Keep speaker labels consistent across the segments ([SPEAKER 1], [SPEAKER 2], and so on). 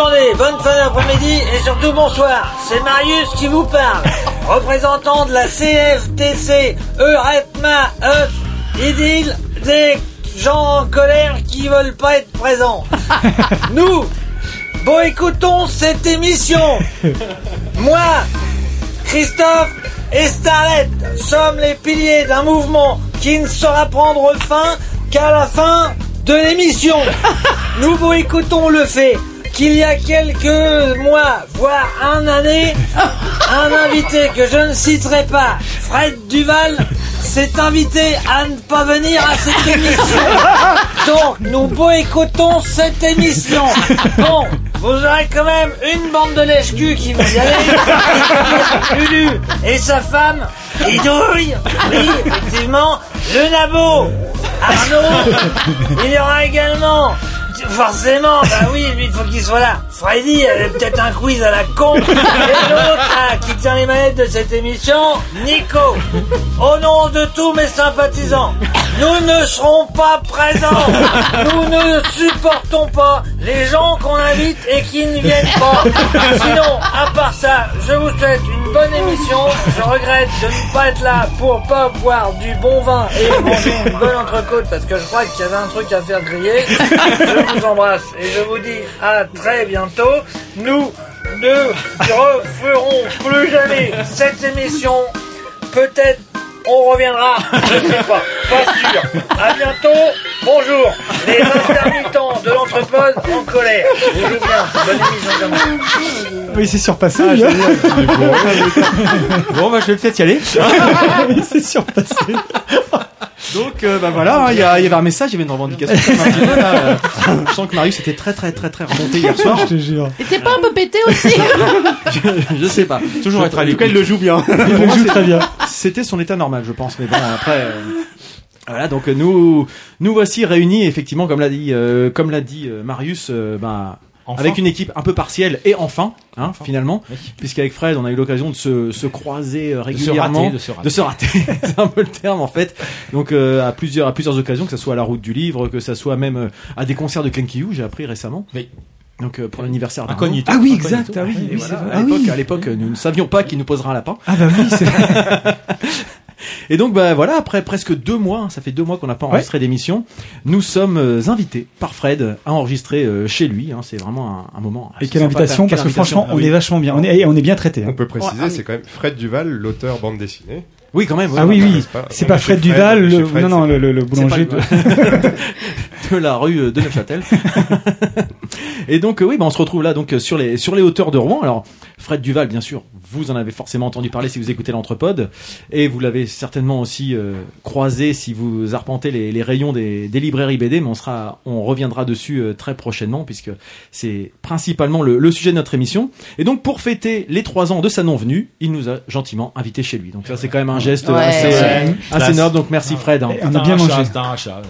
[SPEAKER 1] journée, bonne fin d'après-midi et surtout bonsoir. C'est Marius qui vous parle, représentant de la CFTC Euretma Euf Idil des gens en colère qui veulent pas être présents. Nous, bon écoutons cette émission. Moi, Christophe et Starlet sommes les piliers d'un mouvement qui ne saura prendre fin qu'à la fin de l'émission. Nous vous écoutons le fait qu'il y a quelques mois, voire un année, un invité que je ne citerai pas, Fred Duval, s'est invité à ne pas venir à cette émission. Donc, nous boycottons cette émission. Bon, vous aurez quand même une bande de lèche-cul qui va y aller. Lulu et sa femme, Idouille. Oui, effectivement, le nabo. Arnaud. Il y aura également Forcément, bah oui, lui, il faut qu'il soit là. Freddy avait peut-être un quiz à la con. Et l'autre, là, qui tient les manettes de cette émission, Nico. Au nom de tous mes sympathisants, nous ne serons pas présents. Nous ne supportons pas les gens qu'on invite et qui ne viennent pas. Sinon, à part ça, je vous souhaite une bonne émission. Je regrette de ne pas être là pour pas boire du bon vin et manger une bonne entrecôte parce que je crois qu'il y avait un truc à faire griller. Je vous embrasse et je vous dis à très bientôt. Nous ne referons plus jamais cette émission. Peut-être on reviendra, je sais pas, pas sûr. À bientôt, bonjour. Les intermittents de l'entrepose en colère. Vous jouez bien, bonne émission quand même.
[SPEAKER 2] Oui, c'est surpassé.
[SPEAKER 3] Ah,
[SPEAKER 2] lui, hein.
[SPEAKER 3] Bon, bah, je vais peut-être y aller.
[SPEAKER 2] C'est surpassé.
[SPEAKER 3] Donc, euh, bah voilà, hein, il y, avait un message, il y avait une revendication. là, euh, Je sens que Marius était très, très, très, très remonté hier soir.
[SPEAKER 2] Je te jure.
[SPEAKER 4] Et t'es pas un peu pété aussi
[SPEAKER 3] Je sais pas. Toujours être à l'écoute.
[SPEAKER 5] il le joue bien.
[SPEAKER 2] Il
[SPEAKER 3] moi,
[SPEAKER 2] joue très bien.
[SPEAKER 3] C'était son état normal, je pense. Mais bon, après. euh, Voilà, donc euh, nous nous voici réunis effectivement, comme l'a dit euh, comme l'a dit euh, Marius, euh, ben,
[SPEAKER 5] Enfin.
[SPEAKER 3] avec une équipe un peu partielle et enfin, hein, finalement, puisqu'avec Fred on a eu l'occasion de se, se croiser euh, régulièrement,
[SPEAKER 5] de se rater.
[SPEAKER 3] de se rater, c'est un peu le terme en fait. Donc euh, à plusieurs à plusieurs occasions, que ce soit à la route du livre, que ce soit même euh, à des concerts de Kenkiu, j'ai appris récemment.
[SPEAKER 5] Oui.
[SPEAKER 3] Donc euh, pour l'anniversaire.
[SPEAKER 5] Incognito.
[SPEAKER 2] Ah oui, exact. Ah oui, oui,
[SPEAKER 3] voilà,
[SPEAKER 2] c'est vrai.
[SPEAKER 3] à l'époque,
[SPEAKER 2] oui.
[SPEAKER 3] à l'époque, nous ne savions pas qu'il nous posera un lapin.
[SPEAKER 2] Ah bah oui, c'est
[SPEAKER 3] Et donc, bah voilà, après presque deux mois, hein, ça fait deux mois qu'on n'a pas enregistré d'émission, nous sommes euh, invités par Fred à enregistrer euh, chez lui. Hein, c'est vraiment un, un moment.
[SPEAKER 2] Et quelle invitation,
[SPEAKER 3] Quelle
[SPEAKER 2] parce que
[SPEAKER 3] invitation.
[SPEAKER 2] franchement, on
[SPEAKER 3] Ah oui.
[SPEAKER 2] est vachement bien. On est, et on est bien traité.
[SPEAKER 6] On peut préciser, c'est quand même Fred Duval, l'auteur bande dessinée.
[SPEAKER 3] Oui, quand même.
[SPEAKER 2] Ah oui, oui.
[SPEAKER 6] pas
[SPEAKER 2] C'est pas
[SPEAKER 6] mais
[SPEAKER 2] Fred Duval, le,
[SPEAKER 6] Fred,
[SPEAKER 2] non, non, le, le, le
[SPEAKER 3] C'est
[SPEAKER 2] boulanger.
[SPEAKER 3] pas
[SPEAKER 2] de-
[SPEAKER 3] de la rue de Neufchâtel. et donc euh, oui, bah, on se retrouve là donc sur les sur les hauteurs de Rouen. Alors Fred Duval, bien sûr, vous en avez forcément entendu parler si vous écoutez l'Entrepode, et vous l'avez certainement aussi euh, croisé si vous arpentez les, les rayons des, des librairies BD. Mais on sera, on reviendra dessus euh, très prochainement puisque c'est principalement le, le sujet de notre émission. Et donc pour fêter les trois ans de sa non venue, il nous a gentiment invités chez lui. Donc ça c'est quand même un geste
[SPEAKER 4] Ouais,
[SPEAKER 3] assez,
[SPEAKER 4] ouais.
[SPEAKER 3] euh, assez noble. Donc merci Fred. hein.
[SPEAKER 2] On a bien mangé.
[SPEAKER 5] Rachat, c'est un rachat.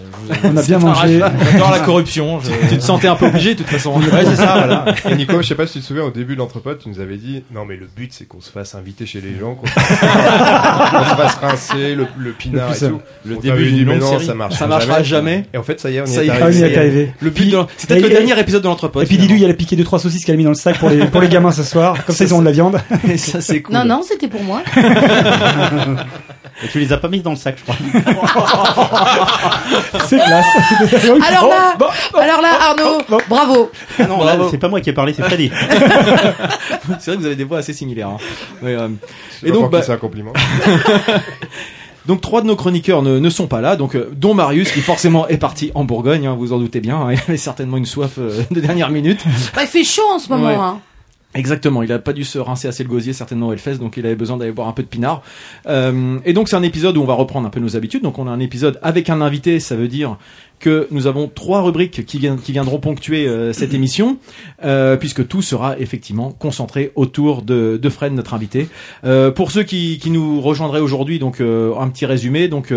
[SPEAKER 2] On a bien mangé.
[SPEAKER 5] J'adore la corruption. je-
[SPEAKER 3] Tu te sentais un peu obligé de toute façon.
[SPEAKER 5] Ouais, c'est ça, voilà.
[SPEAKER 6] Et Nico, je sais pas si tu te souviens, au début de l'entrepôt, tu nous avais dit, non mais le but c'est qu'on se fasse inviter chez les gens, qu'on se qu'on se fasse rincer, le, le pinard
[SPEAKER 2] Le
[SPEAKER 6] et tout.
[SPEAKER 5] Le
[SPEAKER 6] On
[SPEAKER 5] début d'une longue
[SPEAKER 6] non,
[SPEAKER 5] série.
[SPEAKER 6] ça marche
[SPEAKER 3] Ça marchera jamais.
[SPEAKER 6] Et en fait, ça y est, on y
[SPEAKER 3] Ça y
[SPEAKER 6] est
[SPEAKER 3] est.
[SPEAKER 2] On y est
[SPEAKER 6] arrivé.
[SPEAKER 2] arrivé.
[SPEAKER 3] Le but, de- c'est peut-être
[SPEAKER 2] Et-
[SPEAKER 3] le dernier épisode de l'entrepôt.
[SPEAKER 2] Et puis Didou, il a piqué deux trois saucisses qu'elle a mis dans le sac pour les pour les gamins ce soir. Comme ça, ils ont de la viande.
[SPEAKER 3] Et ça c'est cool.
[SPEAKER 4] Non, non, c'était pour moi.
[SPEAKER 7] Et tu les as pas mis dans le sac, je crois.
[SPEAKER 2] C'est classe.
[SPEAKER 4] Alors là,
[SPEAKER 2] Bon,
[SPEAKER 4] alors là, Arnaud,
[SPEAKER 2] bon.
[SPEAKER 4] bravo.
[SPEAKER 7] Ah non, c'est pas moi qui ai parlé, c'est Freddy.
[SPEAKER 3] C'est vrai que vous avez des voix assez similaires. hein. Mais, euh, Et
[SPEAKER 6] pas
[SPEAKER 3] donc, bah-
[SPEAKER 6] c'est un compliment.
[SPEAKER 3] donc trois de nos chroniqueurs ne, ne sont pas là, donc euh, dont Marius qui forcément est parti en Bourgogne, hein, vous en doutez bien. hein, il avait certainement une soif euh, de dernière minute.
[SPEAKER 4] Bah, il fait chaud en ce moment.
[SPEAKER 3] Ouais.
[SPEAKER 4] Hein.
[SPEAKER 3] Exactement, il a pas dû se rincer assez le gosier certainement au Hellfest, donc il avait besoin d'aller boire un peu de pinard. Euh, et donc c'est un épisode où on va reprendre un peu nos habitudes. Donc on a un épisode avec un invité, ça veut dire que nous avons trois rubriques qui, viendront ponctuer euh, cette émission, euh, puisque tout sera effectivement concentré autour de, de Fred, notre invité. Euh, pour ceux qui, qui nous rejoindraient aujourd'hui, donc euh, un petit résumé. Donc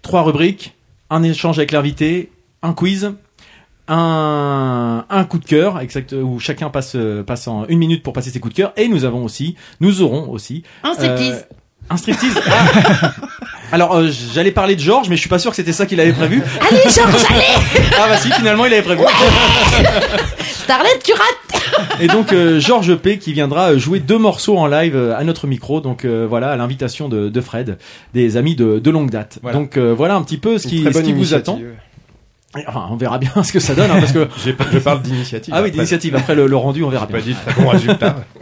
[SPEAKER 3] trois rubriques, un échange avec l'invité, un quiz un, un coup de cœur exact où chacun passe euh, passe en une minute pour passer ses coups de cœur et nous avons aussi nous aurons aussi
[SPEAKER 4] Un striptease.
[SPEAKER 3] euh, un striptease Ah. alors euh, j'allais parler de Georges mais je suis pas sûr que c'était ça qu'il avait prévu
[SPEAKER 4] Allez, Georges, allez
[SPEAKER 3] ah bah si finalement il avait prévu
[SPEAKER 4] Starlet, tu rates
[SPEAKER 3] Et donc euh, Georges P qui viendra jouer deux morceaux en live à notre micro. Donc euh, voilà, à l'invitation de, de Fred, des amis de, de longue date.
[SPEAKER 5] Voilà.
[SPEAKER 3] Donc euh, voilà un petit peu ce qui, ce qui vous attend. Enfin, on verra bien ce que ça donne, hein, parce que
[SPEAKER 6] Je parle d'initiative.
[SPEAKER 3] ah oui, d'initiative. Après le, le rendu, on verra bien.
[SPEAKER 6] pas dit très bon résultat.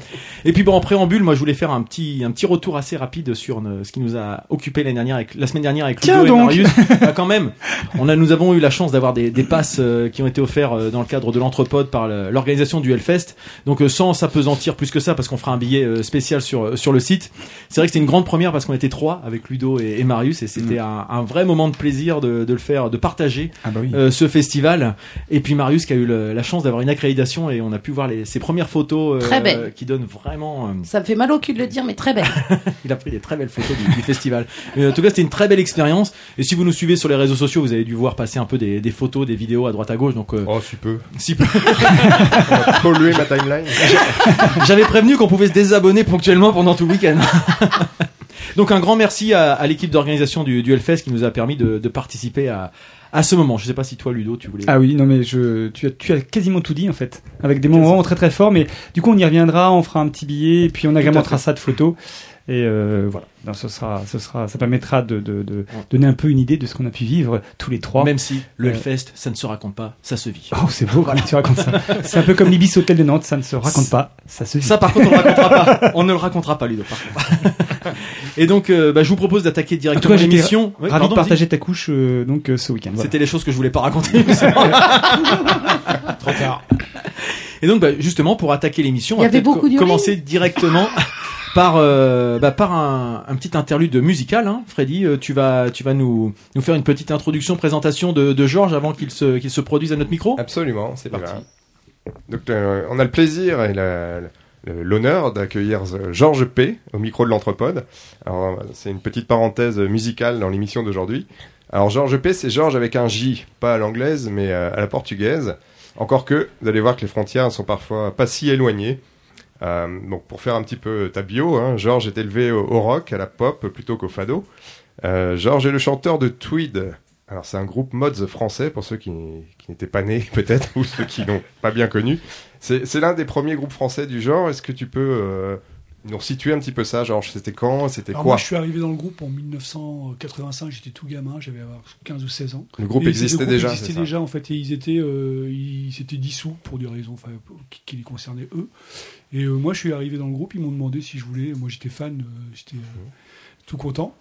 [SPEAKER 3] Et puis bon, en préambule, moi je voulais faire un petit un petit retour assez rapide sur euh, ce qui nous a occupé l'année dernière, avec, la semaine dernière avec
[SPEAKER 2] Tiens
[SPEAKER 3] Ludo et
[SPEAKER 2] donc.
[SPEAKER 3] Marius. Ah, quand même, on a nous avons eu la chance d'avoir des, des passes euh, qui ont été offerts euh, dans le cadre de l'entrepode par l'organisation du Hellfest. Donc euh, sans s'apesantir plus que ça, parce qu'on fera un billet euh, spécial sur euh, sur le site. C'est vrai que c'était une grande première parce qu'on était trois avec Ludo et, et Marius, et c'était un, un vrai moment de plaisir de, de le faire, de partager
[SPEAKER 2] Ah bah oui.
[SPEAKER 3] euh, ce festival. Et puis Marius qui a eu le- la chance d'avoir une accréditation et on a pu voir les, ses premières photos euh,
[SPEAKER 4] Très belles.
[SPEAKER 3] qui donnent vraiment. Euh,
[SPEAKER 4] Ça me fait mal au cul de le dire, mais très belle.
[SPEAKER 3] il a pris des très belles photos du, du festival. Mais en tout cas, c'était une très belle expérience. Et si vous nous suivez sur les réseaux sociaux, vous avez dû voir passer un peu des, des photos, des vidéos à droite à gauche. Donc, euh,
[SPEAKER 6] Oh, si peu.
[SPEAKER 3] si
[SPEAKER 6] On va polluer ma timeline.
[SPEAKER 3] j'avais prévenu qu'on pouvait se désabonner ponctuellement pendant tout le week-end. donc, un grand merci à, à l'équipe d'organisation du, du Hellfest qui nous a permis de, de participer à, à ce moment. Je sais pas si toi, Ludo, tu voulais.
[SPEAKER 2] Ah oui, non mais je, tu as, tu as quasiment tout dit en fait, avec des moments vraiment très très forts. Mais du coup, on y reviendra, on fera un petit billet, et puis on agrémentera ça de photos. Et euh, voilà, Donc, ce sera, ce sera, ça permettra de, de, de donner un peu une idée de ce qu'on a pu vivre tous les trois.
[SPEAKER 3] Même si le
[SPEAKER 2] Euh,
[SPEAKER 3] Hellfest, ça ne se raconte pas, ça se vit.
[SPEAKER 2] Oh, c'est beau quand tu racontes ça. C'est un peu comme l'Ibis Hotel de Nantes, ça ne se raconte pas, ça se vit.
[SPEAKER 3] Ça, par contre, on racontera pas. On ne le racontera pas, Ludo. Par contre. Et donc, euh, bah, je vous propose d'attaquer directement l'émission. Ouais,
[SPEAKER 2] ravi
[SPEAKER 3] pardon,
[SPEAKER 2] de partager ta couche euh, donc euh, ce week-end. Voilà.
[SPEAKER 3] C'était les choses que je voulais pas raconter. mais c'est bon.
[SPEAKER 5] Trop tard.
[SPEAKER 3] Et donc, bah, justement, pour attaquer l'émission, on
[SPEAKER 4] Il y
[SPEAKER 3] va
[SPEAKER 4] beaucoup
[SPEAKER 3] co- commencer directement par, euh, bah, par un, un petit interlude musical. Hein. Freddy, euh, tu vas, tu vas nous, nous faire une petite introduction, présentation de, de Georges avant qu'il se, qu'il se produise à notre micro?
[SPEAKER 6] Absolument, c'est
[SPEAKER 3] parti.
[SPEAKER 6] Donc, euh, on a le plaisir et la- l'honneur d'accueillir euh, Georges P. au micro de l'Anthropode. Alors, euh, c'est une petite parenthèse musicale dans l'émission d'aujourd'hui. Alors, Georges P, c'est Georges avec un J, pas à l'anglaise, mais euh, à la portugaise. Encore que, vous allez voir que les frontières sont parfois pas si éloignées. Euh, donc, pour faire un petit peu ta bio, hein, Georges est élevé au, au rock, à la pop, plutôt qu'au fado. Euh, Georges est le chanteur de Tweed. Alors, c'est un groupe mods français, pour ceux qui, qui n'étaient pas nés, peut-être, ou ceux qui n'ont pas bien connu. C'est c'est l'un des premiers groupes français du genre. Est-ce que tu peux euh, nous resituer un petit peu ça? Georges, c'était quand? C'était quoi?
[SPEAKER 8] moi, je suis arrivé dans le groupe en 1985, j'étais tout gamin, j'avais avoir 15 ou 16 ans.
[SPEAKER 6] Le groupe
[SPEAKER 8] Et
[SPEAKER 6] existait
[SPEAKER 8] le groupe
[SPEAKER 6] déjà,
[SPEAKER 8] existait
[SPEAKER 6] c'est ça?
[SPEAKER 8] déjà en fait, et ils étaient, euh, ils s'étaient dissous pour des raisons qui, qui les concernaient eux. Et euh, moi, je suis arrivé dans le groupe, ils m'ont demandé si je voulais. Moi, j'étais fan, euh, j'étais euh, tout content.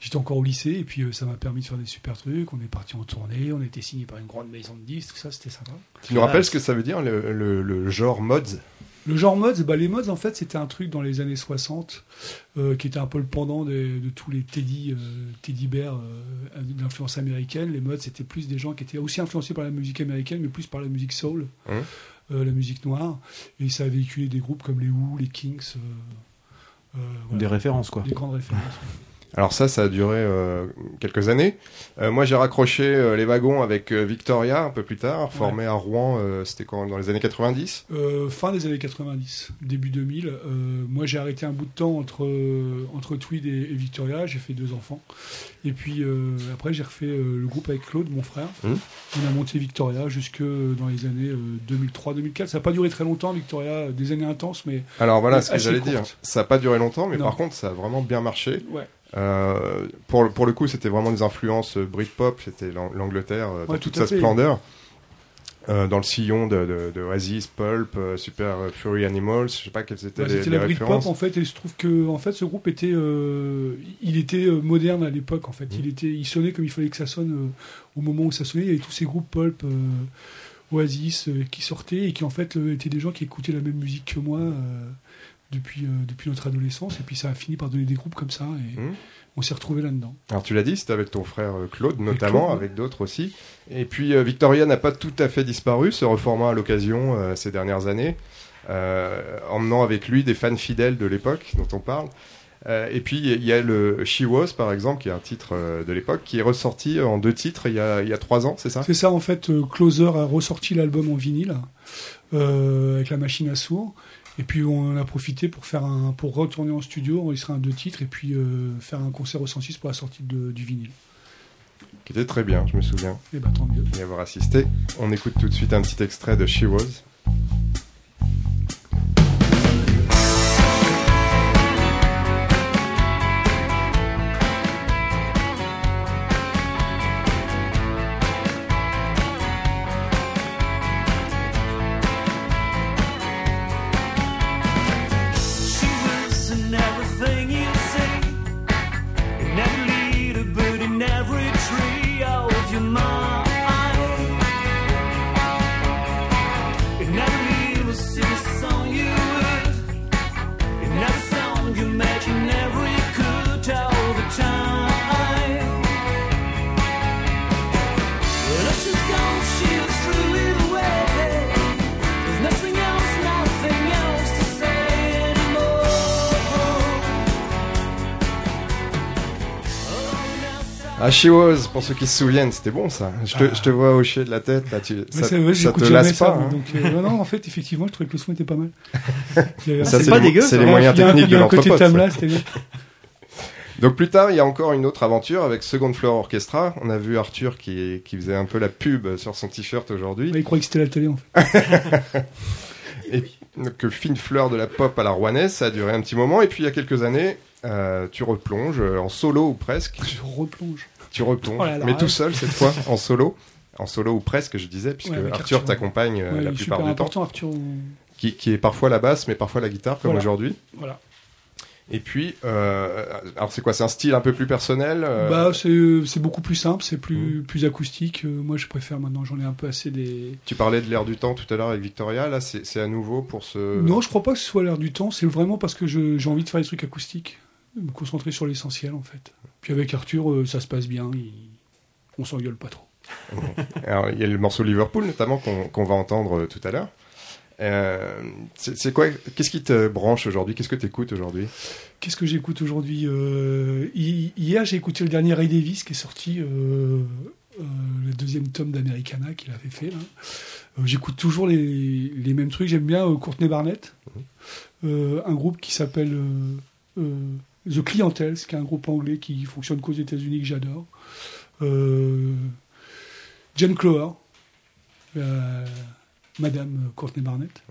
[SPEAKER 8] J'étais encore au lycée, et puis euh, ça m'a permis de faire des super trucs. On est parti en tournée, on a été signé par une grande maison de disques, tout ça, c'était sympa.
[SPEAKER 6] Tu nous rappelles ce que ça veut dire, le, le- le genre mods?
[SPEAKER 8] Le genre mods, bah, les mods en fait c'était un truc dans les années 60 euh, qui était un peu le pendant des- de, tous les Teddy, euh, Teddy Bear euh, d'influence américaine. Les mods c'était plus des gens qui étaient aussi influencés par la musique américaine mais plus par la musique soul,
[SPEAKER 6] Mmh.
[SPEAKER 8] euh, la musique noire. Et ça a véhiculé des groupes comme les Who, les Kings, voilà,
[SPEAKER 3] Des références, quoi.
[SPEAKER 8] des grandes références.
[SPEAKER 6] Alors ça, ça a duré euh, quelques années. Euh, moi, j'ai raccroché euh, les wagons avec Victoria un peu plus tard, formé à Rouen. C'était quand dans les années 90.
[SPEAKER 8] Euh, fin des années 90, début 2000. euh, moi, j'ai arrêté un bout de temps entre, entre Tweed et, et Victoria. J'ai fait deux enfants. Et puis après, j'ai refait le groupe avec Claude, mon frère.
[SPEAKER 6] Mhm.
[SPEAKER 8] On a monté Victoria jusque dans les années 2003-2004. Ça n'a pas duré très longtemps, Victoria, des années intenses, mais
[SPEAKER 6] Alors voilà
[SPEAKER 8] Mais
[SPEAKER 6] ce que j'allais dire. Ça n'a pas duré longtemps, mais
[SPEAKER 8] Non.
[SPEAKER 6] par contre, ça a vraiment bien marché.
[SPEAKER 8] ouais.
[SPEAKER 6] Euh, pour, le- pour le coup, c'était vraiment des influences euh, Britpop. C'était l'Ang- l'Angleterre euh, dans
[SPEAKER 8] Ouais,
[SPEAKER 6] toute
[SPEAKER 8] tout
[SPEAKER 6] sa
[SPEAKER 8] fait.
[SPEAKER 6] splendeur. Euh, dans le sillon de, de, de Oasis, Pulp, Super Fury Animals, je sais pas quelles étaient
[SPEAKER 8] Ouais,
[SPEAKER 6] les,
[SPEAKER 8] C'était
[SPEAKER 6] les
[SPEAKER 8] la Britpop en fait, et je trouve que en fait ce groupe était, il était moderne à l'époque en fait.
[SPEAKER 6] Mm.
[SPEAKER 8] Il était, il sonnait comme il fallait que ça sonne au moment où ça sonnait. Il y avait tous ces groupes pulp, Oasis qui sortaient et qui en fait étaient des gens qui écoutaient la même musique que moi depuis euh, depuis notre adolescence. Et puis ça a fini par donner des groupes comme ça et
[SPEAKER 6] Mm.
[SPEAKER 8] on s'est retrouvés là-dedans.
[SPEAKER 6] Alors tu l'as dit, c'était avec ton frère euh, Claude notamment, avec d'autres aussi. Et puis euh, Victoria n'a pas tout à fait disparu, se reformant à l'occasion euh, ces dernières années, emmenant avec lui des fans fidèles de l'époque dont on parle. Et puis il y a le She Was par exemple, qui est un titre de l'époque, qui est ressorti en deux titres il y a, il y a trois ans, c'est ça?
[SPEAKER 8] C'est ça en fait. Closer a ressorti l'album en vinyle avec la machine à sourds. Et puis on a profité pour faire un, pour retourner en studio, enregistrer un deux titres et puis euh, faire un concert au 106 pour la sortie de- du vinyle.
[SPEAKER 6] Qui était très bien, je me souviens
[SPEAKER 8] Et bah tant mieux.
[SPEAKER 6] y avoir assisté. On écoute tout de suite un petit extrait de She Was. Ah, She Was, pour ceux qui se souviennent, c'était bon ça. Je te,
[SPEAKER 8] Ah.
[SPEAKER 6] je te vois hocher de la tête, là, tu, ça,
[SPEAKER 8] ouais,
[SPEAKER 6] te lasse pas. hein.
[SPEAKER 8] donc, euh, non, non, en fait, effectivement, je trouvais que le son était pas mal.
[SPEAKER 3] C'est pas dégueu,
[SPEAKER 6] c'est les moyens techniques de l'entrepôt. Donc plus tard, il y a encore une autre aventure avec Second Floor Orchestra. On a vu Arthur qui, qui faisait un peu la pub sur son t-shirt aujourd'hui.
[SPEAKER 8] Il croyait que c'était la télé, en fait.
[SPEAKER 6] Et que fine fleur de la pop à la rouennaise, ça a duré un petit moment. Et puis il y a quelques années, euh, tu replonges euh, en solo ou presque.
[SPEAKER 8] Je replonge.
[SPEAKER 6] Tu replonges,
[SPEAKER 8] Oh là là,
[SPEAKER 6] mais
[SPEAKER 8] ouais.
[SPEAKER 6] tout seul cette fois, en solo. En solo ou presque, je disais, puisque
[SPEAKER 8] Ouais,
[SPEAKER 6] Arthur t'accompagne euh,
[SPEAKER 8] Ouais,
[SPEAKER 6] la plupart du temps.
[SPEAKER 8] Arthur.
[SPEAKER 6] Qui, qui est parfois la basse, mais parfois la guitare, comme
[SPEAKER 8] Voilà.
[SPEAKER 6] aujourd'hui.
[SPEAKER 8] Voilà.
[SPEAKER 6] Et puis, euh, alors c'est quoi C'est un style un peu plus personnel euh,
[SPEAKER 8] Bah, c'est beaucoup plus simple, c'est plus, plus acoustique. Euh, moi, je préfère maintenant, j'en ai un peu assez des.
[SPEAKER 6] Tu parlais de l'air du temps tout à l'heure avec Victoria. Là, c'est à nouveau pour ce.
[SPEAKER 8] Non, je crois pas que ce soit l'air du temps, c'est vraiment parce que j'ai envie de faire des trucs acoustiques, me concentrer sur l'essentiel, en fait. Puis avec Arthur, euh, ça se passe bien, il- on s'engueule pas trop.
[SPEAKER 6] Alors, il y a le morceau Liverpool notamment qu'on va entendre euh, tout à l'heure. Euh, c'est quoi Qu'est-ce qui te branche aujourd'hui? Qu'est-ce que tu écoutes aujourd'hui?
[SPEAKER 8] Qu'est-ce que j'écoute aujourd'hui Euh, hi- Hier, j'ai écouté le dernier Ray Davis qui est sorti, euh, le deuxième tome d'Americana qu'il avait fait. J'écoute toujours les, les mêmes trucs. J'aime bien Courtney Barnett, Euh, un groupe qui s'appelle The Clientels, qui est un groupe anglais qui fonctionne qu'aux États-Unis que j'adore. Euh, Clower, euh, Madame Courtney Barnett.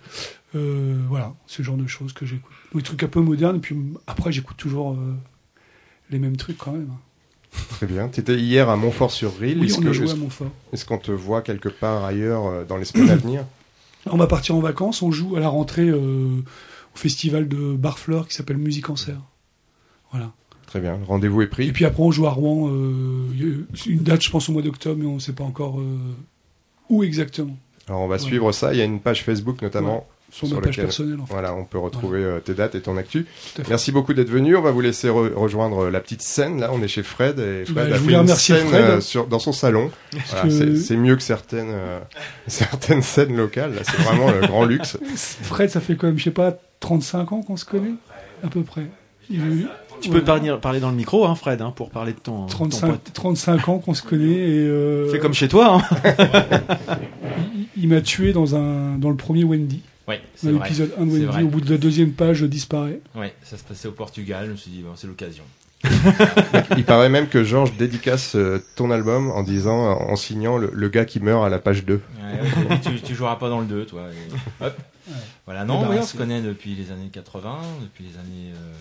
[SPEAKER 8] Euh, voilà, ce genre de choses que j'écoute. Des trucs un peu modernes, puis après j'écoute toujours euh, les mêmes trucs quand même.
[SPEAKER 6] Très bien. Tu étais hier à Montfort-sur-Rille.
[SPEAKER 8] Oui, on
[SPEAKER 6] que-
[SPEAKER 8] a joué
[SPEAKER 6] est-ce-
[SPEAKER 8] à Montfort.
[SPEAKER 6] est-ce qu'on te voit quelque part ailleurs dans les semaines à venir
[SPEAKER 8] On va partir en vacances, on joue à la rentrée au festival de Barfleur qui s'appelle Musique en Serre. Voilà.
[SPEAKER 6] Très bien. Le Rendez-vous est pris.
[SPEAKER 8] Et puis après on joue à Rouen, euh, il y a une date je pense au mois d'octobre, mais on ne sait pas encore euh, où exactement.
[SPEAKER 6] Alors on va
[SPEAKER 8] Ouais.
[SPEAKER 6] suivre ça. Il y a une page Facebook notamment.
[SPEAKER 8] Sur,
[SPEAKER 6] Sur
[SPEAKER 8] ma page
[SPEAKER 6] lequel-
[SPEAKER 8] personnelle en fait.
[SPEAKER 6] Voilà, on peut retrouver euh, tes dates et ton actu. Merci beaucoup d'être venu. On va vous laisser re- rejoindre la petite scène. Là, on est chez Fred et Fred
[SPEAKER 8] Bah,
[SPEAKER 6] a
[SPEAKER 8] je
[SPEAKER 6] fait
[SPEAKER 8] voulais
[SPEAKER 6] une
[SPEAKER 8] remercier
[SPEAKER 6] scène
[SPEAKER 8] Fred.
[SPEAKER 6] sur, dans son salon. Voilà,
[SPEAKER 8] que-
[SPEAKER 6] c'est- mieux que certaines euh, certaines scènes locales. Là, c'est vraiment le grand luxe.
[SPEAKER 8] Fred, ça fait quand même, je sais pas, 35 ans qu'on se connaît À peu près. Il a eu-
[SPEAKER 3] Tu
[SPEAKER 8] ouais,
[SPEAKER 3] peux parler, parler dans le micro, hein, Fred, hein, pour parler de ton, ton
[SPEAKER 8] 35,
[SPEAKER 3] pote.
[SPEAKER 8] 35 ans qu'on se connaît et euh,
[SPEAKER 3] Fais comme chez toi. Hein.
[SPEAKER 8] il, il m'a tué dans, un, dans le premier Wendy.
[SPEAKER 9] Ouais, c'est
[SPEAKER 8] Dans
[SPEAKER 9] vrai.
[SPEAKER 8] l'épisode 1 de Wendy,
[SPEAKER 9] vrai.
[SPEAKER 8] au bout de la deuxième page, je disparais.
[SPEAKER 9] Ouais, ça se passait au Portugal. Je me suis dit, bon, c'est l'occasion.
[SPEAKER 6] Il paraît même que Georges dédicace euh, ton album en disant, en signant le, le gars qui meurt à la page 2.
[SPEAKER 9] Ouais, ouais, j'ai dit, tu, tu joueras pas dans le 2, toi. et hop. Voilà, non,
[SPEAKER 8] Eh ben,
[SPEAKER 9] on se connaît depuis les années 80, depuis les années euh,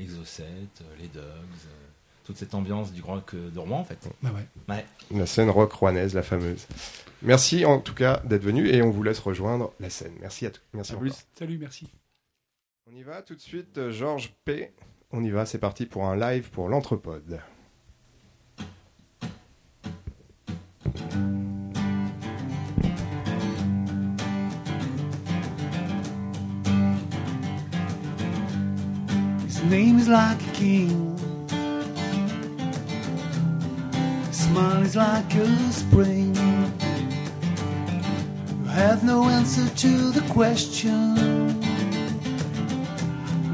[SPEAKER 9] Exocet, euh, les Dogs, euh, toute cette ambiance du rock euh, de Rouen, en fait.
[SPEAKER 8] Bah ouais.
[SPEAKER 6] La scène rock rouennaise, la fameuse. Merci en tout cas d'être venu et on vous laisse rejoindre la scène. Merci à tous. Merci
[SPEAKER 3] À plus.
[SPEAKER 8] Salut, merci.
[SPEAKER 6] On y va tout de suite, Georges P. On y va, c'est parti pour un live pour l'Entrepode.
[SPEAKER 10] Name is like a king. Smile is like a spring. You have no answer to the question.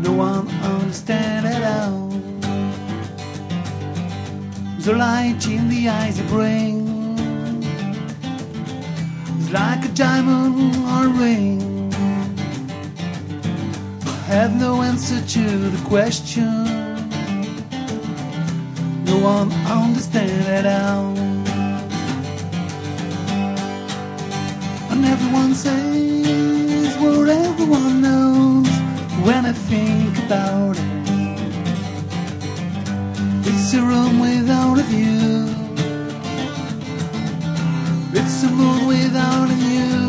[SPEAKER 10] No one understands at all. The light in the eyes you bring is like a diamond or ring have no answer to the question. No one understands at all. And everyone says what everyone knows when I think about it. It's a room without a view. It's a moon without a view.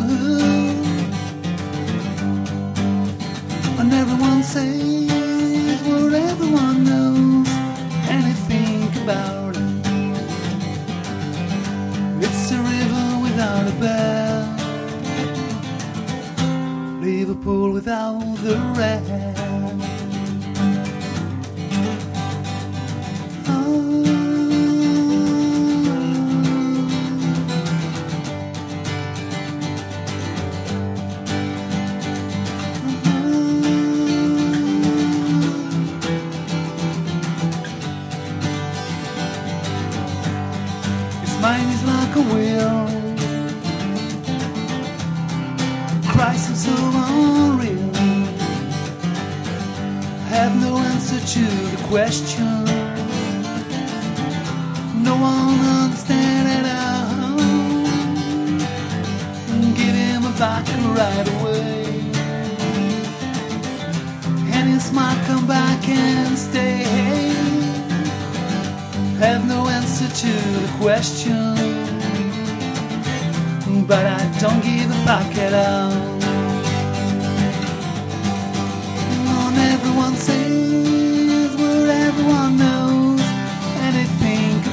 [SPEAKER 10] Everyone says what everyone knows and they think about it. It's a river without a bell, Liverpool without the red. Question. No one understands it all. Give him a back right away. And his smile come back and stay. Have no answer to the question. But I don't give a fuck at all.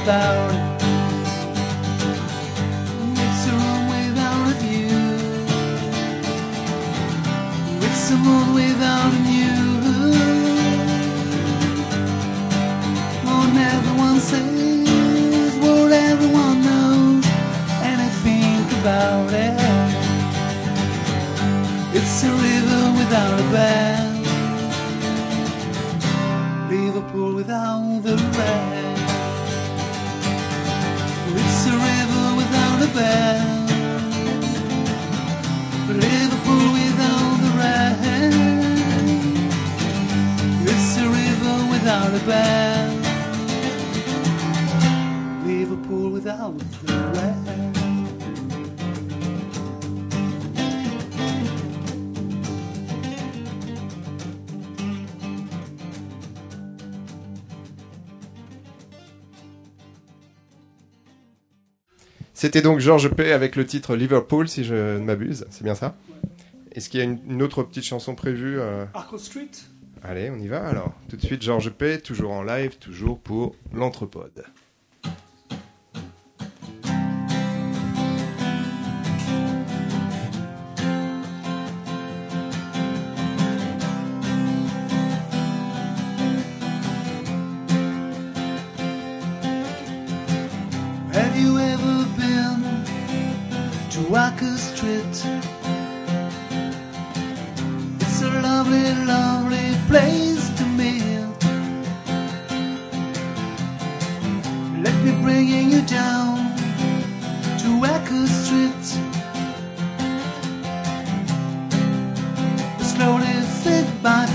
[SPEAKER 10] It. It's a room without a view. It's a moon without a new. On everyone says what everyone knows, and they think about it. It's a river without a bend. Liverpool without the rain. Liverpool without the rain. It's a river without a bend. Liverpool without the rain.
[SPEAKER 6] C'était donc Georges P avec le titre Liverpool, si je ne m'abuse. C'est bien ça? Est-ce qu'il y a une, une autre petite chanson prévue euh?
[SPEAKER 8] Arco Street?
[SPEAKER 6] Allez, on y va alors. Tout de suite, Georges P, toujours en live, toujours pour l'Anthropode.
[SPEAKER 10] It's a lovely, lovely place to meet. Let me bring you down to Walker Street. Slowly fit by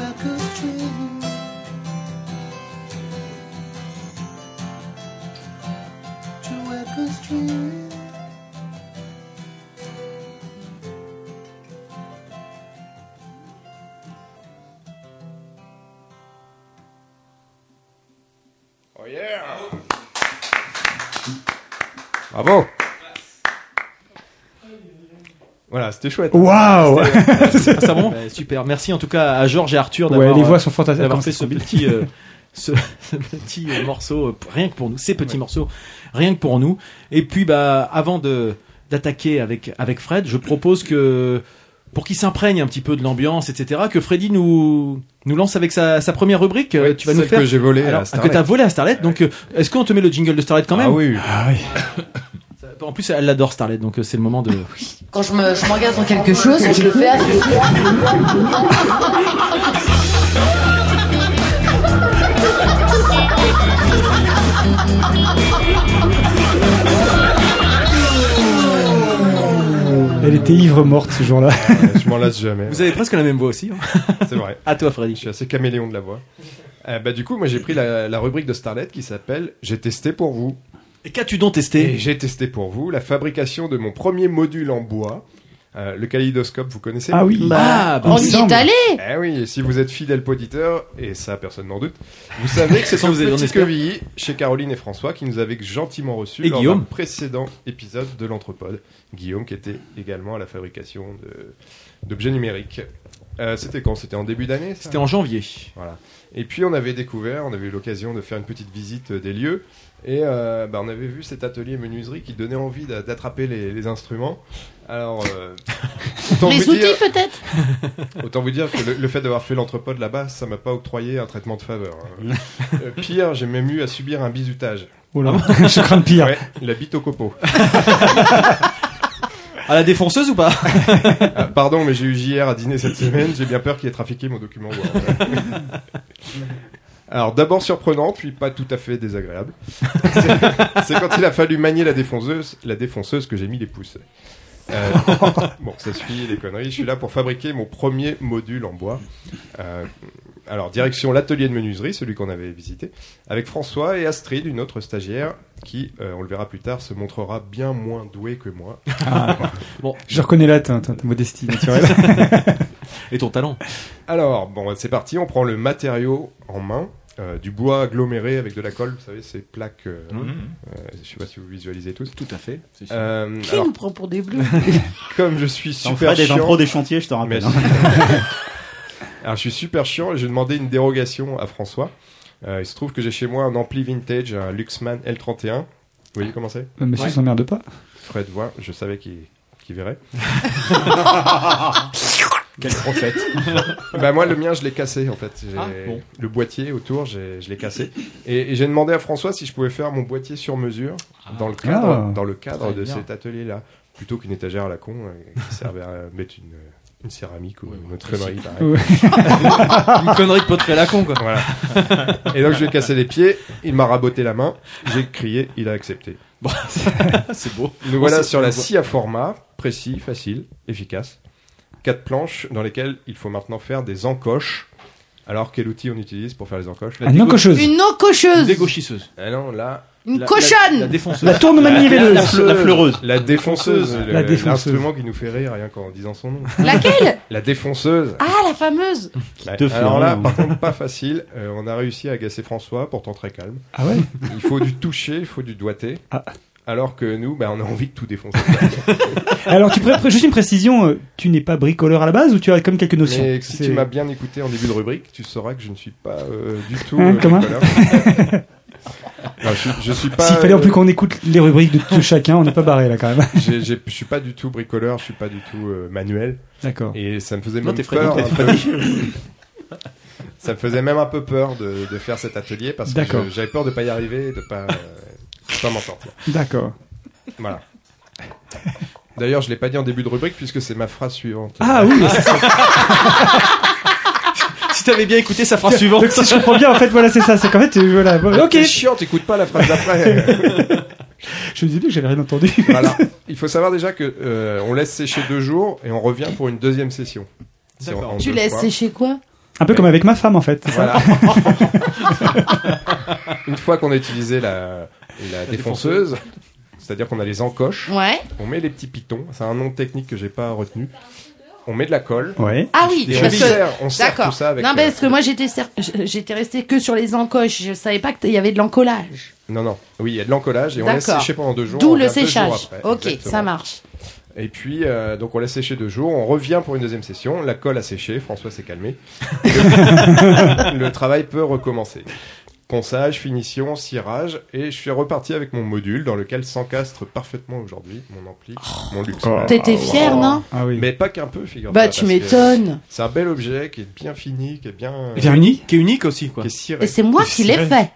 [SPEAKER 10] To Echo Street. To Echo Street.
[SPEAKER 6] Oh c'était chouette.
[SPEAKER 2] Waouh
[SPEAKER 3] C'était- Ah, ça bon Bah, Super. Merci en tout cas à Georges et Arthur d'avoir
[SPEAKER 2] Ouais, les voix
[SPEAKER 3] euh,
[SPEAKER 2] sont fantastiques.
[SPEAKER 3] d'avoir fait
[SPEAKER 2] c'est
[SPEAKER 3] ce petit euh, ce, ce petit euh, morceau euh, rien que pour nous, ces petits morceaux rien que pour nous. Et puis bah avant de d'attaquer avec avec Fred, je propose que pour qu'il s'imprègne un petit peu de l'ambiance, etc., que Freddy nous nous lance avec sa, sa première rubrique. Euh,
[SPEAKER 6] Ouais,
[SPEAKER 3] tu vas nous faire
[SPEAKER 6] que j'ai volée à
[SPEAKER 3] Alors,
[SPEAKER 6] Starlet.
[SPEAKER 3] que t'as volé à Starlet. Donc, euh, est-ce qu'on te met le jingle de Starlet quand même?
[SPEAKER 6] Ah oui.
[SPEAKER 2] Ah oui.
[SPEAKER 3] En plus, elle adore Starlet, donc euh, c'est le moment de.
[SPEAKER 11] Quand je me- je m'engage dans quelque chose, je le fais à
[SPEAKER 2] Elle était ivre morte ce jour-là.
[SPEAKER 6] je m'en lasse jamais.
[SPEAKER 3] Vous avez presque la même voix aussi. hein.
[SPEAKER 6] C'est vrai.
[SPEAKER 3] À toi, Freddy.
[SPEAKER 6] Je suis assez caméléon de la voix. Euh, bah, du coup, moi j'ai pris la, la rubrique de Starlet qui s'appelle J'ai testé pour vous.
[SPEAKER 3] Et qu'as-tu donc testé
[SPEAKER 6] j'ai testé pour vous la fabrication de mon premier module en bois. Euh, le kaléidoscope, vous connaissez
[SPEAKER 2] Ah oui.
[SPEAKER 3] Ah, bah,
[SPEAKER 11] On
[SPEAKER 2] il
[SPEAKER 11] y est allé
[SPEAKER 6] Eh oui, et si vous êtes fidèle auditeur, et ça personne n'en doute, vous savez que c'est
[SPEAKER 3] Ça,
[SPEAKER 6] un
[SPEAKER 3] vous avez- on
[SPEAKER 6] petit quevilly chez Caroline et François qui nous avaient gentiment reçus
[SPEAKER 3] Et
[SPEAKER 6] lors
[SPEAKER 3] Guillaume.
[SPEAKER 6] d'un précédent épisode de l'Anthropode. Guillaume qui était également à la fabrication d'objets numériques. Euh, C'était quand? C'était en début d'année
[SPEAKER 3] C'était en janvier.
[SPEAKER 6] Voilà. Et puis on avait découvert, on avait eu l'occasion de faire une petite visite des lieux, et euh, bah, on avait vu cet atelier menuiserie qui donnait envie d'a- d'attraper les, les instruments. Alors, euh, autant,
[SPEAKER 11] Les
[SPEAKER 6] vous
[SPEAKER 11] outils
[SPEAKER 6] dire,
[SPEAKER 11] peut-être
[SPEAKER 6] autant vous dire que le, le fait d'avoir fait l'entrepôt de là-bas, ça m'a pas octroyé un traitement de faveur. hein. Euh, pire, j'ai même eu à subir un bizutage.
[SPEAKER 2] Oh là, je crains le pire.
[SPEAKER 6] Ouais, la bite au copeau.
[SPEAKER 3] À la défonceuse ou pas
[SPEAKER 6] Ah, pardon, mais j'ai eu JR à dîner cette semaine, j'ai bien peur qu'il ait trafiqué mon document. Word. Alors d'abord surprenant, puis pas tout à fait désagréable. C'est- quand il a fallu manier la défonceuse, la défonceuse que j'ai mis les pouces. Euh, bon, ça suffit les conneries. Je suis là pour fabriquer mon premier module en bois. Euh, alors direction l'atelier de menuiserie, celui qu'on avait visité, avec François et Astrid, une autre stagiaire, qui, euh, on le verra plus tard, se montrera bien moins douée que moi.
[SPEAKER 2] Je reconnais là ta, ta- ta modestie naturelle.
[SPEAKER 3] Et ton talent
[SPEAKER 6] Alors, bon, c'est parti, on prend le matériau en main, euh, du bois aggloméré avec de la colle, vous savez, ces plaques, euh, euh, je sais pas si vous visualisez tous.
[SPEAKER 3] Tout à fait.
[SPEAKER 6] Euh,
[SPEAKER 11] Qui
[SPEAKER 6] alors,
[SPEAKER 11] nous prend pour des bleus
[SPEAKER 6] comme je suis super
[SPEAKER 7] ferais des
[SPEAKER 6] chiant,
[SPEAKER 7] pro des chantiers, je te rappelle. hein.
[SPEAKER 6] alors je suis super chiant, et j'ai demandé une dérogation à François. Euh, il se trouve que j'ai chez moi un ampli vintage, un Luxman L31. Vous voyez comment c'est?
[SPEAKER 2] Euh, Monsieur
[SPEAKER 3] Ouais.
[SPEAKER 2] s'emmerde pas.
[SPEAKER 6] Fred voit, je savais qu'il qu'il verrait.
[SPEAKER 3] Quel prophète.
[SPEAKER 6] bah moi le mien je l'ai cassé en fait. J'ai-
[SPEAKER 3] Ah, bon.
[SPEAKER 6] Le boîtier autour j'ai- je l'ai cassé. Et, et j'ai demandé à François si je pouvais faire mon boîtier sur mesure dans le cadre,
[SPEAKER 2] Ah.
[SPEAKER 6] dans le cadre de
[SPEAKER 3] bien.
[SPEAKER 6] cet atelier là. Plutôt qu'une étagère à la con euh, qui servait à mettre une, une céramique ou
[SPEAKER 3] Ouais,
[SPEAKER 6] une autre connerie pareil.
[SPEAKER 2] Ouais.
[SPEAKER 3] Une connerie de poterie à la con, quoi.
[SPEAKER 6] Voilà. Et donc je lui ai cassé les pieds, il m'a raboté la main, j'ai crié, il a accepté.
[SPEAKER 3] C'est beau.
[SPEAKER 6] Nous voilà sur la scie à format, précis, facile, efficace. Quatre planches dans lesquelles il faut maintenant faire des encoches. Alors quel outil on utilise pour faire les encoches?
[SPEAKER 2] Un encocheuse.
[SPEAKER 11] Une encocheuse
[SPEAKER 3] Dégauchisseuse.
[SPEAKER 6] Ah non, là,
[SPEAKER 11] Une
[SPEAKER 3] La-
[SPEAKER 11] cochonne
[SPEAKER 3] La, la défonceuse.
[SPEAKER 2] La tourne manivéleuse.
[SPEAKER 7] La, fle- la fleureuse.
[SPEAKER 6] la défonceuse,
[SPEAKER 2] La
[SPEAKER 6] le-
[SPEAKER 2] défonceuse.
[SPEAKER 6] l'instrument qui nous fait rire rien qu'en disant son nom.
[SPEAKER 11] Laquelle?
[SPEAKER 6] La défonceuse.
[SPEAKER 11] Ah, la fameuse
[SPEAKER 6] Ouais.
[SPEAKER 7] te fait
[SPEAKER 6] Alors là,
[SPEAKER 7] rire.
[SPEAKER 6] par contre, pas facile. Euh, on a réussi à agacer François, pourtant très calme.
[SPEAKER 2] Ah ouais?
[SPEAKER 6] Il faut du toucher, il faut du doigté.
[SPEAKER 2] Ah.
[SPEAKER 6] Alors que nous, bah, on a envie de tout défoncer.
[SPEAKER 2] Alors, tu pourrais pré- juste une précision. euh, Tu n'es pas bricoleur à la base ou tu as comme quelques notions
[SPEAKER 6] Mais si
[SPEAKER 2] C'est-
[SPEAKER 6] tu m'as bien écouté en début de rubrique, tu sauras que je ne suis pas euh, du tout
[SPEAKER 2] Hein,
[SPEAKER 6] euh,
[SPEAKER 2] comment
[SPEAKER 6] bricoleur. Non, je, suis- je suis pas.
[SPEAKER 2] S'il fallait en plus qu'on écoute les rubriques de tout chacun, on n'est pas barré là quand même.
[SPEAKER 6] J'ai- j'ai- Je suis pas du tout bricoleur, je suis pas du tout euh, manuel.
[SPEAKER 2] D'accord.
[SPEAKER 6] Et ça me faisait
[SPEAKER 3] Non,
[SPEAKER 6] même
[SPEAKER 3] t'es
[SPEAKER 6] peur. un peu. ça me faisait même un peu peur de, de faire cet atelier parce que
[SPEAKER 2] D'accord.
[SPEAKER 6] je- j'avais peur de pas y arriver, et de pas, euh, de pas m'en sortir.
[SPEAKER 2] D'accord.
[SPEAKER 6] Voilà. D'ailleurs, je l'ai pas dit en début de rubrique puisque c'est ma phrase suivante.
[SPEAKER 2] Ah oui, c'est ça.
[SPEAKER 3] Si t'avais bien écouté sa phrase suivante.
[SPEAKER 2] Donc si je comprends bien, en fait, voilà, c'est ça. C'est qu'en fait, euh, voilà. ok.
[SPEAKER 6] C'est chiant, t'écoutes pas la phrase d'après.
[SPEAKER 2] Je me disais bien que j'avais rien entendu.
[SPEAKER 6] voilà. Il faut savoir déjà que euh, on laisse sécher deux jours et on revient pour une deuxième session. C'est
[SPEAKER 11] Tu laisses
[SPEAKER 6] fois.
[SPEAKER 11] sécher quoi?
[SPEAKER 2] Un peu comme avec ma femme, en fait. c'est
[SPEAKER 6] Voilà. Une fois qu'on a utilisé la, la défonceuse, c'est-à-dire qu'on a les encoches,
[SPEAKER 11] Ouais.
[SPEAKER 6] on met les petits pitons. C'est un nom technique que j'ai pas retenu. On met de la colle.
[SPEAKER 2] Ouais.
[SPEAKER 11] Ah oui,
[SPEAKER 6] Et on
[SPEAKER 11] parce que-
[SPEAKER 6] serre, on serre
[SPEAKER 11] D'accord.
[SPEAKER 6] tout ça avec.
[SPEAKER 11] non,
[SPEAKER 6] euh,
[SPEAKER 11] parce que moi j'étais resté que sur les encoches. Je savais pas qu'il y avait de l'encollage.
[SPEAKER 6] Non, non. Oui, il y a de l'encollage et on laisse sécher pendant deux jours. on
[SPEAKER 11] D'où le séchage.
[SPEAKER 6] après.
[SPEAKER 11] Ok,
[SPEAKER 6] Exactement.
[SPEAKER 11] ça marche.
[SPEAKER 6] Et puis, euh, donc on laisse sécher deux jours, on revient pour une deuxième session, la colle a séché, François s'est calmé. le, le travail peut recommencer. Ponçage, finition, cirage, et je suis reparti avec mon module dans lequel s'encastre parfaitement aujourd'hui mon ampli, mon Luxor.
[SPEAKER 11] T'étais fier, non
[SPEAKER 2] Ah oui.
[SPEAKER 6] Mais pas qu'un peu, figure
[SPEAKER 11] Bah, tu m'étonnes.
[SPEAKER 6] C'est un bel objet qui est bien fini, qui est bien.
[SPEAKER 3] Et bien unique, qui est unique aussi, quoi.
[SPEAKER 6] Qui est ciré.
[SPEAKER 11] Et c'est moi qui l'ai fait.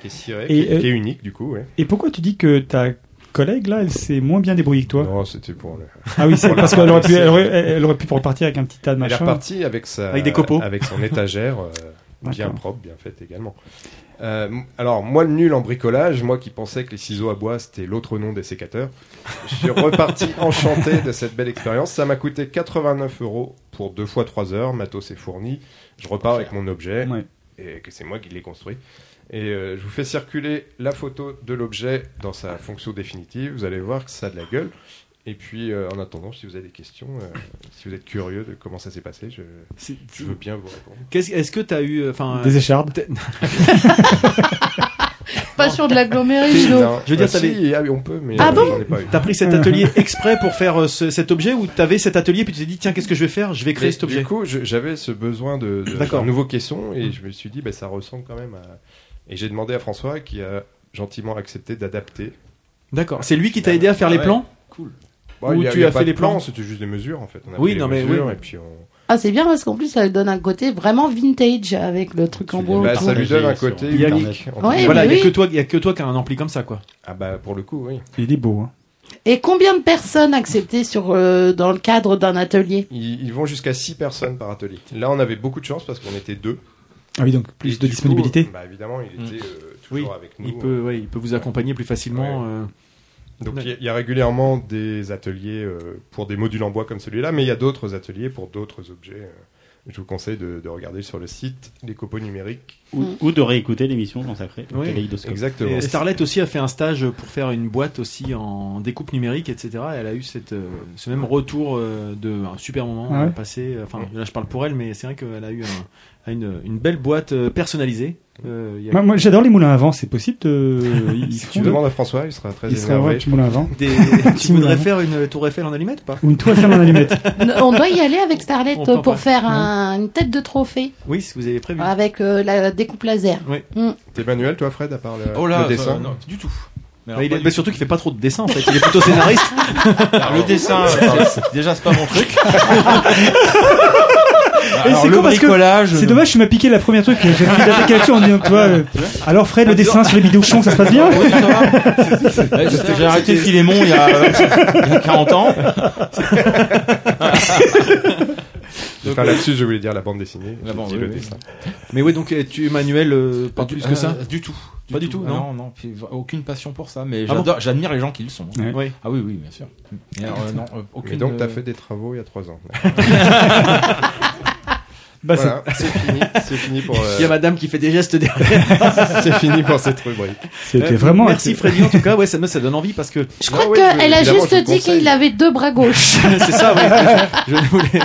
[SPEAKER 6] Qui est ciré,
[SPEAKER 2] Et,
[SPEAKER 6] qui, est,
[SPEAKER 2] euh,
[SPEAKER 6] qui est unique du coup, ouais.
[SPEAKER 2] Et pourquoi tu dis que ta collègue là, elle s'est moins bien débrouillée que toi
[SPEAKER 6] Non, c'était pour le.
[SPEAKER 2] Ah oui, c'est parce qu'elle aurait pu, elle aurait, elle aurait pu repartir avec un petit tas de
[SPEAKER 6] Elle est
[SPEAKER 2] machin.
[SPEAKER 6] repartie avec sa,
[SPEAKER 3] Avec des copeaux.
[SPEAKER 6] avec son étagère euh, bien propre, bien faite également. Euh, alors moi le nul en bricolage, moi qui pensais que les ciseaux à bois c'était l'autre nom des sécateurs, je suis reparti enchanté de cette belle expérience. Ça m'a coûté 89 euros pour deux fois trois heures, matos est fourni. Je repars avec mon objet
[SPEAKER 2] Ouais.
[SPEAKER 6] et que c'est moi qui l'ai construit. Et euh, je vous fais circuler la photo de l'objet dans sa fonction définitive. Vous allez voir que ça a de la gueule. Et puis, euh, en attendant, si vous avez des questions, euh, si vous êtes curieux de comment ça s'est passé, je, veux bien vous répondre.
[SPEAKER 3] Qu'est-ce- Est-ce que t'as eu, euh, enfin,
[SPEAKER 2] Des échardes.
[SPEAKER 11] Pas sur de l'agglomération.
[SPEAKER 6] Non,
[SPEAKER 3] Je veux dire,
[SPEAKER 6] bah, si, ah oui, on peut, mais
[SPEAKER 11] Ah bon
[SPEAKER 6] j'en ai pas eu.
[SPEAKER 3] T'as pris cet atelier exprès pour faire euh, ce- cet objet ou t'avais cet atelier puis tu t'es dit tiens qu'est-ce que je vais faire? Je vais créer
[SPEAKER 6] Mais
[SPEAKER 3] cet objet.
[SPEAKER 6] Du coup, j'avais ce besoin de, de d'un nouveau caisson et je me suis dit, bah, ça ressemble quand même à. Et j'ai demandé à François qui a gentiment accepté d'adapter.
[SPEAKER 3] D'accord. C'est lui qui t'a aidé à faire les plans?
[SPEAKER 6] Bon, Y a-
[SPEAKER 3] tu
[SPEAKER 6] il y a
[SPEAKER 3] as
[SPEAKER 6] pas
[SPEAKER 3] fait les plans
[SPEAKER 6] C'était juste des mesures en fait. On a
[SPEAKER 3] Oui, non, mais
[SPEAKER 6] mesures
[SPEAKER 3] oui.
[SPEAKER 6] et puis on.
[SPEAKER 11] Ah, c'est bien parce qu'en plus, ça donne un côté vraiment vintage avec le truc en bois.
[SPEAKER 6] Bah, ça lui donne un côté
[SPEAKER 3] Il y a-
[SPEAKER 6] unique.
[SPEAKER 11] Ouais.
[SPEAKER 3] Voilà, il y a
[SPEAKER 11] oui.
[SPEAKER 3] que toi, il y a que toi qui a un ampli comme ça quoi.
[SPEAKER 6] Ah bah pour le coup, oui.
[SPEAKER 2] Il est beau. Hein.
[SPEAKER 11] Et combien de personnes acceptées sur, euh, dans le cadre d'un atelier
[SPEAKER 6] Ils, ils vont jusqu'à 6 personnes par atelier. Là, on avait beaucoup de chance parce qu'on était deux.
[SPEAKER 2] Ah oui, donc plus
[SPEAKER 6] Et
[SPEAKER 2] de
[SPEAKER 6] coup,
[SPEAKER 2] disponibilité.
[SPEAKER 6] bah évidemment, il était euh,
[SPEAKER 3] Oui,
[SPEAKER 6] toujours avec nous.
[SPEAKER 3] Il peut, ouais, il peut vous accompagner plus facilement. euh.
[SPEAKER 6] Donc il y a- il y, a régulièrement des ateliers euh, pour des modules en bois comme celui-là, mais il y a d'autres ateliers pour d'autres objets. euh. Je vous conseille de, de regarder sur le site les copeaux numériques.
[SPEAKER 7] Ou, ou de réécouter l'émission consacrée au
[SPEAKER 3] Oui.
[SPEAKER 7] Kaléidoscope.
[SPEAKER 6] Exactement.
[SPEAKER 3] Et Starlet aussi a fait un stage pour faire une boîte aussi en découpe numérique, etc. Elle a eu cette, euh, ce même retour euh, de un super moment
[SPEAKER 2] Ah ouais
[SPEAKER 3] euh, passé. Enfin, là je parle pour elle, mais c'est vrai qu'elle a eu un- une, une belle boîte personnalisée. Euh, il y a
[SPEAKER 2] Moi, moi, j'adore les moulins à vent. C'est possible de. Ils
[SPEAKER 6] Si tu
[SPEAKER 2] de-
[SPEAKER 6] demandes à François, il sera très
[SPEAKER 2] Il ouais, petit moulin à vent.
[SPEAKER 3] des... Tu voudrais faire une tour Eiffel en allumette ou pas?
[SPEAKER 2] Ou une tour Eiffel en allumette.
[SPEAKER 11] On doit y aller avec Starlet pour faire un- une tête de trophée
[SPEAKER 3] Oui, si vous avez prévu.
[SPEAKER 11] avec euh, la découpe laser.
[SPEAKER 3] Oui.
[SPEAKER 11] Mm.
[SPEAKER 6] T'es manuel, toi, Fred, à part le,
[SPEAKER 9] Oh là,
[SPEAKER 6] le dessin
[SPEAKER 9] euh, non, du tout. Mais alors,
[SPEAKER 3] Mais il
[SPEAKER 9] pas
[SPEAKER 3] est-
[SPEAKER 9] du
[SPEAKER 3] mais
[SPEAKER 9] tout.
[SPEAKER 3] surtout qu'il fait pas trop de dessins en fait. Il est plutôt scénariste.
[SPEAKER 9] Alors, le dessin, c'est- c'est- déjà, c'est pas mon truc.
[SPEAKER 2] Et
[SPEAKER 9] Alors,
[SPEAKER 2] c'est
[SPEAKER 9] le bricolage.
[SPEAKER 2] C'est dommage, tu m'as piqué la première truc. J'ai pris d'attaquer là-dessus en disant, toi, euh, alors Fred, le dessin sur les vidéos chons, ça se passe bien
[SPEAKER 9] Oui, ça va. Ouais, c'était- J'ai arrêté Philémon il y a, il y a 40 ans.
[SPEAKER 6] Enfin, là-dessus, je voulais dire la bande dessinée.
[SPEAKER 9] La bande, oui,
[SPEAKER 6] le
[SPEAKER 9] oui.
[SPEAKER 6] dessin.
[SPEAKER 3] mais oui, donc tu es manuel euh, pas plus que ça.
[SPEAKER 9] Euh, Du tout.
[SPEAKER 3] Pas du tout,
[SPEAKER 9] Ah
[SPEAKER 3] non.
[SPEAKER 9] Non, non. puis, aucune passion pour ça. Mais
[SPEAKER 3] Ah bon
[SPEAKER 9] j'admire les gens qui le sont.
[SPEAKER 2] Ouais.
[SPEAKER 3] Oui.
[SPEAKER 9] Ah oui, oui, bien sûr. Alors, euh, non, euh, aucune.
[SPEAKER 6] Mais donc, t'as
[SPEAKER 9] euh,
[SPEAKER 6] fait des travaux il y a 3 ans.
[SPEAKER 2] Bah,
[SPEAKER 6] voilà, c'est fini. C'est fini pour. euh,
[SPEAKER 3] Il y a madame qui fait des gestes derrière.
[SPEAKER 6] c'est fini pour cette rubrique.
[SPEAKER 2] C'était
[SPEAKER 3] Euh,
[SPEAKER 2] vraiment.
[SPEAKER 3] Merci Freddy en tout cas. Ouais, ça me ça donne envie parce que
[SPEAKER 11] Je crois
[SPEAKER 6] ouais,
[SPEAKER 11] qu'elle a juste dit qu'il avait deux bras gauches.
[SPEAKER 3] c'est ça. Oui. Je, je voulais.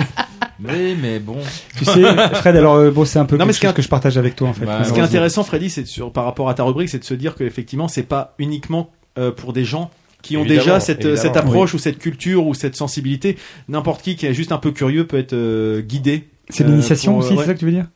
[SPEAKER 9] Oui, mais bon.
[SPEAKER 2] Tu sais, Fred, alors euh, bon, c'est un peu
[SPEAKER 3] Non, mais
[SPEAKER 2] quelque
[SPEAKER 3] ce
[SPEAKER 2] chose que je partage avec toi en fait.
[SPEAKER 9] Bah,
[SPEAKER 3] Ce qui est intéressant, Freddy, c'est sur par rapport à ta rubrique, c'est de se dire que effectivement, c'est pas uniquement euh, pour des gens qui ont
[SPEAKER 6] Évidemment,
[SPEAKER 3] déjà cette, euh, cette approche ou cette culture ou cette sensibilité. N'importe qui qui est juste un peu curieux peut être euh, guidé.
[SPEAKER 2] C'est
[SPEAKER 3] euh,
[SPEAKER 2] l'initiation
[SPEAKER 3] euh,
[SPEAKER 2] aussi,
[SPEAKER 3] ouais.
[SPEAKER 2] c'est ça que tu veux dire?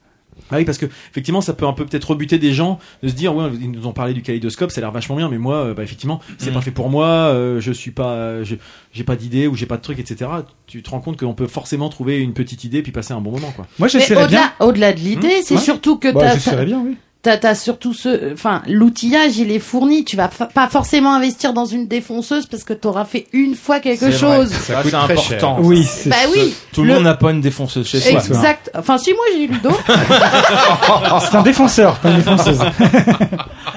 [SPEAKER 3] Ah oui, parce que effectivement, ça peut un peu peut-être rebuter des gens de se dire, ouais, ils nous ont parlé du kaléidoscope, ça a l'air vachement bien, mais moi, euh, bah, effectivement, c'est
[SPEAKER 9] Mm.
[SPEAKER 3] pas fait pour moi, euh, je suis pas, euh, j'ai pas d'idée ou j'ai pas de truc, etc. Tu te rends compte qu'on peut forcément trouver une petite idée puis passer un bon moment, quoi.
[SPEAKER 2] Moi, j'essaierais bien.
[SPEAKER 11] au-delà, au-delà de l'idée, c'est
[SPEAKER 2] Ouais.
[SPEAKER 11] surtout que
[SPEAKER 2] Bah,
[SPEAKER 11] t'as-
[SPEAKER 2] j'essaierais bien, oui.
[SPEAKER 11] T'as, t'as surtout ce, enfin, l'outillage, il est fourni. Tu vas pas forcément investir dans une défonceuse parce que t'auras fait une fois quelque chose.
[SPEAKER 9] Ça,
[SPEAKER 6] coûte très
[SPEAKER 9] important.
[SPEAKER 2] Oui, c'est
[SPEAKER 11] Bah oui.
[SPEAKER 9] Tout le,
[SPEAKER 11] Le-
[SPEAKER 9] monde n'a pas une défonceuse chez soi.
[SPEAKER 11] Exact. Enfin, si moi j'ai eu le dos.
[SPEAKER 2] c'est un défenseur, pas une défonceuse.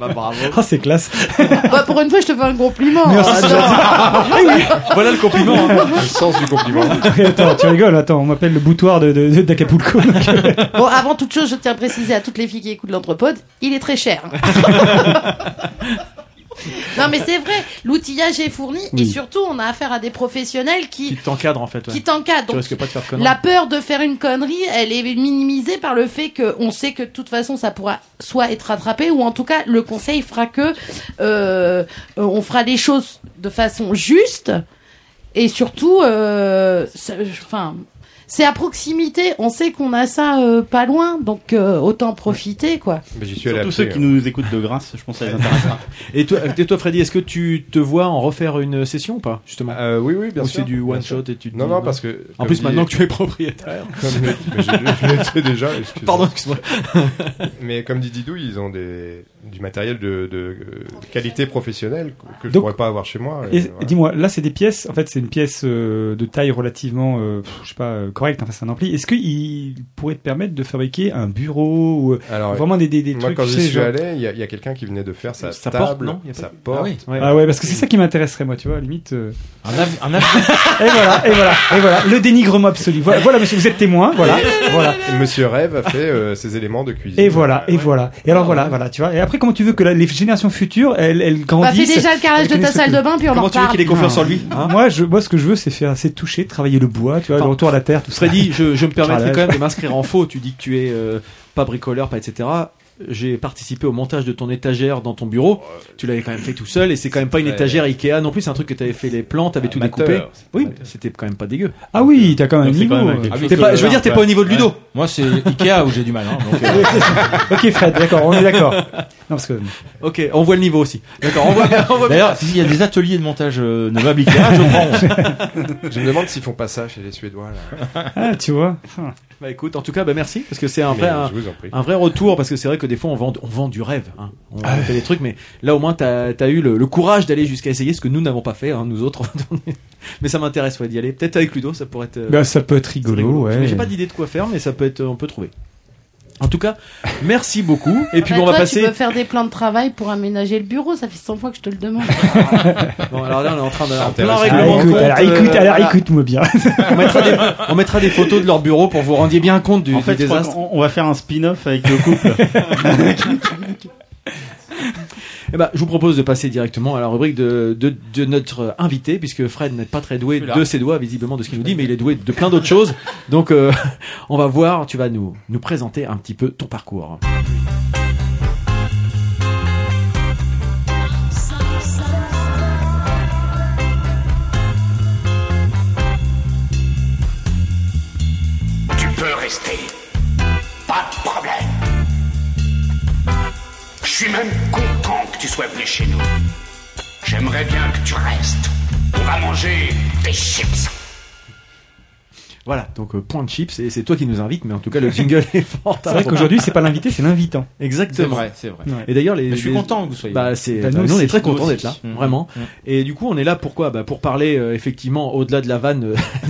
[SPEAKER 3] Bah, bravo.
[SPEAKER 2] Ah, c'est classe.
[SPEAKER 11] bah, pour une fois, je te fais un compliment.
[SPEAKER 2] Merci.
[SPEAKER 3] Voilà le compliment. hein.
[SPEAKER 6] Le sens du compliment.
[SPEAKER 2] attends, tu rigoles, attends, on m'appelle le boutoir de, de, de- d'Acapulco.
[SPEAKER 11] Bon, avant toute chose, je tiens à préciser à toutes les filles qui écoutent l'entrepode, il est très cher. Non, mais c'est vrai, l'outillage est fourni et surtout, on a affaire à des professionnels
[SPEAKER 3] Qui
[SPEAKER 11] qui,
[SPEAKER 3] t'encadre en fait. ouais.
[SPEAKER 11] qui t'encadrent.
[SPEAKER 3] Tu
[SPEAKER 11] Donc,
[SPEAKER 3] risques pas de faire de conneries.
[SPEAKER 11] La peur de faire une connerie, elle est minimisée par le fait qu'on sait que de toute façon ça pourra soit être rattrapé ou en tout cas le conseil fera que euh, on fera les choses de façon juste et surtout, euh, enfin. C'est à proximité, on sait qu'on a ça euh, pas loin, donc euh, autant profiter quoi.
[SPEAKER 6] Mais j'y suis allé
[SPEAKER 7] Tous
[SPEAKER 6] à
[SPEAKER 7] ceux qui
[SPEAKER 6] hein.
[SPEAKER 7] nous écoutent de grâce, je pense que ça les intéressera.
[SPEAKER 3] Et toi, et toi, Freddy, est-ce que tu te vois en refaire une session ou pas, justement?
[SPEAKER 6] Euh, oui, oui, bien
[SPEAKER 3] Ou
[SPEAKER 6] sûr.
[SPEAKER 3] c'est du
[SPEAKER 6] bien
[SPEAKER 3] one
[SPEAKER 6] sûr.
[SPEAKER 3] shot et tu te
[SPEAKER 6] Non,
[SPEAKER 3] dis,
[SPEAKER 6] non, parce que.
[SPEAKER 3] En plus, maintenant que tu es propriétaire.
[SPEAKER 6] Comme le- mais je, je l'étais déjà. excuse-moi.
[SPEAKER 3] Pardon, excuse-moi.
[SPEAKER 6] Mais comme dit Didou, ils ont des, du matériel de, de, qualité professionnelle que je
[SPEAKER 2] Donc-
[SPEAKER 6] pourrais pas avoir chez moi.
[SPEAKER 2] Et
[SPEAKER 6] voilà.
[SPEAKER 2] dis-moi, là c'est des pièces, en fait c'est une pièce euh, de taille relativement, euh, pff, je sais pas, euh, correcte, enfin c'est un ampli. Est-ce qu'il pourrait te permettre de fabriquer un bureau ou euh,
[SPEAKER 6] Alors,
[SPEAKER 2] vraiment des, des, des
[SPEAKER 6] moi,
[SPEAKER 2] trucs
[SPEAKER 6] quand
[SPEAKER 2] tu
[SPEAKER 6] j'y
[SPEAKER 2] sais,
[SPEAKER 6] suis
[SPEAKER 2] genre-
[SPEAKER 6] allé, il y a, il y a quelqu'un qui venait de faire sa,
[SPEAKER 3] Sa
[SPEAKER 6] table,
[SPEAKER 3] porte, non Il y a pas
[SPEAKER 6] sa
[SPEAKER 3] de-
[SPEAKER 6] porte.
[SPEAKER 9] Ah oui.
[SPEAKER 3] Ouais.
[SPEAKER 2] Ah ouais, parce que c'est ça qui m'intéresserait moi, tu vois, à la limite. euh.
[SPEAKER 9] Un, av- un av-
[SPEAKER 2] Et voilà, et voilà, et voilà, le dénigrement absolu. Voilà, voilà, monsieur, vous êtes témoin, voilà, voilà.
[SPEAKER 6] Et Monsieur Rêve a fait euh, ses éléments de cuisine.
[SPEAKER 2] Et voilà, et voilà. Et alors voilà, voilà, tu vois. Et après, comment tu veux que la- les générations futures, elles, elles
[SPEAKER 11] Bah, fais
[SPEAKER 2] grandissent
[SPEAKER 11] déjà le carrelage de ta salle de bain, puis on en
[SPEAKER 3] Comment tu veux qu'il ait confiance en lui hein
[SPEAKER 2] Moi, je, moi, ce que je veux, c'est faire, c'est toucher, travailler le bois, tu vois,
[SPEAKER 3] Enfin,
[SPEAKER 2] le retour à la terre, tout ça.
[SPEAKER 3] Freddy, je, je me permettrai
[SPEAKER 2] Carrelage.
[SPEAKER 3] quand même de m'inscrire en faux. Tu dis que tu es euh, pas bricoleur, pas etc. J'ai participé au montage de ton étagère dans ton bureau. Tu l'avais quand même fait tout seul et c'est quand même pas une étagère Ikea non plus. C'est un truc que t'avais fait les plans, t'avais tout découpé. Oui, c'était quand même pas dégueu.
[SPEAKER 2] Ah oui, t'as quand même un niveau. euh.
[SPEAKER 9] Ah
[SPEAKER 3] je veux dire, t'es pas au niveau de Ludo.
[SPEAKER 9] Moi, c'est Ikea où j'ai du mal. Hein, euh,
[SPEAKER 2] ok, Fred, d'accord, on est d'accord. Non, parce que
[SPEAKER 3] Ok, on voit le niveau aussi. D'accord, on voit.
[SPEAKER 9] D'ailleurs, s'il y a des ateliers de montage euh, de meubles Ikea, je prends.
[SPEAKER 6] Je me demande s'ils font pas ça chez les Suédois. Là.
[SPEAKER 2] ah, tu vois. Ah.
[SPEAKER 3] Bah écoute, en tout cas, bah merci parce que c'est un
[SPEAKER 6] Mais
[SPEAKER 3] vrai, un, vrai retour parce que c'est vrai que des fois on vend, on vend du rêve. Hein. On, on fait des trucs, mais là au moins t'as as eu le, le courage d'aller jusqu'à essayer ce que nous n'avons pas fait, hein, nous autres. mais ça m'intéresse ouais, d'y aller. Peut-être avec Ludo, ça pourrait être.
[SPEAKER 2] Bah, ça peut être rigolo,
[SPEAKER 3] rigolo.
[SPEAKER 2] ouais.
[SPEAKER 3] J'ai pas d'idée de quoi faire, mais ça peut être, on peut trouver. En tout cas, merci beaucoup. Et puis
[SPEAKER 11] Bah,
[SPEAKER 3] bon, on va
[SPEAKER 11] toi,
[SPEAKER 3] passer.
[SPEAKER 11] Tu peux faire des plans de travail pour aménager le bureau, ça fait 100 fois que je te le demande.
[SPEAKER 3] Bon, alors là, on est en train de en plein.
[SPEAKER 2] Ah, écoute,
[SPEAKER 3] compte,
[SPEAKER 2] alors,
[SPEAKER 3] euh,
[SPEAKER 2] écoute, alors,
[SPEAKER 3] voilà.
[SPEAKER 2] écoute-moi bien.
[SPEAKER 3] on, mettra des, on mettra des photos de leur bureau pour vous rendiez bien compte du,
[SPEAKER 7] En
[SPEAKER 3] du
[SPEAKER 7] fait, crois
[SPEAKER 3] désastre.
[SPEAKER 7] qu'on- on va faire un spin-off avec le couple.
[SPEAKER 3] Eh ben, je vous propose de passer directement à la rubrique de, de, de notre invité, puisque Fred n'est pas très doué de ses doigts, visiblement, de ce qu'il nous dit, mais il est doué de plein d'autres choses. Donc, euh, on va voir, tu vas nous, nous présenter un petit peu ton parcours.
[SPEAKER 12] Tu peux rester. Suis même content que tu sois venu chez nous. J'aimerais bien que tu restes. On va manger des chips.
[SPEAKER 3] Voilà, donc euh, point de chips, et c'est toi qui nous invites, mais en tout cas, le jingle est fort.
[SPEAKER 2] C'est vrai qu'aujourd'hui, c'est pas l'invité, c'est l'invitant.
[SPEAKER 9] C'est
[SPEAKER 3] Exactement.
[SPEAKER 9] vrai, c'est vrai.
[SPEAKER 3] Et d'ailleurs, les,
[SPEAKER 9] Mais je suis
[SPEAKER 3] les-
[SPEAKER 9] content que vous soyez
[SPEAKER 3] Bah,
[SPEAKER 9] là.
[SPEAKER 3] c'est,
[SPEAKER 2] Bah, nous
[SPEAKER 3] nous, on est très contents d'être là,
[SPEAKER 9] Mhm.
[SPEAKER 3] vraiment.
[SPEAKER 9] Mhm.
[SPEAKER 3] Et du coup, on est là pourquoi bah, Pour parler, euh, effectivement, au-delà de la vanne,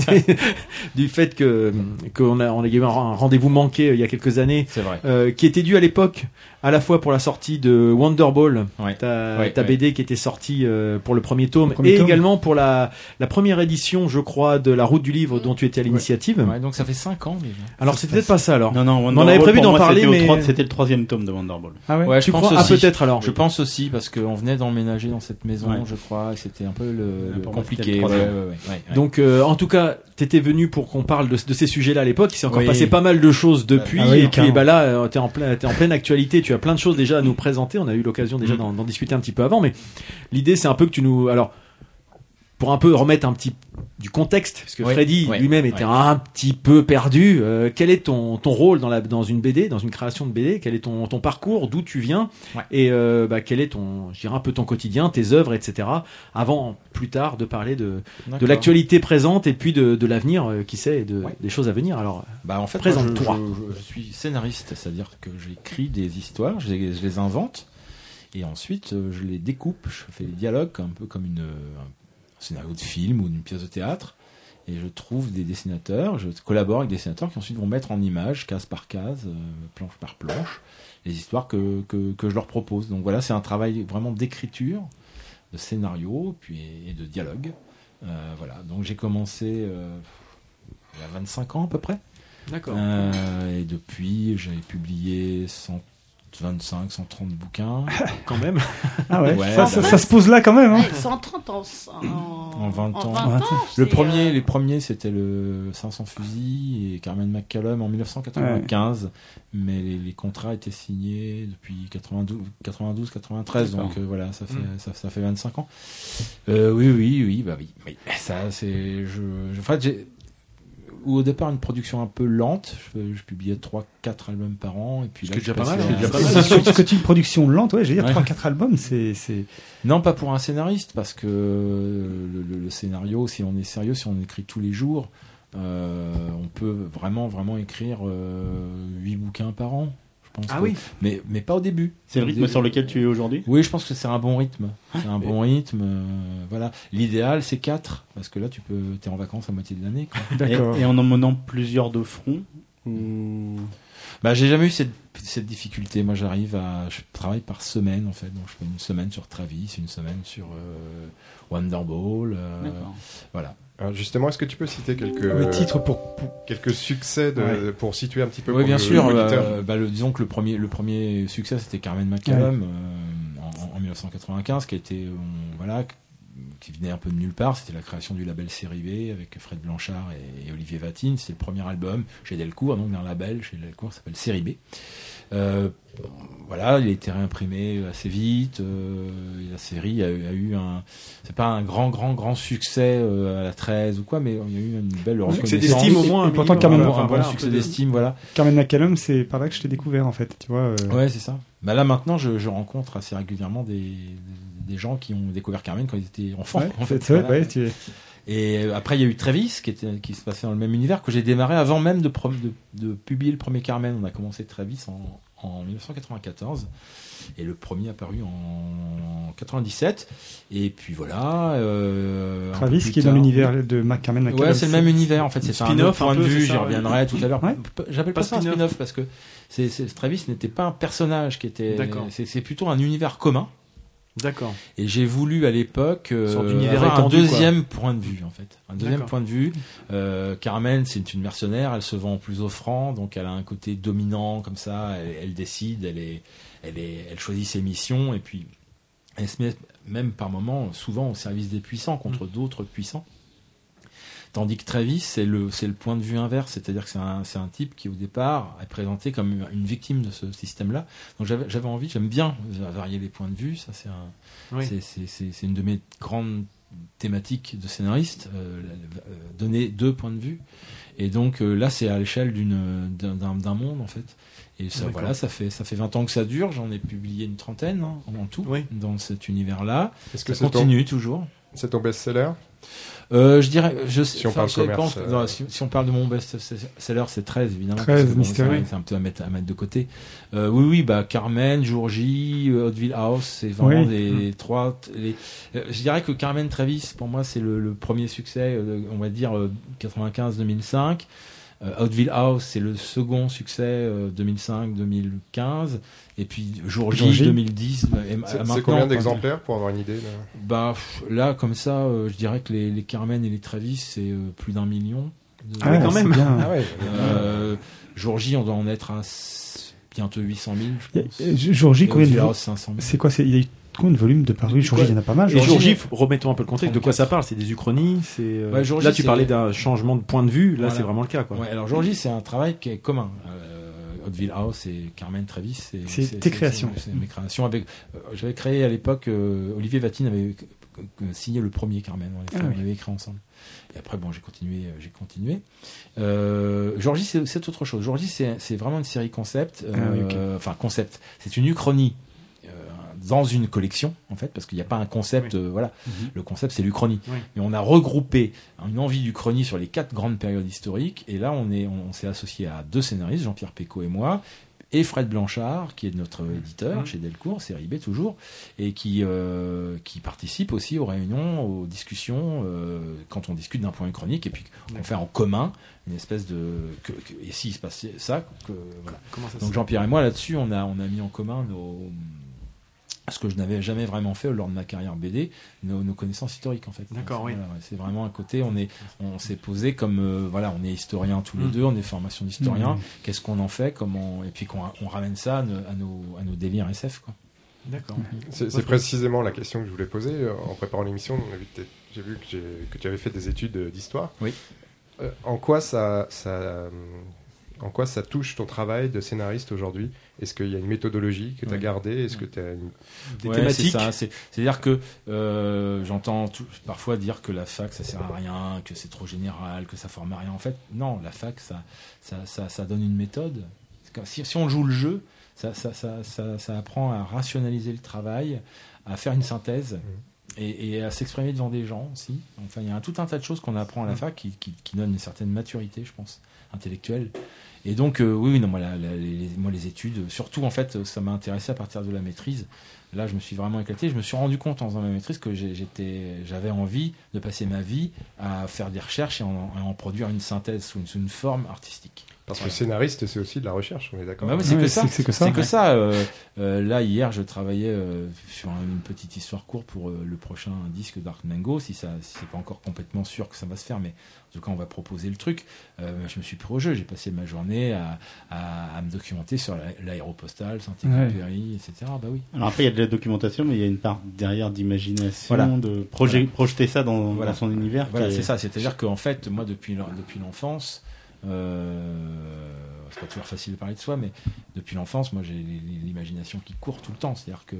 [SPEAKER 3] euh, du fait que qu'on a, on a eu un un rendez-vous manqué euh, il y a quelques années,
[SPEAKER 9] C'est vrai.
[SPEAKER 3] euh, qui était dû à l'époque à la fois pour la sortie de Wonderball,
[SPEAKER 9] Ouais.
[SPEAKER 3] ta,
[SPEAKER 9] Ouais,
[SPEAKER 3] ta
[SPEAKER 9] ouais.
[SPEAKER 3] BD qui était sortie euh, pour le premier tome,
[SPEAKER 2] premier
[SPEAKER 3] et
[SPEAKER 2] tome.
[SPEAKER 3] également pour la, la première édition, je crois, de la Route du Livre dont tu étais à l'initiative.
[SPEAKER 9] Ouais, donc ça fait 5 ans déjà.
[SPEAKER 3] Alors c'est peut-être pas ça alors.
[SPEAKER 7] Non, non,
[SPEAKER 3] on avait prévu d'en parler, mais
[SPEAKER 7] C'était le troisième tome de Wonderball.
[SPEAKER 2] Ah ouais.
[SPEAKER 9] Ouais, je
[SPEAKER 3] tu
[SPEAKER 9] pense
[SPEAKER 3] crois ah,
[SPEAKER 9] aussi.
[SPEAKER 3] peut-être alors.
[SPEAKER 9] Je pense aussi parce qu'on venait d'emménager dans cette maison,
[SPEAKER 7] Ouais.
[SPEAKER 9] je crois, et c'était un peu le, le compliqué.
[SPEAKER 7] le
[SPEAKER 9] Ouais, ouais,
[SPEAKER 7] troisième.
[SPEAKER 9] ouais, ouais, ouais.
[SPEAKER 3] Donc, euh, en tout cas, t'étais venu pour qu'on parle de, de ces sujets-là à l'époque. Il s'est encore passé pas mal de choses depuis.
[SPEAKER 2] Ah oui,
[SPEAKER 3] et puis, bah là, euh, t'es en, en pleine actualité. Tu as plein de choses déjà à nous présenter. On a eu l'occasion déjà
[SPEAKER 9] Mm.
[SPEAKER 3] d'en, d'en discuter un petit peu avant. Mais l'idée, c'est un peu que tu nous. Alors, pour un peu remettre un petit du contexte, parce que
[SPEAKER 9] Oui,
[SPEAKER 3] Freddy
[SPEAKER 9] oui,
[SPEAKER 3] lui-même était
[SPEAKER 9] oui.
[SPEAKER 3] un petit peu perdu. euh, quel est ton, ton rôle dans, la, dans une BD, dans une création de BD Quel est ton, ton parcours? D'où tu viens? Et euh, bah, quel est ton, je dirais un peu ton quotidien, tes œuvres, etc. Avant, plus tard, de parler de, de l'actualité présente et puis de, de l'avenir, euh, qui sait, et de, des choses à venir. Alors,
[SPEAKER 9] Bah en fait,
[SPEAKER 3] Présente-toi.
[SPEAKER 9] Je, je- je suis scénariste, c'est-à-dire que j'écris des histoires, je les, je les invente, et ensuite je les découpe, je fais des dialogues un peu comme une, un scénario de film ou d'une pièce de théâtre, et je trouve des dessinateurs, je collabore avec des dessinateurs qui ensuite vont mettre en images, case par case, euh, planche par planche, les histoires que, que, que je leur propose. Donc voilà, c'est un travail vraiment d'écriture, de scénario, puis et de dialogue. Euh, voilà, donc j'ai commencé euh, il y a 25 ans à peu près.
[SPEAKER 3] d'accord.
[SPEAKER 9] Euh, et depuis, j'ai publié 125, 130 bouquins.
[SPEAKER 3] quand même.
[SPEAKER 2] Ah ouais,
[SPEAKER 9] Ouais,
[SPEAKER 2] ça,
[SPEAKER 9] bah,
[SPEAKER 2] ça, ça se pose là quand même. Hein.
[SPEAKER 11] Ouais, 130 ans. En,
[SPEAKER 9] En 20 ans.
[SPEAKER 11] en 20
[SPEAKER 2] Ouais.
[SPEAKER 11] ans,
[SPEAKER 9] Le premier,
[SPEAKER 11] euh,
[SPEAKER 9] les premiers, c'était le 500 fusils et Carmen McCallum en 1995. Mais les, les contrats étaient signés depuis 92, 92 93. Donc euh, voilà, ça fait, ça, ça fait 25 ans. Euh, oui, oui, oui, bah oui. oui. Ça, c'est, je, je- en fait, j'ai, ou au départ une production un peu lente. Je, je publiais 3-4 albums par an. Et puis
[SPEAKER 3] Ce
[SPEAKER 9] là,
[SPEAKER 3] qui est
[SPEAKER 9] je
[SPEAKER 3] déjà pas mal,
[SPEAKER 9] à-
[SPEAKER 3] c'est déjà pas mal.
[SPEAKER 2] c'est- une production lente, ouais, je veux dire,
[SPEAKER 9] Ouais.
[SPEAKER 2] 3-4 albums, c'est. c'est-
[SPEAKER 9] Non, pas pour un scénariste, parce que le, le- le scénario, si on est sérieux, si on écrit tous les jours, euh, on peut vraiment, vraiment écrire euh, 8 bouquins par an. Pense
[SPEAKER 3] Ah
[SPEAKER 9] que-
[SPEAKER 3] oui.
[SPEAKER 9] mais, mais pas au début.
[SPEAKER 7] C'est le rythme sur lequel tu es aujourd'hui?
[SPEAKER 9] Oui, je pense que c'est un bon rythme. C'est un bon rythme. euh, voilà. L'idéal, c'est 4, parce que là, tu peux, es en vacances à moitié de l'année.
[SPEAKER 2] D'accord.
[SPEAKER 7] Et, et en en menant plusieurs de front ou-
[SPEAKER 9] Bah, j'ai jamais eu cette, cette difficulté. Moi, j'arrive à. Je travaille par semaine, en fait. Donc, je fais une semaine sur Travis, une semaine sur euh, Wonderball. euh,
[SPEAKER 7] D'accord.
[SPEAKER 9] voilà.
[SPEAKER 6] Alors justement, est-ce que tu peux citer quelques
[SPEAKER 2] titres pour. pour-
[SPEAKER 6] quelques succès de, pour situer un petit peu
[SPEAKER 9] Oui,
[SPEAKER 6] pour
[SPEAKER 9] bien
[SPEAKER 6] le-
[SPEAKER 9] sûr.
[SPEAKER 6] l'auditeur
[SPEAKER 9] euh, bah, le- disons que le premier, le premier succès, c'était Carmen McCallum euh, en, en 1995, qui a été, euh, voilà, qui venait un peu de nulle part. C'était la création du label Série B avec Fred Blanchard et, et Olivier Vatine. C'était le premier album chez Delcourt, donc d'un label chez Delcourt, qui s'appelle Série B. Euh, voilà, il a été réimprimé assez vite. euh, et la série a, eu- a eu un, c'est pas un grand, grand, grand succès euh, à la 13 ou quoi, mais il y a eu une belle
[SPEAKER 3] Succès
[SPEAKER 9] reconnaissance.
[SPEAKER 3] d'estime au moins.
[SPEAKER 2] Pourtant. Carmen-
[SPEAKER 9] un,
[SPEAKER 3] Enfin, voilà,
[SPEAKER 9] succès d'estime, voilà.
[SPEAKER 2] Carmen McCallum, c'est par là que je t'ai découvert en fait, tu vois. euh,
[SPEAKER 9] Ouais, c'est ça. Bah là maintenant, je, je rencontre assez régulièrement des, des gens qui ont découvert Carmen quand ils étaient enfants.
[SPEAKER 2] ouais,
[SPEAKER 9] en fait,
[SPEAKER 2] c'est vrai,
[SPEAKER 9] voilà.
[SPEAKER 2] ouais, tu es-
[SPEAKER 9] Et euh, après, il y a eu Travis qui était qui se passait dans le même univers que j'ai démarré avant même de, pro- de, de publier le premier Carmen. On a commencé Travis en, en 1994 et le premier apparu en 97. Et puis voilà. euh,
[SPEAKER 2] Travis qui est dans l'univers de Mac Carmen McCallum.
[SPEAKER 9] Ouais, c'est le même univers en fait. C'est un
[SPEAKER 3] Spin-off,
[SPEAKER 9] autre point de vue. J'y reviendrai tout à l'heure.
[SPEAKER 2] Ouais.
[SPEAKER 9] J'appelle pas,
[SPEAKER 3] Pas
[SPEAKER 9] ça un
[SPEAKER 3] spin-off.
[SPEAKER 9] parce que Travis n'était pas un personnage qui était.
[SPEAKER 3] D'accord.
[SPEAKER 9] C'est plutôt un univers commun.
[SPEAKER 3] D'accord.
[SPEAKER 9] Et j'ai voulu à l'époque euh, avoir un deuxième point de vue en fait. Un deuxième point de vue. Euh, Carmen, c'est une mercenaire, elle se vend plus offrant, donc elle a un côté dominant comme ça. Elle, elle décide, elle est, elle est, elle choisit ses missions et puis elle se met même par moments souvent au service des puissants contre d'autres puissants. Tandis que Travis, c'est le, c'est le point de vue inverse, c'est-à-dire que c'est un, c'est un type qui au départ est présenté comme une- une victime de ce système-là. Donc j'avais, j'avais envie, j'aime bien varier les points de vue, ça c'est un,
[SPEAKER 3] Oui.
[SPEAKER 9] c'est, c'est, c'est, c'est une de mes grandes thématiques de scénariste, euh, euh, donner deux points de vue. Et donc euh, là, c'est à l'échelle d'une, d'un, d'un, d'un monde en fait. Et ça,
[SPEAKER 3] D'accord.
[SPEAKER 9] voilà, ça fait, ça fait 20 ans que ça dure, j'en ai publié une trentaine hein, en tout
[SPEAKER 3] Oui.
[SPEAKER 9] dans cet univers-là.
[SPEAKER 6] Est-ce que
[SPEAKER 9] Ça continue toujours.
[SPEAKER 6] C'est ton best-seller
[SPEAKER 9] Euh, je dirais, je,
[SPEAKER 6] Si on parle
[SPEAKER 9] je
[SPEAKER 6] commerce,
[SPEAKER 9] pense-
[SPEAKER 6] euh.
[SPEAKER 9] non, si, si on parle de mon best-seller, c'est 13 évidemment.
[SPEAKER 2] 13,
[SPEAKER 9] parce que bon,
[SPEAKER 2] Mystery.
[SPEAKER 9] c'est- C'est un peu à mettre, à mettre de côté. Euh, oui, oui, bah Carmen, Jour J, euh, Hauteville House, c'est vraiment
[SPEAKER 2] Oui.
[SPEAKER 9] des
[SPEAKER 3] Mm.
[SPEAKER 9] trois. Les, euh, je dirais que Carmen Travis, pour moi, c'est le, le premier succès, euh, on va dire euh, 95-2005. Euh, Hauteville House, c'est le second succès euh, 2005-2015. Et puis Jour J,
[SPEAKER 2] Jour J.
[SPEAKER 9] 2010. bah, et
[SPEAKER 6] C'est combien
[SPEAKER 9] enfin,
[SPEAKER 6] d'exemplaires pour avoir une idée là?
[SPEAKER 9] Bah, là, comme ça, euh, je dirais que les, les Carmen et les Travis, c'est euh, plus d'un million. de-
[SPEAKER 2] Ah ouais,
[SPEAKER 3] quand même.
[SPEAKER 2] bien.
[SPEAKER 6] ouais.
[SPEAKER 9] Euh, jour J, on doit en être à bientôt 800 000, je
[SPEAKER 2] Y a-
[SPEAKER 9] pense.
[SPEAKER 2] euh, Jour J, combien de
[SPEAKER 9] Hauteville
[SPEAKER 2] vo-
[SPEAKER 9] House, 500 000.
[SPEAKER 2] C'est quoi c'est- Il y a eu combien de volumes de paru Jour J, il y en a pas mal.
[SPEAKER 3] Et
[SPEAKER 2] Jour J.
[SPEAKER 3] Remettons un peu le contexte. De quoi ça parle C'est des uchronies. C'est euh,
[SPEAKER 9] Ouais,
[SPEAKER 3] là tu
[SPEAKER 9] c'est-
[SPEAKER 3] parlais d'un changement de point de vue. Là,
[SPEAKER 9] Voilà.
[SPEAKER 3] c'est vraiment le cas, quoi.
[SPEAKER 9] Ouais, alors jour J, c'est un travail qui est commun. Euh, Hauteville House et Carmen Travis, c'est
[SPEAKER 2] C'est tes créations.
[SPEAKER 9] C'est mes créations. Avec, euh, j'avais créé à l'époque, euh, Olivier Vatine avait euh, signé le premier Carmen. On
[SPEAKER 2] Ah
[SPEAKER 9] l'avait
[SPEAKER 2] oui.
[SPEAKER 9] on l'avait écrit ensemble. Et après, bon, j'ai continué, euh, j'ai continué. Euh, Georgie, c'est c'est autre chose. Georgie, c'est c'est vraiment une série concept. euh,
[SPEAKER 2] Ah.
[SPEAKER 9] Enfin, concept. C'est une uchronie euh, dans une collection, en fait, parce qu'il n'y a pas un concept. euh, voilà,
[SPEAKER 3] Mhm.
[SPEAKER 9] le concept, c'est l'Uchronie.
[SPEAKER 3] Oui.
[SPEAKER 9] Mais on a regroupé une envie d'Uchronie sur les quatre grandes périodes historiques. Et là, on est, on, s'est associé à deux scénaristes, Jean-Pierre Pécaud et moi, et Fred Blanchard, qui est notre éditeur
[SPEAKER 3] Mhm.
[SPEAKER 9] chez Delcourt, série B toujours, et qui, euh, qui participe aussi aux réunions, aux discussions, euh, quand on discute d'un point chronique, et puis on fait en commun une espèce de. Que, que- et s'il se passait ça, que, voilà.
[SPEAKER 3] Ça
[SPEAKER 9] Donc Jean-Pierre et moi, là-dessus, on a, on a mis en commun nos ce que je n'avais jamais vraiment fait lors de ma carrière BD, nos, nos connaissances historiques en fait.
[SPEAKER 3] D'accord, oui.
[SPEAKER 9] Voilà, c'est vraiment un côté, on est, on s'est posé comme, euh, voilà, on est historiens tous les
[SPEAKER 3] Mm.
[SPEAKER 9] deux, on est formation d'historien.
[SPEAKER 2] Mm.
[SPEAKER 9] Qu'est-ce qu'on en fait, comment, et puis qu'on on ramène ça à nos, à nos, à nos délires SF quoi.
[SPEAKER 3] D'accord.
[SPEAKER 6] C'est c'est précisément la question que je voulais poser euh, en préparant l'émission. J'ai vu que, tu avais fait des études euh, d'histoire.
[SPEAKER 9] Oui.
[SPEAKER 6] Euh, en quoi ça, ça, en quoi ça touche ton travail de scénariste aujourd'hui? Est-ce qu'il y a une méthodologie que tu as
[SPEAKER 9] Ouais.
[SPEAKER 6] gardée? Est-ce que tu as une...
[SPEAKER 3] Des
[SPEAKER 9] Ouais,
[SPEAKER 3] thématiques?
[SPEAKER 9] C'est-à-dire que euh, j'entends parfois dire que la fac ça sert à rien, que c'est trop général, que ça forme à rien. En fait, non, la fac ça, ça, ça, ça donne une méthode. Si, si on joue le jeu, ça, apprend à rationaliser le travail, à faire une synthèse. Et, et à s'exprimer devant des gens aussi. Enfin, il y a un, tout un tas de choses qu'on apprend à la fac qui, qui, qui donnent une certaine maturité, je pense, intellectuelle. Et donc, euh, oui, non, moi, les, études, surtout, en fait, ça m'a intéressé à partir de la maîtrise. Là, je me suis vraiment éclaté. Je me suis rendu compte en faisant ma maîtrise que j'avais envie de passer ma vie à faire des recherches et à en produire une synthèse sous une forme artistique.
[SPEAKER 6] Parce
[SPEAKER 9] Voilà.
[SPEAKER 6] que scénariste, c'est aussi de la recherche, on est d'accord
[SPEAKER 9] Bah c'est
[SPEAKER 2] Ouais,
[SPEAKER 9] que ça.
[SPEAKER 2] c'est que ça.
[SPEAKER 9] C'est que
[SPEAKER 2] Ouais.
[SPEAKER 9] ça. euh, euh, là, hier, je travaillais euh, sur une petite histoire courte pour euh, le prochain disque Dark Mango. Si ça, si c'est pas encore complètement sûr que ça va se faire, mais en tout cas, on va proposer le truc. Euh, je me suis pris au jeu. J'ai passé ma journée à, à, à me documenter sur la- l'aéropostale, Saint-Exupéry, etc. Bah oui.
[SPEAKER 7] Alors après, il y a de la documentation, mais il y a une part derrière d'imagination,
[SPEAKER 9] Voilà.
[SPEAKER 7] de projet, projeter ça dans,
[SPEAKER 9] Voilà.
[SPEAKER 7] dans son univers.
[SPEAKER 9] Voilà,
[SPEAKER 7] est-
[SPEAKER 9] c'est ça. C'est-à-dire qu'en fait, moi, depuis l'en- depuis l'enfance, euh, c'est pas toujours facile de parler de soi, mais depuis l'enfance, moi, j'ai l'imagination qui court tout le temps. C'est-à-dire que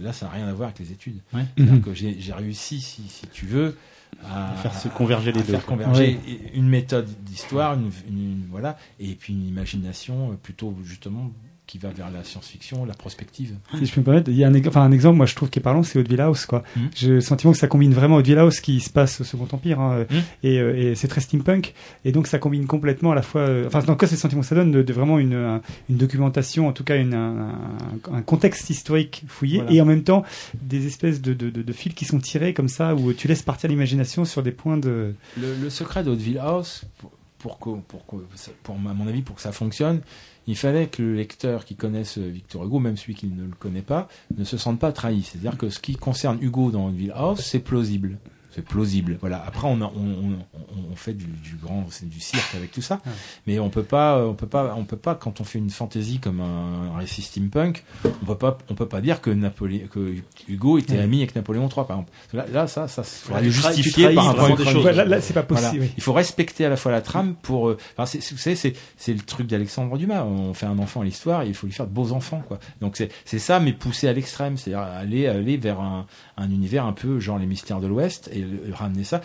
[SPEAKER 9] là, ça n'a rien à voir avec les études.
[SPEAKER 7] Ouais.
[SPEAKER 9] C'est-à-dire
[SPEAKER 2] Mhm.
[SPEAKER 9] que j'ai réussi, si, si tu veux, à
[SPEAKER 7] À faire se converger les
[SPEAKER 9] à
[SPEAKER 7] deux,
[SPEAKER 9] faire converger une méthode d'histoire, une, une- voilà, et puis une imagination plutôt justement qui va vers la science-fiction, la prospective.
[SPEAKER 2] Si je peux me permettre, il y a un, ex- enfin, un exemple, moi je trouve qui est parlant, c'est Hauteville House, quoi.
[SPEAKER 9] Mhm.
[SPEAKER 2] J'ai le sentiment que ça combine vraiment Hauteville House qui se passe au Second Empire, hein, et, euh, et c'est très steampunk, et donc ça combine complètement à la fois, euh, enfin, dans le cas, c'est le sentiment que ça donne de, de vraiment une, un- une documentation, en tout cas une, un, contexte historique fouillé,
[SPEAKER 9] Voilà.
[SPEAKER 2] et en même temps des espèces de, de, fils qui sont tirés comme ça, où tu laisses partir l'imagination sur des points de.
[SPEAKER 9] Le, le secret de Hauteville House, pour, pour, que, pour, que, pour, à mon avis, pour que ça fonctionne, il fallait que le lecteur qui connaisse Victor Hugo, même celui qui ne le connaît pas, ne se sente pas trahi. C'est-à-dire que ce qui concerne Hugo dans Hauteville House, c'est plausible. C'est plausible. Voilà. Après, on, a- on, on, on- fait du, du grand, c'est du cirque avec tout ça, mais on peut pas, on peut pas, on peut pas quand on fait une fantaisie comme un, un récit steampunk, on peut pas, on peut pas dire que Napoléon, que Hugo était
[SPEAKER 2] Ouais.
[SPEAKER 9] ami avec Napoléon III, par exemple. Là, là ça, ça, faudra le justifier
[SPEAKER 3] trahis
[SPEAKER 9] par point
[SPEAKER 3] des choses.
[SPEAKER 2] Ouais, là, là, c'est pas possible.
[SPEAKER 9] Voilà.
[SPEAKER 2] oui.
[SPEAKER 9] Il faut respecter à la fois la trame pour. euh, enfin, vous savez, c'est, c'est le truc d'Alexandre Dumas. On fait un enfant à l'histoire et il faut lui faire de beaux enfants, quoi. Donc c'est, c'est ça, mais poussé à l'extrême, c'est-à-dire aller aller vers un, un univers un peu genre les mystères de l'Ouest et le- ramener ça.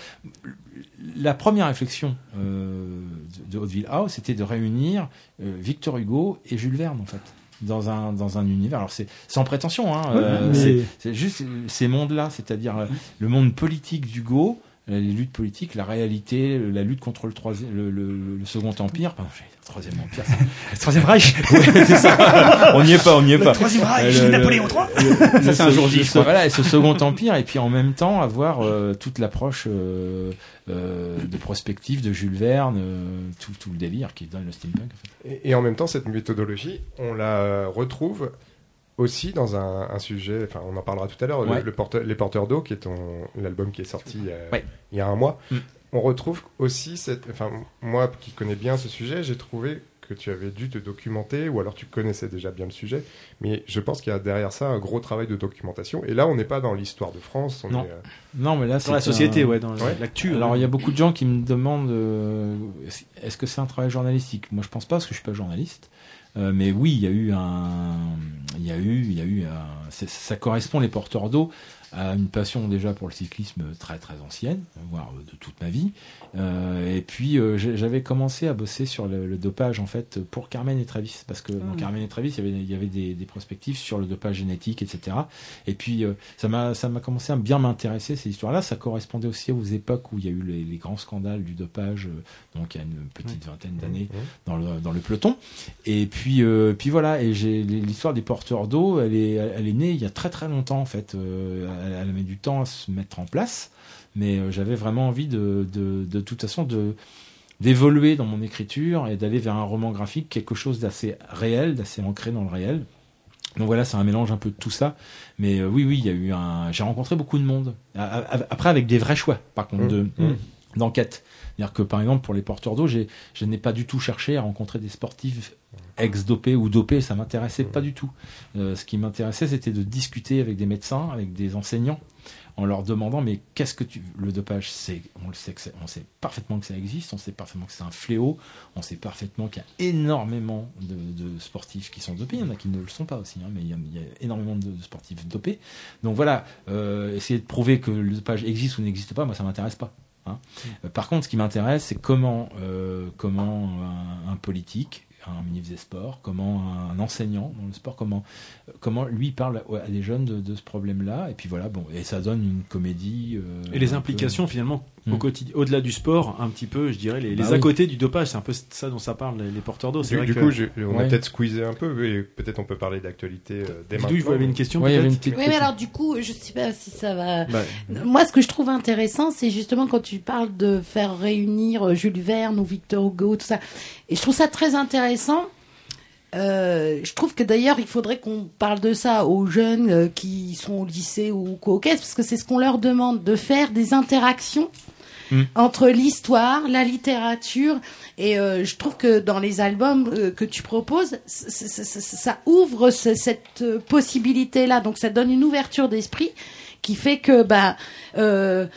[SPEAKER 9] La première réflexion euh, de, Hauteville House, c'était de réunir euh, Victor Hugo et Jules Verne, en fait. Dans un, dans un univers. Alors, c'est sans prétention, hein, euh,
[SPEAKER 2] mais-
[SPEAKER 9] c'est, juste ces mondes-là, c'est-à-dire euh, le monde politique d'Hugo, euh, les luttes politiques, la réalité, la lutte contre le, troisième, le, le- le second empire. Pardon, troisième empire. c'est-
[SPEAKER 2] Le Troisième Reich.
[SPEAKER 9] Ouais, c'est ça. On n'y est pas, on n'y est
[SPEAKER 2] Le
[SPEAKER 9] pas.
[SPEAKER 2] Troisième Reich,
[SPEAKER 9] Euh, le-
[SPEAKER 2] Napoléon III.
[SPEAKER 9] le-
[SPEAKER 7] Ça, c'est un jour J.
[SPEAKER 9] Voilà, et ce second empire, et puis en même temps avoir euh, toute l'approche euh, euh, de prospective de Jules Verne, euh, tout, tout le délire qui donne le steampunk. En fait.
[SPEAKER 6] Et, et en même temps, cette méthodologie, on la euh, retrouve aussi dans un, un sujet, enfin on en parlera tout à l'heure, le-
[SPEAKER 9] Ouais.
[SPEAKER 6] le porteur- Les Porteurs d'eau, qui est ton l'album qui est sorti euh,
[SPEAKER 9] Ouais.
[SPEAKER 6] il y a un mois.
[SPEAKER 9] Mm.
[SPEAKER 6] On retrouve aussi cette, enfin moi qui connais bien ce sujet, j'ai trouvé que tu avais dû te documenter, ou alors tu connaissais déjà bien le sujet, mais je pense qu'il y a derrière ça un gros travail de documentation. Et là, on n'est pas dans l'histoire de France, on
[SPEAKER 9] Non.
[SPEAKER 6] est, euh,
[SPEAKER 9] Non, mais là,
[SPEAKER 3] Dans la
[SPEAKER 9] c'est
[SPEAKER 3] société,
[SPEAKER 9] un-
[SPEAKER 3] ouais, dans
[SPEAKER 6] Ouais.
[SPEAKER 3] l'actu.
[SPEAKER 9] Alors, il y a beaucoup de gens qui me demandent euh, est-ce que c'est un travail journalistique? Moi, je pense pas parce que je suis pas journaliste. Euh, mais oui, il y a eu un, il y a eu, il y a eu un, ça correspond les porteurs d'eau à une passion déjà pour le cyclisme très très ancienne, voire de toute ma vie. Euh, et puis euh, j'avais commencé à bosser sur le, le dopage en fait pour Carmen et Travis, parce que dans
[SPEAKER 13] Mm.
[SPEAKER 9] Carmen et Travis il y avait, il y avait des, des prospectives sur le dopage génétique, etc. Et puis euh, ça m'a ça m'a commencé à bien m'intéresser ces histoires-là. Ça correspondait aussi aux époques où il y a eu les, les grands scandales du dopage, euh, donc il y a une petite vingtaine d'années dans le dans le peloton. Et puis euh, puis voilà. Et j'ai l'histoire des porteurs d'eau, elle est elle est née il y a très très longtemps en fait. Elle, elle mis du temps à se mettre en place, mais euh, j'avais vraiment envie de, de de toute façon de d'évoluer dans mon écriture et d'aller vers un roman graphique, quelque chose d'assez réel, d'assez ancré dans le réel. Donc voilà, c'est un mélange un peu de tout ça. Mais euh, oui, oui, il y a eu un. J'ai rencontré beaucoup de monde. Après, avec des vrais choix, par contre,
[SPEAKER 6] Mmh.
[SPEAKER 9] de
[SPEAKER 6] Mmh.
[SPEAKER 9] d'enquête. C'est-à-dire que par exemple, pour les porteurs d'eau, j'ai- je n'ai pas du tout cherché à rencontrer des sportifs ex-dopés ou dopés. Ça m'intéressait pas du tout. Euh, ce qui m'intéressait, c'était de discuter avec des médecins, avec des enseignants, en leur demandant mais qu'est-ce que tu le dopage c'est on le sait que on sait parfaitement que ça existe on sait parfaitement que c'est un fléau on sait parfaitement qu'il y a énormément de, de sportifs qui sont dopés il y en a qui ne le sont pas aussi hein, mais il y, a, il y a énormément de, de sportifs dopés donc voilà euh, essayer de prouver que le dopage existe ou n'existe pas moi ça m'intéresse pas hein. Euh, par contre ce qui m'intéresse c'est comment euh, comment un, un politique un ministre des Sports, comment un enseignant dans le sport, comment, comment lui parle à des jeunes de, de ce problème-là. Et puis voilà, bon, et ça donne une comédie. euh,
[SPEAKER 3] Et les implications
[SPEAKER 9] peu-
[SPEAKER 3] finalement au quotidien, au-delà du sport, un petit peu, je dirais, les,
[SPEAKER 9] Bah oui.
[SPEAKER 3] à côté du dopage, c'est un peu ça dont ça parle, les, les porteurs d'eau. C'est
[SPEAKER 6] Du,
[SPEAKER 3] vrai
[SPEAKER 6] du
[SPEAKER 3] que-
[SPEAKER 6] coup, on a
[SPEAKER 3] Ouais.
[SPEAKER 6] peut-être squeezé un peu, et peut-être on peut parler d'actualité euh, dès maintenant.
[SPEAKER 3] vous avez une question peut-être
[SPEAKER 9] une petite
[SPEAKER 11] Oui, mais alors du coup, je sais pas si ça va.
[SPEAKER 6] Bah,
[SPEAKER 11] Moi, ce que je trouve intéressant, c'est justement quand tu parles de faire réunir euh, Jules Verne ou Victor Hugo, tout ça. Et je trouve ça très intéressant. Euh, je trouve que d'ailleurs, il faudrait qu'on parle de ça aux jeunes euh, qui sont au lycée ou au caisse, parce que c'est ce qu'on leur demande, de faire des interactions
[SPEAKER 9] Mm.
[SPEAKER 11] entre l'histoire, la littérature, et euh, je trouve que dans les albums euh, que tu proposes, ça ouvre ce- cette euh, possibilité-là, donc ça donne une ouverture d'esprit qui fait que bah euh,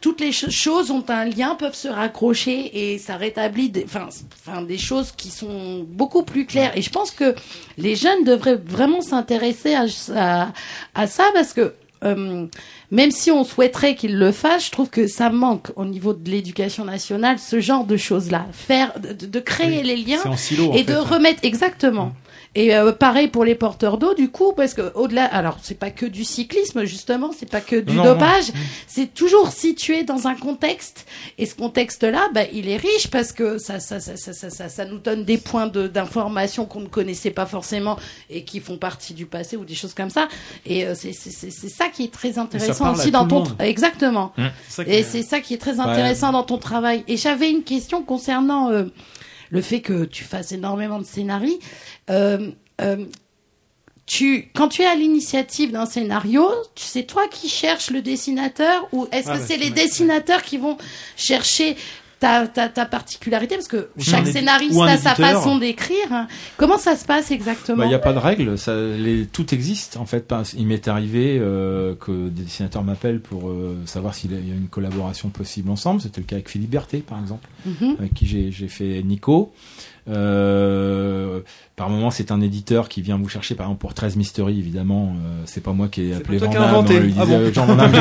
[SPEAKER 11] toutes les ch- choses ont un lien, peuvent se raccrocher et ça rétablit des, enfin, des choses qui sont beaucoup plus claires. Et je pense que les jeunes devraient vraiment s'intéresser à, à, à ça parce que euh, même si on souhaiterait qu'ils le fassent, je trouve que ça manque au niveau de l'éducation nationale ce genre de choses-là. Faire, de, de créer les liens
[SPEAKER 3] silo,
[SPEAKER 11] et
[SPEAKER 3] fait,
[SPEAKER 11] de
[SPEAKER 3] hein.
[SPEAKER 11] remettre exactement. Et euh, pareil pour les porteurs d'eau, du coup, parce que au-delà, alors c'est pas que du cyclisme justement, c'est pas que du
[SPEAKER 9] Non,
[SPEAKER 11] dopage, c'est toujours situé dans un contexte. Et ce contexte-là, bah, il est riche parce que ça, ça, ça, ça, ça, ça, ça nous donne des points de- d'information qu'on ne connaissait pas forcément et qui font partie du passé ou des choses comme ça. Et euh, c'est c'est- c'est- c'est ça qui est très intéressant aussi dans ton exactement.
[SPEAKER 3] Mmh.
[SPEAKER 11] Et
[SPEAKER 3] est-
[SPEAKER 11] c'est ça qui est très
[SPEAKER 9] Ouais.
[SPEAKER 11] intéressant dans ton travail. Et j'avais une question concernant euh, le fait que tu fasses énormément de scénarios. Euh, euh, tu, quand tu es à l'initiative d'un scénario, c'est toi qui cherches le dessinateur ou est-ce
[SPEAKER 3] Ah
[SPEAKER 11] que
[SPEAKER 3] bah,
[SPEAKER 11] c'est les dessinateurs qui vont chercher ta, ta, ta particularité Parce que chaque scénariste a sa façon d'écrire. Comment ça se passe exactement
[SPEAKER 9] Bah, Il n'y a pas de règle, ça, les, tout existe en fait. Il m'est arrivé euh, que des dessinateurs m'appellent pour euh, savoir s'il y a une collaboration possible ensemble. C'était le cas avec Philippe Berthet par exemple,
[SPEAKER 11] Mhm.
[SPEAKER 9] avec qui j'ai fait Nico. Euh, par moment, c'est un éditeur qui vient vous chercher, par exemple pour 13 Mystery, évidemment. euh, c'est pas moi qui ai appelé Van Damme,
[SPEAKER 3] Ah bon
[SPEAKER 9] euh, Jean Van Damme,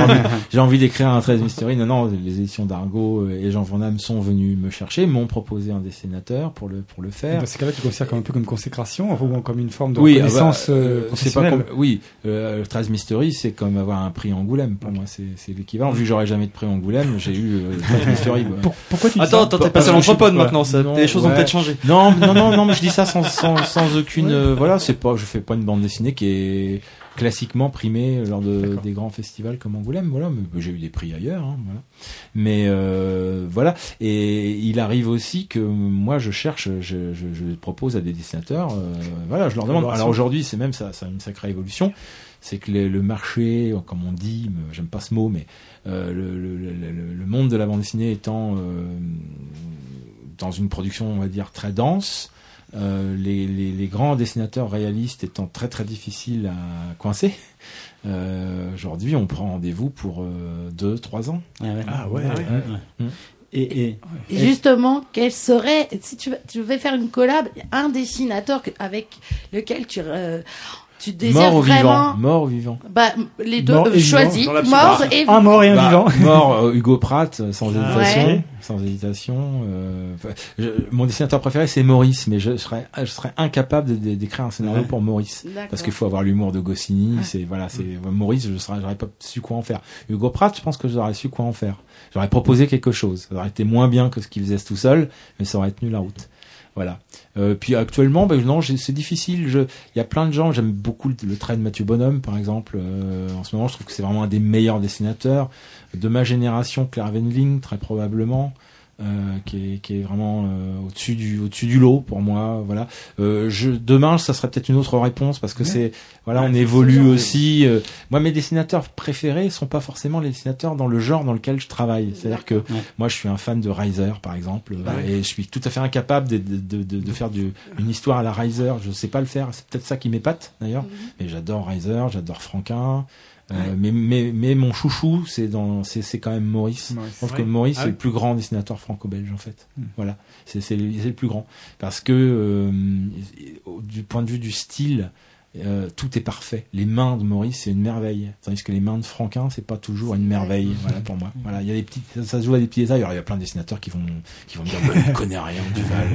[SPEAKER 9] j'ai envie, d'écrire un 13 Mystery. Non, non, les éditions d'Argo euh, et Jean Van Damme sont venus me chercher, m'ont proposé un dessinateur pour le pour le faire.
[SPEAKER 2] Dans ces cas-là, tu considères comme un peu comme consécration, ou comme une forme de
[SPEAKER 9] Oui, ah bah,
[SPEAKER 2] reconnaissance
[SPEAKER 9] euh, c'est pas comme oui, euh, 13 Mystery, c'est comme avoir un prix Angoulême pour moi, c'est c'est l'équivalent. Vu que j'aurais jamais de prix Angoulême, j'ai eu euh, 13 Mystery. quoi.
[SPEAKER 2] Pour- pourquoi tu dis
[SPEAKER 3] Attends,
[SPEAKER 2] ça
[SPEAKER 3] attends, t'es passé à l'anthropode maintenant, ça,
[SPEAKER 9] Non,
[SPEAKER 3] les choses ont peut-être changé.
[SPEAKER 9] Non, non, non, non, mais je dis ça sans, sans, sans aucune. euh, voilà, c'est pas, je fais pas une bande dessinée qui est classiquement primée lors de, des grands festivals comme Angoulême. Voilà, mais j'ai eu des prix ailleurs. hein, voilà. Mais euh, voilà, et il arrive aussi que moi je cherche, je, je, je propose à des dessinateurs. euh, voilà, je leur demande. Alors aujourd'hui, c'est même ça, ça a une sacrée évolution. C'est que le, le marché, comme on dit, me- j'aime pas ce mot, mais euh, le, le, le, le- le monde de la bande dessinée étant euh, dans une production, on va dire, très dense, euh, les, les, les grands dessinateurs réalistes étant très très difficiles à coincer. Euh, Aujourd'hui, on prend rendez-vous pour 2-3 ans.
[SPEAKER 7] Ah ouais. Et, et,
[SPEAKER 11] Et justement, quel serait, si tu, tu devais faire une collab, un dessinateur avec lequel tu, euh, Tu désires
[SPEAKER 9] Mort ou
[SPEAKER 11] vraiment.
[SPEAKER 9] vivant Mort ou vivant
[SPEAKER 11] Bah, les deux,
[SPEAKER 2] Mort
[SPEAKER 11] euh,
[SPEAKER 2] et
[SPEAKER 11] choisis. Mort et
[SPEAKER 2] Un mort et un
[SPEAKER 9] Bah,
[SPEAKER 2] vivant.
[SPEAKER 9] Mort, euh, Hugo Pratt, euh, sans hésitation.
[SPEAKER 2] ouais.
[SPEAKER 9] Sans hésitation. euh, je- mon dessinateur préféré, c'est Maurice, mais je serais, je serais incapable de- de- d'écrire un scénario
[SPEAKER 2] Ouais.
[SPEAKER 9] pour Maurice.
[SPEAKER 11] D'accord.
[SPEAKER 9] Parce qu'il faut avoir l'humour de Goscinny. C'est voilà, c'est Maurice. Je serais, j'aurais pas su quoi en faire. Hugo Pratt, je pense que j'aurais su quoi en faire. J'aurais proposé quelque chose. Ça aurait été moins bien que ce qu'il faisait tout seul, mais ça aurait tenu la route. Voilà. Euh, puis actuellement, ben non, c'est difficile. Il y a plein de gens. J'aime beaucoup le, le trait de Mathieu Bonhomme, par exemple. Euh, en ce moment, je trouve que c'est vraiment un des meilleurs dessinateurs de ma génération. Claire Wendling, très probablement. Euh, qui, est, qui est vraiment euh, au-dessus du au-dessus du lot pour moi voilà. Euh, je demain ça serait peut-être une autre réponse parce que
[SPEAKER 2] Ouais.
[SPEAKER 9] c'est voilà
[SPEAKER 2] Ouais,
[SPEAKER 9] on évolue aussi euh, moi mes dessinateurs préférés sont pas forcément les dessinateurs dans le genre dans lequel je travaille. C'est à dire que moi je suis un fan de Riser par exemple euh,
[SPEAKER 2] Bah
[SPEAKER 9] et je suis tout à fait incapable de, de, de, de- de faire du, une histoire à la Riser. Je sais pas le faire. C'est peut-être ça qui m'épate d'ailleurs. Mais j'adore Riser j'adore Franquin euh, mais, mais, mais mon chouchou, c'est dans, c'est, c'est quand même Maurice.
[SPEAKER 2] Maurice.
[SPEAKER 9] Je
[SPEAKER 2] Ouais.
[SPEAKER 9] que Maurice,
[SPEAKER 2] Ah
[SPEAKER 9] c'est
[SPEAKER 2] oui.
[SPEAKER 9] le plus grand dessinateur franco-belge, en fait.
[SPEAKER 2] Hmm.
[SPEAKER 9] Voilà. C'est, c'est, le- c'est le plus grand. Parce que, euh, du point de vue du style, euh, tout est parfait. Les mains de Maurice, c'est une merveille. Tandis que les mains de Franquin, c'est pas toujours une merveille. Voilà, pour moi. Voilà. Il y a des petits, ça, se joue à des petits détails. Alors, il y a plein de dessinateurs qui vont, qui vont me dire, bah, il connaît rien, Duval.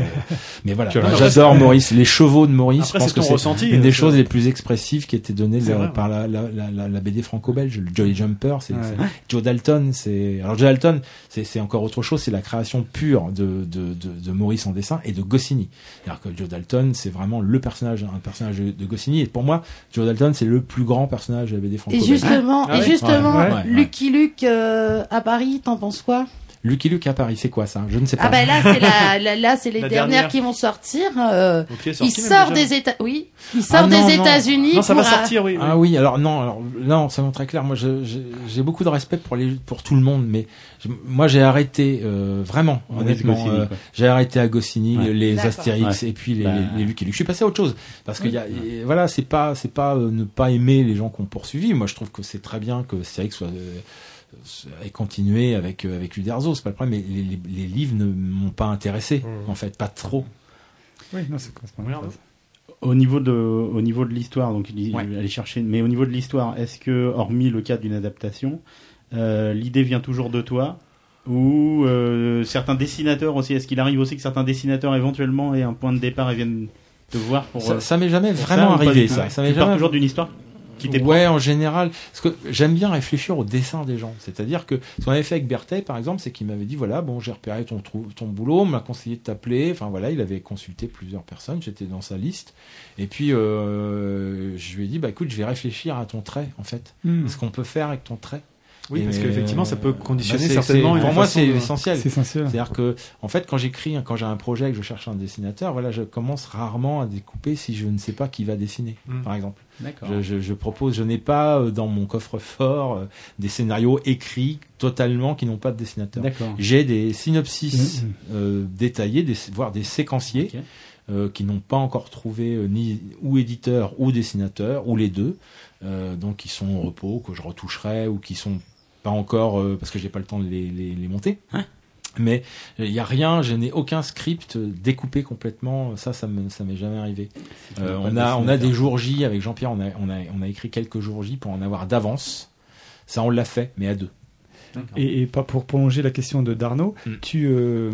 [SPEAKER 9] Mais voilà. J'adore Maurice. Les chevaux de Maurice,
[SPEAKER 3] Après,
[SPEAKER 9] je pense
[SPEAKER 3] c'est
[SPEAKER 9] que c'est une des
[SPEAKER 3] euh,
[SPEAKER 9] choses les plus expressives qui
[SPEAKER 3] C'est
[SPEAKER 9] euh,
[SPEAKER 3] vrai,
[SPEAKER 9] par la, la, la, la, BD franco-belge. Le. Jolly Jumper, c'est,
[SPEAKER 2] Ouais.
[SPEAKER 9] c'est- Joe Dalton, c'est, alors Joe Dalton, c'est, c'est encore autre chose, c'est la création pure de, de, de, de Maurice en dessin et de Goscinny. C'est-à-dire que Joe Dalton, c'est vraiment le personnage, un personnage de, de Goscinny. Et pour moi, Joe Dalton, c'est le plus grand personnage de la BD
[SPEAKER 11] Et justement,
[SPEAKER 9] Ah
[SPEAKER 11] et
[SPEAKER 9] ouais
[SPEAKER 11] justement,
[SPEAKER 9] Ouais, ouais, ouais.
[SPEAKER 11] Lucky Luke euh, à Paris, t'en penses quoi?
[SPEAKER 9] Lucky Luke à Paris, c'est quoi ça? Je ne sais pas.
[SPEAKER 11] Ah bah là c'est la, la- là c'est les
[SPEAKER 9] La
[SPEAKER 11] dernières
[SPEAKER 9] dernière.
[SPEAKER 11] qui vont sortir. euh, il
[SPEAKER 3] sorti même
[SPEAKER 11] sort
[SPEAKER 3] déjà.
[SPEAKER 11] des États, oui, il sort
[SPEAKER 9] Ah non,
[SPEAKER 11] des. États-Unis.
[SPEAKER 3] Non, ça va
[SPEAKER 11] euh,
[SPEAKER 3] sortir, oui.
[SPEAKER 9] Ah oui, alors non, alors non, ça très clair. Moi, j'ai beaucoup de respect pour les, pour tout le monde, mais je- moi, j'ai arrêté euh, vraiment, honnêtement, euh, j'ai arrêté à Goscinny,
[SPEAKER 7] Ouais.
[SPEAKER 9] les. Astérix
[SPEAKER 7] Ouais.
[SPEAKER 9] et puis les,
[SPEAKER 7] Bah.
[SPEAKER 9] les, les Lucky Luke. Je suis passé à autre chose parce qu'il y a, et voilà, c'est pas, c'est pas euh, ne pas aimer les gens qu'on poursuivi. Moi, je trouve que c'est très bien que Astérix soit ait continué avec euh, avec Uderzo, c'est pas le problème. Mais les, les- les livres ne m'ont pas intéressé, en fait, pas trop.
[SPEAKER 2] Oui, non,
[SPEAKER 3] Regarde.
[SPEAKER 7] Au niveau de, au niveau de l'histoire, donc il dit,
[SPEAKER 9] Ouais.
[SPEAKER 7] aller chercher. Mais au niveau de l'histoire, est-ce que, hormis le cas d'une adaptation, euh, l'idée vient toujours de toi? Ou euh, certains dessinateurs aussi Est-ce qu'il arrive aussi que certains dessinateurs éventuellement aient un point de départ et viennent te voir pour
[SPEAKER 9] Ça,
[SPEAKER 7] euh,
[SPEAKER 9] ça m'est jamais vraiment arrivé, ça. Ça m'est jamais
[SPEAKER 7] toujours d'une histoire? Qui t'est
[SPEAKER 9] Ouais, en général. Parce que j'aime bien réfléchir au dessin des gens. C'est-à-dire que ce qu'on avait fait avec Berthet, par exemple, c'est qu'il m'avait dit voilà, bon, j'ai repéré ton, ton boulot, on m'a conseillé de t'appeler. Enfin voilà, il avait consulté plusieurs personnes, j'étais dans sa liste. Et puis, euh, je lui ai dit bah écoute, je vais réfléchir à ton trait, en fait.
[SPEAKER 2] Hmm.
[SPEAKER 9] Ce qu'on peut faire avec ton trait.
[SPEAKER 3] Oui,
[SPEAKER 9] Et,
[SPEAKER 3] parce qu'effectivement, ça peut
[SPEAKER 9] euh,
[SPEAKER 3] conditionner
[SPEAKER 9] c'est-
[SPEAKER 3] certainement
[SPEAKER 9] Pour moi, c'est
[SPEAKER 3] de-
[SPEAKER 9] essentiel.
[SPEAKER 2] C'est essentiel.
[SPEAKER 9] C'est-à-dire que, en fait, quand j'écris, quand j'ai un projet et que je cherche un dessinateur, voilà, je commence rarement à découper si je ne sais pas qui va dessiner,
[SPEAKER 3] Mm.
[SPEAKER 9] par exemple.
[SPEAKER 7] D'accord.
[SPEAKER 9] Je, je- je propose, je n'ai pas euh, dans mon coffre-fort euh, des scénarios écrits totalement qui n'ont pas de dessinateur.
[SPEAKER 7] D'accord.
[SPEAKER 9] J'ai des synopsis euh, détaillés, des, voire des séquenciers euh, qui n'ont pas encore trouvé euh, ni ou éditeur ou dessinateur ou les deux, euh, donc qui sont au repos que je retoucherai ou qui sont pas encore euh, parce que j'ai pas le temps de les, les- les monter.
[SPEAKER 7] Hein
[SPEAKER 9] mais il n'y a rien, je n'ai aucun script découpé complètement. Ça, ça me, ça m'est jamais arrivé. Euh, on a, on a des jours J avec Jean-Pierre. On a, on a, on a écrit quelques jours J pour en avoir d'avance. Ça, on l'a fait, mais à deux.
[SPEAKER 2] Et, et pas pour prolonger la question de Darnaud,
[SPEAKER 9] Mm.
[SPEAKER 2] tu, euh,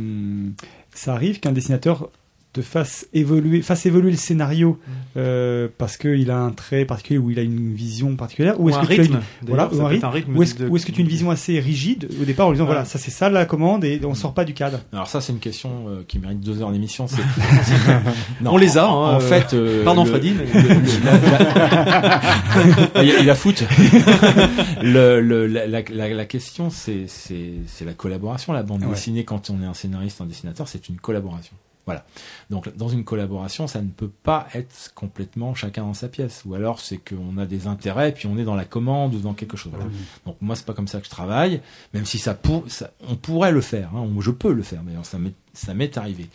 [SPEAKER 2] ça arrive qu'un dessinateur te fasse évoluer, fasse évoluer le scénario
[SPEAKER 3] Mm.
[SPEAKER 2] euh, parce qu'il a un trait particulier ou il a une vision particulière ou
[SPEAKER 3] Ou
[SPEAKER 2] est-ce que tu as voilà, ou un rythme,
[SPEAKER 3] un rythme
[SPEAKER 2] ou est-ce
[SPEAKER 3] de-
[SPEAKER 2] ou est-ce que tu as une vision assez rigide au départ en disant
[SPEAKER 3] Ouais.
[SPEAKER 2] voilà ça c'est ça la commande et on sort pas du cadre
[SPEAKER 9] Alors ça, c'est une question euh, qui mérite deux heures d'émission. c'est-
[SPEAKER 3] On les a,
[SPEAKER 9] En,
[SPEAKER 3] hein,
[SPEAKER 9] en
[SPEAKER 3] euh,
[SPEAKER 9] fait, euh,
[SPEAKER 3] pardon,
[SPEAKER 9] le-
[SPEAKER 3] Freddy,
[SPEAKER 9] la- il, il a foot. le, le- la, la, la- la question, c'est c'est c'est la collaboration. La bande
[SPEAKER 2] Ouais.
[SPEAKER 9] dessinée, quand on est un scénariste, un dessinateur, c'est une collaboration. Voilà. Donc dans une collaboration, ça ne peut pas être complètement chacun dans sa pièce. Ou alors c'est qu'on a des intérêts, puis on est dans la commande ou dans quelque chose. Voilà. Donc moi c'est pas comme ça que je travaille, même si ça pour, ça, on pourrait le faire. Hein, je peux le faire, mais ça m'est- Ça m'est arrivé.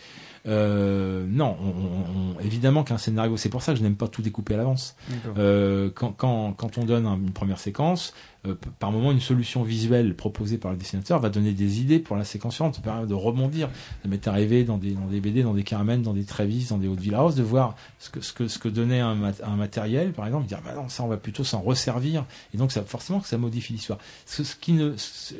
[SPEAKER 9] Euh, non, on- on- on- évidemment qu'un scénario, c'est pour ça que je n'aime pas tout découper à l'avance. Euh, quand, quand, quand on donne un- une première séquence, euh, par moment, une solution visuelle proposée par le dessinateur va donner des idées pour la séquence suivante, permet de rebondir. Ça m'est arrivé dans des, dans des BD, dans des Carmen, dans des Travis, dans des Haute-Villars, de voir ce que, ce que, ce que donnait un, mat- un matériel, par exemple, dire, bah non, ça, on va plutôt s'en resservir. Et donc, ça, forcément que ça modifie l'histoire. Ce, ce, qui ne, ce,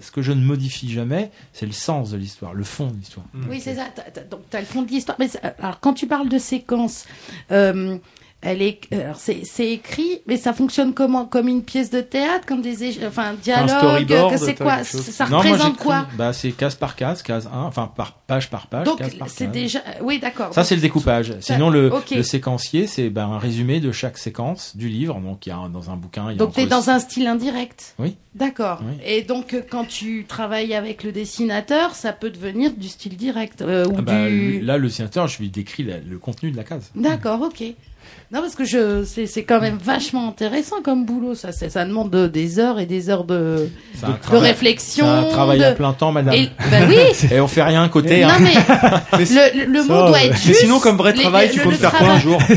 [SPEAKER 9] ce que je ne modifie jamais, c'est le sens de l'histoire, le fond de l'histoire.
[SPEAKER 11] Oui, c'est ça. Donc, tu as le fond de l'histoire. Mais c'est- alors, quand tu parles de séquence, euh, elle est, alors, c'est, c'est écrit, mais ça fonctionne comment? Comme une pièce de théâtre, comme des, enfin, un dialogue. que c'est quoi? Ça
[SPEAKER 9] Non, moi,
[SPEAKER 11] représente
[SPEAKER 9] j'écris-
[SPEAKER 11] quoi
[SPEAKER 9] Bah, c'est case par case, case 1, enfin par page par page,
[SPEAKER 11] Donc,
[SPEAKER 9] case par
[SPEAKER 11] c'est déjà. Oui, d'accord.
[SPEAKER 9] Ça, c'est le découpage. Sinon, le,
[SPEAKER 11] ok.
[SPEAKER 9] le séquencier, c'est ben, un résumé de chaque séquence du livre. Donc, il y a un- dans un bouquin. Il y a
[SPEAKER 11] Donc, tu es
[SPEAKER 9] entre-
[SPEAKER 11] dans un style indirect?
[SPEAKER 9] Oui.
[SPEAKER 11] D'accord.
[SPEAKER 9] Oui.
[SPEAKER 11] Et donc, euh, quand tu travailles avec le dessinateur, ça peut devenir du style direct. euh, ou
[SPEAKER 9] Ah bah,
[SPEAKER 11] du...
[SPEAKER 9] Là, le dessinateur, je lui décris la- le contenu de la case.
[SPEAKER 11] D'accord, ok. Non, parce que je, c'est, c'est quand même vachement intéressant comme boulot. Ça, c'est- ça demande de- des heures et des heures de, de,
[SPEAKER 9] travail-
[SPEAKER 11] réflexion.
[SPEAKER 9] C'est un travail à plein temps, madame.
[SPEAKER 11] Et- bah oui.
[SPEAKER 9] Et on fait rien à côté.
[SPEAKER 11] Non,
[SPEAKER 9] hein.
[SPEAKER 11] mais le, le-
[SPEAKER 3] Ça,
[SPEAKER 11] mot doit être
[SPEAKER 3] Mais
[SPEAKER 11] juste.
[SPEAKER 3] sinon, comme vrai travail, tu
[SPEAKER 11] le-
[SPEAKER 3] comptes
[SPEAKER 11] le
[SPEAKER 3] faire quoi un
[SPEAKER 11] travail-
[SPEAKER 3] jour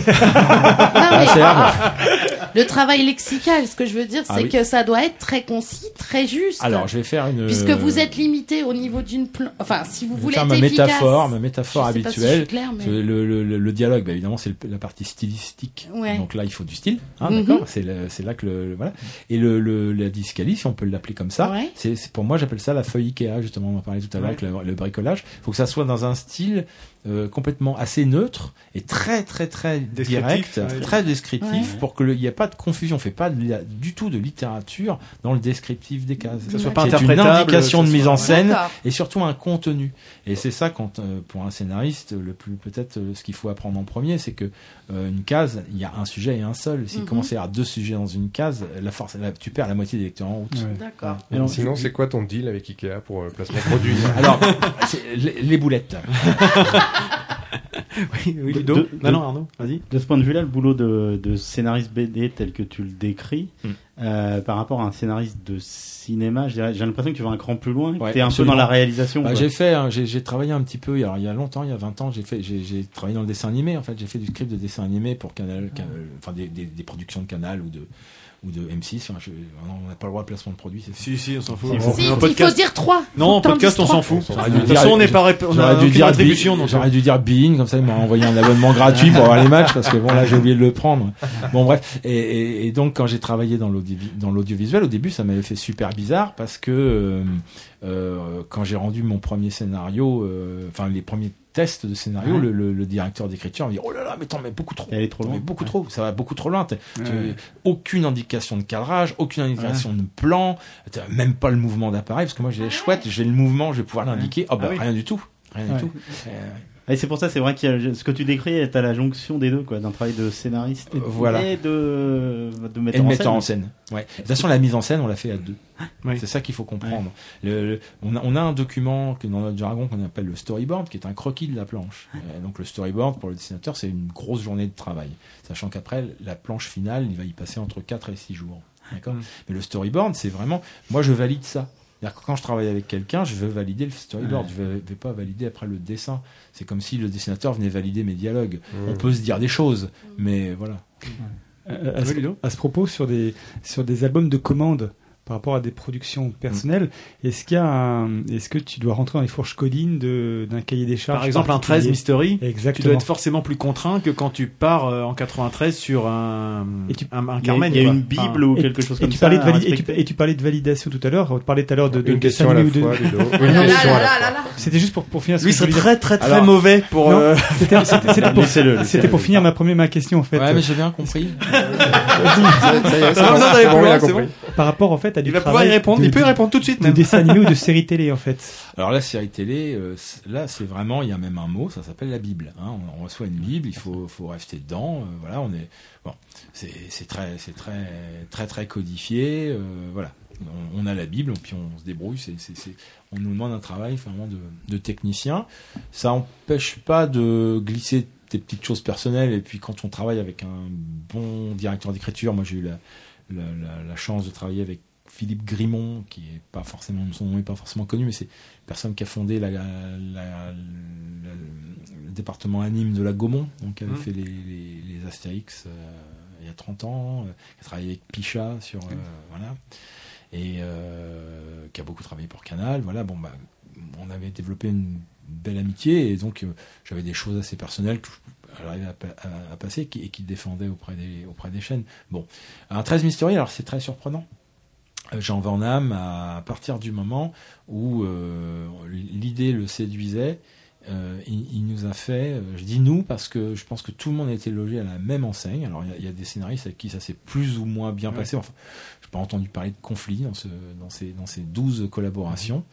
[SPEAKER 11] Non, mais-. Le travail lexical, ce que je veux dire,
[SPEAKER 9] Ah
[SPEAKER 11] c'est
[SPEAKER 9] oui.
[SPEAKER 11] que ça doit être très concis, très juste.
[SPEAKER 9] Alors, je vais faire une.
[SPEAKER 11] Puisque vous êtes limité au niveau d'une plan... Enfin, si vous
[SPEAKER 9] Je
[SPEAKER 11] voulez
[SPEAKER 9] faire
[SPEAKER 11] être
[SPEAKER 9] ma
[SPEAKER 11] efficace...
[SPEAKER 9] métaphore, ma métaphore
[SPEAKER 11] si
[SPEAKER 9] habituelle.
[SPEAKER 11] suis claire, mais-
[SPEAKER 9] le, le- le- le dialogue, bah, évidemment, c'est la partie stylistique.
[SPEAKER 11] Ouais.
[SPEAKER 9] Donc là, il faut du style, hein,
[SPEAKER 11] Mhm.
[SPEAKER 9] d'accord? C'est là que le, voilà. Et le, le la discalie, si on peut l'appeler comme ça,
[SPEAKER 11] Ouais.
[SPEAKER 9] c'est c'est- pour moi, j'appelle ça la feuille Ikea. Justement, on en parlait tout à l'heure
[SPEAKER 3] Ouais.
[SPEAKER 9] avec le, le bricolage. Il faut que ça soit dans un style euh, complètement assez neutre et très très très
[SPEAKER 3] Descriptif,
[SPEAKER 9] direct,
[SPEAKER 3] ouais.
[SPEAKER 9] très descriptif,
[SPEAKER 11] Ouais.
[SPEAKER 9] pour qu'il n'y ait pas de confusion. On fait pas de du tout de littérature dans le descriptif des cases.
[SPEAKER 3] Que ça soit pas
[SPEAKER 9] une indication de mise en scène et surtout un contenu. Et c'est ça quand euh, pour un scénariste le plus peut-être euh, ce qu'il faut apprendre en premier, c'est que euh, une case, il y a un sujet et un seul. S'il
[SPEAKER 11] Mhm.
[SPEAKER 9] commence à y avoir deux sujets dans une case, la force, la- tu perds la moitié des lecteurs en route.
[SPEAKER 2] Ouais.
[SPEAKER 11] D'accord.
[SPEAKER 7] Et alors,
[SPEAKER 6] Sinon, c'est quoi ton deal avec Ikea pour euh, placement produit?
[SPEAKER 9] Alors, les boulettes.
[SPEAKER 3] Oui, oui,
[SPEAKER 7] De-
[SPEAKER 3] Ludo.
[SPEAKER 7] de-
[SPEAKER 3] Non, non, Arnaud, vas-y.
[SPEAKER 7] De ce point de vue-là, le boulot de, de scénariste BD tel que tu le décris,
[SPEAKER 9] Mm.
[SPEAKER 7] euh, par rapport à un scénariste de cinéma, j'ai l'impression que tu vas un cran plus loin, que
[SPEAKER 9] Ouais,
[SPEAKER 7] tu es un
[SPEAKER 9] absolument.
[SPEAKER 7] peu dans la réalisation.
[SPEAKER 9] Bah, j'ai fait, hein, j'ai travaillé un petit peu. Alors il y a longtemps, il y a 20 ans, j'ai fait, j'ai j'ai travaillé dans le dessin animé. En fait, j'ai fait du script de dessin animé pour Canal, Can- enfin des, des, des productions de Canal ou de ou de M6. Enfin, je- on n'a pas le droit de placement de produit. c'est-
[SPEAKER 3] Si, si, on s'en fout.
[SPEAKER 7] Si,
[SPEAKER 3] On
[SPEAKER 11] Si,
[SPEAKER 3] fait un
[SPEAKER 11] il
[SPEAKER 3] podcast.
[SPEAKER 11] faut dire trois.
[SPEAKER 3] Non,
[SPEAKER 11] Faut
[SPEAKER 3] en podcast, on s'en fout.
[SPEAKER 9] J'aurais
[SPEAKER 3] De
[SPEAKER 9] dû
[SPEAKER 3] toute
[SPEAKER 9] dire-
[SPEAKER 3] façon, on n'est pas rép- on
[SPEAKER 9] J'aurais
[SPEAKER 3] a
[SPEAKER 9] dû
[SPEAKER 3] aucune
[SPEAKER 9] dire
[SPEAKER 3] attribution.
[SPEAKER 9] Be-
[SPEAKER 3] donc,
[SPEAKER 9] J'aurais dû dire Being, comme ça ils m'ont envoyé un abonnement gratuit pour avoir les matchs, parce que bon là j'ai oublié de le prendre. Bon bref, et, et- et donc quand j'ai travaillé dans l'audi- dans l'audiovisuel, au début ça m'avait fait super bizarre parce que euh, euh, quand j'ai rendu mon premier scénario, euh, enfin les premiers tests de scénario,
[SPEAKER 7] Ouais.
[SPEAKER 9] le, le- le directeur d'écriture me dit oh là là mais t'en mets beaucoup trop.
[SPEAKER 7] Elle est trop loin.
[SPEAKER 9] mets beaucoup
[SPEAKER 7] Ouais.
[SPEAKER 9] trop, ça va beaucoup trop loin.
[SPEAKER 2] Ouais.
[SPEAKER 9] aucune indication de cadrage, aucune indication de plan, t'as même pas le mouvement d'appareil, parce que moi j'ai chouette, j'ai le mouvement, je vais pouvoir l'indiquer. Oh bah
[SPEAKER 3] Ah oui.
[SPEAKER 9] rien du tout, rien
[SPEAKER 2] Ouais.
[SPEAKER 9] du tout. Euh,
[SPEAKER 7] Et c'est pour ça, c'est vrai a ce que tu décris est à la jonction des deux, quoi, d'un travail de scénariste et,
[SPEAKER 9] Euh, voilà.
[SPEAKER 7] et de, de
[SPEAKER 9] Et
[SPEAKER 7] metteur,
[SPEAKER 9] le
[SPEAKER 7] en,
[SPEAKER 9] metteur
[SPEAKER 7] scène.
[SPEAKER 9] en scène. Ouais. De toute façon, la mise en scène, on l'a fait à deux.
[SPEAKER 3] Oui.
[SPEAKER 9] C'est ça qu'il faut comprendre. Le- le- on, a, on a un document que dans notre jargon qu'on appelle le storyboard, qui est un croquis de la planche. Euh, donc le storyboard pour le dessinateur, c'est une grosse journée de travail, sachant qu'après la planche finale, il va y passer entre 4 et 6 jours. D'accord. Mais le storyboard, c'est vraiment, moi, je valide ça. C'est-à-dire que quand je travaille avec quelqu'un, je veux valider le storyboard.
[SPEAKER 7] Ouais.
[SPEAKER 9] Je ne vais, vais pas valider après le dessin. C'est comme si le dessinateur venait valider mes dialogues.
[SPEAKER 6] Mmh.
[SPEAKER 9] On peut se dire des choses, mais voilà.
[SPEAKER 2] Euh, à, ce,
[SPEAKER 3] Ludo
[SPEAKER 2] à ce propos, sur des, sur des albums de commande par rapport à des productions personnelles, est-ce qu'il y a un- est-ce que tu dois rentrer dans les fourches codines de, d'un cahier des charges
[SPEAKER 3] Par exemple, un 13
[SPEAKER 2] particulier
[SPEAKER 3] Mystery, tu
[SPEAKER 2] Exactement.
[SPEAKER 3] dois être forcément plus contraint que quand tu pars euh, en 93 sur un,
[SPEAKER 2] Et tu-
[SPEAKER 3] un, Carmen.
[SPEAKER 7] il y a une bible
[SPEAKER 3] Enfin,
[SPEAKER 7] ou
[SPEAKER 2] Et-
[SPEAKER 7] quelque chose
[SPEAKER 2] et
[SPEAKER 7] comme
[SPEAKER 2] tu
[SPEAKER 7] ça.
[SPEAKER 2] et, tu, tu parlais de validation tout à l'heure. On parlait tout à l'heure de, de
[SPEAKER 6] Une
[SPEAKER 2] de
[SPEAKER 6] question à la fois.
[SPEAKER 2] C'était juste pour, pour finir. ce
[SPEAKER 3] Lui serait très très très mauvais pour. Euh.
[SPEAKER 2] C'était pour, finir ma première ma question en fait.
[SPEAKER 9] Ouais, mais j'ai bien compris.
[SPEAKER 2] Par rapport en fait du
[SPEAKER 3] Il va pouvoir
[SPEAKER 2] travail
[SPEAKER 3] y répondre.
[SPEAKER 2] de-
[SPEAKER 3] Il peut y répondre tout de suite
[SPEAKER 2] de
[SPEAKER 3] même.
[SPEAKER 2] dessin animé ou de série télé en fait.
[SPEAKER 9] Alors là, série télé, euh, là, c'est vraiment, il y a même un mot, ça s'appelle la Bible. Hein. On, on reçoit une Bible, il faut, faut rester dedans. euh, voilà, on est bon, c'est c'est très, c'est très, très, très codifié. euh, voilà, on, on a la Bible, puis on se débrouille. On nous demande un travail vraiment de, de technicien. Ça empêche pas de glisser des petites choses personnelles. Et puis quand on travaille avec un bon directeur d'écriture, moi j'ai eu la, la, la- la chance de travailler avec Philippe Grimont, qui est pas forcément son nom est pas forcément connu, mais c'est une personne qui a fondé la, la- la- le département anime de la Gaumont, donc qui avait
[SPEAKER 3] Mhm.
[SPEAKER 9] fait les, les, les Astérix euh, il y a 30 ans, euh, qui a travaillé avec Picha sur euh, voilà, et qui a beaucoup travaillé pour Canal. Voilà, bon bah on avait développé une belle amitié et donc j'avais des choses assez personnelles que j'arrivais à, pa- à- à passer et qui défendait auprès des, auprès des chaînes. Bon, un 13 Mystery, alors c'est très surprenant. Euh, Jean Van Damme, à partir du moment où euh, l'idée le séduisait, euh, il, il nous a fait, euh, je dis nous parce que je pense que tout le monde a été logé à la même enseigne. Alors il y a- il y, a des scénaristes avec qui ça s'est plus ou moins bien
[SPEAKER 3] Ouais.
[SPEAKER 9] passé. Enfin, je n'ai pas entendu parler de conflit dans, ce, dans, ces, dans ces 12 collaborations.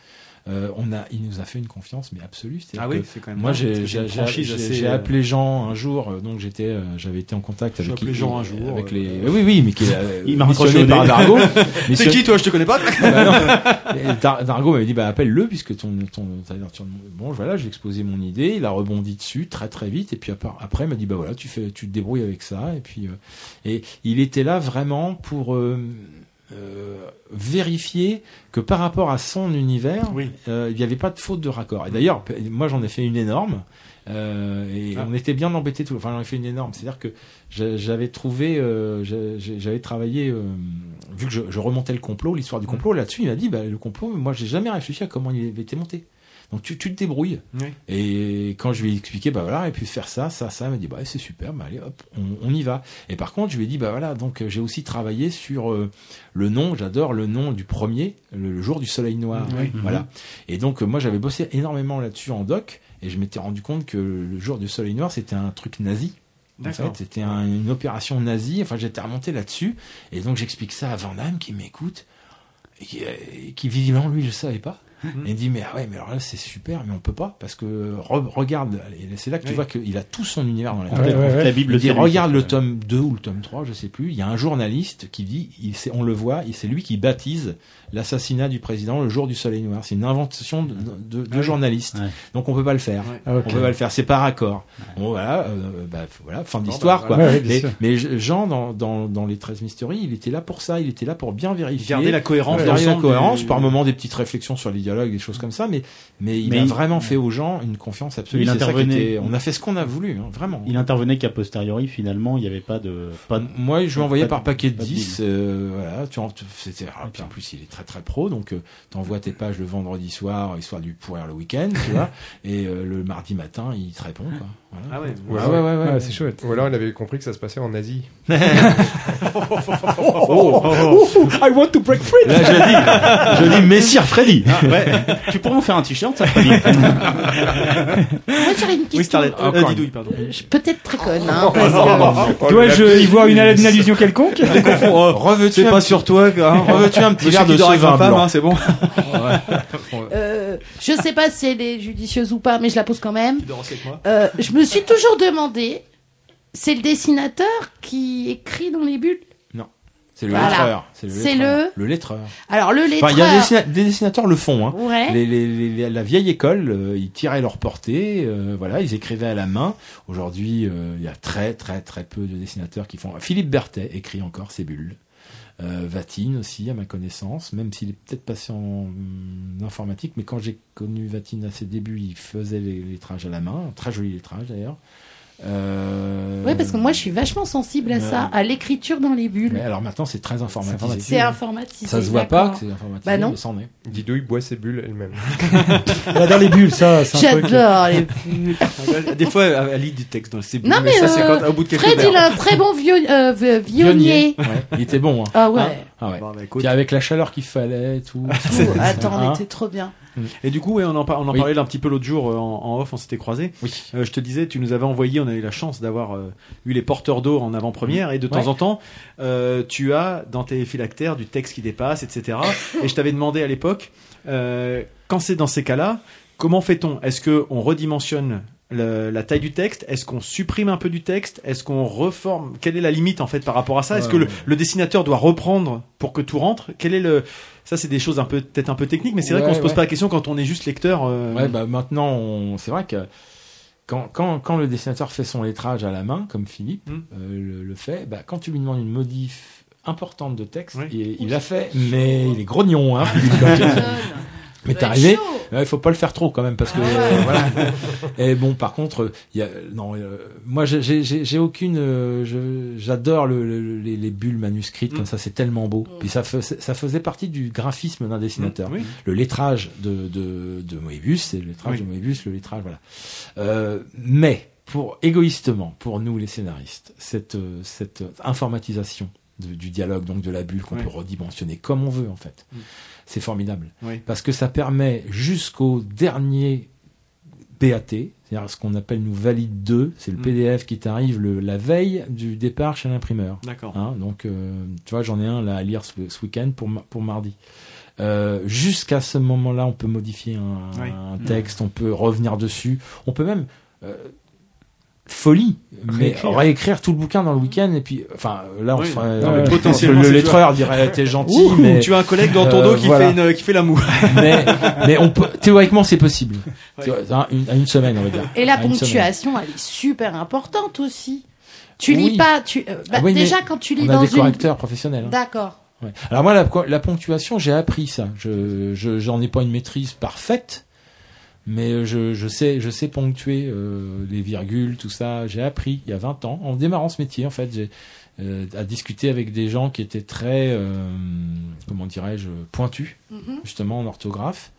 [SPEAKER 9] Euh, on a, il nous a fait une confiance mais absolue.
[SPEAKER 3] Ah oui, c'est quand même
[SPEAKER 9] moi j'ai j'ai- j'ai- j'ai
[SPEAKER 3] euh,
[SPEAKER 9] appelé Jean un jour, euh, donc j'étais euh, j'avais été en contact
[SPEAKER 3] J'ai
[SPEAKER 9] avec
[SPEAKER 3] appelé
[SPEAKER 9] les-
[SPEAKER 3] Jean un jour,
[SPEAKER 9] avec
[SPEAKER 3] euh,
[SPEAKER 9] les oui oui mais qui
[SPEAKER 7] Il m'a
[SPEAKER 9] missionné par. Dargo.
[SPEAKER 3] C'est qui toi Je te connais pas
[SPEAKER 9] bah Dargo m'avait dit bah appelle-le puisque ton ton vertu- bon voilà j'ai exposé mon idée il a rebondi dessus très très vite et puis après, après il m'a dit bah voilà tu fais tu te débrouilles avec ça et puis euh, et il était là vraiment pour euh, vérifier que par rapport à son univers euh, il n'y avait pas de faute de raccord. Et d'ailleurs p- moi j'en ai fait une énorme euh, et
[SPEAKER 3] Ah.
[SPEAKER 9] on était bien embêtés tout enfin j'en ai fait une énorme. C'est à dire que j'a- j'avais trouvé j'avais travaillé vu que je, je remontais le complot l'histoire du complot là-dessus il m'a dit bah, le complot moi j'ai jamais réfléchi à comment il avait été monté donc tu, tu te débrouilles
[SPEAKER 3] Oui.
[SPEAKER 9] et quand je lui ai expliqué bah voilà et puis faire ça ça ça il m'a dit bah c'est super bah allez hop on, on y va et par contre je lui ai dit bah voilà donc euh, j'ai aussi travaillé sur euh, le nom j'adore le nom du premier le, le jour du soleil noir
[SPEAKER 3] Oui.
[SPEAKER 9] voilà et donc euh, moi j'avais bossé énormément là-dessus en doc et je m'étais rendu compte que le jour du soleil noir c'était un truc nazi en fait, c'était un- une opération nazie. Enfin, j'étais remonté là-dessus. Et donc, j'explique ça à Van Damme qui m'écoute. Et qui, visiblement, lui, je ne savais pas. Et il dit, mais ah ouais, mais alors là, c'est super, mais on peut pas. Parce que, re- regarde, et c'est là que tu
[SPEAKER 3] Oui.
[SPEAKER 9] vois qu'il a tout son univers dans la tête.
[SPEAKER 2] ouais, ouais, ouais.
[SPEAKER 7] La Bible
[SPEAKER 9] Il dit, regarde le tome 2 ou le tome 3, je sais plus. Il y a un journaliste qui dit, il, c'est- on le voit, et c'est lui qui baptise l'assassinat du président le jour du soleil noir. C'est une invention de, de, de
[SPEAKER 3] Ah
[SPEAKER 9] journaliste.
[SPEAKER 7] Ouais.
[SPEAKER 9] Donc on peut pas le faire.
[SPEAKER 2] Ah.
[SPEAKER 9] On peut pas le faire. C'est par accord. Bon, voilà, euh, bah, voilà, fin
[SPEAKER 3] Bon,
[SPEAKER 9] d'histoire,
[SPEAKER 3] bah,
[SPEAKER 9] quoi. mais, mais je- Jean, dans, dans, dans les 13 Mysteries, il était là pour ça. Il était là pour bien vérifier.
[SPEAKER 3] Garder la cohérence
[SPEAKER 9] Garder la cohérence,
[SPEAKER 3] du-
[SPEAKER 9] par moment des petites réflexions sur les dialogues, des choses comme ça, mais, mais il
[SPEAKER 7] Mais
[SPEAKER 9] a
[SPEAKER 7] il-
[SPEAKER 9] vraiment fait aux gens une confiance absolue.
[SPEAKER 7] Il
[SPEAKER 9] ça
[SPEAKER 7] intervenait.
[SPEAKER 9] était- on a fait ce qu'on a voulu, hein, vraiment.
[SPEAKER 7] Il intervenait qu'à posteriori, finalement, il n'y avait pas de. Pas de-
[SPEAKER 9] Moi, je lui envoyais
[SPEAKER 7] pas
[SPEAKER 9] par
[SPEAKER 7] de-
[SPEAKER 9] paquet de
[SPEAKER 7] pas de
[SPEAKER 9] 10. euh, voilà, tu tu- c'était, ah, puis en plus, il est très très pro, donc euh, t'envoies tes pages le vendredi soir, histoire lui pourrir le week-end, tu vois, et euh, le mardi matin, il te répond, quoi.
[SPEAKER 3] Ah ouais.
[SPEAKER 6] Ou
[SPEAKER 9] Ah
[SPEAKER 6] alors,
[SPEAKER 9] ouais, ouais, ouais,
[SPEAKER 2] Ouais,
[SPEAKER 9] ouais.
[SPEAKER 2] c'est chouette.
[SPEAKER 6] ou alors il avait compris que ça se passait en Asie.
[SPEAKER 2] I want to break free.
[SPEAKER 9] Là, je dis, je dis, Messire Freddy.
[SPEAKER 7] Ah, ouais. tu pourrais en faire un t-shirt, ça Freddy
[SPEAKER 11] Moi, j'aurais une question.
[SPEAKER 3] Oui, Starlet. Euh,
[SPEAKER 9] Encore
[SPEAKER 3] Didouille, pardon.
[SPEAKER 11] Je suis peut-être très conne, hein, parce que-
[SPEAKER 6] Oh,
[SPEAKER 2] Dois-je
[SPEAKER 6] le
[SPEAKER 2] y voir une, une allusion quelconque
[SPEAKER 9] Revêtu
[SPEAKER 3] C'est
[SPEAKER 9] un
[SPEAKER 3] pas
[SPEAKER 9] petit-
[SPEAKER 3] sur toi, hein.
[SPEAKER 9] Revêtu un petit verre de vin
[SPEAKER 3] femme,
[SPEAKER 9] blanc.
[SPEAKER 3] hein, c'est bon.
[SPEAKER 11] Euh, je sais pas si elle est judicieuse ou pas, mais je la pose quand même.
[SPEAKER 3] Avec moi
[SPEAKER 11] Euh, je me suis toujours demandé, c'est le dessinateur qui écrit dans les bulles?
[SPEAKER 9] C'est le
[SPEAKER 11] Voilà.
[SPEAKER 9] lettreur.
[SPEAKER 11] C'est
[SPEAKER 9] lettreur. Le lettreur.
[SPEAKER 11] Alors le lettreur.
[SPEAKER 9] Enfin, il y a des, dessina- des dessinateurs le font. Hein.
[SPEAKER 11] Ouais.
[SPEAKER 9] Les, les- les- la vieille école, euh, ils tiraient leur portée, euh, voilà, ils écrivaient à la main. Aujourd'hui, euh, il y a très très très peu de dessinateurs qui font. Philippe Berthet écrit encore ses bulles. Euh, Vatine aussi, à ma connaissance, même s'il est peut-être passé en hum, informatique, mais quand j'ai connu Vatine à ses débuts, il faisait les lettrages à la main, très joli lettrage d'ailleurs. Euh,
[SPEAKER 11] Ouais, parce que moi je suis vachement sensible à
[SPEAKER 9] Ouais.
[SPEAKER 11] ça, à l'écriture dans les bulles.
[SPEAKER 9] mais alors maintenant, c'est très informatisé.
[SPEAKER 11] C'est informatisé.
[SPEAKER 9] Ça se voit pas que c'est informatisé,
[SPEAKER 11] Bah non.
[SPEAKER 9] mais c'en est.
[SPEAKER 6] Didouille boit ses bulles elle-même.
[SPEAKER 2] J'adore les bulles, ça. c'est un
[SPEAKER 11] J'adore les bulles.
[SPEAKER 3] Des fois, elle lit du texte dans le
[SPEAKER 11] Non, mais,
[SPEAKER 3] ça, c'est
[SPEAKER 11] euh,
[SPEAKER 3] quand au bout de quelques
[SPEAKER 11] Fred, il a un très bon vieux, euh, vi- vionnier.
[SPEAKER 9] Ouais, il était bon. Hein.
[SPEAKER 11] Ah ouais.
[SPEAKER 9] Ah ouais.
[SPEAKER 3] Bon, bah, écoute.
[SPEAKER 9] Puis avec la chaleur qu'il fallait, et tout.
[SPEAKER 11] Oh, attends,
[SPEAKER 9] Hein
[SPEAKER 11] mais t'es trop bien.
[SPEAKER 3] Et du coup, ouais, on en, par- on en
[SPEAKER 9] Oui.
[SPEAKER 3] parlait un petit peu l'autre jour euh, en, en off, on s'était croisés.
[SPEAKER 9] Oui.
[SPEAKER 3] Euh, je te disais, tu nous avais envoyé, on a eu la chance d'avoir euh, eu les porteurs d'eau en avant-première, et de temps en temps, euh, tu as dans tes phylactères du texte qui dépasse, etc. et je t'avais demandé à l'époque, euh, quand c'est dans ces cas-là, comment fait-on? Est-ce que on redimensionne le- la taille du texte Est-ce qu'on supprime un peu du texte Est-ce qu'on reforme Quelle est la limite en fait par rapport à ça? Est-ce que le, le dessinateur doit reprendre pour que tout rentre? Quel est le ça c'est des choses un peu peut-être un peu techniques, mais c'est vrai
[SPEAKER 9] Ouais,
[SPEAKER 3] qu'on se pose
[SPEAKER 9] ouais.
[SPEAKER 3] pas la question quand on est juste lecteur. euh,
[SPEAKER 9] Ouais, bah maintenant, on... c'est vrai que quand, quand, quand le dessinateur fait son lettrage à la main, comme Philippe
[SPEAKER 3] Mm.
[SPEAKER 9] euh, le, le fait, bah, quand tu lui demandes une modif importante de texte. Il l'a fait, mais il est grognon. Hein. Mais t'es arrivé, il faut pas le faire trop quand même parce que euh, voilà. Et bon, par contre, il y a non, euh, moi j'ai- j'ai j'ai- j'ai aucune, euh, je- j'adore le, le- les, les bulles manuscrites comme ça, c'est tellement beau. Puis ça faisait, ça faisait partie du graphisme d'un dessinateur.
[SPEAKER 3] Mm, oui.
[SPEAKER 9] Le lettrage de de, de Moebius, c'est le lettrage
[SPEAKER 3] Oui.
[SPEAKER 9] de Moebius, le lettrage, voilà. Euh, mais pour égoïstement, pour nous les scénaristes, cette cette informatisation de- du dialogue, donc de la bulle qu'on
[SPEAKER 3] Oui.
[SPEAKER 9] peut redimensionner comme on veut en fait.
[SPEAKER 3] Mm.
[SPEAKER 9] C'est formidable
[SPEAKER 3] Oui.
[SPEAKER 9] parce que ça permet jusqu'au dernier BAT, c'est-à-dire ce qu'on appelle nous valide 2, c'est le
[SPEAKER 3] Mm.
[SPEAKER 9] PDF qui t'arrive le- la veille du départ chez l'imprimeur.
[SPEAKER 3] D'accord.
[SPEAKER 9] Hein, donc, euh, tu vois, j'en ai un là à lire ce, ce week-end pour, pour mardi. Euh, Jusqu'à ce moment-là, on peut modifier un,
[SPEAKER 3] Oui.
[SPEAKER 9] un texte, on peut revenir dessus, on peut même euh, folie, mais
[SPEAKER 2] Réécrire.
[SPEAKER 9] réécrire tout le bouquin dans le week-end et puis, enfin, là, on
[SPEAKER 3] Oui.
[SPEAKER 9] se ferait-
[SPEAKER 3] Non, mais
[SPEAKER 9] euh,
[SPEAKER 3] potentiellement,
[SPEAKER 9] le lettreur dirait t'es gentil,
[SPEAKER 3] Ouh,
[SPEAKER 9] mais
[SPEAKER 3] tu as un collègue dans ton
[SPEAKER 9] Euh,
[SPEAKER 3] dos qui
[SPEAKER 9] voilà.
[SPEAKER 3] fait une, qui fait la moue.
[SPEAKER 9] mais, mais on peut, théoriquement, c'est possible. Vois, hein, une- à une semaine, on va dire.
[SPEAKER 11] Et la
[SPEAKER 9] À une semaine.
[SPEAKER 11] ponctuation, elle est super importante aussi. Tu lis pas, tu euh, bah,
[SPEAKER 9] Ah
[SPEAKER 11] déjà quand tu lis
[SPEAKER 9] On a
[SPEAKER 11] dans
[SPEAKER 9] des
[SPEAKER 11] une
[SPEAKER 9] correcteurs professionnels. hein.
[SPEAKER 11] D'accord.
[SPEAKER 9] Ouais. Alors moi, la, la ponctuation, j'ai appris ça. Je, je, j'en ai pas une maîtrise parfaite, mais je, je sais, je sais ponctuer euh, les virgules, tout ça. J'ai appris il y a 20 ans, en démarrant ce métier, en fait, j'ai euh, à discuter avec des gens qui étaient très, euh, comment dirais-je, pointus,
[SPEAKER 11] Mhm.
[SPEAKER 9] justement en orthographe.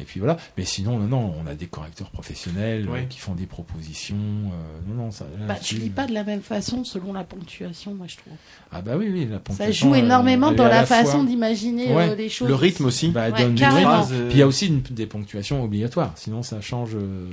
[SPEAKER 9] Et puis voilà. Mais sinon, non, non, on a des correcteurs professionnels euh,
[SPEAKER 3] Ouais.
[SPEAKER 9] qui font des propositions. euh, non, non, ça.
[SPEAKER 11] Bah, tu lis pas de la même façon selon la ponctuation, moi je trouve.
[SPEAKER 9] Ah bah oui, oui, la
[SPEAKER 11] Ça
[SPEAKER 9] ponctuation.
[SPEAKER 11] joue
[SPEAKER 9] euh,
[SPEAKER 11] énormément dans la, façon d'imaginer
[SPEAKER 9] Ouais.
[SPEAKER 11] euh, les choses.
[SPEAKER 3] Le rythme aussi.
[SPEAKER 9] Bah,
[SPEAKER 11] Ouais,
[SPEAKER 9] donne.
[SPEAKER 3] Phrases,
[SPEAKER 9] Puis il y a aussi une- des ponctuations obligatoires, sinon ça change, euh,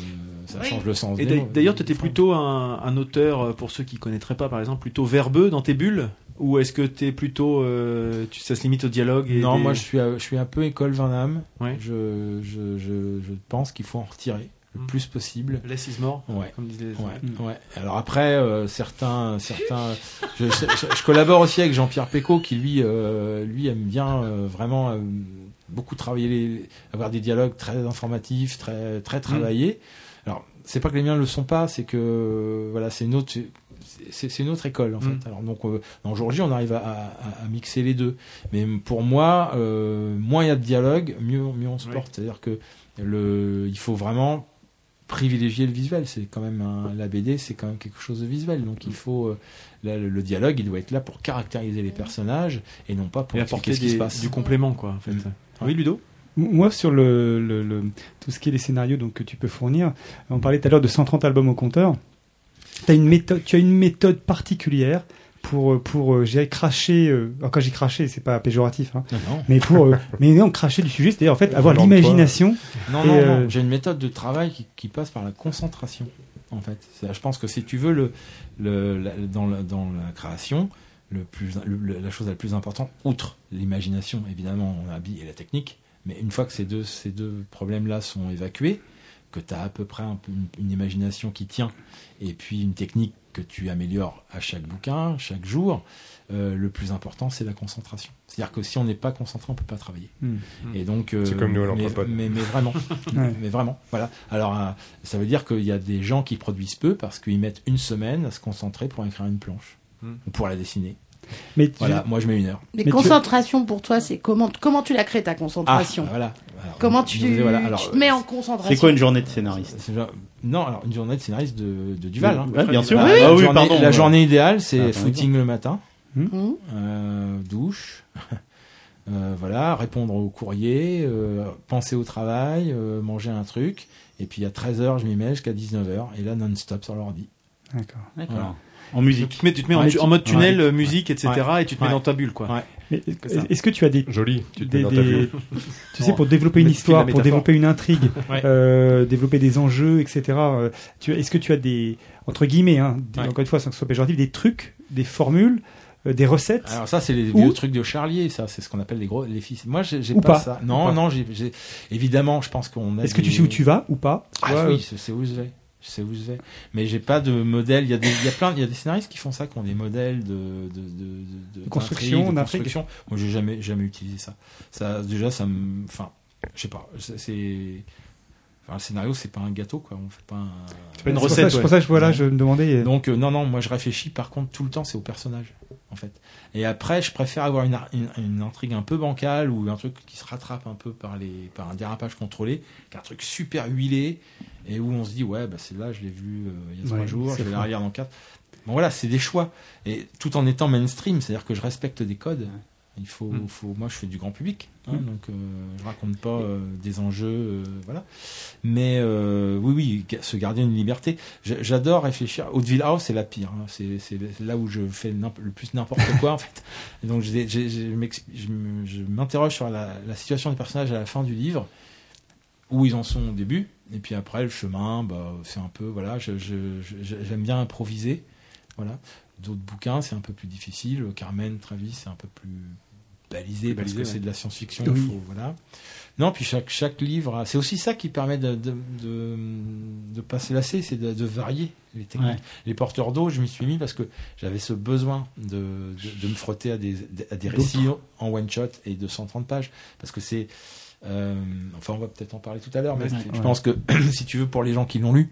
[SPEAKER 9] ça
[SPEAKER 11] Oui.
[SPEAKER 9] change le sens.
[SPEAKER 3] Et d'ailleurs, tu étais plutôt un, un auteur, pour ceux qui connaîtraient pas, par exemple, plutôt verbeux dans tes bulles? Ou est-ce que tu es plutôt. euh, tu, ça se limite au dialogue et
[SPEAKER 9] Non,
[SPEAKER 3] des-
[SPEAKER 9] moi je suis, à- je suis un peu école Van Damme.
[SPEAKER 3] Ouais.
[SPEAKER 9] Je, je, je, je pense qu'il faut en retirer le
[SPEAKER 3] Mm.
[SPEAKER 9] plus possible.
[SPEAKER 3] Less is more,
[SPEAKER 9] Ouais.
[SPEAKER 3] comme disaient les
[SPEAKER 9] Ouais, ouais. Alors après, euh, certains, certains, je, je- je- je collabore aussi avec Jean-Pierre Pécaud qui lui, euh, lui aime bien euh, vraiment beaucoup travailler, les, avoir des dialogues très informatifs, très, très travaillés. Alors c'est pas que les miens le sont pas, c'est que voilà, c'est une autre, c'est c'est une autre école en
[SPEAKER 3] Mm.
[SPEAKER 9] fait. Alors donc euh, on arrive à, à- à mixer les deux. Mais pour moi, euh, moins il y a de dialogue, mieux, mieux on se
[SPEAKER 3] Oui.
[SPEAKER 9] porte. C'est-à-dire que le, il faut vraiment privilégier le visuel. C'est quand même un, la BD, c'est quand même quelque chose de visuel. Donc il faut euh, là, le, le dialogue, il doit être là pour caractériser les personnages et non pas pour
[SPEAKER 3] apporter
[SPEAKER 9] ce qui se
[SPEAKER 3] des-
[SPEAKER 9] passe.
[SPEAKER 3] du complément, quoi, en fait.
[SPEAKER 9] Mm.
[SPEAKER 3] Oui, Ludo?
[SPEAKER 2] Moi, sur le, le- le- tout ce qui est les scénarios donc, que tu peux fournir, on parlait tout à l'heure de 130 albums au compteur. As une méthode, tu as une méthode particulière pour, euh, pour euh, j'ai craché, euh, alors quand j'ai craché, c'est pas péjoratif, hein,
[SPEAKER 9] Non, non.
[SPEAKER 2] mais pour, euh, mais non, cracher du sujet, c'est-à-dire en fait avoir l'imagination.
[SPEAKER 9] Non, non,
[SPEAKER 2] euh,
[SPEAKER 9] non. J'ai une méthode de travail qui, qui passe par la concentration, en fait. Je pense que si tu veux, le, le, la- dans, la, dans la création, le plus, le- la chose la plus importante, outre l'imagination, évidemment, on a et la technique, mais une fois que ces deux, ces deux problèmes-là sont évacués, que tu as à peu près un peu une, une imagination qui tient, et puis une technique que tu améliores à chaque bouquin, chaque jour, euh, le plus important, c'est la concentration. C'est-à-dire que si on n'est pas concentré, on peut pas travailler.
[SPEAKER 2] Hmm.
[SPEAKER 9] Et donc, euh,
[SPEAKER 6] C'est comme nous à
[SPEAKER 9] mais, mais, mais vraiment,
[SPEAKER 2] Ouais.
[SPEAKER 9] mais vraiment, voilà. Alors, euh, ça veut dire qu'il y a des gens qui produisent peu parce qu'ils mettent une semaine à se concentrer pour écrire une planche
[SPEAKER 3] Hmm.
[SPEAKER 9] ou pour la dessiner.
[SPEAKER 2] Mais tu-
[SPEAKER 9] Voilà, moi je mets une heure.
[SPEAKER 11] Mais,
[SPEAKER 2] Mais tu-
[SPEAKER 11] concentration pour toi, c'est comment comment tu la crées ta concentration
[SPEAKER 9] Ah, voilà. Alors,
[SPEAKER 11] Comment tu,
[SPEAKER 9] disais, voilà. Alors,
[SPEAKER 11] tu te mets en concentration
[SPEAKER 7] C'est quoi une journée de scénariste
[SPEAKER 9] Non, alors une journée de scénariste de, de Duval. hein.
[SPEAKER 7] Bien sûr.
[SPEAKER 9] La-
[SPEAKER 7] Oui,
[SPEAKER 9] la
[SPEAKER 7] oui,
[SPEAKER 9] journée,
[SPEAKER 7] pardon.
[SPEAKER 9] la journée idéale, c'est
[SPEAKER 7] Ah,
[SPEAKER 9] footing le matin,
[SPEAKER 11] Mhm.
[SPEAKER 9] euh, douche, euh, voilà, répondre au courrier, euh, penser au travail, euh, manger un truc, et puis à 13h, je m'y mets jusqu'à 19h, et là non-stop sur l'ordi.
[SPEAKER 2] D'accord.
[SPEAKER 7] D'accord.
[SPEAKER 9] Voilà.
[SPEAKER 7] En musique.
[SPEAKER 3] tu te mets, tu te mets en,
[SPEAKER 9] Ouais,
[SPEAKER 3] en mode
[SPEAKER 9] tu-
[SPEAKER 3] tunnel,
[SPEAKER 9] ouais.
[SPEAKER 3] musique, etc. Et tu te mets
[SPEAKER 9] Ouais.
[SPEAKER 3] dans ta bulle, quoi.
[SPEAKER 9] Ouais.
[SPEAKER 3] Que
[SPEAKER 2] est-ce que tu as des
[SPEAKER 6] Joli, tu te
[SPEAKER 2] des-
[SPEAKER 6] mets dans ta
[SPEAKER 2] des-
[SPEAKER 6] bulle.
[SPEAKER 2] tu sais, pour développer une histoire, pour développer une intrigue,
[SPEAKER 9] Ouais.
[SPEAKER 2] euh, développer des enjeux, etc. euh, tu, est-ce que tu as des, entre guillemets, hein, des-
[SPEAKER 9] Ouais.
[SPEAKER 2] encore une fois, sans que ce soit péjoratif, des trucs, des formules, euh, des recettes
[SPEAKER 9] Alors ça, c'est les vieux trucs de Charlier, ça, c'est ce qu'on appelle les gros, les fils. Moi, j'ai j'ai
[SPEAKER 2] Ou
[SPEAKER 9] pas,
[SPEAKER 2] pas.
[SPEAKER 9] ça.
[SPEAKER 2] Ou
[SPEAKER 9] Non,
[SPEAKER 2] pas.
[SPEAKER 9] non, j'ai, j'ai- évidemment, je pense qu'on a.
[SPEAKER 2] Est-ce que tu sais où tu vas ou pas?
[SPEAKER 9] Ah
[SPEAKER 2] vois,
[SPEAKER 9] oui, je sais où je vais. Je sais où je vais. Mais j'ai pas de modèle. Il y a des, il y a plein, il y a des scénaristes qui font ça, qui ont des modèles de, de, de, de,
[SPEAKER 2] De construction,
[SPEAKER 9] construction. Moi, j'ai jamais, jamais utilisé ça. Ça, déjà, ça me, enfin, je sais pas. C'est, enfin, le scénario, c'est pas un gâteau, quoi. On fait pas un.
[SPEAKER 3] C'est pas une
[SPEAKER 2] c'est pour
[SPEAKER 3] recette,
[SPEAKER 2] ça- C'est pour ça que voilà, je me demandais. euh,
[SPEAKER 9] Donc, euh, non, non, moi, je réfléchis. Par contre, tout le temps, c'est au personnage. En fait. Et après, je préfère avoir une, ar- une, une intrigue un peu bancale ou un truc qui se rattrape un peu par, les, par un dérapage contrôlé qu'un truc super huilé et où on se dit, ouais, bah, c'est là, je l'ai vu euh, il y a trois
[SPEAKER 2] Ouais,
[SPEAKER 9] jours, je vais la relire dans quatre. Bon, voilà, c'est des choix. Et tout en étant mainstream, c'est-à-dire que je respecte des codes. Il faut,
[SPEAKER 3] Mm.
[SPEAKER 9] faut, moi, je fais du grand public, hein,
[SPEAKER 2] Mm.
[SPEAKER 9] donc euh, je raconte pas euh, des enjeux, euh, voilà. Mais euh, oui, oui, se garder une liberté. J'adore réfléchir. Hauteville House, c'est la pire. hein. C'est là où je fais le plus n'importe quoi, en fait. Et donc, je m'interroge sur la, la situation des personnages à la fin du livre, où ils en sont au début, et puis après, le chemin, bah, c'est un peu, voilà, j'aime bien improviser, voilà. D'autres bouquins, c'est un peu plus difficile. Carmen, Travis, c'est un peu plus balisé, parce
[SPEAKER 3] balisé,
[SPEAKER 9] que
[SPEAKER 3] ouais.
[SPEAKER 9] c'est de la science-fiction.
[SPEAKER 2] Oui.
[SPEAKER 9] voilà. Non, puis chaque, chaque livre, c'est aussi ça qui permet de, de, de, de pas se lasser, c'est de, de varier les techniques.
[SPEAKER 7] Ouais.
[SPEAKER 9] Les porteurs d'eau, je m'y suis mis parce que j'avais ce besoin de, me frotter à des, à des récits en one-shot et de 130 pages. Parce que c'est. euh, enfin, on va peut-être en parler tout à l'heure, mais
[SPEAKER 7] Ouais,
[SPEAKER 9] je pense que si tu veux, pour les gens qui l'ont lu,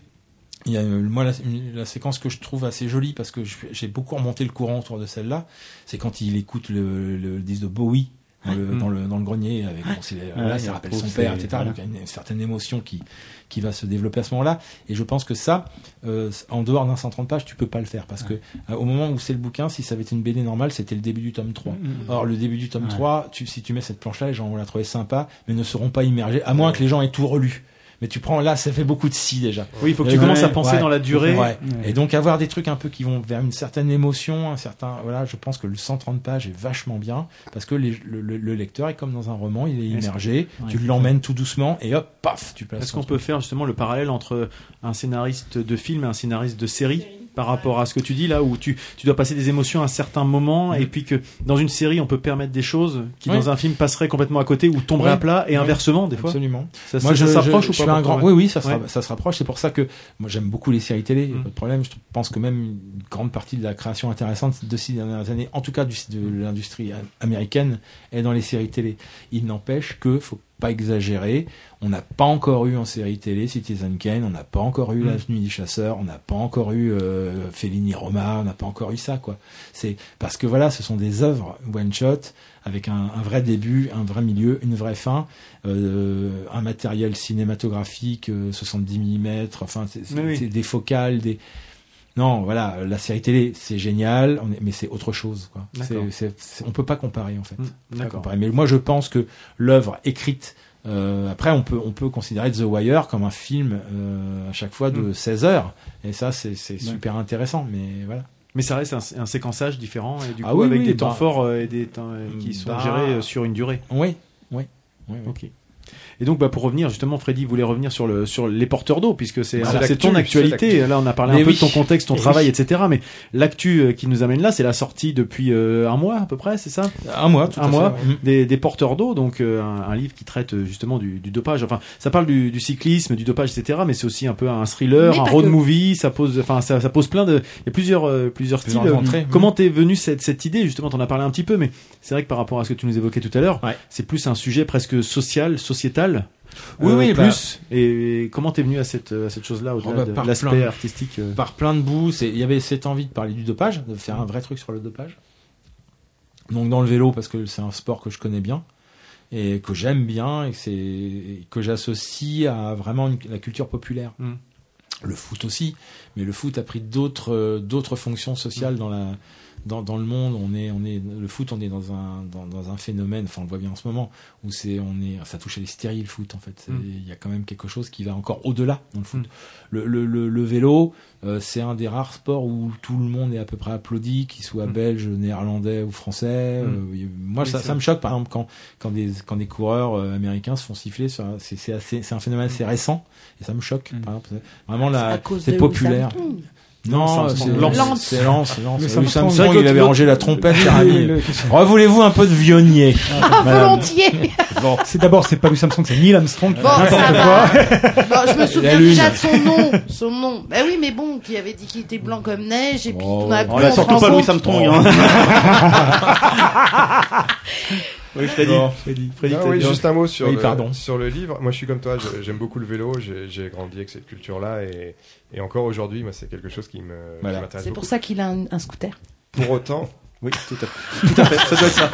[SPEAKER 9] il y a euh, moi la, séquence que je trouve assez jolie parce que j'ai beaucoup remonté le courant autour de celle-là, c'est quand il écoute le, le disque de Bowie dans le,
[SPEAKER 3] Mm.
[SPEAKER 9] dans le, dans le grenier avec bon, là,
[SPEAKER 7] Ouais,
[SPEAKER 9] ça
[SPEAKER 7] il
[SPEAKER 9] rappelle son père, etc.
[SPEAKER 7] voilà.
[SPEAKER 9] Donc il y a une, certaine émotion qui qui va se développer à ce moment-là. Et je pense que ça, euh, en dehors d'un 130 pages, tu peux pas le faire parce que euh, au moment où c'est le bouquin, si ça avait été une BD normale, c'était le début du tome 3.
[SPEAKER 2] Mm.
[SPEAKER 9] Or, le début du tome
[SPEAKER 7] Ouais.
[SPEAKER 9] 3, tu, si tu mets cette planche-là, les gens vont la trouver sympa, mais ne seront pas immergés, à moins que les gens aient tout relu. Mais tu prends là, ça fait beaucoup de si déjà.
[SPEAKER 3] Oui, il faut que tu commences à penser
[SPEAKER 9] ouais.
[SPEAKER 3] dans la durée.
[SPEAKER 9] Ouais.
[SPEAKER 2] Ouais.
[SPEAKER 9] Et donc avoir des trucs un peu qui vont vers une certaine émotion, un certain, voilà, je pense que le 130 pages est vachement bien parce que les- le, le- le lecteur est comme dans un roman, il est immergé,
[SPEAKER 7] Ouais,
[SPEAKER 9] tu l'emmènes tout doucement et hop, paf, tu places.
[SPEAKER 3] Est-ce qu'on peut faire justement le parallèle entre un scénariste de film et un scénariste de série par rapport à ce que tu dis là où tu, tu dois passer des émotions à un certain moment et puis que dans une série on peut permettre des choses qui dans un film passeraient complètement à côté ou tomberaient à plat et inversement des fois
[SPEAKER 9] Absolument.
[SPEAKER 3] ça,
[SPEAKER 9] Moi,
[SPEAKER 3] ça- ça s'approche ou pas
[SPEAKER 9] suis un grand. Oui, oui, ça,
[SPEAKER 3] Ouais.
[SPEAKER 9] ça se rapproche. C'est pour ça que moi j'aime beaucoup les séries télé.
[SPEAKER 3] Mm.
[SPEAKER 9] Pas de problème. Je pense que même une grande partie de la création intéressante de ces dernières années, en tout cas du, de l'industrie américaine, est dans les séries télé. Il n'empêche que faut pas exagérer. On n'a pas encore eu en série télé Citizen Kane, on n'a pas encore eu
[SPEAKER 3] Mm.
[SPEAKER 9] La Nuit des Chasseurs, on n'a pas encore eu euh, Fellini Roma, on n'a pas encore eu ça, quoi. C'est parce que voilà, ce sont des œuvres one shot avec un, un vrai début, un vrai milieu, une vraie fin, euh, un matériel cinématographique, euh, 70 mm, enfin, c'est c'est-
[SPEAKER 3] Oui, oui.
[SPEAKER 9] c'est des focales, des. Non, voilà, la série télé, c'est génial, mais c'est autre chose, quoi. C'est- on peut pas comparer, en fait.
[SPEAKER 3] Mm,
[SPEAKER 9] comparer. Mais moi, je pense que l'œuvre écrite, euh, après, on peut, on peut considérer The Wire comme un film euh, à chaque fois de
[SPEAKER 3] Mm.
[SPEAKER 9] 16 heures, et ça, c'est super intéressant, mais voilà.
[SPEAKER 3] Mais ça reste un, un séquençage différent et du
[SPEAKER 9] Ah
[SPEAKER 3] coup
[SPEAKER 9] oui,
[SPEAKER 3] avec
[SPEAKER 9] oui,
[SPEAKER 3] des temps
[SPEAKER 9] bah-
[SPEAKER 3] forts euh, et des temps qui sont
[SPEAKER 9] Bah-
[SPEAKER 3] gérés sur une durée.
[SPEAKER 9] Oui, oui, oui. oui.
[SPEAKER 3] Ok. Et donc, bah, pour revenir, justement, Freddy voulait revenir sur, le, sur les porteurs d'eau, puisque c'est c'est
[SPEAKER 6] l'actu,
[SPEAKER 3] ton actualité. Là, on a parlé
[SPEAKER 9] Mais
[SPEAKER 3] un peu
[SPEAKER 9] oui.
[SPEAKER 3] de ton contexte, ton
[SPEAKER 9] Et
[SPEAKER 3] travail,
[SPEAKER 9] oui.
[SPEAKER 3] etc. Mais l'actu euh, qui nous amène là, c'est la sortie depuis euh, un mois à peu près, c'est ça?
[SPEAKER 9] Un mois, tout
[SPEAKER 3] Un
[SPEAKER 9] à
[SPEAKER 3] mois.
[SPEAKER 9] fait, ouais.
[SPEAKER 3] des, des porteurs d'eau, donc euh, un, un livre qui traite justement du, du dopage. Enfin, ça parle du, du cyclisme, du dopage, etc. Mais c'est aussi un peu un thriller,
[SPEAKER 11] Mais
[SPEAKER 3] un road
[SPEAKER 11] que.
[SPEAKER 3] movie. Ça pose, enfin, ça, ça pose plein de, il y a plusieurs, euh, plusieurs styles. Comment t'es venu cette, cette idée? Justement, t'en as parlé un petit peu, mais c'est vrai que par rapport à ce que tu nous évoquais tout à l'heure,
[SPEAKER 9] Ouais.
[SPEAKER 3] c'est plus un sujet presque social, sociétal.
[SPEAKER 9] Oui,
[SPEAKER 3] euh,
[SPEAKER 9] oui, bah-
[SPEAKER 3] plus. Et, et comment t'es venu à cette, à cette chose-là au-delà
[SPEAKER 9] Oh, bah,
[SPEAKER 3] de
[SPEAKER 9] par
[SPEAKER 3] l'aspect artistique euh,
[SPEAKER 9] par plein de bouts. Il y avait cette envie de parler du dopage, de faire un vrai truc sur le dopage. Donc dans le vélo, parce que c'est un sport que je connais bien et que j'aime bien et que, j'associe à vraiment une- la culture populaire.
[SPEAKER 3] Mm.
[SPEAKER 9] Le foot aussi, mais le foot a pris d'autres euh, d'autres fonctions sociales dans la dans, dans le monde. On est on est le foot, on est dans un dans, dans un phénomène. Enfin, on le voit bien en ce moment où c'est on est ça touche à l'hystérie le foot en fait.
[SPEAKER 3] Mm.
[SPEAKER 9] Il y a quand même quelque chose qui va encore au-delà dans le foot.
[SPEAKER 3] Mm.
[SPEAKER 9] Le, le, le, le vélo, euh, c'est un des rares sports où tout le monde est à peu près applaudi, qu'il soit
[SPEAKER 3] Mm.
[SPEAKER 9] belge, néerlandais ou français. Euh, moi,
[SPEAKER 3] Oui,
[SPEAKER 9] ça, ça me choque, par exemple, quand, quand, des, quand des coureurs euh, américains se font siffler. C'est c'est assez- c'est un phénomène assez récent et ça me choque. Par exemple. Vraiment, là,
[SPEAKER 11] cause
[SPEAKER 9] c'est populaire.
[SPEAKER 11] Armstrong.
[SPEAKER 3] Non, c'est
[SPEAKER 9] c'est
[SPEAKER 3] Lance.
[SPEAKER 9] Lance. C'est Lance. Louis
[SPEAKER 2] Samsung.
[SPEAKER 3] Que
[SPEAKER 9] il avait rangé la trompette, Revoulez-vous un peu de vionnier
[SPEAKER 11] Ah, volontiers
[SPEAKER 2] Bon, c'est d'abord, c'est pas Louis Samsung, c'est Neil Armstrong.
[SPEAKER 11] Bon,
[SPEAKER 2] quoi.
[SPEAKER 11] je me souviens déjà de son nom. Son nom. Bah oui, mais bon, qui avait dit qu'il était blanc comme neige, et puis
[SPEAKER 9] Oh,
[SPEAKER 7] On
[SPEAKER 11] se
[SPEAKER 7] surtout pas Louis Armstrong.
[SPEAKER 3] Oh.
[SPEAKER 7] Hein. Oui, Freddy. Freddy,
[SPEAKER 6] Ah
[SPEAKER 7] t'as
[SPEAKER 6] oui, juste un mot sur,
[SPEAKER 9] Oui,
[SPEAKER 6] le, sur le livre. Moi, je suis comme toi, j'aime beaucoup le vélo, j'ai grandi avec cette culture-là, et, et encore aujourd'hui, moi, c'est quelque chose qui me qui
[SPEAKER 9] Voilà.
[SPEAKER 6] m'intéresse
[SPEAKER 11] C'est pour ça qu'il a un, un scooter.
[SPEAKER 6] Pour autant,
[SPEAKER 3] Oui, tout à fait. Tout à fait, ça doit être ça.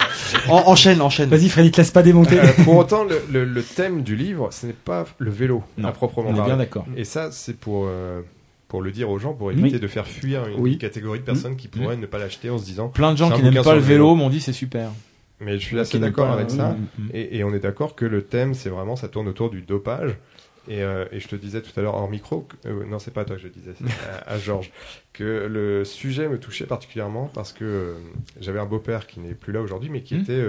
[SPEAKER 3] En- enchaîne, enchaîne.
[SPEAKER 2] Vas-y, Freddy, te laisse pas démonter.
[SPEAKER 6] Euh, pour autant, le, le- le thème du livre, ce n'est pas le vélo
[SPEAKER 9] Non,
[SPEAKER 6] à proprement
[SPEAKER 9] on est
[SPEAKER 6] parler.
[SPEAKER 9] bien d'accord.
[SPEAKER 6] Et ça, c'est pour euh, pour le dire aux gens, pour éviter
[SPEAKER 2] Oui.
[SPEAKER 6] de faire fuir une
[SPEAKER 2] Oui.
[SPEAKER 6] catégorie de personnes qui pourraient ne pas l'acheter en se disant.
[SPEAKER 9] Plein de gens qui n'aiment pas le
[SPEAKER 6] le
[SPEAKER 9] vélo
[SPEAKER 6] vélo.
[SPEAKER 9] m'ont dit c'est super.
[SPEAKER 6] Mais je suis assez d'accord
[SPEAKER 9] pas,
[SPEAKER 6] avec ça. Et, et on est d'accord que le thème, c'est vraiment, ça tourne autour du dopage. Et, euh, et je te disais tout à l'heure hors micro, que- euh, non, c'est pas à toi que je disais, c'est à, à Georges, que le sujet me touchait particulièrement parce que euh, j'avais un beau-père qui n'est plus là aujourd'hui, mais qui
[SPEAKER 9] Hmm.
[SPEAKER 6] était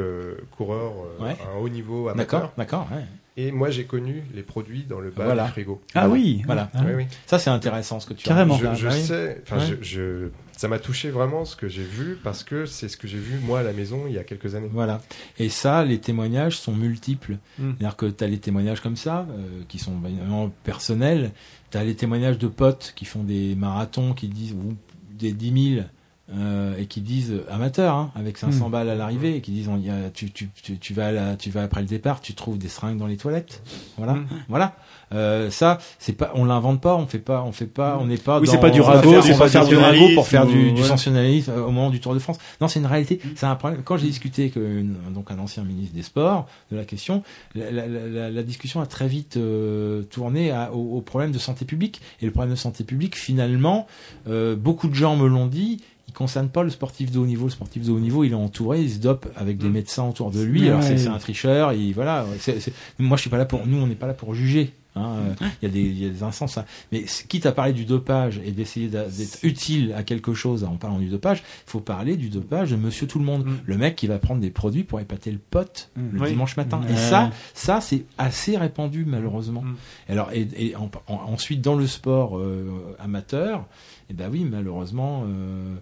[SPEAKER 6] coureur
[SPEAKER 9] Ouais.
[SPEAKER 6] à un haut niveau amateur.
[SPEAKER 9] D'accord, d'accord. ouais.
[SPEAKER 6] Et moi, j'ai connu les produits dans le bas
[SPEAKER 9] Voilà.
[SPEAKER 6] du frigo.
[SPEAKER 2] Ah oui.
[SPEAKER 9] Voilà.
[SPEAKER 2] Ah.
[SPEAKER 6] Oui, oui.
[SPEAKER 9] Ça, c'est intéressant ce que tu
[SPEAKER 2] Carrément.
[SPEAKER 6] Je.
[SPEAKER 9] Ah
[SPEAKER 6] sais, enfin,
[SPEAKER 9] Ouais.
[SPEAKER 6] je, je- ça m'a touché vraiment ce que j'ai vu parce que c'est ce que j'ai vu moi à la maison il y a quelques années.
[SPEAKER 9] Voilà. Et ça, les témoignages sont multiples.
[SPEAKER 3] Mm.
[SPEAKER 9] C'est-à-dire que tu as les témoignages comme ça, euh, qui sont vraiment personnels. Tu as les témoignages de potes qui font des marathons, qui disent, ou des 10 000, euh, et qui disent amateurs, hein, avec 500
[SPEAKER 2] Mm.
[SPEAKER 9] balles à l'arrivée, et qui disent, on y a- tu, tu, tu, tu vas à la- tu vas après le départ, tu trouves des seringues dans les toilettes. Voilà.
[SPEAKER 3] Mm.
[SPEAKER 9] Voilà. Euh, ça, c'est pas, on l'invente pas, on fait pas, on fait pas, on n'est pas
[SPEAKER 3] Oui, c'est pas du ragot,
[SPEAKER 9] faire-
[SPEAKER 3] du
[SPEAKER 9] on va faire du ragot pour faire du, du sensationnalisme euh, au moment du Tour de France. Non, c'est une réalité. C'est un problème. Quand j'ai discuté avec une- donc un ancien ministre des Sports de la question, la, la- la- la- discussion a très vite euh, tourné à- au, au problème de santé publique. Et le problème de santé publique, finalement, euh, beaucoup de gens me l'ont dit. Il concerne pas le sportif de haut niveau. Le sportif de haut niveau, il est entouré, il se dope avec des médecins autour de lui. Alors c'est c'est un tricheur. Et voilà. C'est- c'est- Moi, je suis pas là pour. Nous, on n'est pas là pour juger. Hein. Euh, Il y a des, y a des instances. hein. Mais quitte à parler du dopage et d'essayer d'être utile à quelque chose en parlant du dopage, il faut parler du dopage de Monsieur Tout le Monde,
[SPEAKER 3] Mm.
[SPEAKER 9] le mec qui va prendre des produits pour épater le pote
[SPEAKER 2] Mm.
[SPEAKER 9] le
[SPEAKER 3] Oui.
[SPEAKER 9] dimanche matin. Et ça, ça c'est assez répandu malheureusement.
[SPEAKER 3] Mm.
[SPEAKER 9] Alors et, et en- en- ensuite dans le sport euh, amateur, et ben oui malheureusement. euh,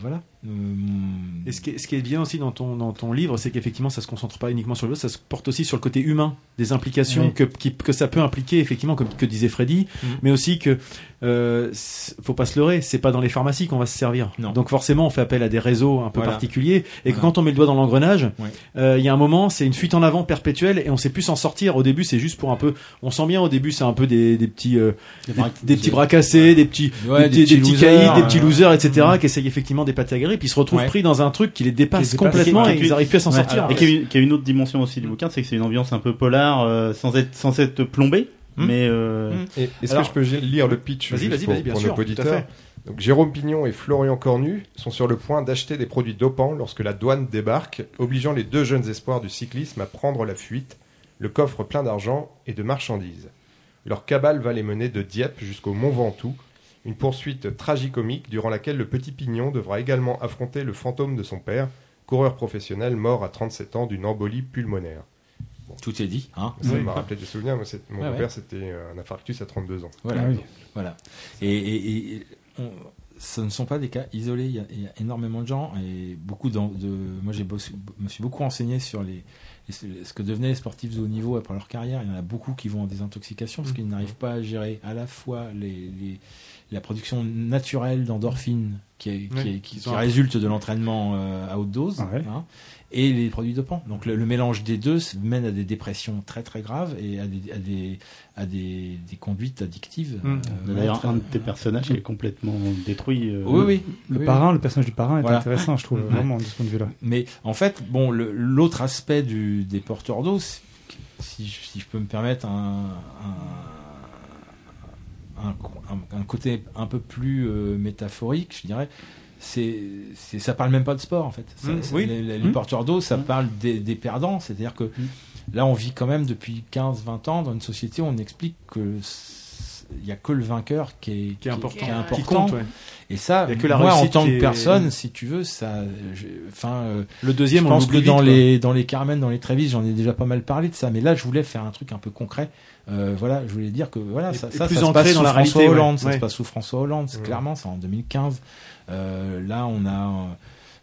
[SPEAKER 9] voilà. Euh,
[SPEAKER 3] Et ce qui, est, ce qui est bien aussi dans ton, dans ton livre, c'est qu'effectivement, ça se concentre pas uniquement sur le ça se porte aussi sur le côté humain, des implications
[SPEAKER 2] Oui.
[SPEAKER 3] que, qui- que ça peut impliquer, effectivement, comme que disait Freddy,
[SPEAKER 9] Mhm.
[SPEAKER 3] mais aussi que, euh, faut pas se leurrer, c'est pas dans les pharmacies qu'on va se servir.
[SPEAKER 9] Non.
[SPEAKER 3] Donc forcément, on fait appel à des réseaux un peu
[SPEAKER 9] Voilà.
[SPEAKER 3] particuliers, et que quand on met le doigt dans l'engrenage, euh, il y a un moment, c'est une fuite en avant perpétuelle, et on sait plus s'en sortir. Au début, c'est juste pour un peu, on sent bien au début, c'est un peu des, des petits, euh,
[SPEAKER 7] Des
[SPEAKER 3] des, des petits bras cassés, des petits,
[SPEAKER 9] Ouais,
[SPEAKER 3] des, petits, des petits
[SPEAKER 9] losers,
[SPEAKER 3] caïds, des petits
[SPEAKER 9] euh,
[SPEAKER 3] losers, etc., qui essayent effectivement d'épater à guérir, puis ils se retrouvent
[SPEAKER 9] Ouais.
[SPEAKER 3] pris dans un truc qui les dépasse complètement et
[SPEAKER 7] qui-
[SPEAKER 3] ils arrivent plus à s'en
[SPEAKER 7] Ouais,
[SPEAKER 3] sortir.
[SPEAKER 7] Et qui a, a une autre dimension aussi du bouquin, c'est que c'est une ambiance un peu polar, euh, sans être sans être plombé,
[SPEAKER 9] Hmm.
[SPEAKER 7] mais euh,
[SPEAKER 9] Hmm.
[SPEAKER 6] Est-ce que je peux lire le pitch pour,
[SPEAKER 3] sûr,
[SPEAKER 6] nos auditeurs. Donc, Jérôme Pignon et Florian Cornu sont sur le point d'acheter des produits dopants lorsque la douane débarque, obligeant les deux jeunes espoirs du cyclisme à prendre la fuite, le coffre plein d'argent et de marchandises. Leur cabale va les mener de Dieppe jusqu'au Mont Ventoux, une poursuite tragicomique durant laquelle le petit Pignon devra également affronter le fantôme de son père, coureur professionnel mort à 37 ans d'une embolie pulmonaire.
[SPEAKER 9] Tout est dit, hein.
[SPEAKER 6] Ça
[SPEAKER 9] Oui.
[SPEAKER 6] m'a rappelé des souvenirs, moi, mon
[SPEAKER 9] ouais.
[SPEAKER 6] père c'était euh, un infarctus à 32 ans.
[SPEAKER 9] Voilà.
[SPEAKER 2] Ah oui.
[SPEAKER 9] Voilà. Et, et- et on- ce ne sont pas des cas isolés. Il y a, il y a énormément de gens et beaucoup de. Moi, j'ai me suis beaucoup renseigné sur les, les- ce que devenaient les sportifs de haut niveau après leur carrière. Il y en a beaucoup qui vont en désintoxication parce qu'ils n'arrivent pas à gérer à la fois les, les- la production naturelle d'endorphines qui, est- qui, est- qui- résulte de l'entraînement euh, à haute dose
[SPEAKER 2] Ouais.
[SPEAKER 9] hein, et les produits dopants. Donc le, le mélange des deux mène à des dépressions très très graves et à des, à des, à des, des conduites addictives.
[SPEAKER 3] Mm.
[SPEAKER 9] euh,
[SPEAKER 7] d'ailleurs un de tes personnages est complètement détruit. euh,
[SPEAKER 9] oui, oui.
[SPEAKER 2] Le
[SPEAKER 9] Oui,
[SPEAKER 2] parrain, le personnage du parrain est
[SPEAKER 9] Voilà.
[SPEAKER 2] intéressant, je trouve,
[SPEAKER 9] Ouais.
[SPEAKER 2] vraiment, de ce point de vue-là.
[SPEAKER 9] Mais en fait, bon, l'autre aspect du, des porteurs d'eau, si, je- si je peux me permettre un, un, un- un côté un peu plus euh, métaphorique, je dirais, c'est, c'est, ça parle même pas de sport en fait. Ça-
[SPEAKER 3] Mmh, oui.
[SPEAKER 9] Les, les- les
[SPEAKER 2] Mmh.
[SPEAKER 9] porteurs d'eau, ça
[SPEAKER 7] Mmh.
[SPEAKER 9] parle des, des perdants, c'est-à-dire que là, on vit quand même depuis 15-20 ans dans une société où on explique que il y a que le vainqueur qui est,
[SPEAKER 3] Qui est important.
[SPEAKER 9] qui est
[SPEAKER 11] Qui
[SPEAKER 9] important.
[SPEAKER 3] Qui compte, ouais.
[SPEAKER 9] Et ça,
[SPEAKER 3] que la
[SPEAKER 9] moi, en tant que
[SPEAKER 3] est-
[SPEAKER 9] personne, si tu veux, ça, enfin, euh,
[SPEAKER 3] Le deuxième,
[SPEAKER 9] je
[SPEAKER 3] on
[SPEAKER 9] pense que dans les dans les Carmen, dans les Trévis, j'en ai déjà pas mal parlé de ça. Mais là, je voulais faire un truc un peu concret. Euh, voilà, je voulais dire que voilà,
[SPEAKER 3] Et-
[SPEAKER 9] ça,
[SPEAKER 3] et
[SPEAKER 9] ça,
[SPEAKER 3] plus
[SPEAKER 9] ça se passe
[SPEAKER 3] dans
[SPEAKER 9] sous
[SPEAKER 3] la
[SPEAKER 9] François
[SPEAKER 3] réalité, ouais.
[SPEAKER 9] Hollande. Ça
[SPEAKER 3] Ouais.
[SPEAKER 9] se passe sous François Hollande. c'est
[SPEAKER 6] Ouais.
[SPEAKER 9] Clairement, c'est en 2015. Euh, là, on a euh,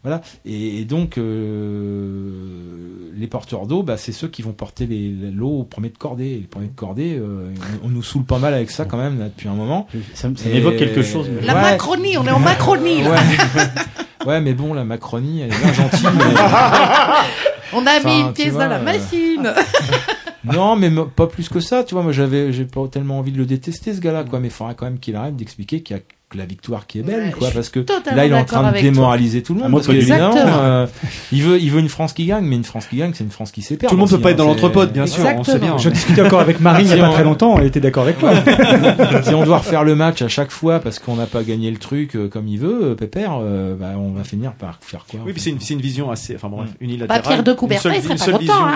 [SPEAKER 9] voilà. Et, et donc, euh, les porteurs d'eau, bah, c'est ceux qui vont porter les- l'eau au premier de cordée. Et les premiers de cordée, euh, on, on nous saoule pas mal avec ça quand même là, depuis un moment.
[SPEAKER 7] Ça, m- ça
[SPEAKER 9] Et-
[SPEAKER 7] m'évoque quelque chose. mais-
[SPEAKER 11] La
[SPEAKER 9] Ouais.
[SPEAKER 11] Macronie, on est en Macronie là.
[SPEAKER 9] Ouais. ouais, mais bon, la Macronie, elle est bien gentille. mais-
[SPEAKER 11] On a
[SPEAKER 9] Enfin,
[SPEAKER 11] mis une pièce
[SPEAKER 9] vois,
[SPEAKER 11] dans la
[SPEAKER 9] euh,
[SPEAKER 11] machine.
[SPEAKER 9] Non, mais pas plus que ça. Tu vois, moi, j'avais, j'ai pas tellement envie de le détester, ce gars-là, quoi. Mais il faudra quand même qu'il arrête d'expliquer qu'il y a que la victoire qui est belle,
[SPEAKER 11] Ouais,
[SPEAKER 9] quoi, parce que là, il est en train de
[SPEAKER 11] toi.
[SPEAKER 9] démoraliser tout le
[SPEAKER 7] Ah,
[SPEAKER 9] monde.
[SPEAKER 7] moi,
[SPEAKER 9] parce que, évidemment, euh, il veut, il veut une France qui gagne, mais une France qui gagne, c'est une France qui sait perdre.
[SPEAKER 3] Tout le monde peut
[SPEAKER 9] aussi,
[SPEAKER 3] pas
[SPEAKER 9] hein,
[SPEAKER 3] être dans l'entrepode, bien sûr, on sait bien.
[SPEAKER 2] Je discutais encore avec Marie il y a pas très longtemps, elle était d'accord avec moi.
[SPEAKER 9] si on doit refaire le match à chaque fois parce qu'on n'a pas gagné le truc euh, comme il veut, euh, Pépère, euh, bah, on va finir par faire quoi
[SPEAKER 3] Oui,
[SPEAKER 9] en
[SPEAKER 3] puis
[SPEAKER 9] fait
[SPEAKER 3] c'est une, c'est une vision assez, enfin bon, bref, unilatérale.
[SPEAKER 11] Bah, Pierre de Coubertin, il serait pas content,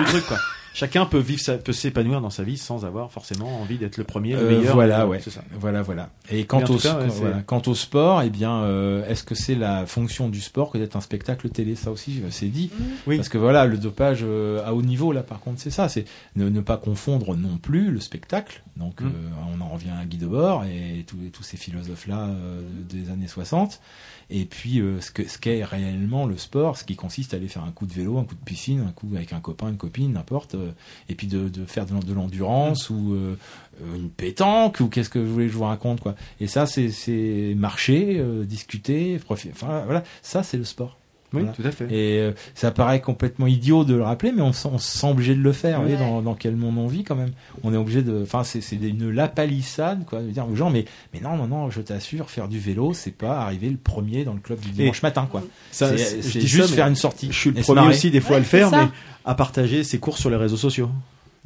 [SPEAKER 3] Chacun peut vivre, sa- peut s'épanouir dans sa vie sans avoir forcément envie d'être le premier, le
[SPEAKER 9] Euh,
[SPEAKER 3] meilleur.
[SPEAKER 9] voilà, ouais.
[SPEAKER 3] C'est ça.
[SPEAKER 9] Voilà, voilà. Et quant, au,
[SPEAKER 3] cas, ouais,
[SPEAKER 9] voilà. quant au sport, eh bien, euh, est-ce que c'est la fonction du sport que d'être un spectacle télé? Ça aussi, c'est dit.
[SPEAKER 3] Oui.
[SPEAKER 9] Parce que voilà, le dopage euh, à haut niveau, là, par contre, c'est ça. C'est ne, ne pas confondre non plus le spectacle. Donc,
[SPEAKER 3] Mm.
[SPEAKER 9] euh, on en revient à Guy Debord et tous, tous ces philosophes-là euh, des années 60. Et puis, euh, ce que ce qu'est réellement le sport, ce qui consiste à aller faire un coup de vélo, un coup de piscine, un coup avec un copain, une copine, n'importe, euh, et puis de, de faire de, l'en- de l'endurance ou euh, une pétanque ou qu'est-ce que vous voulez que je vous raconte quoi. Et ça, c'est marcher, discuter, profi- enfin voilà, ça c'est le sport.
[SPEAKER 3] Oui,
[SPEAKER 9] Voilà.
[SPEAKER 3] tout à fait.
[SPEAKER 9] Et euh, ça paraît complètement idiot de le rappeler, mais on, se- on se sent obligé de le faire. Vous voyez,
[SPEAKER 11] Ouais.
[SPEAKER 9] dans, dans quel monde on vit quand même On est obligé de. Enfin, c'est une lapalissade, quoi, de dire aux gens, mais mais non, non, non, je t'assure, faire du vélo, c'est pas arriver le premier dans le club du dimanche matin, quoi.
[SPEAKER 3] Ça,
[SPEAKER 9] C'est- juste
[SPEAKER 3] ça,
[SPEAKER 9] faire une sortie.
[SPEAKER 3] Je suis le premier aussi des fois
[SPEAKER 11] Ouais,
[SPEAKER 3] à le faire, mais à partager ses courses sur les réseaux sociaux.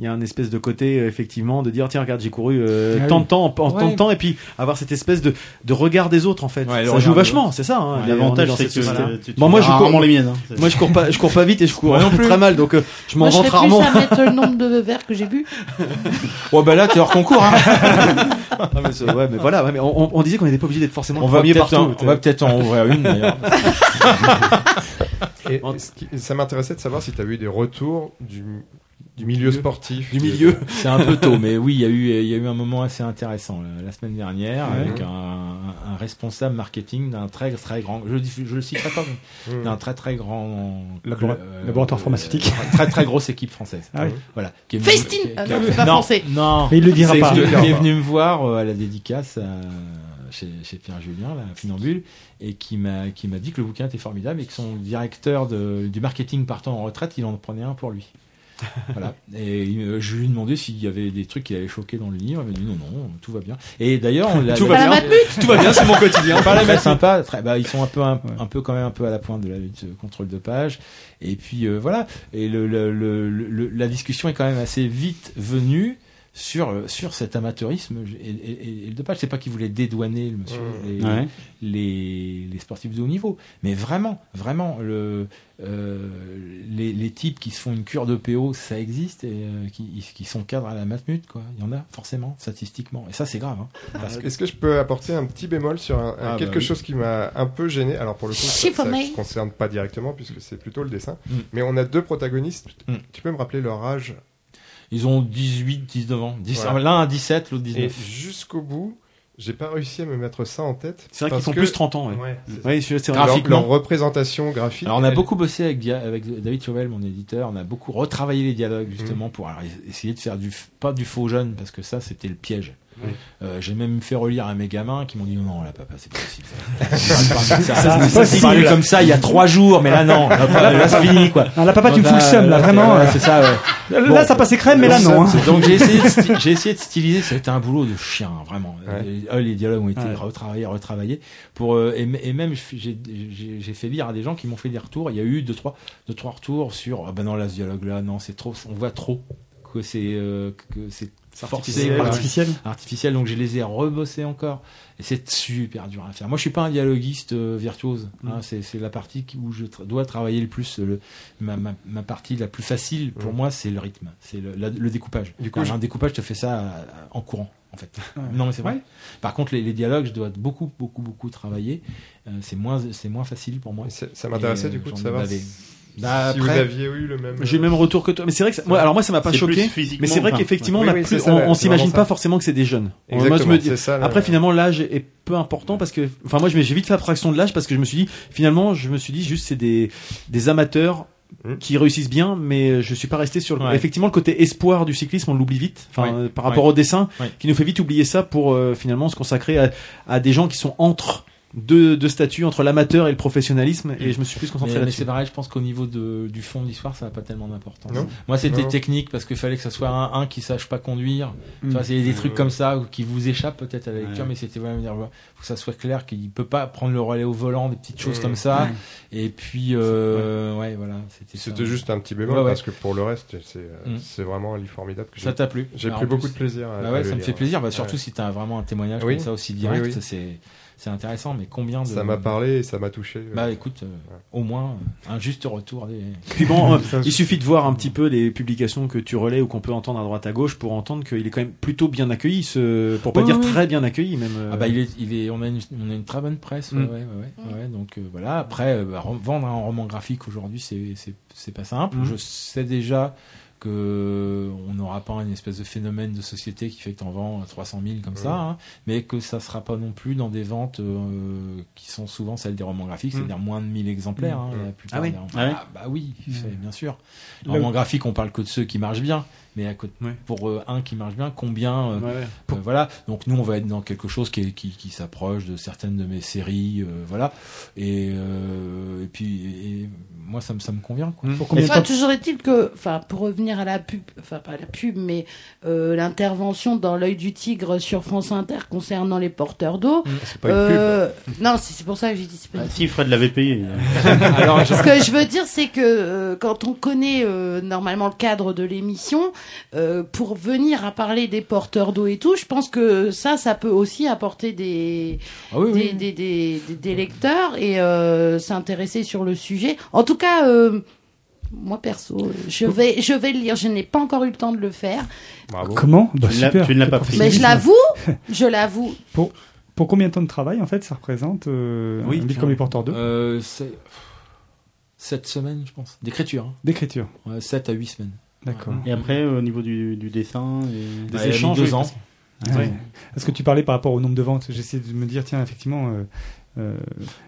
[SPEAKER 3] Il y a un espèce de côté euh, effectivement de dire tiens regarde j'ai couru euh,
[SPEAKER 2] Ah
[SPEAKER 3] tant
[SPEAKER 2] oui.
[SPEAKER 3] de temps en, en tant
[SPEAKER 9] Ouais.
[SPEAKER 3] de temps et puis avoir cette espèce de, de regard des autres en fait
[SPEAKER 9] Ouais,
[SPEAKER 3] ça joue vachement c'est ça hein,
[SPEAKER 7] Ouais, L'avantage,
[SPEAKER 3] dans
[SPEAKER 7] c'est
[SPEAKER 3] cette
[SPEAKER 7] que
[SPEAKER 3] société.
[SPEAKER 7] tu, tu
[SPEAKER 3] bon moi je cours
[SPEAKER 7] rarement les miennes. hein.
[SPEAKER 3] Moi je cours pas je cours pas vite et je cours
[SPEAKER 9] non plus.
[SPEAKER 3] très mal donc euh, je m'en vante
[SPEAKER 11] serais plus
[SPEAKER 3] rarement
[SPEAKER 11] à mettre le nombre de verres que j'ai bu.
[SPEAKER 9] Oh bah là, t'es hors concours. Hein.
[SPEAKER 3] Ah, mais, c'est- ouais, mais voilà ouais, mais on, on- on disait qu'on n'était pas obligé d'être forcément
[SPEAKER 9] on va
[SPEAKER 3] premier partout
[SPEAKER 9] on va peut-être en ouvrir une d'ailleurs.
[SPEAKER 6] Ça m'intéressait de savoir si tu as eu des retours du, du milieu sportif.
[SPEAKER 3] du milieu
[SPEAKER 9] C'est un peu tôt, mais oui, il y a eu, il y a eu un moment assez intéressant la, la semaine dernière avec un, un responsable marketing d'un très très grand, je, dis- je le citerai pas,
[SPEAKER 6] Mmh.
[SPEAKER 9] d'un très très grand
[SPEAKER 2] Labora-
[SPEAKER 9] euh,
[SPEAKER 2] laboratoire pharmaceutique.
[SPEAKER 9] très très grosse équipe française.
[SPEAKER 2] Ah oui.
[SPEAKER 9] Voilà. Qui est venu-
[SPEAKER 11] Festine
[SPEAKER 9] qui est-
[SPEAKER 11] Ah
[SPEAKER 9] qui
[SPEAKER 11] non, pas
[SPEAKER 9] non,
[SPEAKER 11] français.
[SPEAKER 9] Non.
[SPEAKER 2] Mais il le dira pas.
[SPEAKER 9] qui est- qui est venu me voir euh, à la dédicace à- chez, chez Pierre Julien, la Finambule, et qui m'a qui m'a dit que le bouquin était formidable et que son directeur de- du marketing partant en retraite, il en prenait un pour lui. Voilà. Et il- je lui ai demandé s'il y avait des trucs qui l'avaient choqué dans le livre. Il m'a dit non, non, tout va bien. Et d'ailleurs, on l'a-
[SPEAKER 3] Tout va
[SPEAKER 11] la
[SPEAKER 3] bien. tout va bien c'est mon quotidien
[SPEAKER 9] pas très sympa. Très, bah, ils sont un peu, un, un peu quand même un peu à la pointe de la lutte contre le dopage. Et puis euh, voilà. Et le, le, le- le- la discussion est quand même assez vite venue sur euh, sur cet amateurisme et, et- et le dopage. C'est pas qu'ils voulaient dédouaner le monsieur, les,
[SPEAKER 7] Ouais.
[SPEAKER 9] les, les sportifs de haut niveau, mais vraiment, vraiment le euh, les, les types qui se font une cure de PO, ça existe et euh, qui, qui sont cadres à la matmut, quoi. Il y en a forcément statistiquement. Et ça, c'est grave. Hein, parce que
[SPEAKER 6] Est-ce que je peux apporter un petit bémol sur un-
[SPEAKER 9] Ah,
[SPEAKER 6] quelque
[SPEAKER 9] bah oui.
[SPEAKER 6] chose qui m'a un peu gêné? Alors pour le coup, ça
[SPEAKER 11] Chiffonné.
[SPEAKER 6] ne concerne pas directement puisque c'est plutôt le dessin.
[SPEAKER 9] Mm.
[SPEAKER 6] Mais on a deux protagonistes.
[SPEAKER 9] Mm.
[SPEAKER 6] Tu peux me rappeler leur âge
[SPEAKER 9] Ils ont 18, 19 ans. 10
[SPEAKER 6] Voilà.
[SPEAKER 9] L'un a 17, l'autre
[SPEAKER 6] Et
[SPEAKER 9] 19.
[SPEAKER 6] jusqu'au bout, j'ai pas réussi à me mettre ça en tête.
[SPEAKER 3] c'est vrai qu'ils font
[SPEAKER 6] que-
[SPEAKER 3] plus 30 ans ouais.
[SPEAKER 6] Ouais, c'est
[SPEAKER 3] vrai.
[SPEAKER 6] Leur-
[SPEAKER 9] Graphiquement.
[SPEAKER 6] Leur, représentation graphique.
[SPEAKER 9] Alors on a
[SPEAKER 6] elle-
[SPEAKER 9] beaucoup bossé avec, Dia- avec David Chauvel, mon éditeur, on a beaucoup retravaillé les dialogues justement
[SPEAKER 6] Mm.
[SPEAKER 9] pour alors, essayer de faire du pas du faux jeune parce que ça c'était le piège.
[SPEAKER 6] Oui.
[SPEAKER 9] Euh, J'ai même fait relire à mes gamins qui m'ont dit non là papa c'est pas possible. Ça, ça, ça,
[SPEAKER 2] c'est
[SPEAKER 9] ça,
[SPEAKER 2] possible.
[SPEAKER 9] parlait comme ça il y a trois jours mais là non là, là, là, c'est fini quoi.
[SPEAKER 2] Ah, là, papa, tu me fous le seum, là, vraiment. euh.
[SPEAKER 9] c'est ça. ouais.
[SPEAKER 2] Là, ça passait crème, mais là, non. hein.
[SPEAKER 9] Donc j'ai essayé, de sti- j'ai essayé de styliser. C'était un boulot de chien, vraiment.
[SPEAKER 6] Ouais.
[SPEAKER 9] Et, euh, les dialogues ont été
[SPEAKER 2] Ouais.
[SPEAKER 9] retravaillés, retravaillés. Pour euh, et, même j'ai fait lire à des gens qui m'ont fait des retours. Il y a eu deux trois deux trois retours sur ah ben non là ce dialogue là non c'est trop on voit trop que c'est euh, que c'est forcé
[SPEAKER 3] artificiel,
[SPEAKER 9] par-
[SPEAKER 2] Artificiel.
[SPEAKER 9] artificiel. Donc je les ai rebossés encore. Et c'est super dur à faire. Moi je suis pas un dialoguiste euh, virtuose.
[SPEAKER 3] Mm.
[SPEAKER 9] hein. c'est c'est la partie où je tra- dois travailler le plus. Le, ma, ma, ma partie la plus facile pour
[SPEAKER 6] Mm.
[SPEAKER 9] moi c'est le rythme, c'est le, la- le découpage.
[SPEAKER 6] Du coup,
[SPEAKER 9] Alors,
[SPEAKER 6] je-
[SPEAKER 9] un découpage te fait ça euh, en courant en fait.
[SPEAKER 2] Ouais.
[SPEAKER 9] Non mais c'est vrai.
[SPEAKER 2] Ouais.
[SPEAKER 9] Par contre les, les dialogues je dois beaucoup beaucoup beaucoup travailler. Euh, c'est moins c'est moins facile pour moi.
[SPEAKER 6] Ça m'intéressait
[SPEAKER 9] Et,
[SPEAKER 6] du
[SPEAKER 9] euh,
[SPEAKER 6] coup de savoir si,
[SPEAKER 9] Bah,
[SPEAKER 6] si vous aviez eu le même.
[SPEAKER 3] J'ai le même retour que toi. Mais c'est vrai que ça- moi, alors moi ça m'a pas choqué. Mais c'est vrai
[SPEAKER 7] enfin,
[SPEAKER 3] qu'effectivement
[SPEAKER 6] ouais.
[SPEAKER 3] on
[SPEAKER 6] Oui,
[SPEAKER 3] on, on s'imagine pas forcément que c'est des jeunes. Moi, je me dis-
[SPEAKER 6] ça, là.
[SPEAKER 3] Après finalement l'âge est peu important parce que enfin moi j'ai vite fait abstraction de l'âge parce que je me suis dit finalement je me suis dit juste c'est des des amateurs
[SPEAKER 6] Hmm.
[SPEAKER 3] qui réussissent bien mais je suis pas resté sur le...
[SPEAKER 9] Ouais.
[SPEAKER 3] effectivement le côté espoir du cyclisme on l'oublie vite enfin euh, par rapport au dessin qui nous fait vite oublier ça pour euh, finalement se consacrer à, à des gens qui sont entre deux, deux statuts entre l'amateur et le professionnalisme, et je me suis plus concentré
[SPEAKER 9] Mais, mais
[SPEAKER 3] là-dessus.
[SPEAKER 9] c'est pareil, je pense qu'au niveau de, du fond de l'histoire, ça n'a pas tellement d'importance.
[SPEAKER 3] Non.
[SPEAKER 9] Moi, c'était technique parce qu'il fallait que ça soit un, un qui sache pas conduire.
[SPEAKER 3] Mm.
[SPEAKER 9] Tu vois, c'est des trucs
[SPEAKER 3] Euh.
[SPEAKER 9] comme ça ou qui vous échappent peut-être à la lecture,
[SPEAKER 3] Ouais.
[SPEAKER 9] mais c'était vraiment dire, voilà, faut que ça soit clair qu'il peut pas prendre le relais au volant, des petites choses
[SPEAKER 6] Mm.
[SPEAKER 9] comme ça.
[SPEAKER 6] Ouais.
[SPEAKER 9] Et puis, euh, ouais, voilà, c'était
[SPEAKER 6] juste un petit bémol
[SPEAKER 9] Ouais, ouais.
[SPEAKER 6] parce que pour le reste, c'est euh,
[SPEAKER 9] Mm.
[SPEAKER 6] c'est vraiment un livre formidable. Que
[SPEAKER 9] Ça t'a plu
[SPEAKER 6] J'ai pris beaucoup
[SPEAKER 9] plus-
[SPEAKER 6] de plaisir. À,
[SPEAKER 9] Bah
[SPEAKER 6] à
[SPEAKER 9] ouais,
[SPEAKER 6] le
[SPEAKER 9] ça me
[SPEAKER 6] lire.
[SPEAKER 9] fait plaisir. Bah, surtout
[SPEAKER 6] Ouais.
[SPEAKER 9] si t'as vraiment un témoignage
[SPEAKER 6] Oui.
[SPEAKER 9] comme ça aussi direct,
[SPEAKER 6] oui.
[SPEAKER 9] c'est c'est intéressant. Mais combien de
[SPEAKER 6] Ça m'a parlé et ça m'a touché.
[SPEAKER 9] Bah écoute, euh, au moins un juste retour des.
[SPEAKER 3] Puis bon, euh, il suffit de voir un petit peu les publications que tu relais ou qu'on peut entendre à droite à gauche pour entendre qu'il est quand même plutôt bien accueilli, ce, pour pas dire très bien accueilli même. euh.
[SPEAKER 9] Ah bah il est, il est, on a une, on a une très bonne presse, ouais,
[SPEAKER 3] Mm.
[SPEAKER 9] ouais, ouais, ouais, ouais. donc euh, voilà. Après, euh, bah, re- vendre un roman graphique aujourd'hui, c'est, c'est, c'est pas simple.
[SPEAKER 3] Mm.
[SPEAKER 9] Je sais déjà que on n'aura pas une espèce de phénomène de société qui fait que t'en vends 300 000 comme ça,
[SPEAKER 6] Mm.
[SPEAKER 9] hein, mais que ça sera pas non plus dans des ventes euh, qui sont souvent celles des romans graphiques,
[SPEAKER 3] Mm.
[SPEAKER 9] c'est-à-dire moins de 1000 exemplaires.
[SPEAKER 6] Mm.
[SPEAKER 9] hein,
[SPEAKER 6] Mm.
[SPEAKER 9] la plupart
[SPEAKER 3] Ah oui.
[SPEAKER 9] des.
[SPEAKER 3] Ah
[SPEAKER 9] Ah, bah oui, bien sûr. Les romans graphiques, on parle que de ceux qui marchent bien, mais à côté,
[SPEAKER 3] Ouais.
[SPEAKER 9] pour euh, un qui marche bien, combien euh,
[SPEAKER 3] Ouais, ouais.
[SPEAKER 9] euh, voilà. Donc nous, on va être dans quelque chose qui, est- qui, qui s'approche de certaines de mes séries, euh, voilà. Et, euh, et puis, et moi, ça me, ça me convient. Quoi.
[SPEAKER 2] Pour combien de
[SPEAKER 11] Enfin, toujours est-il que, enfin, pour revenir à la pub, enfin pas à la pub, mais euh, l'intervention dans l'œil du tigre sur France Inter concernant les porteurs d'eau.
[SPEAKER 6] C'est pas une
[SPEAKER 11] euh, Non, c'est c'est pour ça que j'ai dit. pas
[SPEAKER 7] Ah, si Fred l'avait payé.
[SPEAKER 9] Alors,
[SPEAKER 11] Ce que je veux dire, c'est que euh, quand on connaît euh, normalement le cadre de l'émission, euh, pour venir à parler des porteurs d'eau et tout, je pense que ça, ça peut aussi apporter des,
[SPEAKER 9] Ah oui,
[SPEAKER 11] des,
[SPEAKER 9] oui.
[SPEAKER 11] des, des, des- des lecteurs et euh, s'intéresser sur le sujet. En tout cas, euh, moi perso, je vais, je vais le lire. Je n'ai pas encore eu le temps de le faire,
[SPEAKER 6] Bravo.
[SPEAKER 2] Comment bah,
[SPEAKER 7] Tu l'as-
[SPEAKER 2] super.
[SPEAKER 7] tu ne l'as pas pris.
[SPEAKER 11] mais je l'avoue, je l'avoue.
[SPEAKER 2] Pour, pour combien de temps de travail, en fait, ça représente euh,
[SPEAKER 3] Oui,
[SPEAKER 2] un livre comme Les Porteurs
[SPEAKER 9] Euh, c'est sept semaines, je pense, d'écriture. Hein.
[SPEAKER 2] D'écriture.
[SPEAKER 9] Ouais, 7 à 8 semaines.
[SPEAKER 2] D'accord.
[SPEAKER 7] Et après, au niveau du, du dessin, et...
[SPEAKER 3] Des
[SPEAKER 9] Bah,
[SPEAKER 3] échanges,
[SPEAKER 9] deux ans.
[SPEAKER 3] parce-
[SPEAKER 2] Ah
[SPEAKER 3] Ouais.
[SPEAKER 2] ouais. Est-ce que tu parlais par rapport au nombre de ventes? J'essaie de me dire, tiens, effectivement. euh, euh,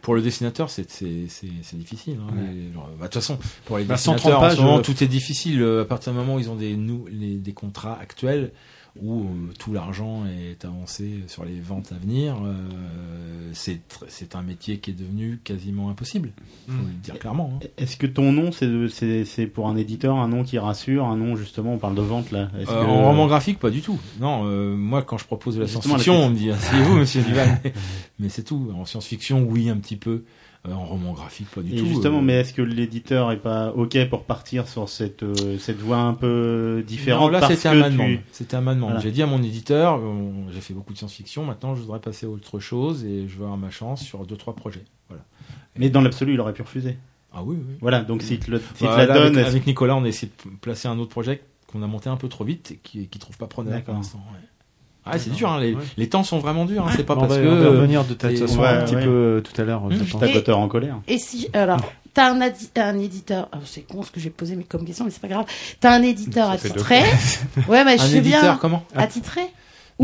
[SPEAKER 9] Pour le dessinateur, c'est c'est c'est c'est difficile. hein.
[SPEAKER 2] Ouais.
[SPEAKER 9] Les- genre, bah, De toute façon, pour les
[SPEAKER 3] Bah,
[SPEAKER 9] dessinateurs,
[SPEAKER 3] 130
[SPEAKER 9] en
[SPEAKER 3] pages,
[SPEAKER 9] ce moment,
[SPEAKER 3] euh,
[SPEAKER 9] tout est difficile. À partir du moment où ils ont des nou- les- des contrats actuels où euh, tout l'argent est avancé sur les ventes à venir, euh, c'est c'est un métier qui est devenu quasiment impossible. Faut
[SPEAKER 3] Mm.
[SPEAKER 9] le dire clairement. hein.
[SPEAKER 7] Est-ce que ton nom, c'est c'est c'est pour un éditeur, un nom qui rassure, un nom justement, on parle de vente là
[SPEAKER 9] Euh,
[SPEAKER 7] que-
[SPEAKER 9] En roman graphique, pas du tout. Non, euh, moi, quand je propose de la science-fiction, on me dit asseyez-vous, monsieur Duval. mais, mais c'est tout. En science-fiction, oui, un petit peu. Euh, en roman graphique, pas du
[SPEAKER 7] Et
[SPEAKER 9] tout.
[SPEAKER 7] justement,
[SPEAKER 9] Euh,
[SPEAKER 7] mais est-ce que l'éditeur est pas ok pour partir sur cette euh, cette voie un peu
[SPEAKER 9] Non,
[SPEAKER 7] différente
[SPEAKER 9] là,
[SPEAKER 7] parce
[SPEAKER 9] c'était un
[SPEAKER 7] que
[SPEAKER 9] ma
[SPEAKER 7] tu-.
[SPEAKER 9] C'était un ma demande.
[SPEAKER 7] Voilà.
[SPEAKER 9] J'ai dit à mon éditeur, j'ai fait beaucoup de science-fiction, maintenant je voudrais passer à autre chose et je veux avoir ma chance sur deux, trois projets. Voilà.
[SPEAKER 7] Mais dans l'absolu, il aurait pu refuser.
[SPEAKER 9] Ah oui, oui.
[SPEAKER 7] Voilà, donc s'il te, le,
[SPEAKER 9] Bah,
[SPEAKER 7] te la
[SPEAKER 9] là,
[SPEAKER 7] donne,
[SPEAKER 9] avec, Nicolas, on a essayé de placer un autre projet qu'on a monté un peu trop vite et qui, qui trouve pas preneur pour l'instant. ouais. Ah, c'est dur, hein, les,
[SPEAKER 3] Ouais.
[SPEAKER 9] les temps sont vraiment durs. Hein, c'est pas
[SPEAKER 3] on
[SPEAKER 9] parce que.
[SPEAKER 3] on va revenir de toute
[SPEAKER 9] les-
[SPEAKER 3] façon
[SPEAKER 7] Ouais,
[SPEAKER 3] un petit
[SPEAKER 7] ouais.
[SPEAKER 3] peu euh, tout à l'heure.
[SPEAKER 11] Et-
[SPEAKER 7] Cotter en colère?
[SPEAKER 11] Et si, alors, t'as un, adi- un éditeur, ah, c'est con ce que j'ai posé mais comme question, mais c'est pas grave. T'as un éditeur attitré. ouais, mais je
[SPEAKER 9] un
[SPEAKER 11] sais
[SPEAKER 9] éditeur,
[SPEAKER 11] bien.
[SPEAKER 9] comment?
[SPEAKER 11] Attitré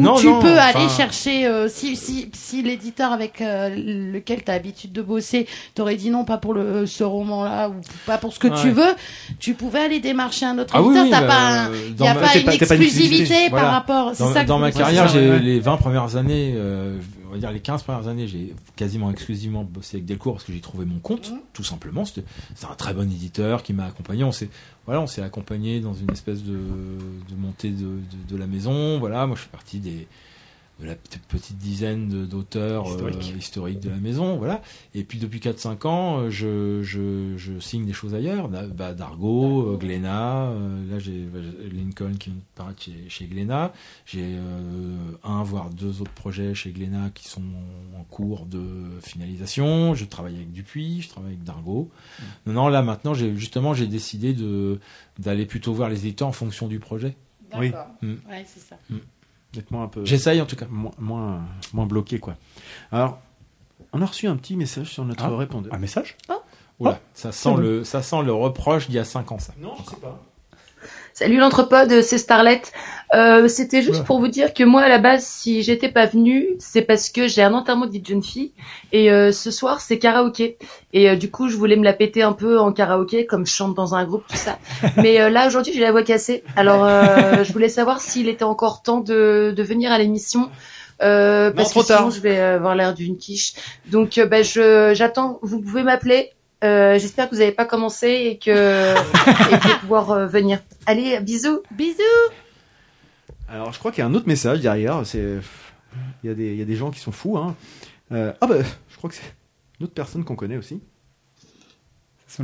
[SPEAKER 9] Non,
[SPEAKER 11] tu
[SPEAKER 9] non,
[SPEAKER 11] peux
[SPEAKER 9] enfin-
[SPEAKER 11] aller chercher, euh, si, si, si l'éditeur avec euh, lequel tu as l'habitude de bosser t'aurait dit non, pas pour le, ce roman-là, ou pas pour ce que tu veux, tu pouvais aller démarcher un autre
[SPEAKER 9] Ah
[SPEAKER 11] éditeur.
[SPEAKER 9] oui,
[SPEAKER 11] T'as
[SPEAKER 9] bah,
[SPEAKER 11] pas, un-
[SPEAKER 9] euh,
[SPEAKER 11] y
[SPEAKER 9] dans
[SPEAKER 11] a
[SPEAKER 9] ma-
[SPEAKER 11] pas une
[SPEAKER 3] t'as pas une
[SPEAKER 11] exclusivité
[SPEAKER 3] exclusivité.
[SPEAKER 11] par
[SPEAKER 9] Voilà.
[SPEAKER 11] rapport. c'est
[SPEAKER 9] Dans,
[SPEAKER 11] ça que
[SPEAKER 9] dans ma carrière, j'ai les 20 premières années, euh, on va dire les 15 premières années, j'ai quasiment exclusivement bossé avec Delcourt parce que j'ai trouvé mon compte,
[SPEAKER 11] Mhm.
[SPEAKER 9] tout simplement. C'est un très bon éditeur qui m'a accompagné. On s'est voilà, on s'est accompagné dans une espèce de, de montée de, de, de la maison. Voilà, moi je fais partie des de la petite, dizaine d'auteurs euh,
[SPEAKER 7] Historiques.
[SPEAKER 9] de la maison, voilà. Et puis depuis 4-5 ans, euh, je, je, je signe des choses ailleurs, bah, Dargo, euh, Glénat, euh, là j'ai bah, j'ai Lincoln qui paraître chez, chez Glénat, j'ai euh, un voire deux autres projets chez Glénat qui sont en, cours de finalisation, je travaille avec Dupuis, je travaille avec Dargo. Non, non, là maintenant, j'ai justement j'ai décidé de d'aller plutôt voir les éditeurs en fonction du projet.
[SPEAKER 3] Oui.
[SPEAKER 11] D'accord.
[SPEAKER 9] Mm.
[SPEAKER 11] Ouais, c'est ça.
[SPEAKER 3] Nettement un peu.
[SPEAKER 9] J'essaye en tout cas.
[SPEAKER 3] moins, moins, moins bloqué quoi. Alors, on a reçu un petit message sur notre
[SPEAKER 2] Ah.
[SPEAKER 3] répondeur.
[SPEAKER 2] Un message?
[SPEAKER 9] Oula, ça sent le ça sent le reproche d'il y a 5 ans ça.
[SPEAKER 3] Non, je sais pas.
[SPEAKER 13] Salut l'entrepode, c'est Starlet. Euh, C'était juste pour vous dire que moi, à la base, si j'étais pas venue, c'est parce que j'ai un enterrement de vie de jeune fille. Et euh, ce soir, c'est karaoké. Et euh, du coup, je voulais me la péter un peu en karaoké, comme je chante dans un groupe, tout ça. Mais euh, là, aujourd'hui, j'ai la voix cassée. Alors, euh, je voulais savoir s'il était encore temps de, de venir à l'émission Euh,
[SPEAKER 3] Non,
[SPEAKER 13] parce
[SPEAKER 3] trop
[SPEAKER 13] que sinon
[SPEAKER 3] tard.
[SPEAKER 13] je vais euh, avoir l'air d'une quiche. Donc bah, je j'attends. Vous pouvez m'appeler. Euh, J'espère que vous n'avez pas commencé et que et que je vais pouvoir euh, venir. Allez, bisous.
[SPEAKER 11] Bisous.
[SPEAKER 3] Alors, je crois qu'il y a un autre message derrière. C'est, il y a des, il y a des gens qui sont fous. Hein. Euh, ah bah, je crois que c'est une autre personne qu'on connaît aussi.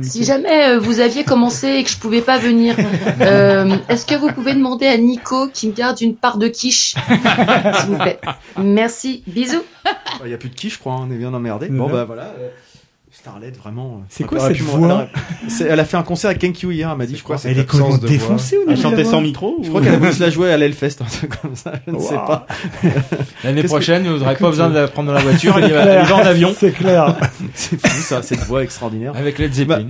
[SPEAKER 13] Si jamais vous aviez commencé et que je pouvais pas venir, euh, est-ce que vous pouvez demander à Nico qui me garde une part de quiche, s'il vous plaît? Merci. Bisous.
[SPEAKER 3] Bah, Il y a plus de qui, je crois. hein, On est bien emmerdé. Bon bah voilà. Euh, vraiment. euh,
[SPEAKER 2] C'est quoi cette voix
[SPEAKER 3] elle a fait un concert avec Kenkyu hier, elle m'a dit, je crois.
[SPEAKER 2] Elle est complètement défoncée au
[SPEAKER 7] Elle chantait sans micro
[SPEAKER 3] Je
[SPEAKER 7] ou-
[SPEAKER 3] crois qu'elle a voulu se la jouer à l'Hellfest, un truc comme ça. Je ne sais pas.
[SPEAKER 9] L'année prochaine, vous n'aurez pas besoin de la prendre dans la voiture, elle va, en avion.
[SPEAKER 2] C'est clair.
[SPEAKER 3] C'est fou ça, cette voix extraordinaire.
[SPEAKER 9] Avec Led Zeppelin.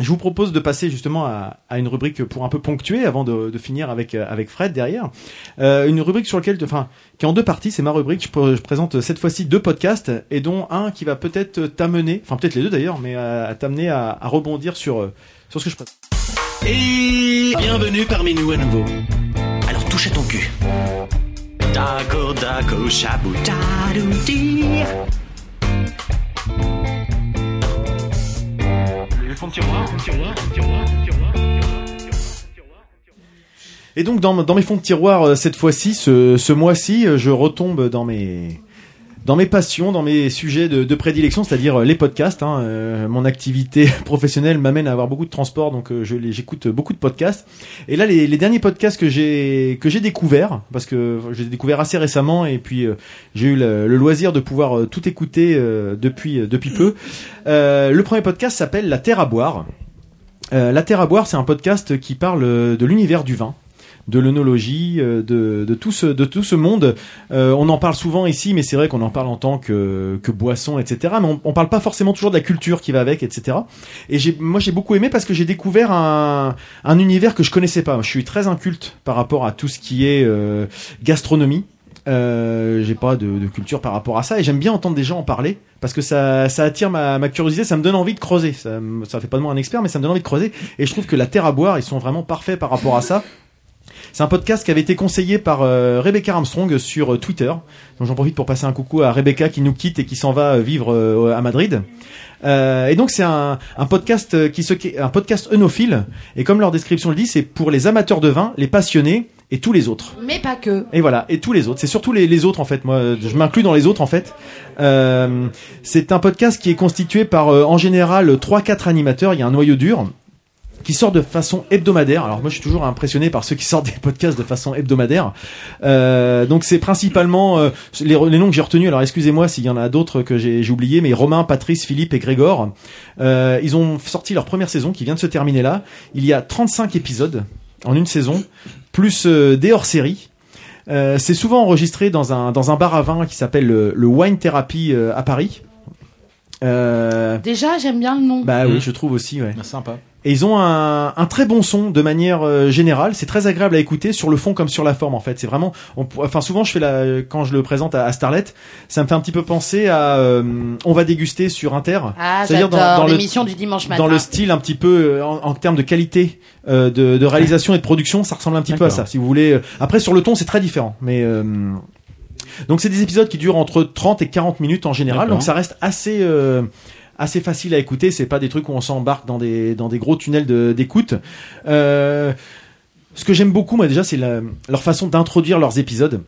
[SPEAKER 3] Je vous propose de passer justement à, à une rubrique pour un peu ponctuer avant de, de finir avec euh, avec Fred derrière. Euh, une rubrique sur laquelle, enfin, qui est en deux parties. C'est ma rubrique. Je, je présente cette fois-ci deux podcasts et dont un qui va peut-être t'amener, enfin peut-être les deux d'ailleurs, mais à, à t'amener à, rebondir sur euh, sur ce que je présente.
[SPEAKER 14] Et bienvenue parmi nous à nouveau. Alors touche à ton cul. Dago
[SPEAKER 3] Et donc dans, mes fonds de tiroir euh, cette fois-ci, ce, mois-ci, euh, je retombe dans mes dans mes passions, dans mes sujets de, prédilection, c'est-à-dire euh, les podcasts. hein. Euh, mon activité professionnelle m'amène à avoir beaucoup de transport, donc euh, j'écoute beaucoup de podcasts. Et là, les, derniers podcasts que j'ai que j'ai découverts, parce que j'ai découvert assez récemment, et puis j'ai eu le, loisir de pouvoir tout écouter depuis depuis peu. Le premier podcast s'appelle La Terre à boire. La Terre à boire, c'est un podcast qui parle de l'univers du vin de l'œnologie, euh, de, tout ce, de tout ce monde. Euh, on en parle souvent ici, mais c'est vrai qu'on en parle en tant que, que boisson, etc. Mais on, on parle pas forcément toujours de la culture qui va avec, etc. Et moi, j'ai beaucoup aimé parce que j'ai découvert un, un univers que je connaissais pas. Je suis très inculte par rapport à tout ce qui est euh, gastronomie. Euh, j'ai pas de, culture par rapport à ça et j'aime bien entendre des gens en parler parce que ça, ça attire ma, curiosité, ça me donne envie de creuser. Ça, ça fait pas de moi un expert, mais ça me donne envie de creuser. Et je trouve que la terre à boire, ils sont vraiment parfaits par rapport à ça. C'est un podcast qui avait été conseillé par euh, Rebecca Armstrong sur euh, Twitter. Donc j'en profite pour passer un coucou à Rebecca qui nous quitte et qui s'en va euh, vivre euh, à Madrid. Euh, et donc c'est un, un podcast qui se un podcast œnophile et comme leur description le dit, c'est pour les amateurs de vin, les passionnés et tous les autres.
[SPEAKER 11] Mais pas que.
[SPEAKER 3] Et voilà, et tous les autres. C'est surtout les, les autres en fait. Moi, je m'inclus dans les autres en fait. Euh, c'est un podcast qui est constitué par en général 3-4 animateurs. Il y a un noyau dur qui sort de façon hebdomadaire. Alors moi, je suis toujours impressionné par ceux qui sortent des podcasts de façon hebdomadaire. Euh, donc c'est principalement euh, les, les noms que j'ai retenus. Alors excusez-moi s'il y en a d'autres que j'ai oubliés, mais Romain, Patrice, Philippe et Grégor. Euh, ils ont sorti leur première saison qui vient de se terminer là. Il y a 35 épisodes en une saison, plus euh, des hors-séries. Euh, c'est souvent enregistré dans un dans un bar à vin qui s'appelle le, le Wine Therapy euh, à Paris. Euh,
[SPEAKER 11] Déjà, j'aime bien le nom.
[SPEAKER 3] bah oui, je trouve aussi, ouais.
[SPEAKER 9] Bah, sympa.
[SPEAKER 3] Et ils ont un, un très bon son de manière euh, générale. C'est très agréable à écouter sur le fond comme sur la forme en fait. C'est vraiment, on enfin souvent je fais la, quand je le présente à, à Starlet, ça me fait un petit peu penser à, euh, on va déguster sur Inter.
[SPEAKER 11] Ah,
[SPEAKER 3] C'est-à-dire le-
[SPEAKER 11] l'émission du dimanche matin.
[SPEAKER 3] dans le style un petit peu euh, en, en termes de qualité euh, de, de réalisation et de production, ça ressemble un petit peu à ça. Si vous voulez, euh, après sur le ton c'est très différent, mais euh, donc c'est des épisodes qui durent entre 30 et 40 minutes en général, donc ça reste assez euh, assez facile à écouter. C'est pas des trucs où on s'embarque dans des dans gros tunnels d'écoute. Euh, ce que j'aime beaucoup, moi déjà, c'est leur façon d'introduire leurs épisodes.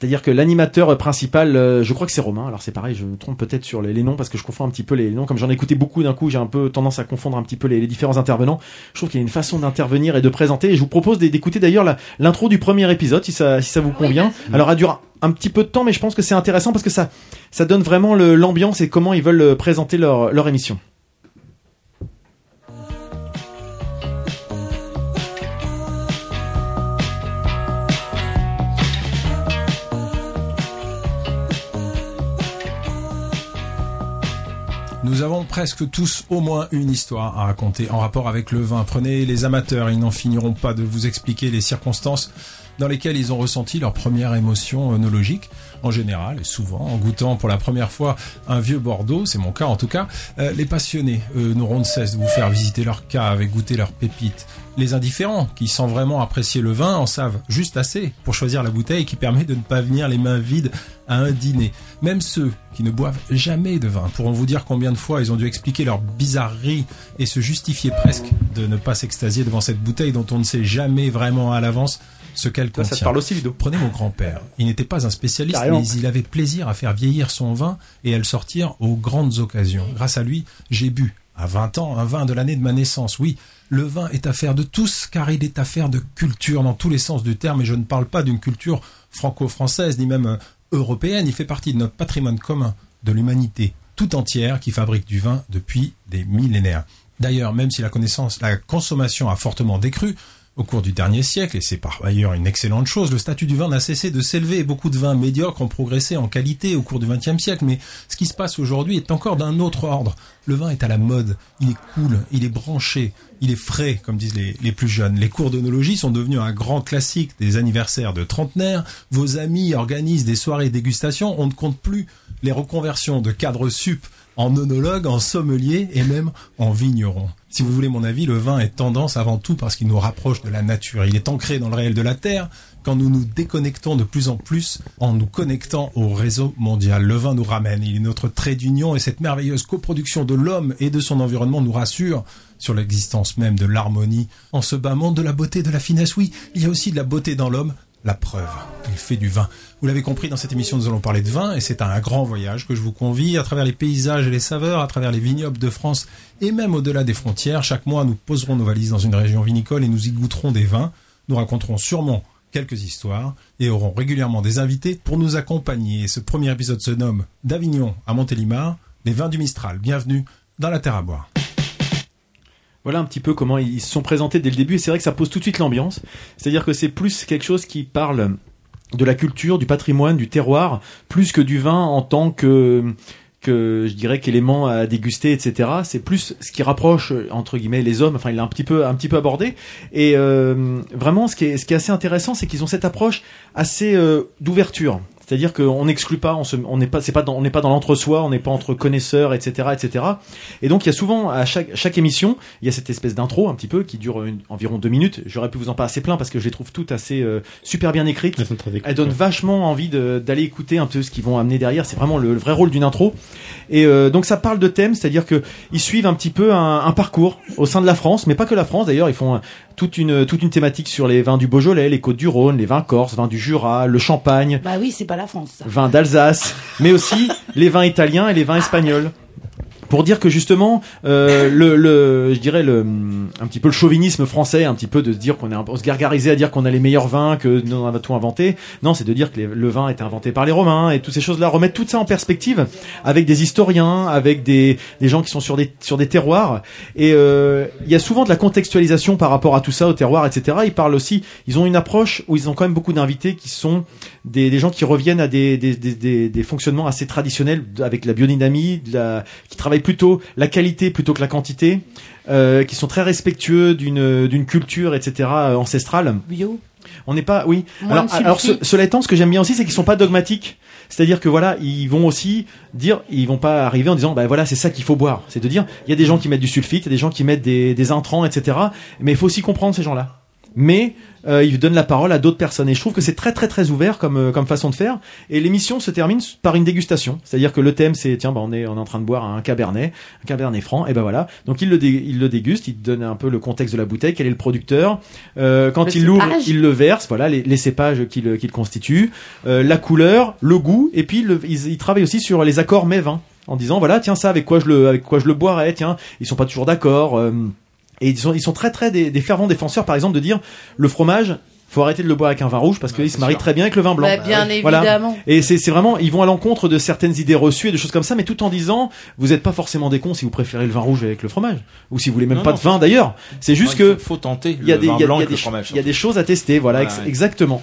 [SPEAKER 3] C'est-à-dire que l'animateur principal, euh, je crois que c'est Romain. Alors c'est pareil, je me trompe peut-être sur les, les noms parce que je confonds un petit peu les noms. Comme j'en ai écouté beaucoup d'un coup, j'ai un peu tendance à confondre un petit peu les, les différents intervenants. Je trouve qu'il y a une façon d'intervenir et de présenter. Et je vous propose d'é- d'écouter d'ailleurs l'intro du premier épisode, si ça, si ça vous convient. Alors elle dure un, petit peu de temps, mais je pense que c'est intéressant parce que ça, ça donne vraiment l'ambiance et comment ils veulent euh, présenter leur, leur émission.
[SPEAKER 15] Nous avons presque tous au moins une histoire à raconter en rapport avec le vin. Prenez les amateurs, ils n'en finiront pas de vous expliquer les circonstances dans lesquels ils ont ressenti leur première émotion œnologique, en général et souvent en goûtant pour la première fois un vieux Bordeaux, c'est mon cas en tout cas. Euh, les passionnés, n'auront de cesse de vous faire visiter leur cave et goûter leurs pépites. Les indifférents, qui sans vraiment apprécier le vin, en savent juste assez pour choisir la bouteille qui permet de ne pas venir les mains vides à un dîner. Même ceux qui ne boivent jamais de vin pourront vous dire combien de fois ils ont dû expliquer leur bizarrerie et se justifier presque de ne pas s'extasier devant cette bouteille dont on ne sait jamais vraiment à l'avance ce qu'elle contient.
[SPEAKER 3] ça te parle aussi, Ludo
[SPEAKER 15] Prenez mon grand-père. Il n'était pas un spécialiste,
[SPEAKER 3] Carrément.
[SPEAKER 15] mais il avait plaisir à faire vieillir son vin et à le sortir aux grandes occasions. Grâce à lui, j'ai bu, à 20 ans, un vin de l'année de ma naissance. Oui, le vin est affaire de tous, car il est affaire de culture dans tous les sens du terme, et je ne parle pas d'une culture franco-française, ni même euh, européenne. Il fait partie de notre patrimoine commun, de l'humanité tout entière qui fabrique du vin depuis des millénaires. D'ailleurs, même si la connaissance, la consommation a fortement décru, au cours du dernier siècle, et c'est par ailleurs une excellente chose, le statut du vin n'a cessé de s'élever beaucoup de vins médiocres ont progressé en qualité au cours du XXe siècle, mais ce qui se passe aujourd'hui est encore d'un autre ordre. Le vin est à la mode, il est cool, il est branché, il est frais, comme disent les, plus jeunes. Les cours d'œnologie sont devenus un grand classique des anniversaires de trentenaires. Vos amis organisent des soirées dégustation, on ne compte plus les reconversions de cadres sup en œnologue, en sommelier et même en vigneron. Si vous voulez mon avis, le vin est tendance avant tout parce qu'il nous rapproche de la nature. Il est ancré dans le réel de la terre quand nous nous déconnectons de plus en plus en nous connectant au réseau mondial. Le vin nous ramène, il est notre trait d'union et cette merveilleuse coproduction de l'homme et de son environnement nous rassure sur l'existence même de l'harmonie. En bas monde de la beauté, de la finesse, oui, il y a aussi de la beauté dans l'homme, la preuve. Il fait du vin. Vous l'avez compris, dans cette émission, nous allons parler de vin et c'est un grand voyage que je vous convie à travers les paysages et les saveurs, à travers les vignobles de France et même au-delà des frontières. Chaque mois, nous poserons nos valises dans une région vinicole et nous y goûterons des vins. Nous raconterons sûrement quelques histoires et aurons régulièrement des invités pour nous accompagner. Ce premier épisode se nomme D'Avignon à Montélimar, les vins du Mistral. Bienvenue dans la Terre à boire.
[SPEAKER 3] Voilà un petit peu comment ils se sont présentés dès le début et c'est vrai que ça pose tout de suite l'ambiance. C'est-à-dire que c'est plus quelque chose qui parle de la culture, du patrimoine, du terroir, plus que du vin en tant que que je dirais qu'élément à déguster, etc. C'est plus ce qui rapproche entre guillemets les hommes. Enfin, il l'a un petit peu un petit peu abordé. Et euh, vraiment, ce qui est ce qui est assez intéressant, c'est qu'ils ont cette approche assez euh, d'ouverture. C'est-à-dire qu'on n'exclut pas, on se, on n'est pas, c'est pas dans, on n'est pas dans l'entre-soi, on n'est pas entre connaisseurs, etc., etc. Et donc il y a souvent à chaque chaque émission, il y a cette espèce d'intro un petit peu qui dure une- environ deux minutes. J'aurais pu vous en passer plein parce que je les trouve toutes assez euh, super bien écrites. Elles donnent vachement envie d'aller écouter un peu ce qu'ils vont amener derrière. C'est vraiment le, le vrai rôle d'une intro. Et euh, donc ça parle de thèmes, c'est-à-dire que ils suivent un petit peu un, un parcours au sein de la France, mais pas que la France d'ailleurs. Ils font euh, toute une toute une thématique sur les vins du Beaujolais, les Côtes du Rhône, les vins corses, vins du Jura, le Champagne
[SPEAKER 11] Bah oui, c'est pas la France. ça.
[SPEAKER 3] vins d'Alsace, mais aussi les vins italiens et les vins espagnols. Pour dire que justement, euh, le, le, je dirais le, un petit peu le chauvinisme français, un petit peu de se dire qu'on est, un- on se gargariser à dire qu'on a les meilleurs vins, que nous on a tout inventé. Non, c'est de dire que le vin est inventé par les Romains et toutes ces choses-là. Remettre tout ça en perspective avec des historiens, avec des, des gens qui sont sur des, sur des terroirs. Et euh, il y a souvent de la contextualisation par rapport à tout ça, au terroir, etc. Ils parlent aussi, ils ont une approche où ils ont quand même beaucoup d'invités qui sont des, des gens qui reviennent à des, des, des, fonctionnements assez traditionnels avec la biodynamie, de la, qui travaillent plutôt la qualité plutôt que la quantité, euh, qui sont très respectueux d'une d'une culture, etc. euh, ancestrale.
[SPEAKER 11] Bio.
[SPEAKER 3] On n'est pas, oui.
[SPEAKER 11] Moins
[SPEAKER 3] Alors, alors ce- cela étant, ce que j'aime bien aussi, c'est qu'ils sont pas dogmatiques. C'est-à-dire que voilà, ils vont aussi dire, ils vont pas arriver en disant, bah voilà, c'est ça qu'il faut boire. C'est de dire, il y a des gens qui mettent du sulfite, il y a des gens qui mettent des, des intrants, etc. Mais il faut aussi comprendre ces gens-là. Mais euh, ils donnent la parole à d'autres personnes. Et je trouve que c'est très très très ouvert comme euh, comme façon de faire. Et l'émission se termine par une dégustation, c'est-à-dire que le thème c'est tiens, bah, on est on est en train de boire un cabernet, un cabernet franc, et ben voilà. Donc il le dé- il le déguste, il donne un peu le contexte de la bouteille, quel est le producteur? Euh, quand
[SPEAKER 11] Le
[SPEAKER 3] il l'ouvre, il le verse, voilà les, les cépages qui le, qui le constituent, euh, la couleur, le goût, et puis le, ils, ils travaillent aussi sur les accords mets vins en disant voilà tiens ça avec quoi je le avec quoi je le boirais tiens. Ils sont pas toujours d'accord euh, et ils sont ils sont très très des, des fervents défenseurs par exemple de dire le fromage faut arrêter de le boire avec un vin rouge parce qu'il se marie très bien avec le vin blanc.
[SPEAKER 11] Bah, bien
[SPEAKER 3] Voilà.
[SPEAKER 11] évidemment.
[SPEAKER 3] Et c'est c'est vraiment, ils vont à l'encontre de certaines idées reçues et de choses comme ça, mais tout en disant, vous n'êtes pas forcément des cons si vous préférez le vin rouge avec le fromage, ou si vous voulez même
[SPEAKER 9] Non,
[SPEAKER 3] pas
[SPEAKER 9] non,
[SPEAKER 3] de vin d'ailleurs. C'est juste
[SPEAKER 9] Non,
[SPEAKER 3] que
[SPEAKER 9] faut- faut tenter
[SPEAKER 3] il y a
[SPEAKER 9] le
[SPEAKER 3] des,
[SPEAKER 9] vin
[SPEAKER 3] il y a- y des
[SPEAKER 9] le
[SPEAKER 3] ch-
[SPEAKER 9] fromage,
[SPEAKER 3] il y a des choses à tester, voilà,
[SPEAKER 9] Voilà,
[SPEAKER 3] ex-
[SPEAKER 9] ouais.
[SPEAKER 3] exactement.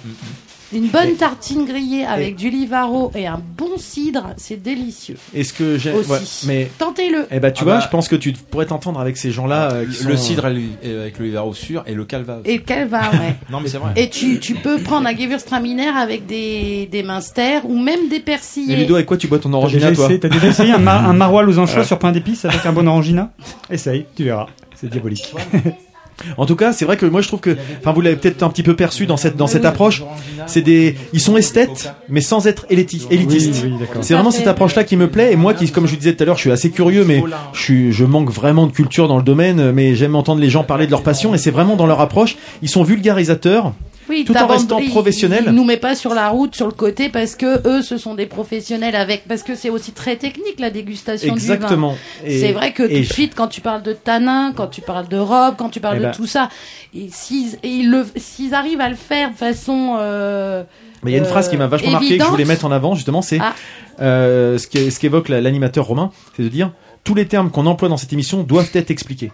[SPEAKER 11] Une bonne tartine grillée avec du livaro et un bon cidre, c'est délicieux.
[SPEAKER 3] Est-ce que j'ai.
[SPEAKER 11] Aussi.
[SPEAKER 3] ouais, mais.
[SPEAKER 11] Tentez-le.
[SPEAKER 3] Eh ben, tu
[SPEAKER 9] Ah
[SPEAKER 3] vois,
[SPEAKER 9] bah-
[SPEAKER 3] je pense que tu pourrais t'entendre avec ces gens-là. euh,
[SPEAKER 9] le
[SPEAKER 3] sont-
[SPEAKER 9] cidre avec le sûr et le calva.
[SPEAKER 11] Et le calva, ouais.
[SPEAKER 9] Non, mais c'est vrai.
[SPEAKER 11] Et tu, tu peux prendre un Gewürztraminer avec des, des minsters ou même des persillés.
[SPEAKER 3] Et Ludo, avec quoi tu bois ton orangina, toi
[SPEAKER 2] t'as déjà essayé un, mar- un maroilles aux anchois
[SPEAKER 3] Ouais.
[SPEAKER 2] sur pain d'épices avec un bon orangina? Essaye, tu verras. C'est diabolique.
[SPEAKER 3] En tout cas, c'est vrai que moi je trouve que, enfin, vous l'avez peut-être un petit peu perçu dans cette dans cette approche. C'est des, ils sont esthètes, mais sans être éliti- élitistes. C'est vraiment cette approche-là qui me plaît. Et moi, qui, comme je vous disais tout à l'heure, je suis assez curieux, mais je suis, je manque vraiment de culture dans le domaine. Mais j'aime entendre les gens parler de leur passion, et c'est vraiment dans leur approche. Ils sont vulgarisateurs.
[SPEAKER 11] Oui,
[SPEAKER 3] tout en restant professionnels.
[SPEAKER 11] Ils nous met pas sur la route, sur le côté, parce que eux, ce sont des professionnels avec, parce que c'est aussi très technique la dégustation
[SPEAKER 3] Exactement.
[SPEAKER 11] du vin.
[SPEAKER 3] Et-
[SPEAKER 11] C'est vrai que tout de suite, quand tu parles de tanin, quand tu parles de robe, quand tu parles
[SPEAKER 3] Eh
[SPEAKER 11] de
[SPEAKER 3] ben-
[SPEAKER 11] tout ça, et s'ils arrivent à le faire de façon, euh,
[SPEAKER 3] Mais il y a une phrase qui m'a vachement marqué que je
[SPEAKER 11] évidente,
[SPEAKER 3] voulais mettre en avant justement, c'est
[SPEAKER 11] Ah.
[SPEAKER 3] euh, ce qu'é- ce qu'évoque la- l'animateur Romain, c'est de dire tous les termes qu'on emploie dans cette émission doivent être expliqués.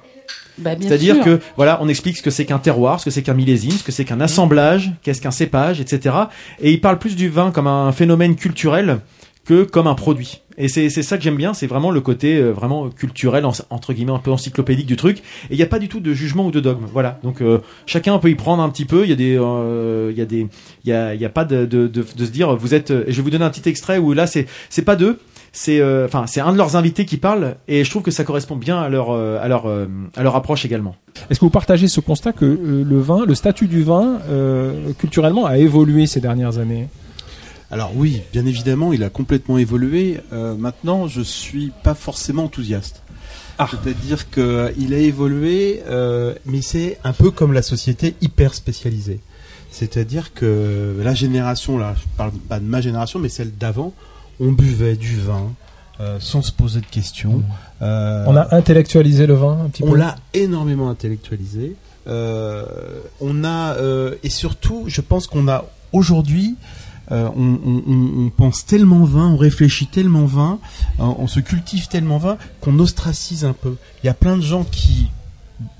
[SPEAKER 11] Bah,
[SPEAKER 3] C'est-à-dire que voilà, on explique ce que c'est qu'un terroir, ce que c'est qu'un millésime, ce que c'est qu'un assemblage, qu'est-ce qu'un cépage, etc. Et il parle plus du vin comme un phénomène culturel que comme un produit. Et c'est c'est ça que j'aime bien, c'est vraiment le côté euh, vraiment culturel, en- entre guillemets, un peu encyclopédique du truc. Et il n'y a pas du tout de jugement ou de dogme. Voilà. Donc euh, chacun peut y prendre un petit peu. Il y a des, euh, il y a des, il y a, il y a pas de, de, de, de se dire vous êtes. Et je vais vous donner un petit extrait où là c'est c'est pas d'eux. C'est euh, enfin c'est un de leurs invités qui parle et je trouve que ça correspond bien à leur euh, à leur euh, à leur approche également.
[SPEAKER 16] Est-ce que vous partagez ce constat que euh, le vin, le statut du vin, euh, culturellement, a évolué ces dernières années?
[SPEAKER 17] Alors oui, bien évidemment, il a complètement évolué. Euh, maintenant, je suis pas forcément enthousiaste. C'est-à-dire que il a évolué, euh, mais c'est un peu comme la société hyper spécialisée. C'est-à-dire que la génération, là, je parle pas de ma génération, mais celle d'avant, on buvait du vin euh, sans se poser de questions. Euh,
[SPEAKER 16] On a intellectualisé le vin un petit
[SPEAKER 17] on
[SPEAKER 16] peu
[SPEAKER 17] l'a énormément intellectualisé. Euh, on a euh, et surtout, je pense qu'on a aujourd'hui, euh, on, on- on- on pense tellement vin, on réfléchit tellement vin, euh, on se cultive tellement vin qu'on ostracise un peu. Il y a plein de gens qui,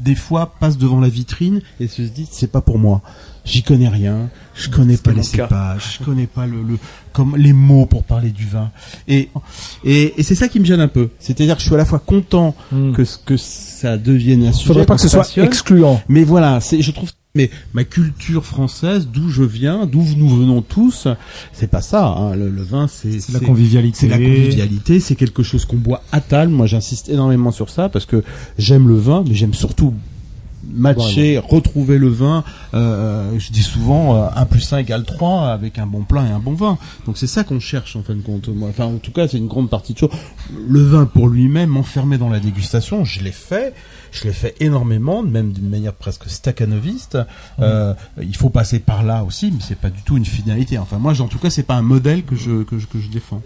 [SPEAKER 17] des fois, passent devant la vitrine et se disent c'est pas pour moi. J'y connais rien, je connais pas les cépages, je connais pas le, le comme les mots pour parler du vin. Et et, et c'est ça qui me gêne un peu. C'est-à-dire que je suis à la fois content que ce- que ça devienne un sujet.
[SPEAKER 16] Faudrait pas que ce soit excluant.
[SPEAKER 17] Mais voilà, c'est je trouve mais ma culture française, d'où je viens, d'où nous venons tous, c'est pas ça. hein. Le, le vin, c'est
[SPEAKER 2] C'est la convivialité.
[SPEAKER 17] C'est la convivialité. C'est quelque chose qu'on boit à table. Moi, j'insiste énormément sur ça parce que j'aime le vin, mais j'aime surtout matcher, retrouver le vin. Euh, je dis souvent euh, 1 plus 1 égale 3 avec un bon plat et un bon vin. Donc c'est ça qu'on cherche en fin de compte. Moi, enfin, en tout cas, c'est une grande partie de choses. Le vin pour lui-même, enfermé dans la dégustation, je l'ai fait. Je l'ai fait énormément, même d'une manière presque staccanoviste. Euh, il faut passer par là aussi, mais c'est pas du tout une finalité. Enfin, moi, en tout cas, c'est pas un modèle que je, que je, que je défends.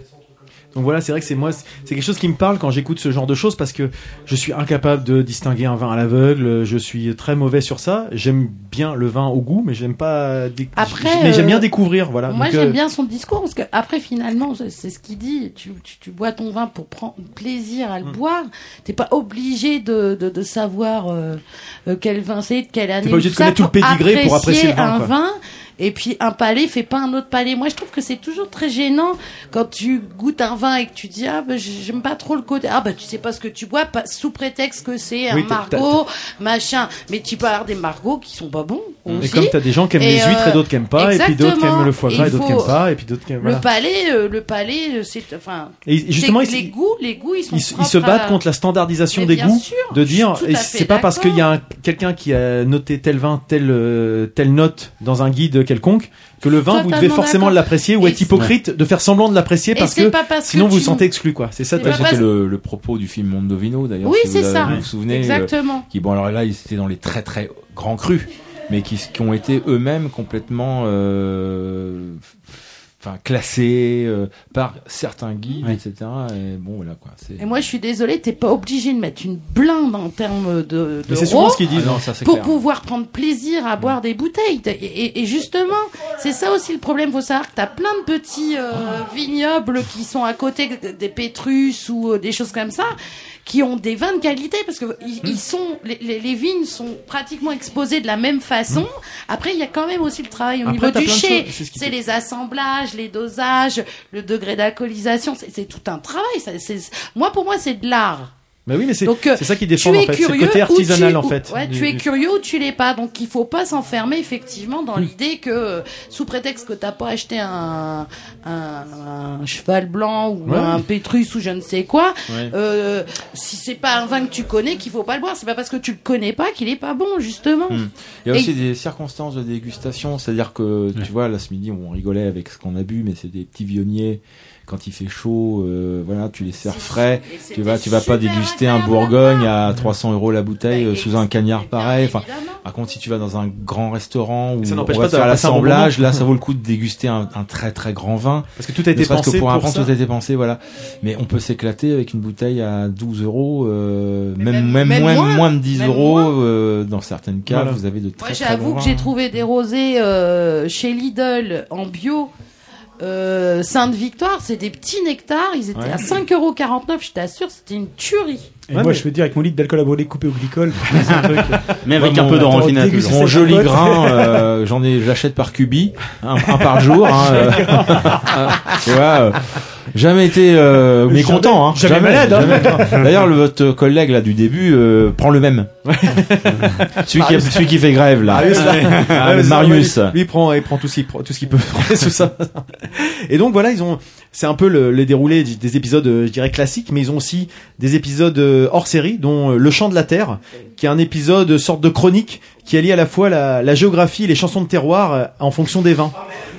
[SPEAKER 3] Donc voilà, c'est vrai que c'est moi, c'est quelque chose qui me parle quand j'écoute ce genre de choses parce que je suis incapable de distinguer un vin à l'aveugle. Je suis très mauvais sur ça. J'aime bien le vin au goût, mais j'aime pas.
[SPEAKER 11] Après,
[SPEAKER 3] mais j'aime
[SPEAKER 11] euh,
[SPEAKER 3] bien découvrir. Voilà.
[SPEAKER 11] Moi, j'aime
[SPEAKER 3] euh,
[SPEAKER 11] bien son discours parce que après, finalement, c'est ce qu'il dit. Tu, tu, tu bois ton vin pour prendre plaisir à le
[SPEAKER 3] Mm.
[SPEAKER 11] boire. T'es pas obligé de, de, de savoir euh, euh, quel vin c'est, de quelle année.
[SPEAKER 3] pas obligé de connaître tout le pédigré pour apprécier le vin,
[SPEAKER 11] un
[SPEAKER 3] quoi.
[SPEAKER 11] vin. Et puis un palais fait pas un autre palais. Moi, je trouve que c'est toujours très gênant quand tu goûtes un vin et que tu dis ah bah j'aime pas trop le côté ah bah tu sais pas ce que tu bois pas, sous prétexte que c'est un
[SPEAKER 3] Oui,
[SPEAKER 11] margot machin. Mais tu peux avoir des margots qui sont pas bons.
[SPEAKER 3] Et
[SPEAKER 11] aussi.
[SPEAKER 3] comme t'as des gens qui aiment les huîtres et d'autres qui aiment pas, et puis d'autres qui aiment le foie gras et d'autres qui aiment pas, et puis d'autres qui aiment.
[SPEAKER 11] Le
[SPEAKER 3] Voilà.
[SPEAKER 11] palais, euh, le palais, euh, c'est enfin.
[SPEAKER 3] Et justement,
[SPEAKER 11] les goûts, les goûts, ils sont.
[SPEAKER 3] Ils, se- ils
[SPEAKER 11] propres
[SPEAKER 3] se battent
[SPEAKER 11] à-
[SPEAKER 3] contre la standardisation des goûts,
[SPEAKER 11] sûr,
[SPEAKER 3] de dire, et c'est pas parce qu'il y a un- quelqu'un qui a noté tel vin, telle euh, telle note dans un guide quelconque, que le vin vous devez forcément l'apprécier ou être hypocrite de faire semblant de l'apprécier parce que
[SPEAKER 11] pas parce que
[SPEAKER 3] sinon vous vous sentez exclu quoi. C'est ça.
[SPEAKER 9] C'était
[SPEAKER 11] parce-
[SPEAKER 9] le, le propos du film Mondovino d'ailleurs.
[SPEAKER 11] Oui,
[SPEAKER 9] si
[SPEAKER 11] c'est
[SPEAKER 9] vous,
[SPEAKER 11] ça.
[SPEAKER 9] Vous vous souvenez euh,
[SPEAKER 11] Exactement.
[SPEAKER 9] Qui bon alors là ils étaient dans les très très grands crus, mais qui, qui ont été eux-mêmes complètement euh, enfin classés euh, par certains guides, etc. Et bon voilà quoi.
[SPEAKER 11] Et moi, je suis désolée, t'es pas obligé de mettre une blinde en termes de.
[SPEAKER 3] Mais c'est
[SPEAKER 11] d'euros
[SPEAKER 3] souvent ce qu'ils disent.
[SPEAKER 9] Ah non, ça, c'est
[SPEAKER 11] pour
[SPEAKER 9] clair.
[SPEAKER 11] pouvoir prendre plaisir à boire des bouteilles. Et, et- et justement, c'est ça aussi le problème. Faut savoir que t'as plein de petits euh, vignobles qui sont à côté des Pétrus ou euh, des choses comme ça, qui ont des vins de qualité parce que ils, ils sont les, les- les vignes sont pratiquement exposées de la même façon. Après, il y a quand même aussi le travail au
[SPEAKER 3] Après,
[SPEAKER 11] niveau du chai.
[SPEAKER 3] c'est
[SPEAKER 11] les assemblages, les dosages, le degré d'alcoolisation, c'est tout un travail. ça, moi, pour moi, c'est de l'art.
[SPEAKER 3] Bah oui, mais c'est
[SPEAKER 11] euh,
[SPEAKER 3] ça qui défend en fait, c'est le côté
[SPEAKER 11] ou tu-
[SPEAKER 3] artisanal en
[SPEAKER 11] ou-
[SPEAKER 3] fait.
[SPEAKER 11] Ouais,
[SPEAKER 3] du-
[SPEAKER 11] tu es
[SPEAKER 3] du-
[SPEAKER 11] curieux ou tu l'es pas. Donc il faut pas s'enfermer effectivement dans l'idée que euh, sous prétexte que t'as pas acheté un, un, un cheval blanc ou
[SPEAKER 3] Ouais.
[SPEAKER 11] un pétrus ou je ne sais quoi,
[SPEAKER 9] Ouais.
[SPEAKER 11] euh, si c'est pas un vin que tu connais qu'il faut pas le boire. C'est pas parce que tu le connais pas qu'il est pas bon justement.
[SPEAKER 9] Hmm. Il y a
[SPEAKER 11] Et-
[SPEAKER 9] aussi des circonstances de dégustation, c'est-à-dire que tu vois, là ce midi on rigolait avec ce qu'on a bu, mais c'est des petits vionniers. Quand il fait chaud, euh, voilà, tu les sers frais. Tu vas, tu vas pas déguster un Bourgogne à 300 euros la bouteille
[SPEAKER 11] Bah,
[SPEAKER 9] euh, sous un cagnard pareil. Enfin, par contre, si tu vas dans un grand restaurant où
[SPEAKER 3] Ça
[SPEAKER 9] on va faire
[SPEAKER 3] un bon
[SPEAKER 9] l'assemblage, là, ça vaut le coup de déguster un, un très très grand vin.
[SPEAKER 3] Parce que tout a été pensé
[SPEAKER 9] que pour
[SPEAKER 3] pour
[SPEAKER 9] apprendre,
[SPEAKER 3] ça.
[SPEAKER 9] tout a été pensé, voilà. Mais on peut s'éclater avec une bouteille à 12 euros, euh, même, même,
[SPEAKER 11] même
[SPEAKER 9] moins,
[SPEAKER 11] moins,
[SPEAKER 9] moins de 10
[SPEAKER 11] même
[SPEAKER 9] euros, euh, dans certaines cas,
[SPEAKER 3] Voilà.
[SPEAKER 9] vous avez de
[SPEAKER 11] Moi,
[SPEAKER 9] très très
[SPEAKER 11] j'avoue que j'ai trouvé des rosés chez Lidl en bio. Euh, Sainte-Victoire, c'est des petits nectars, ils étaient
[SPEAKER 2] Ouais.
[SPEAKER 11] à 5,49€, je t'assure, c'était une tuerie.
[SPEAKER 2] Et moi, je veux dire, avec mon litre d'alcool à brûler coupé au glycol, c'est un truc.
[SPEAKER 9] Mais avec
[SPEAKER 2] Ouais,
[SPEAKER 9] un
[SPEAKER 2] mon-
[SPEAKER 9] peu d'orangina
[SPEAKER 2] déguster
[SPEAKER 9] toujours. Mon joli grain, euh, j'en ai, j'achète par cubi, un, un par jour. Hein, euh, tu vois, euh, jamais été euh, mécontent. Hein,
[SPEAKER 2] jamais malade, hein.
[SPEAKER 9] jamais. D'ailleurs, le votre collègue là du début euh, prend le même. celui, qui, celui qui fait grève là,
[SPEAKER 3] Marius.
[SPEAKER 9] Ah,
[SPEAKER 3] Ouais, mais c'est
[SPEAKER 9] Marius.
[SPEAKER 3] Lui, il prend, il prend tout ce qu'il prend- tout ce qu'il peut sous ça. Et donc voilà, ils ont, c'est un peu le, le déroulé des- des épisodes, euh, je dirais classiques, mais ils ont aussi des épisodes euh, hors série, dont euh, Le Chant de la Terre, qui est un épisode sorte de chronique qui allie à la fois la, la géographie et les chansons de terroir en fonction des vins.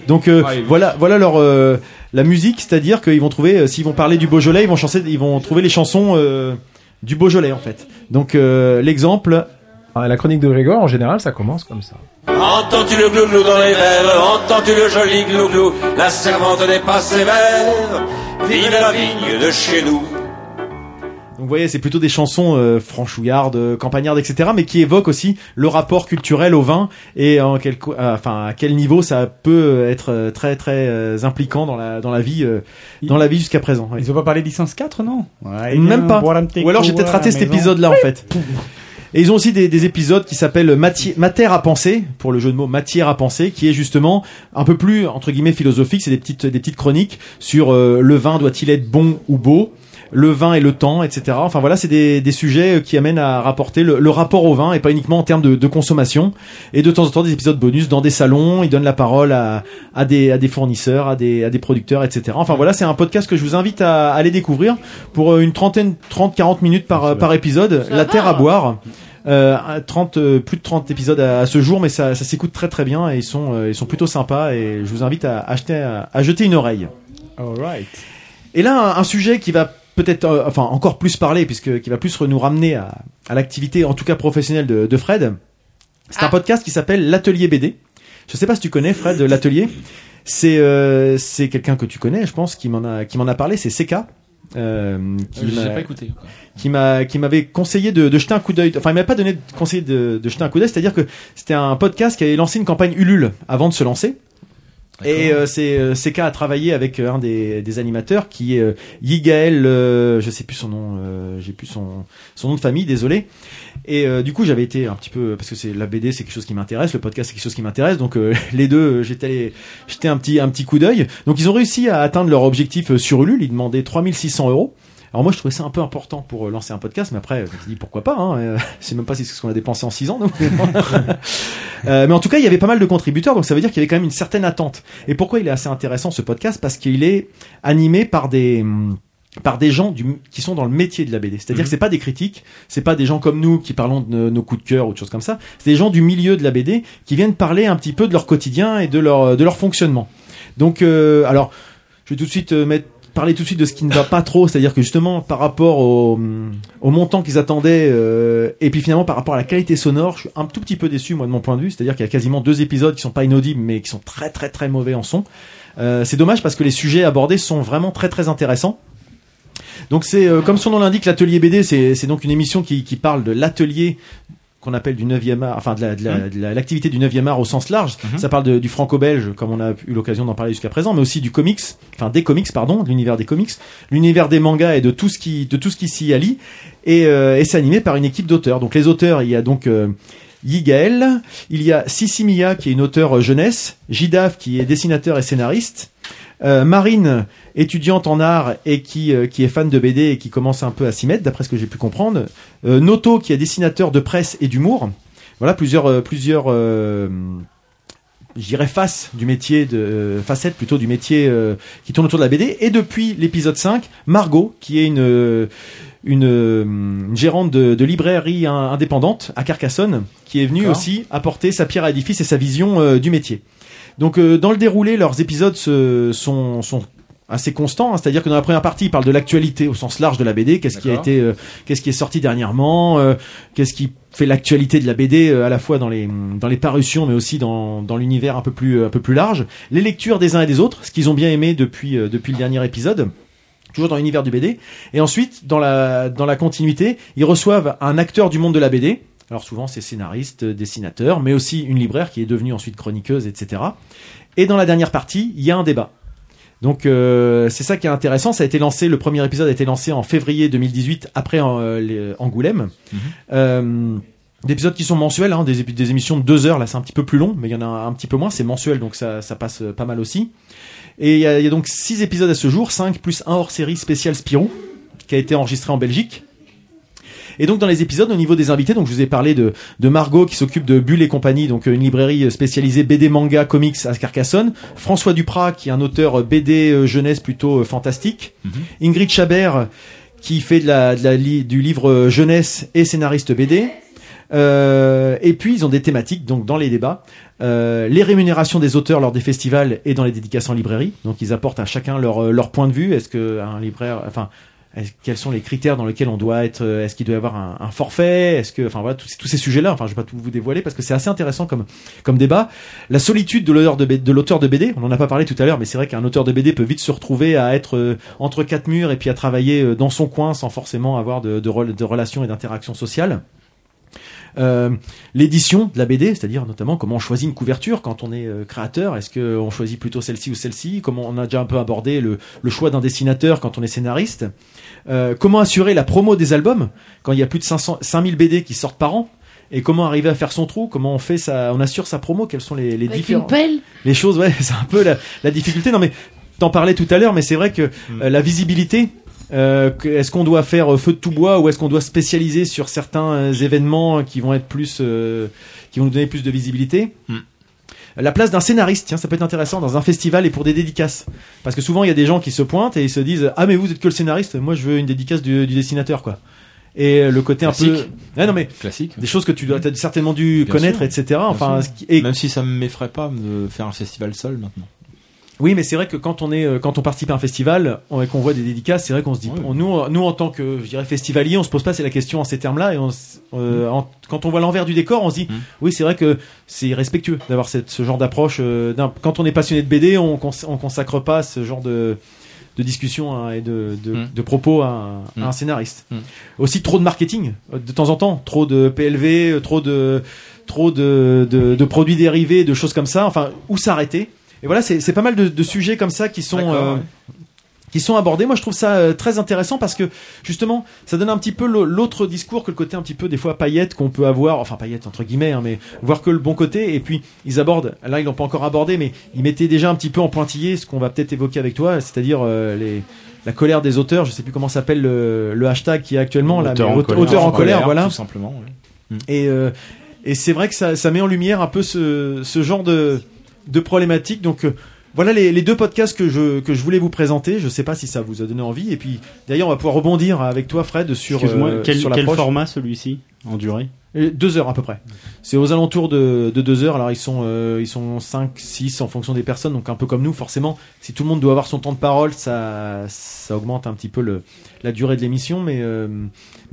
[SPEAKER 3] Donc euh, voilà, voilà leur euh, la musique, c'est-à-dire qu'ils vont trouver, euh, s'ils vont parler du Beaujolais, ils vont chanter, ils vont trouver les chansons euh, du Beaujolais en fait. Donc euh, l'exemple.
[SPEAKER 16] Ah, la chronique de Grégor, en général, ça commence comme ça.
[SPEAKER 18] Entends-tu le glouglou dans les verres? Entends-tu le joli glouglou? La servante n'est pas sévère Vive la vigne de chez nous
[SPEAKER 3] Donc vous voyez, c'est plutôt des chansons euh, franchouillardes, euh, campagnardes, etc., mais qui évoquent aussi le rapport culturel au vin et en quel, co- euh, enfin à quel niveau ça peut être euh, très très euh, impliquant dans la dans la vie euh, dans la vie jusqu'à présent.
[SPEAKER 2] Ils ont pas parlé de licence 4, non? Ouais,
[SPEAKER 3] Même
[SPEAKER 2] bien,
[SPEAKER 3] pas. Ou alors j'ai peut-être raté cet épisode-là en fait. Et ils ont aussi des, des épisodes qui s'appellent Mati- Matière à penser, pour le jeu de mots Matière à penser, qui est justement un peu plus entre guillemets philosophique. C'est des petites des petites chroniques sur euh, le vin doit-il être bon ou beau, le vin et le temps, etc. Enfin voilà, c'est des, des sujets euh, qui amènent à rapporter le, le rapport au vin et pas uniquement en termes de, de consommation. Et de temps en temps des épisodes bonus dans des salons. Ils donnent la parole à, à des à des fournisseurs, à des à des producteurs, etc. Enfin voilà, c'est un podcast que je vous invite à, à aller découvrir pour euh, une trentaine, 30-40 minutes par par épisode. La terre à boire. Euh, 30, euh, plus de 30 épisodes à, à ce jour, mais ça, ça s'écoute très très bien et ils sont, euh, ils sont plutôt sympas et je vous invite à, acheter, à, à jeter une oreille.
[SPEAKER 2] Alright.
[SPEAKER 3] Et là, un, un sujet qui va peut-être, euh, enfin encore plus parler, puisque qui va plus nous ramener à, à l'activité, en tout cas professionnelle de, de Fred. C'est un podcast qui s'appelle l'Atelier BD. Je sais pas si tu connais Fred l'Atelier. C'est euh, c'est quelqu'un que tu connais, je pense, qui m'en a qui m'en a parlé. C'est CK. Euh, qui
[SPEAKER 9] Euh,
[SPEAKER 3] m'a-
[SPEAKER 9] pas écouté,
[SPEAKER 3] qui m'a qui m'avait conseillé de, de jeter un coup d'œil enfin il m'a pas donné de conseil de, de jeter un coup d'œil c'est à dire que c'était un podcast qui avait lancé une campagne Ulule avant de se lancer et euh, c'est euh, CK a travaillé avec euh, un des, des animateurs qui est euh, Yigael, euh, je sais plus son nom, euh, j'ai plus son son nom de famille, désolé. Et euh, du coup j'avais été un petit peu parce que c'est la BD c'est quelque chose qui m'intéresse, le podcast c'est quelque chose qui m'intéresse, donc euh, les deux j'étais allé jeter un petit un petit coup d'œil. Donc ils ont réussi à atteindre leur objectif sur Ulule, ils demandaient 3600 euros. Alors moi je trouvais ça un peu important pour lancer un podcast, mais après je me suis dit pourquoi pas. Hein, euh, je sais même pas si c'est ce qu'on a dépensé en 6 ans. nous. Euh, mais en tout cas il y avait pas mal de contributeurs, donc ça veut dire qu'il y avait quand même une certaine attente. Et pourquoi il est assez intéressant ce podcast? Parce qu'il est animé par des hum, par des gens du, qui sont dans le métier de la BD. C'est-à-dire
[SPEAKER 9] Mhm.
[SPEAKER 3] que c'est pas des critiques, c'est pas des gens comme nous qui parlons de nos, coups de cœur ou de choses comme ça. C'est des gens du milieu de la BD qui viennent parler un petit peu de leur quotidien et de leur de leur fonctionnement. Donc euh, alors je vais tout de suite euh, mettre parler tout de suite de ce qui ne va pas trop, c'est-à-dire que justement par rapport au, montant qu'ils attendaient euh, et puis finalement par rapport à la qualité sonore, je suis un tout petit peu déçu moi de mon point de vue, c'est-à-dire qu'il y a quasiment deux épisodes qui sont pas inaudibles mais qui sont très très très mauvais en son. Euh, c'est dommage parce que les sujets abordés sont vraiment très très intéressants. Donc c'est euh, comme son nom l'indique, l'atelier BD, c'est donc une émission qui parle de l'atelier qu'on appelle du 9e art, enfin de la- de la- de la- l'activité du 9e art au sens large. Ça parle de- du franco-belge, comme on a eu l'occasion d'en parler jusqu'à présent, mais aussi du comics, enfin des comics, pardon, de l'univers des comics, l'univers des mangas et de tout ce qui, de tout ce qui s'y allie. Et, euh, et c'est animé par une équipe d'auteurs. Donc les auteurs, il y a donc euh, Yigael, il y a Sissi Mia qui est une auteure jeunesse, Jidaf qui est dessinateur et scénariste, Euh, Marine, étudiante en art et qui, euh, qui est fan de BD et qui commence un peu à s'y mettre, d'après ce que j'ai pu comprendre. Euh, Noto, qui est dessinateur de presse et d'humour. Voilà, plusieurs, plusieurs face du métier de facette plutôt du métier qui tourne autour de la BD et depuis l'épisode 5 Margot qui est une une, une gérante de, de librairie in- indépendante à Carcassonne qui est venue aussi apporter sa pierre à l'édifice et sa vision du métier. Donc euh, dans le déroulé leurs épisodes se- sont sont assez constants, hein. c'est-à-dire que dans la première partie, ils parlent de l'actualité au sens large de la BD, qu'est-ce qui a été, euh, qu'est-ce qui est sorti dernièrement, euh, qu'est-ce qui fait l'actualité de la BD euh, à la fois dans les dans les parutions, mais aussi dans dans l'univers un peu plus un peu plus large, les lectures des uns et des autres, ce qu'ils ont bien aimé depuis euh, depuis le dernier épisode. Toujours dans l'univers du BD. Et ensuite, dans la, dans la continuité, ils reçoivent un acteur du monde de la BD. Alors souvent, c'est scénariste, euh, dessinateur, mais aussi une libraire qui est devenue ensuite chroniqueuse, etc. Et dans la dernière partie, il y a un débat. Donc euh, c'est ça qui est intéressant. Ça a été lancé, le premier épisode a été lancé en février 2018 après euh, les- Angoulême. Euh, des épisodes qui sont mensuels, hein, des, émissions de deux heures. Là, c'est un petit peu plus long, mais il y en a un, un petit peu moins. C'est mensuel, donc ça, ça passe pas mal aussi. Et il y, a, il y a donc six épisodes à ce jour, 5 plus un hors série spécial Spirou, qui a été enregistré en Belgique. Et donc dans les épisodes, au niveau des invités, donc je vous ai parlé de, de Margot qui s'occupe de Bulle et compagnie, donc euh, une librairie spécialisée BD, manga, comics à Carcassonne. François Duprat qui est un auteur BD euh, jeunesse plutôt euh, fantastique. Ingrid Chabert qui fait de la, de la du livre euh, jeunesse et scénariste BD. Euh, et puis ils ont des thématiques donc dans les débats, euh, les rémunérations des auteurs lors des festivals et dans les dédications en librairie. Donc ils apportent à chacun leur euh, leur point de vue. Est-ce que un libraire, enfin quels sont les critères dans lesquels on doit être euh, Est-ce qu'il doit y avoir un, forfait? Est-ce que, enfin voilà, tous, ces sujets-là. Enfin, je vais pas tout vous dévoiler parce que c'est assez intéressant comme comme débat. La solitude de l'auteur de, BD. On en a pas parlé tout à l'heure, mais c'est vrai qu'un auteur de BD peut vite se retrouver à être euh, entre quatre murs et puis à travailler euh, dans son coin sans forcément avoir de relations et d'interactions sociales. Euh, l'édition de la BD, c'est-à-dire notamment comment on choisit une couverture quand on est euh, créateur. Est-ce qu'on choisit plutôt celle-ci ou celle-ci? Comment on a déjà un peu abordé le, le choix d'un dessinateur quand on est scénariste? Euh, Comment assurer la promo des albums quand il y a plus de 500, 5000 BD qui sortent par an? Et comment arriver à faire son trou? Comment on fait ça On assure sa promo? Quels sont les, les
[SPEAKER 11] Avec
[SPEAKER 3] différents
[SPEAKER 11] une pelle?
[SPEAKER 3] Les choses Ouais, c'est un peu la, la difficulté. Non mais t'en parlais tout à l'heure, mais c'est vrai que euh, la visibilité. Euh, est-ce qu'on doit faire euh, feu de tout bois ou est-ce qu'on doit spécialiser sur certains euh, événements qui vont être plus, euh, qui vont nous donner plus de visibilité La place d'un scénariste, tiens, ça peut être intéressant dans un festival et pour des dédicaces. Parce que souvent il y a des gens qui se pointent et ils se disent ah mais vous êtes que le scénariste, moi je veux une dédicace du, du dessinateur quoi. Et le côté un peu, non mais
[SPEAKER 9] Classique.
[SPEAKER 3] des choses que tu dois t'as certainement dû
[SPEAKER 9] Bien
[SPEAKER 3] connaître,
[SPEAKER 9] sûr.
[SPEAKER 3] etc. Enfin, et
[SPEAKER 9] Même si ça me m'effraie pas de faire un festival seul maintenant.
[SPEAKER 3] Oui, mais c'est vrai que quand on est, euh, quand on participe à un festival et qu'on voit des dédicaces, c'est vrai qu'on se dit, on- nous, nous en tant que, je dirais, festivalier, on se pose pas la question en ces termes-là et on, euh, en- quand on voit l'envers du décor, on se dit, oui, c'est vrai que c'est irrespectueux d'avoir cette, ce genre d'approche. euh, quand on est passionné de BD, on, cons- on consacre pas ce genre de, de discussion hein, et de, de, de propos à, un- à un scénariste. Aussi trop de marketing euh, de temps en temps, trop de PLV, euh, trop de trop de, de, de produits dérivés, de choses comme ça. Enfin, où s'arrêter? Et voilà, c'est c'est pas mal de, de sujets comme ça qui sont euh,
[SPEAKER 9] ouais.
[SPEAKER 3] qui sont abordés. Moi, je trouve ça euh, très intéressant parce que justement, ça donne un petit peu l'au- l'autre discours que le côté un petit peu des fois paillette qu'on peut avoir, enfin paillette entre guillemets, hein, mais voir que le bon côté. Et puis ils abordent. Là, ils l'ont pas encore abordé, mais ils mettaient déjà un petit peu en pointillé ce qu'on va peut-être évoquer avec toi, c'est-à-dire euh, les la colère des auteurs. Je sais plus comment s'appelle le, le hashtag qui est actuellement là,
[SPEAKER 9] Auteur
[SPEAKER 3] mais
[SPEAKER 9] en colère.
[SPEAKER 3] auteur en
[SPEAKER 9] En
[SPEAKER 3] colère,
[SPEAKER 9] colère,
[SPEAKER 3] voilà.
[SPEAKER 9] tout simplement, ouais.
[SPEAKER 3] Et euh, et c'est vrai que ça, ça met en lumière un peu ce, ce genre de, de problématique. Donc euh, voilà les, les deux podcasts que je, que je voulais vous présenter. Je sais pas si ça vous a donné envie. Et puis d'ailleurs, on va pouvoir rebondir avec toi, Fred, sur, euh,
[SPEAKER 7] quel,
[SPEAKER 3] sur
[SPEAKER 7] quel format celui-ci en durée?
[SPEAKER 3] Et Deux heures à peu près. C'est aux alentours de, de deux heures. Alors ils sont euh, ils sont 5, 6 en fonction des personnes, donc un peu comme nous forcément. Si tout le monde doit avoir son temps de parole, ça ça augmente un petit peu le, la durée de l'émission, mais euh,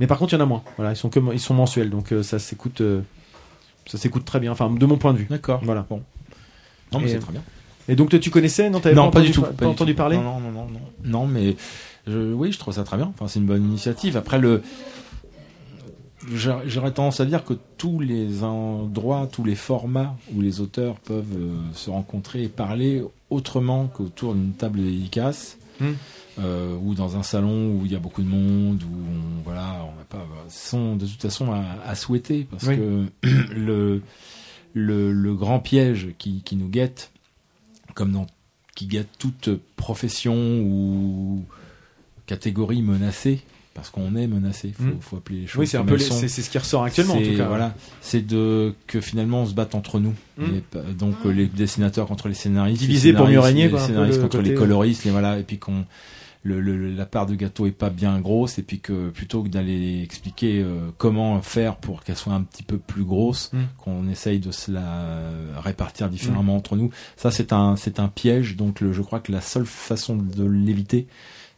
[SPEAKER 3] mais par contre il y en a moins. Voilà, ils sont que ils sont mensuels, donc euh, ça s'écoute euh, ça s'écoute très bien. Enfin de mon point de vue.
[SPEAKER 9] D'accord.
[SPEAKER 3] Voilà.
[SPEAKER 9] Bon. Non, mais c'est très bien.
[SPEAKER 3] Et donc toi tu connaissais Non, t'avais
[SPEAKER 9] non,
[SPEAKER 3] pas,
[SPEAKER 9] pas, du tout.
[SPEAKER 3] pas
[SPEAKER 9] du
[SPEAKER 3] entendu
[SPEAKER 9] tout.
[SPEAKER 3] parler
[SPEAKER 9] Non, non, non, non, non. Mais je, oui, je trouve ça très bien. Enfin, c'est une bonne initiative. Après, le, j'aurais tendance à dire que tous les endroits, tous les formats où les auteurs peuvent euh, se rencontrer et parler autrement qu'autour d'une table dédicace.
[SPEAKER 3] Hmm.
[SPEAKER 9] euh, ou dans un salon où il y a beaucoup de monde, où on, voilà, on va pas, sont de toute façon à, à souhaiter parce
[SPEAKER 3] Oui.
[SPEAKER 9] que le, le, le grand piège qui, qui nous guette, comme dans qui guette toute profession ou catégorie menacée parce qu'on est menacé. Faut,
[SPEAKER 3] Mm.
[SPEAKER 9] faut appeler les choses.
[SPEAKER 3] Oui, c'est un
[SPEAKER 9] comme
[SPEAKER 3] peu les- c'est- c'est ce qui ressort actuellement, en tout cas.
[SPEAKER 9] Voilà, c'est de que finalement on se batte entre nous.
[SPEAKER 3] Mm.
[SPEAKER 9] Et pas- donc euh, les dessinateurs contre les scénaristes,
[SPEAKER 3] Diviser
[SPEAKER 9] les
[SPEAKER 3] pour mieux régner,
[SPEAKER 9] les
[SPEAKER 3] quoi,
[SPEAKER 9] scénaristes
[SPEAKER 3] le
[SPEAKER 9] contre
[SPEAKER 3] côté,
[SPEAKER 9] les
[SPEAKER 3] euh.
[SPEAKER 9] coloristes, et voilà, et puis qu'on le, le- la part de gâteau est pas bien grosse, et puis que plutôt que d'aller expliquer euh, comment faire pour qu'elle soit un petit peu plus grosse,
[SPEAKER 3] Mm.
[SPEAKER 9] qu'on essaye de se la répartir différemment entre nous. Ça, c'est un, c'est un piège. Donc, le- je crois que la seule façon de l'éviter,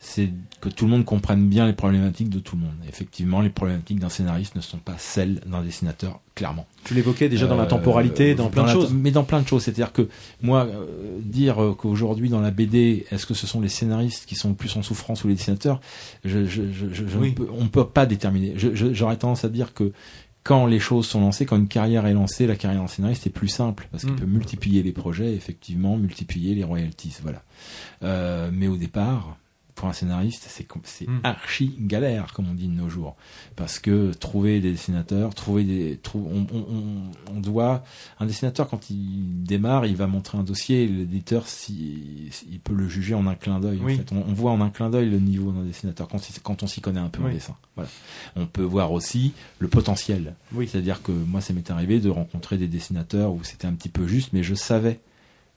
[SPEAKER 9] c'est que tout le monde comprenne bien les problématiques de tout le monde. Effectivement, les problématiques d'un scénariste ne sont pas celles d'un dessinateur, clairement.
[SPEAKER 3] Tu l'évoquais déjà dans la temporalité, dans plein de choses.
[SPEAKER 9] Mais dans plein de choses. C'est-à-dire que moi, euh, dire euh, qu'aujourd'hui dans la BD, est-ce que ce sont les scénaristes qui sont plus en souffrance ou les dessinateurs je, je, je, je- je
[SPEAKER 3] Oui.
[SPEAKER 9] ne peux- On ne peut pas déterminer. J'aurais tendance à dire que quand les choses sont lancées, quand une carrière est lancée, la carrière d'un scénariste est plus simple parce qu'il
[SPEAKER 3] Mm.
[SPEAKER 9] peut multiplier les projets, effectivement, multiplier les royalties, voilà. Euh, mais au départ, pour un scénariste, c'est com- c'est
[SPEAKER 3] Mm.
[SPEAKER 9] archi galère, comme on dit de nos jours, parce que trouver des dessinateurs, trouver des, trou- on, on- on- on doit un dessinateur quand il démarre, il va montrer un dossier, l'éditeur, si, si- il peut le juger en un clin d'œil. en fait. on, on voit en un clin d'œil le niveau d'un dessinateur quand, on s'y connaît un peu en dessin. Voilà. On peut voir aussi le potentiel.
[SPEAKER 3] Oui.
[SPEAKER 9] C'est-à-dire que moi, ça m'est arrivé de rencontrer des dessinateurs où c'était un petit peu juste, mais je savais,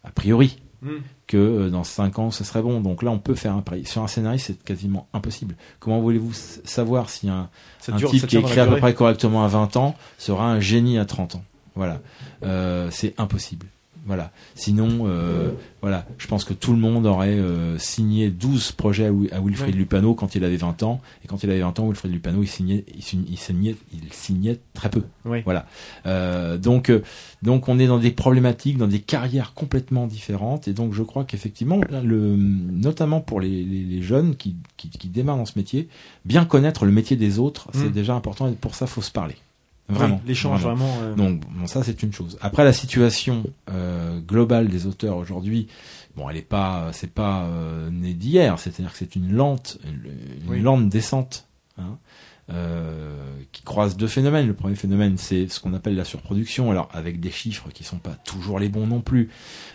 [SPEAKER 9] a priori,
[SPEAKER 3] Mm.
[SPEAKER 9] que euh, dans 5 ans, ce serait bon. Donc là, on peut faire un pari. Sur un scénariste, c'est quasiment impossible. Comment voulez-vous savoir si un, un
[SPEAKER 3] dure-
[SPEAKER 9] type qui écrit à peu près correctement à 20 ans sera un génie à 30 ans Voilà. Euh, c'est impossible. Voilà. Sinon, euh, voilà, je pense que tout le monde aurait euh, signé 12 projets à, Wi- à Wilfried. Lupano quand il avait 20 ans. Et quand il avait 20 ans, Wilfried Lupano, il signait, il signait, il signait, il signait très peu.
[SPEAKER 3] Oui.
[SPEAKER 9] Voilà. Euh, donc, euh, donc on est dans des problématiques, dans des carrières complètement différentes. Et donc, je crois qu'effectivement, le, notamment pour les, les, les jeunes qui, qui, qui démarrent dans ce métier, bien connaître le métier des autres, c'est
[SPEAKER 3] Mm.
[SPEAKER 9] déjà important. Et pour ça, faut se parler. Vraiment.
[SPEAKER 3] Oui, l'échange, vraiment, euh.
[SPEAKER 9] Donc, bon, ça, c'est une chose. Après, la situation euh, globale des auteurs aujourd'hui, bon, elle est pas, c'est pas euh, né d'hier. C'est-à-dire que c'est une lente, une,
[SPEAKER 3] Oui.
[SPEAKER 9] lente descente. Hein, qui croise deux phénomènes. Le premier phénomène, c'est ce qu'on appelle la surproduction, alors avec des chiffres qui sont pas toujours les bons non plus.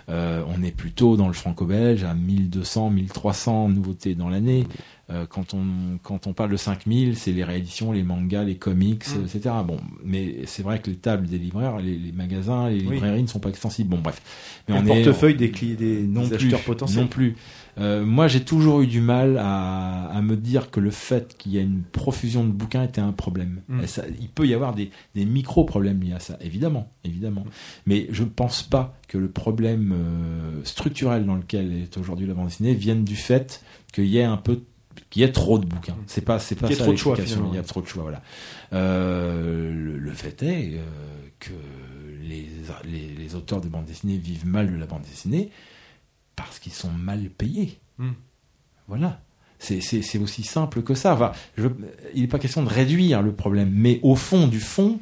[SPEAKER 9] Euh, on est plutôt dans le franco-belge à 1200, 1300 nouveautés dans l'année. Euh, quand on quand on parle de 5000, c'est les rééditions, les mangas, les comics,
[SPEAKER 3] Mm.
[SPEAKER 9] etc. Bon, mais c'est vrai que les tables des libraires, les, les magasins, les
[SPEAKER 3] Oui.
[SPEAKER 9] librairies ne sont pas extensibles. Bon, bref.
[SPEAKER 3] Et le portefeuille des cli- des-
[SPEAKER 9] non
[SPEAKER 3] des
[SPEAKER 9] plus,
[SPEAKER 3] potentiels.
[SPEAKER 9] Non plus. Euh, moi, j'ai toujours eu du mal à, à me dire que le fait qu'il y ait une profusion de bouquins était un problème.
[SPEAKER 3] Mm.
[SPEAKER 9] Ça- il peut y avoir des, des micro-problèmes liés à ça, évidemment, évidemment. Mais je ne pense pas que le problème euh, structurel dans lequel est aujourd'hui la bande dessinée vienne du fait qu'il y ait un peu qu'il y ait trop de bouquins. C'est pas, c'est pas
[SPEAKER 3] y
[SPEAKER 9] ça
[SPEAKER 3] trop de choix.
[SPEAKER 9] Il y a trop de choix, voilà. Euh, le, le fait est que les, les, les auteurs de bande dessinée vivent mal de la bande dessinée parce qu'ils sont mal payés.
[SPEAKER 3] Hmm.
[SPEAKER 9] Voilà. C'est, aussi simple que ça. Enfin, je- il n'est pas question de réduire le problème, mais au fond du fond,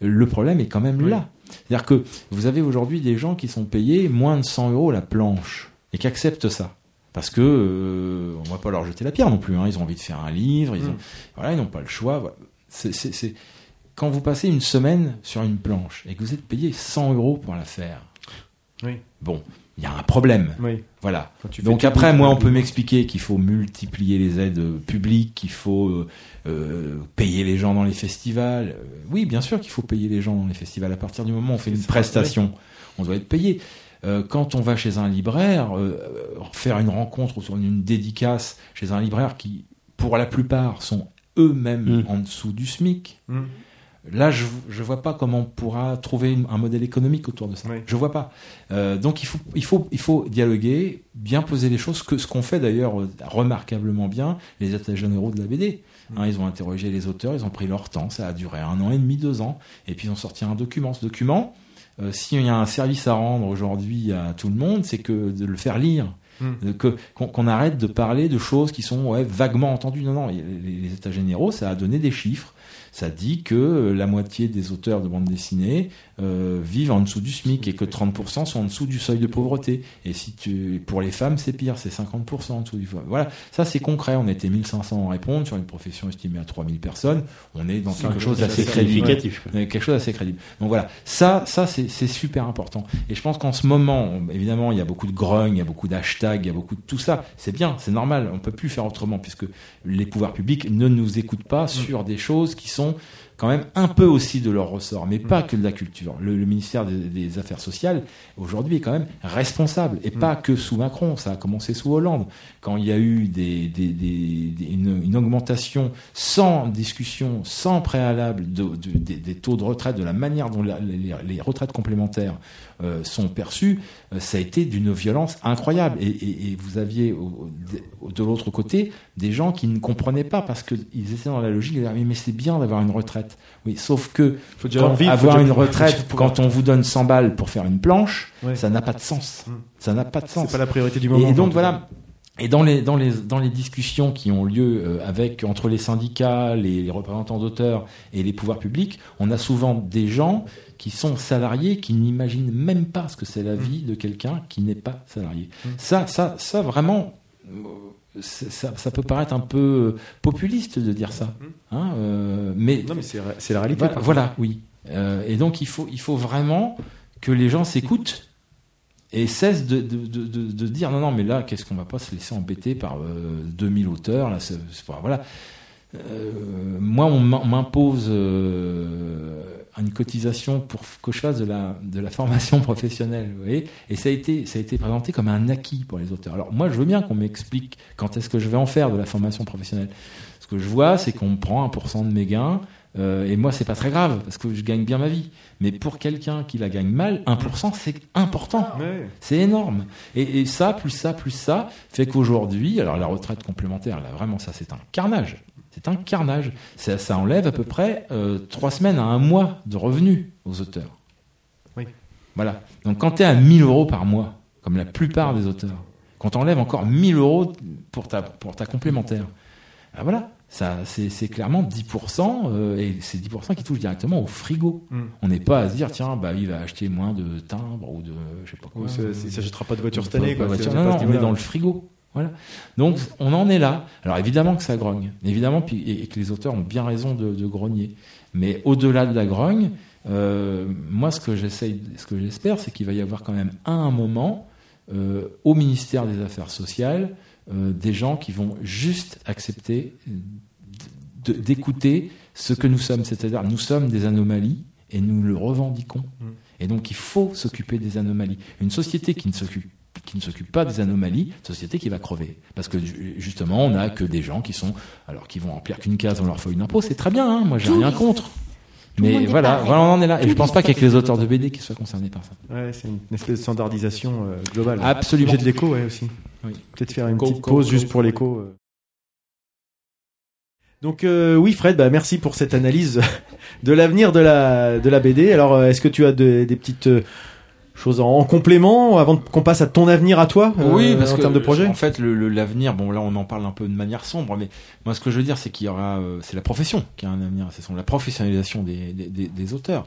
[SPEAKER 9] le problème est quand même là. C'est-à-dire que vous avez aujourd'hui des gens qui sont payés moins de 100 euros la planche et qui acceptent ça. Parce que euh, on va pas leur jeter la pierre non plus. hein. Ils ont envie de faire un livre, ils,
[SPEAKER 3] Mm.
[SPEAKER 9] voilà, ils n'ont pas le choix. Voilà. Quand vous passez une semaine sur une planche et que vous êtes payé 100 euros pour la faire,
[SPEAKER 3] Oui.
[SPEAKER 9] bon, il y a un problème.
[SPEAKER 3] Oui.
[SPEAKER 9] Voilà.
[SPEAKER 3] Quand tu fais
[SPEAKER 9] Donc après, moi, on peut m'expliquer qu'il faut multiplier les aides euh, publiques, qu'il faut euh, euh, payer les gens dans les festivals. Oui, bien sûr qu'il faut payer les gens dans les festivals. À partir du moment où on fait une prestation, on doit être payé. Euh, quand on va chez un libraire, euh, faire une rencontre ou une dédicace chez un libraire qui, pour la plupart, sont eux-mêmes en dessous du SMIC.
[SPEAKER 3] Mm.
[SPEAKER 9] Là, je ne vois pas comment on pourra trouver un modèle économique autour de ça. Je vois pas. Euh, donc il faut, il, faut, il faut dialoguer, bien poser les choses, que ce qu'on fait d'ailleurs euh, remarquablement bien, les états généraux de la BD. Hein, ils ont interrogé les auteurs, ils ont pris leur temps, ça a duré un an et demi, deux ans, et puis ils ont sorti un document. Ce document, euh, s'il y a un service à rendre aujourd'hui à tout le monde, c'est que de le faire lire.
[SPEAKER 3] Mm.
[SPEAKER 9] Que qu'on arrête de parler de choses qui sont ouais, vaguement entendues. Non, non, les, les états généraux, ça a donné des chiffres. Ça dit que euh, la moitié des auteurs de bande dessinée euh, vivent en dessous du SMIC et que 30% sont en dessous du seuil de pauvreté. Et si tu, pour les femmes, c'est pire, c'est 50% en dessous du Voilà, ça c'est concret. On était 1500 à répondre sur une profession estimée à 3000 personnes. On est dans quelque chose d'assez
[SPEAKER 7] assez
[SPEAKER 9] crédible. est quelque chose d'assez crédible. Donc voilà, ça, ça c'est super important. Et je pense qu'en ce moment, évidemment, il y a beaucoup de grogne, il y a beaucoup d'acheteurs hashtags, il y a beaucoup de tout ça. C'est bien, c'est normal. On peut plus faire autrement puisque les pouvoirs publics ne nous écoutent pas sur des choses qui sont quand même un peu aussi de leur ressort, mais pas que de la culture. Le, le ministère des, des Affaires sociales, aujourd'hui, est quand même responsable, et pas que sous Macron, ça a commencé sous Hollande, quand il y a eu des, une, une augmentation sans discussion, sans préalable de- de- des, des taux de retraite, de la manière dont la- les, les retraites complémentaires euh, sont perçues, euh, ça a été d'une violence incroyable. Et, et- et vous aviez au- au- de l'autre côté des gens qui ne comprenaient pas parce qu'ils étaient dans la logique de dire mais c'est bien d'avoir une retraite. Oui, sauf que
[SPEAKER 3] Faut
[SPEAKER 9] quand-
[SPEAKER 3] vivre,
[SPEAKER 9] avoir une retraite quand on vous donne 100 balles pour faire une planche,
[SPEAKER 3] Ouais.
[SPEAKER 9] ça n'a pas de sens. Ça n'a pas de sens.
[SPEAKER 3] pas la priorité du moment,
[SPEAKER 9] Et donc voilà. Et dans les, dans, les, dans les discussions qui ont lieu euh, avec, entre les syndicats, les, les représentants d'auteurs et les pouvoirs publics, on a souvent des gens qui sont salariés qui n'imaginent même pas ce que c'est la vie de quelqu'un qui n'est pas salarié. Ça, ça, ça vraiment, ça, ça peut paraître un peu populiste de dire ça. Hein, euh, mais
[SPEAKER 3] Non, mais c'est la réalité,
[SPEAKER 9] Voilà, oui. Euh, et donc il faut, il faut vraiment que les gens s'écoutent et cessent de, de, de, dire non, non, mais là, qu'est-ce qu'on va pas se laisser embêter par euh, 2000 auteurs là, voilà. Euh, moi, on m'im- on m'impose euh, une cotisation pour que je fasse de la, de la formation professionnelle, vous voyez, et ça a, été, ça a été présenté comme un acquis pour les auteurs. Alors moi, je veux bien qu'on m'explique quand est-ce que je vais en faire de la formation professionnelle. Ce que je vois, c'est qu'on me prend 1% de mes gains, euh, et moi, c'est pas très grave, parce que je gagne bien ma vie. Mais pour quelqu'un qui la gagne mal, 1%, c'est important. C'est énorme. Et, et ça, plus ça, plus ça, fait qu'aujourd'hui, alors la retraite complémentaire, là, vraiment, ça, c'est un carnage. C'est un carnage. Ça, ça enlève à peu près euh, trois semaines à un mois de revenus aux auteurs.
[SPEAKER 3] Oui.
[SPEAKER 9] Voilà. Donc quand tu es à 1000 euros par mois, comme la plupart des auteurs, quand tu enlèves encore 1000 euros pour ta, pour ta complémentaire, ben voilà, ça, c'est, c'est clairement 10%, euh, et c'est 10% qui touchent directement au frigo.
[SPEAKER 3] Mm.
[SPEAKER 9] On n'est pas à se dire, tiens, bah, il va acheter moins de timbres ou de, je sais pas quoi.
[SPEAKER 3] Il s'achètera pas de voiture cette année, quoi.
[SPEAKER 9] voiture. Non, non, on est dans le frigo. Voilà. Donc, on en est là. Alors, évidemment que ça grogne. Évidemment, et, que les auteurs ont bien raison de, de grogner. Mais au-delà de la grogne, euh, moi, ce que j'essaye, ce que j'espère, c'est qu'il va y avoir quand même à un moment, euh, au ministère des Affaires sociales, euh, des gens qui vont juste accepter d'écouter ce que nous sommes. C'est-à-dire, nous sommes des anomalies et nous le revendiquons. Et donc, il faut s'occuper des anomalies. Une société qui ne s'occupe qui ne s'occupe pas des anomalies, société qui va crever. Parce que ju- justement, on n'a que des gens qui sont, alors qui vont remplir qu'une case dans leur feuille d'impôt, c'est très bien, hein, moi j'ai rien contre.
[SPEAKER 3] tout
[SPEAKER 9] Mais voilà, voilà, on en est là. Et je pense pas qu'il y ait que les auteurs de BD qui soient concernés par ça.
[SPEAKER 3] Ouais, c'est une, espèce de standardisation euh, globale.
[SPEAKER 9] Absolument.
[SPEAKER 3] J'ai de l'écho, ouais, aussi.
[SPEAKER 9] Oui.
[SPEAKER 3] Peut-être faire une petite pause juste pour l'écho. euh. Donc euh, oui, Fred, bah, merci pour cette analyse de l'avenir de la de la BD. Alors, est-ce que tu as de- des petites euh, choses en, en complément avant qu'on passe à ton avenir à toi euh,
[SPEAKER 9] Oui, parce
[SPEAKER 3] en termes de projet
[SPEAKER 9] en fait, l'avenir, bon là, on en parle un peu de manière sombre, mais moi, ce que je veux dire, c'est qu'il y aura, euh, c'est la profession qui a un avenir, c'est la professionnalisation des, des, des- des auteurs.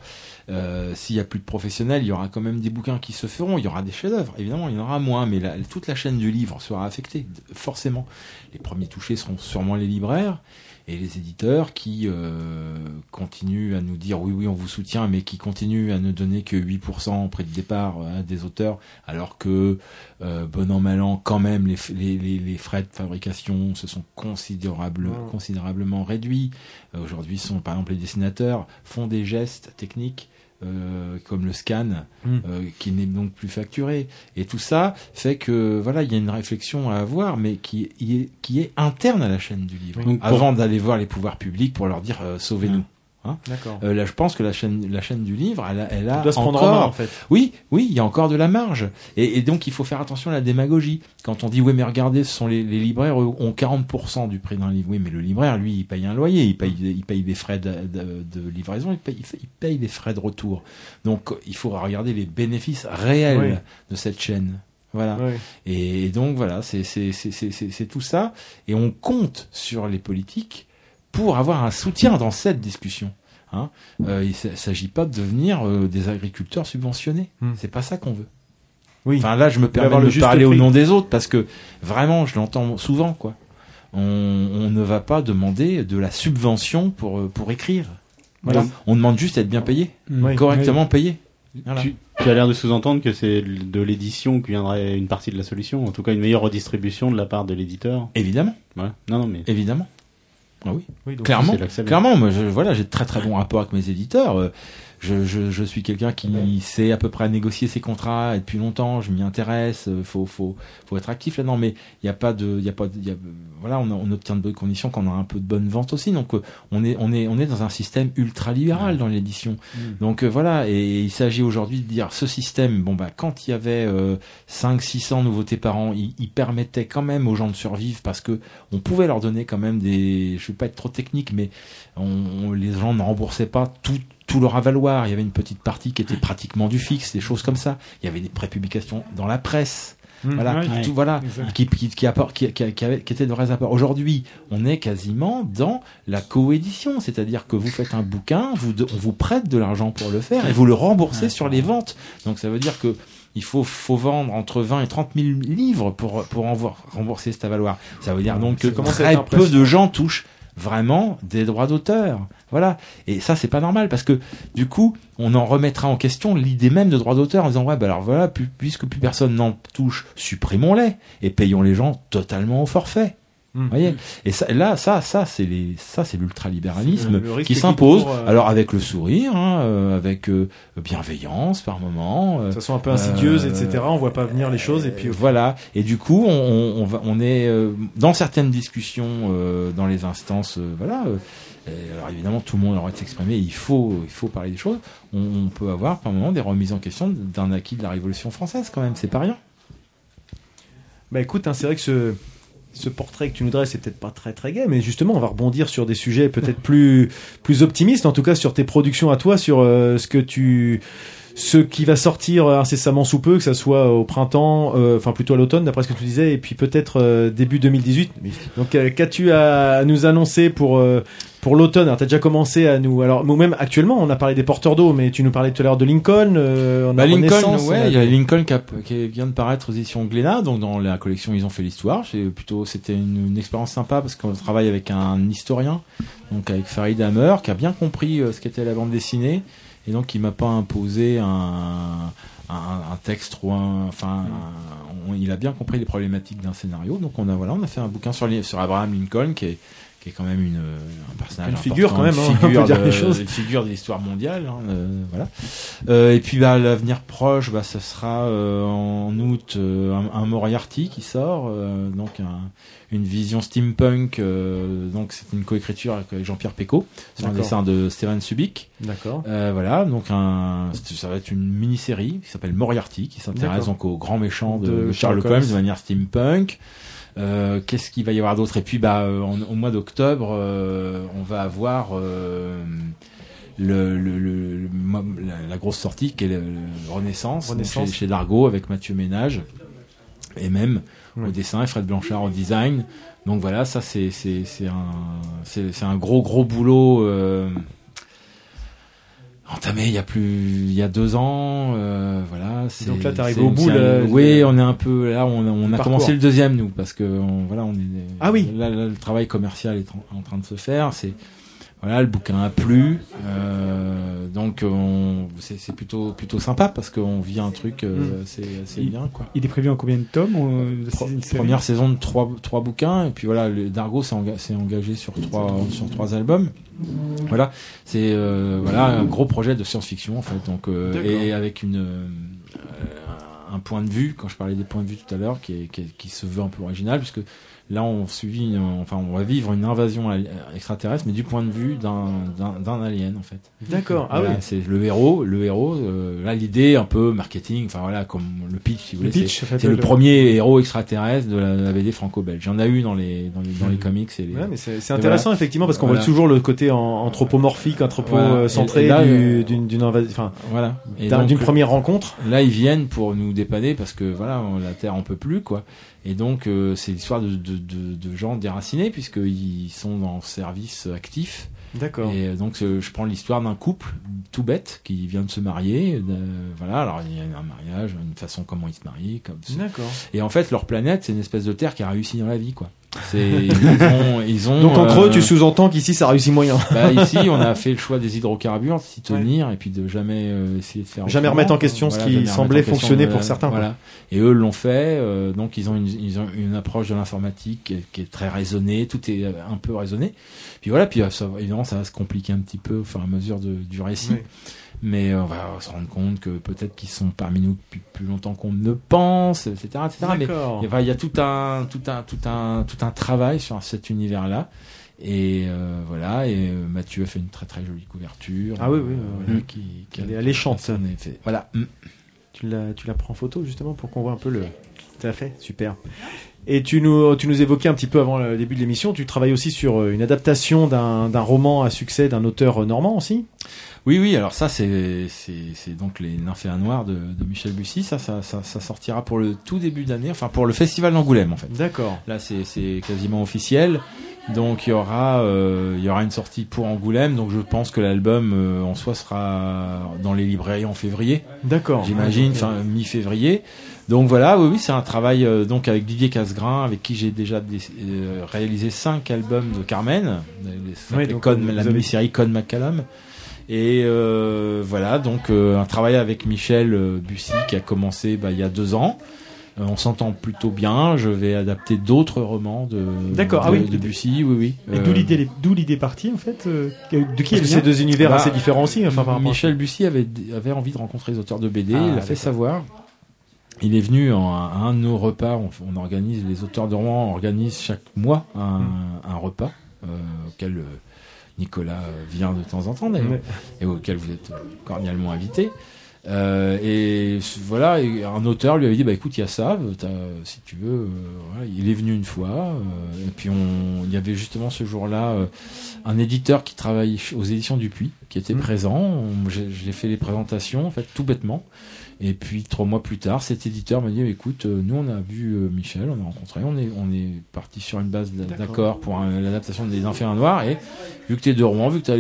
[SPEAKER 9] Euh, S'il y a plus de professionnels, il y aura quand même des bouquins qui se feront, il y aura des chefs-d'œuvre. Évidemment, il y en aura moins, mais la- toute la chaîne du livre sera affectée, forcément. Les premiers touchés seront sûrement les libraires et les éditeurs qui euh, continuent à nous dire oui oui on vous soutient mais qui continuent à ne donner que 8% au prix de départ euh, à des auteurs alors que euh, bon an mal an quand même les, les, les, les frais de fabrication se sont considérable, considérablement réduits. Euh, aujourd'hui sont par exemple les dessinateurs font des gestes techniques euh, comme le scan,
[SPEAKER 3] Mm.
[SPEAKER 9] euh, qui n'est donc plus facturé. Et tout ça fait que voilà, il y a une réflexion à avoir, mais qui, est, qui est interne à la chaîne du livre.
[SPEAKER 3] Donc, pour-
[SPEAKER 9] Avant d'aller voir les pouvoirs publics pour leur dire euh, sauvez-nous. Hein. Euh, là, je pense que la chaîne, la chaîne du livre, elle a, elle a
[SPEAKER 3] doit se
[SPEAKER 9] encore.
[SPEAKER 3] en main, en fait.
[SPEAKER 9] Oui, oui, il y a encore de la marge. Et, et donc, il faut faire attention à la démagogie. Quand on dit, oui, mais regardez, ce sont les, les libraires ont 40% du prix d'un livre. Oui, mais le libraire, lui, il paye un loyer, il paye, il paye des frais de, de- de livraison, il paye, il des frais de retour. Donc, il faut regarder les bénéfices réels
[SPEAKER 3] Oui.
[SPEAKER 9] de cette chaîne. Voilà.
[SPEAKER 3] Oui.
[SPEAKER 9] Et donc, voilà, c'est tout ça. Et on compte sur les politiques pour avoir un soutien dans cette discussion. Hein. Euh, il ne s'agit pas de devenir euh, des agriculteurs subventionnés. C'est pas ça qu'on veut.
[SPEAKER 3] Oui.
[SPEAKER 9] Enfin là, je me permets de parler au nom des autres parce que vraiment, je l'entends souvent. quoi. On, on ne va pas demander de la subvention pour, euh, pour écrire. Voilà.
[SPEAKER 3] Oui.
[SPEAKER 9] On demande juste à être bien payé,
[SPEAKER 3] Oui.
[SPEAKER 9] correctement payé. Voilà.
[SPEAKER 7] Tu, tu as l'air de sous-entendre que c'est de l'édition que viendrait une partie de la solution, en tout cas une meilleure redistribution de la part de l'éditeur.
[SPEAKER 9] Évidemment.
[SPEAKER 7] Non, non, mais.
[SPEAKER 9] Évidemment. Ah oui.
[SPEAKER 7] Oui, donc
[SPEAKER 9] clairement. Clairement, moi, je, voilà, j'ai de très très bon rapport avec mes éditeurs. Je, je, je suis quelqu'un qui sait à peu près négocier ses contrats et depuis longtemps. Je m'y intéresse. euh, Faut faut faut être actif là-dedans. Mais il y a pas de, il a pas, de- y a, voilà, on, a- on obtient de bonnes conditions quand on a un peu de bonne vente aussi. Donc euh, on est on est on est dans un système ultra libéral dans l'édition.
[SPEAKER 3] Mm.
[SPEAKER 9] Donc euh, voilà, et il s'agit aujourd'hui de dire ce système, bon bah quand il y avait euh, 5 600 nouveautés par an, il, il permettait quand même aux gens de survivre parce que on pouvait leur donner quand même des je vais pas être trop technique mais on, on- les gens ne remboursaient pas tout tout leur avaloir, il y avait une petite partie qui était pratiquement du fixe, des choses comme ça. Il y avait des prépublications dans la presse.
[SPEAKER 2] Mmh.
[SPEAKER 9] Voilà,
[SPEAKER 2] Ouais.
[SPEAKER 9] tout, voilà, qui, qui, qui, apport- qui, qui, qui, avait- qui étaient de vrais apports. Aujourd'hui, on est quasiment dans la coédition, c'est-à-dire que vous faites un bouquin, vous, on vous prête de l'argent pour le faire et vous le remboursez sur les ventes. Donc ça veut dire que il faut, faut vendre entre 20 et 30 000 livres pour, pour envo- rembourser cet avaloir. Ça veut dire donc que très peu de gens touchent vraiment des droits d'auteur. Voilà. Et ça, c'est pas normal parce que du coup, on en remettra en question l'idée même de droits d'auteur en disant ouais, bah alors voilà, pu- puisque plus personne n'en touche, supprimons-les et payons les gens totalement au forfait.
[SPEAKER 3] Mm.
[SPEAKER 9] Vous voyez et ça, là, ça, ça, c'est les, ça, c'est l'ultralibéralisme
[SPEAKER 3] Le- le
[SPEAKER 9] qui s'impose.
[SPEAKER 3] euh,
[SPEAKER 9] Alors avec le sourire, hein, euh, avec euh, bienveillance par moment,
[SPEAKER 3] De façon un peu insidieuse, etc. On voit pas venir les choses et puis.
[SPEAKER 9] voilà. Et du coup, on, on, on va, on est dans certaines discussions, dans les instances, voilà. et alors évidemment, tout le monde aurait de s'exprimer. Il faut, il faut parler des choses. On, on peut avoir par moment des remises en question d'un acquis de la Révolution française, quand même. C'est pas rien.
[SPEAKER 3] Bah écoute, hein, c'est vrai que ce, ce portrait que tu nous dresses c'est peut-être pas très très gai, mais justement on va rebondir sur des sujets peut-être plus plus optimistes, en tout cas sur tes productions à toi, sur euh, ce que tu ce qui va sortir incessamment sous peu, que ça soit au printemps, euh, enfin plutôt à l'automne d'après ce que tu disais, et puis peut-être euh, début 2018. Donc euh, qu'as-tu à, nous annoncer pour euh, pour l'automne? Alors t'as déjà commencé à nous, alors nous même actuellement on a parlé des porteurs d'eau, mais tu nous parlais tout à l'heure de Lincoln. euh, on a
[SPEAKER 9] Bah, Lincoln, ouais, il y a Lincoln qui, a- qui vient de paraître aux éditions Glénat, donc dans la collection ils ont fait l'histoire. C'est plutôt, c'était une, une expérience sympa parce qu'on travaille avec un historien, donc avec Farid Hammer, qui a bien compris euh, ce qu'était la bande dessinée et donc qui m'a pas imposé un, un, un texte trop, un- enfin, un- on- il a bien compris les problématiques d'un scénario. Donc on a voilà, on a fait un bouquin sur Abraham Lincoln qui est qui est quand même une, un personnage
[SPEAKER 3] Une figure quand même, hein, on peut dire
[SPEAKER 9] de-
[SPEAKER 3] les choses.
[SPEAKER 9] une figure de l'histoire mondiale, hein, euh, voilà. Euh, et puis bah l'avenir proche, bah ça sera euh, en août euh, un, un Moriarty qui sort, euh, donc un- une vision steampunk. euh, donc c'est une coécriture avec Jean-Pierre Pecot, sur un dessin de Steven Subic.
[SPEAKER 3] D'accord.
[SPEAKER 9] Euh, voilà, donc un, ça va être une mini-série qui s'appelle Moriarty, qui s'intéresse donc au grand méchant de,
[SPEAKER 3] De
[SPEAKER 9] Sherlock Holmes. de manière steampunk. Euh, Qu'est-ce qu'il va y avoir d'autre? Et puis, bah, euh, en- au mois d'octobre, euh, on va avoir euh, le, le, le- le- la, la grosse sortie qui est le, Renaissance, chez, chez avec Mathieu Ménage et même
[SPEAKER 3] Ouais.
[SPEAKER 9] au dessin et Fred Blanchard au design. Donc voilà, ça c'est un un gros gros boulot. Euh, entamé il y a plus il y a deux ans euh, voilà c'est-
[SPEAKER 3] Donc là, t'arrives au bout, là,
[SPEAKER 9] oui on est un peu là on, on a
[SPEAKER 3] parcours.
[SPEAKER 9] commencé le deuxième nous parce que on- voilà on est
[SPEAKER 3] Ah oui.
[SPEAKER 9] là, là, le travail commercial est en, en train de se faire c'est voilà le bouquin a plu euh, donc on c'est c'est plutôt plutôt sympa parce qu'on vit un truc euh,
[SPEAKER 2] Mm.
[SPEAKER 9] assez assez
[SPEAKER 2] Il-
[SPEAKER 9] bien quoi.
[SPEAKER 2] Il est prévu en combien de tomes euh, c'est
[SPEAKER 9] première saison de trois, trois bouquins et puis voilà le Dargo s'est enga- s'est engagé sur trois sur trois albums. Voilà c'est euh, voilà un gros projet de science-fiction en fait donc euh, et avec une euh, un point de vue quand je parlais des points de vue tout à l'heure qui, est- qui, est- qui se veut un peu original puisque là on suit une- enfin on va vivre une invasion extraterrestre mais du point de vue d'un alien en fait
[SPEAKER 3] D'accord. Ah
[SPEAKER 9] Voilà,
[SPEAKER 3] oui.
[SPEAKER 9] c'est le héros le héros euh, là l'idée un peu marketing enfin voilà comme le pitch si vous
[SPEAKER 2] Le
[SPEAKER 9] voulez
[SPEAKER 2] pitch,
[SPEAKER 9] c'est
[SPEAKER 2] en fait,
[SPEAKER 9] c'est le
[SPEAKER 2] le-
[SPEAKER 9] premier héros extraterrestre de la, la BD franco-belge il y en a eu dans les dans les, dans les comics et les
[SPEAKER 3] Ouais, mais c'est intéressant
[SPEAKER 9] voilà.
[SPEAKER 3] effectivement parce qu'on
[SPEAKER 9] Voilà.
[SPEAKER 3] voit toujours le côté anthropomorphique, anthropo-centré du-
[SPEAKER 9] euh,
[SPEAKER 3] d'une d'une invas- enfin,
[SPEAKER 9] voilà
[SPEAKER 3] d'une première rencontre.
[SPEAKER 9] là ils viennent pour nous dépanner parce que voilà on- la terre en peut plus quoi et donc euh, c'est l'histoire de, de, de, de gens déracinés puisqu'ils sont en service actif
[SPEAKER 3] D'accord.
[SPEAKER 9] et donc je prends l'histoire d'un couple tout bête qui vient de se marier euh, voilà alors il y a un mariage une façon comment ils se marient comme
[SPEAKER 3] D'accord.
[SPEAKER 9] et en fait leur planète c'est une espèce de terre qui a réussi dans la vie quoi ils ont, ils ont.
[SPEAKER 3] Donc en creux,
[SPEAKER 9] euh,
[SPEAKER 3] tu sous-entends qu'ici ça réussit moyen.
[SPEAKER 9] Bah, ici, on a fait le choix des hydrocarbures, de s'y tenir et puis de jamais euh, essayer de faire.
[SPEAKER 3] Jamais remettre en question ce qui semblait fonctionner pour certains.
[SPEAKER 9] Voilà. Et eux l'ont fait. euh, donc ils ont une, ils ont une approche de l'informatique qui, est- qui est très raisonnée. Tout est euh, un peu raisonné. Puis voilà. Puis euh, ça, évidemment, ça va se compliquer un petit peu au fur et à mesure de- du récit.
[SPEAKER 3] Oui.
[SPEAKER 9] Mais euh, on va se rendre compte que peut-être qu'ils sont parmi nous depuis plus longtemps qu'on ne pense, etc., etc. Mais il y a- enfin, il y a tout un, tout un, tout un, tout un travail sur cet univers-là. Et euh, voilà, et euh, Mathieu a fait une très très jolie couverture.
[SPEAKER 3] Ah oui, oui,
[SPEAKER 9] euh, qui, qui
[SPEAKER 3] Elle est alléchante.
[SPEAKER 9] fait. Voilà. Mm.
[SPEAKER 3] Tu la, tu la prends en photo justement pour qu'on voit un peu le. Tout à fait, super. Et tu nous, tu nous évoquais un petit peu avant le début de l'émission, tu travailles aussi sur une adaptation d'un roman à succès d'un auteur normand aussi?
[SPEAKER 9] Oui, oui, alors ça, c'est c'est c'est donc Les Nymphéas Noirs de, de Michel Bussy. Ça, ça, ça, ça sortira pour le tout début d'année, enfin pour le festival d'Angoulême en fait.
[SPEAKER 3] D'accord.
[SPEAKER 9] Là, c'est c'est quasiment officiel. Donc il y aura euh, il y aura une sortie pour Angoulême. Donc je pense que l'album euh, en soi sera dans les librairies en février.
[SPEAKER 3] D'accord.
[SPEAKER 9] J'imagine, fin mi-février. Donc voilà, oui, oui, c'est un travail euh, donc avec Didier Casgrain, avec qui j'ai déjà dé- euh, réalisé cinq albums de Carmen, les, les
[SPEAKER 3] donc,
[SPEAKER 9] la
[SPEAKER 3] avez-
[SPEAKER 9] mini-série Code McCallum. Et euh, voilà, donc euh, un travail avec Michel euh, Bussy qui a commencé bah, il y a deux ans. Euh, on s'entend plutôt bien. Je vais adapter d'autres romans de,
[SPEAKER 3] D'accord,
[SPEAKER 9] de,
[SPEAKER 3] ah oui.
[SPEAKER 9] de Bussy, oui, oui.
[SPEAKER 2] Et
[SPEAKER 9] Euh,
[SPEAKER 2] d'où l'idée, d'où l'idée partie en fait euh, De qui
[SPEAKER 3] Parce
[SPEAKER 2] elle
[SPEAKER 3] que
[SPEAKER 2] vient
[SPEAKER 3] c'est deux univers
[SPEAKER 9] Bah,
[SPEAKER 3] assez différents aussi. Enfin, par rapport à-
[SPEAKER 9] Michel Bussy avait, avait envie de rencontrer les auteurs de BD,
[SPEAKER 3] Ah,
[SPEAKER 9] il l'a fait savoir. Il est venu en- à un de nos repas, on, on organise, les auteurs de romans organisent chaque mois un,
[SPEAKER 3] Mm.
[SPEAKER 9] un repas euh, auquel euh, Nicolas euh, vient de temps en temps d'ailleurs, et auquel vous êtes euh, cordialement invité. Euh, et voilà, et un auteur lui avait dit bah écoute, il y a ça, si tu veux. euh, voilà. Il est venu une fois, euh, et puis on, il y avait justement ce jour-là un éditeur qui travaille aux éditions du Puy, qui était
[SPEAKER 3] Mhm.
[SPEAKER 9] présent. On- J'ai fait les présentations, en fait, tout bêtement. Et puis trois mois plus tard, cet éditeur m'a dit écoute, euh, nous on a vu euh, Michel, on a rencontré, on est on est parti sur une base d'a-
[SPEAKER 3] D'accord.
[SPEAKER 9] pour l'adaptation des Enfers Noirs et vu que tu es de Rouen, vu que tu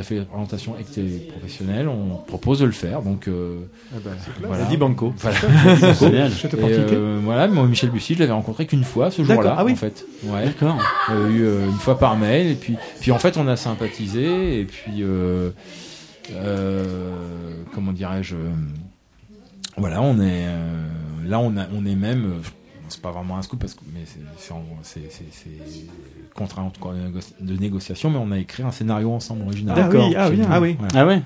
[SPEAKER 9] as, fait la présentation et que tu es professionnel, on propose de le faire. Donc euh,
[SPEAKER 3] Ah bah,
[SPEAKER 9] voilà.
[SPEAKER 3] Dit Banco.
[SPEAKER 9] Voilà. Et, euh, voilà, moi Michel Bussy, je l'avais rencontré qu'une fois ce jour-là
[SPEAKER 3] Ah oui.
[SPEAKER 9] en fait. Ouais.
[SPEAKER 3] D'accord.
[SPEAKER 9] Euh, eu une fois par mail et puis puis en fait on a sympathisé et puis comment dirais-je euh, voilà on est euh, là on a on est même euh, c'est pas vraiment un scoop parce que mais c'est contraint en tout cas, de négociation mais on a écrit un scénario ensemble original.
[SPEAKER 3] Ah oui, ah
[SPEAKER 9] Chez
[SPEAKER 3] oui, ah oui. Ah ouais?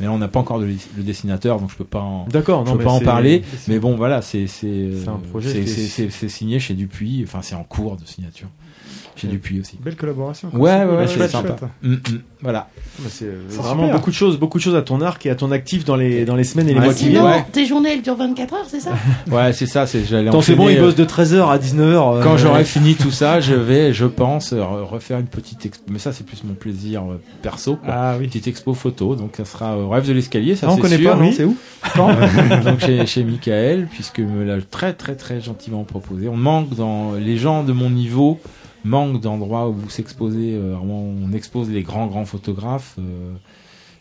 [SPEAKER 9] Mais là on n'a pas encore de- le dessinateur donc je peux pas en
[SPEAKER 3] D'accord,
[SPEAKER 9] je
[SPEAKER 3] non,
[SPEAKER 9] peux
[SPEAKER 3] mais
[SPEAKER 9] pas en parler. mais bon voilà euh, c'est- c'est signé chez Dupuis enfin c'est en cours de signature chez Dupuis aussi
[SPEAKER 2] Belle collaboration.
[SPEAKER 9] Ouais,
[SPEAKER 2] C'est
[SPEAKER 9] ouais, ouais, c'est sympa.
[SPEAKER 2] chouette.
[SPEAKER 9] Mm, mm, voilà.
[SPEAKER 3] C'est euh, vraiment
[SPEAKER 2] super.
[SPEAKER 3] beaucoup de choses, beaucoup de choses à ton arc et à ton actif dans les dans les semaines et les
[SPEAKER 9] Ouais,
[SPEAKER 3] mois qui
[SPEAKER 11] Sinon,
[SPEAKER 3] viennent.
[SPEAKER 11] tes journées elles durent 24 heures, c'est ça
[SPEAKER 9] Ouais, c'est ça, c'est
[SPEAKER 3] Tant c'est bon, il
[SPEAKER 9] euh,
[SPEAKER 3] bosse de 13h à 19h.
[SPEAKER 9] Quand j'aurai fini tout ça, je vais, je pense, euh, re- refaire une petite expo. Mais ça, c'est plus mon plaisir euh, perso. Quoi.
[SPEAKER 2] Ah oui.
[SPEAKER 9] Petite expo photo. Donc, ça sera au Rêve de l'escalier. Ça,
[SPEAKER 3] Ah, on connaît
[SPEAKER 9] sûr.
[SPEAKER 3] pas, non,
[SPEAKER 9] Oui.
[SPEAKER 3] c'est où
[SPEAKER 9] Euh, Donc, chez, chez Michael, puisque me l'a très, très, très gentiment proposé. On manque dans les gens de mon niveau manquent d'endroits où s'exposer. euh, vraiment, on expose les grands, grands photographes. euh,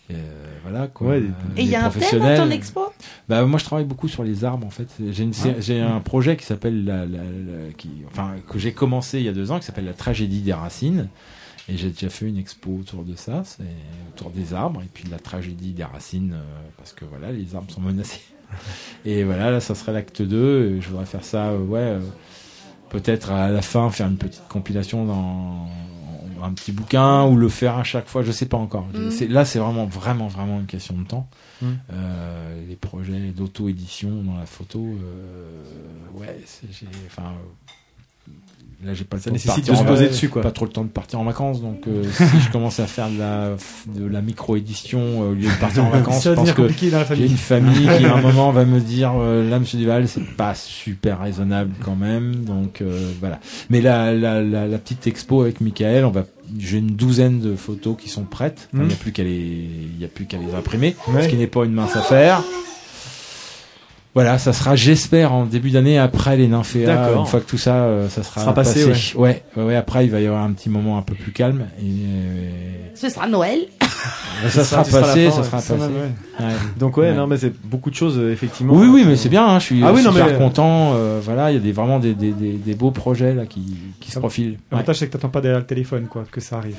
[SPEAKER 9] euh, voilà quoi.
[SPEAKER 3] Ouais,
[SPEAKER 11] Et il y a un thème dans ton expo?
[SPEAKER 9] Bah moi je travaille beaucoup sur les arbres en fait. J'ai j'ai un projet qui s'appelle la, la- la- qui enfin que j'ai commencé il y a deux ans qui s'appelle la tragédie des racines et j'ai déjà fait une expo autour de ça, c'est autour des arbres et puis de la tragédie des racines euh, parce que voilà les arbres sont menacés. Et voilà là ça serait l'acte 2 et je voudrais faire ça euh, ouais euh, peut-être à la fin faire une petite compilation dans un petit bouquin ou le faire à chaque fois, je sais pas encore. C'est- Là, c'est vraiment, vraiment, vraiment une question de temps.
[SPEAKER 3] Mhm.
[SPEAKER 9] Euh, les projets d'auto-édition dans la photo, euh, ouais, c'est- j'ai, enfin, euh, là, j'ai pas le
[SPEAKER 3] Ça
[SPEAKER 9] temps
[SPEAKER 3] nécessite de se
[SPEAKER 9] en-
[SPEAKER 3] poser dessus, quoi.
[SPEAKER 9] Pas trop le temps de partir en vacances, donc euh, si je commence à faire de la, de la micro-édition euh, au lieu de partir en vacances, je pense que
[SPEAKER 2] compliqué dans la famille.
[SPEAKER 9] j'ai une famille qui à un moment va me dire euh, là Monsieur Duval c'est pas super raisonnable quand même donc euh, voilà mais la, la, la, la petite expo avec Michael on va j'ai une douzaine de photos qui sont prêtes il n'y a plus qu'à les il y a plus qu'à les imprimer
[SPEAKER 3] Ouais.
[SPEAKER 9] ce qui n'est pas une mince affaire Voilà, ça sera, j'espère, en début d'année après les nymphéas.
[SPEAKER 3] D'accord.
[SPEAKER 9] Une fois que tout ça, euh, ça sera,
[SPEAKER 3] Sera passé,
[SPEAKER 9] ouais. ouais. ouais, Après, il va y avoir un petit moment un peu plus calme. Et, euh,
[SPEAKER 11] Ce sera Noël.
[SPEAKER 9] ça, sera
[SPEAKER 3] ce sera
[SPEAKER 9] passé, ça sera passé.
[SPEAKER 3] va, ouais.
[SPEAKER 9] Ouais.
[SPEAKER 3] Donc ouais,
[SPEAKER 9] Ouais.
[SPEAKER 3] non mais c'est beaucoup de choses euh, effectivement.
[SPEAKER 9] Oui, oui, mais c'est bien. Hein, je suis
[SPEAKER 3] Ah oui, non,
[SPEAKER 9] super
[SPEAKER 3] mais-
[SPEAKER 9] content. euh, voilà, il y a des, vraiment des, des, des, des beaux projets là qui, qui se profilent. Ouais.
[SPEAKER 2] L'avantage, c'est que t'attends pas derrière le téléphone, quoi, que ça arrive.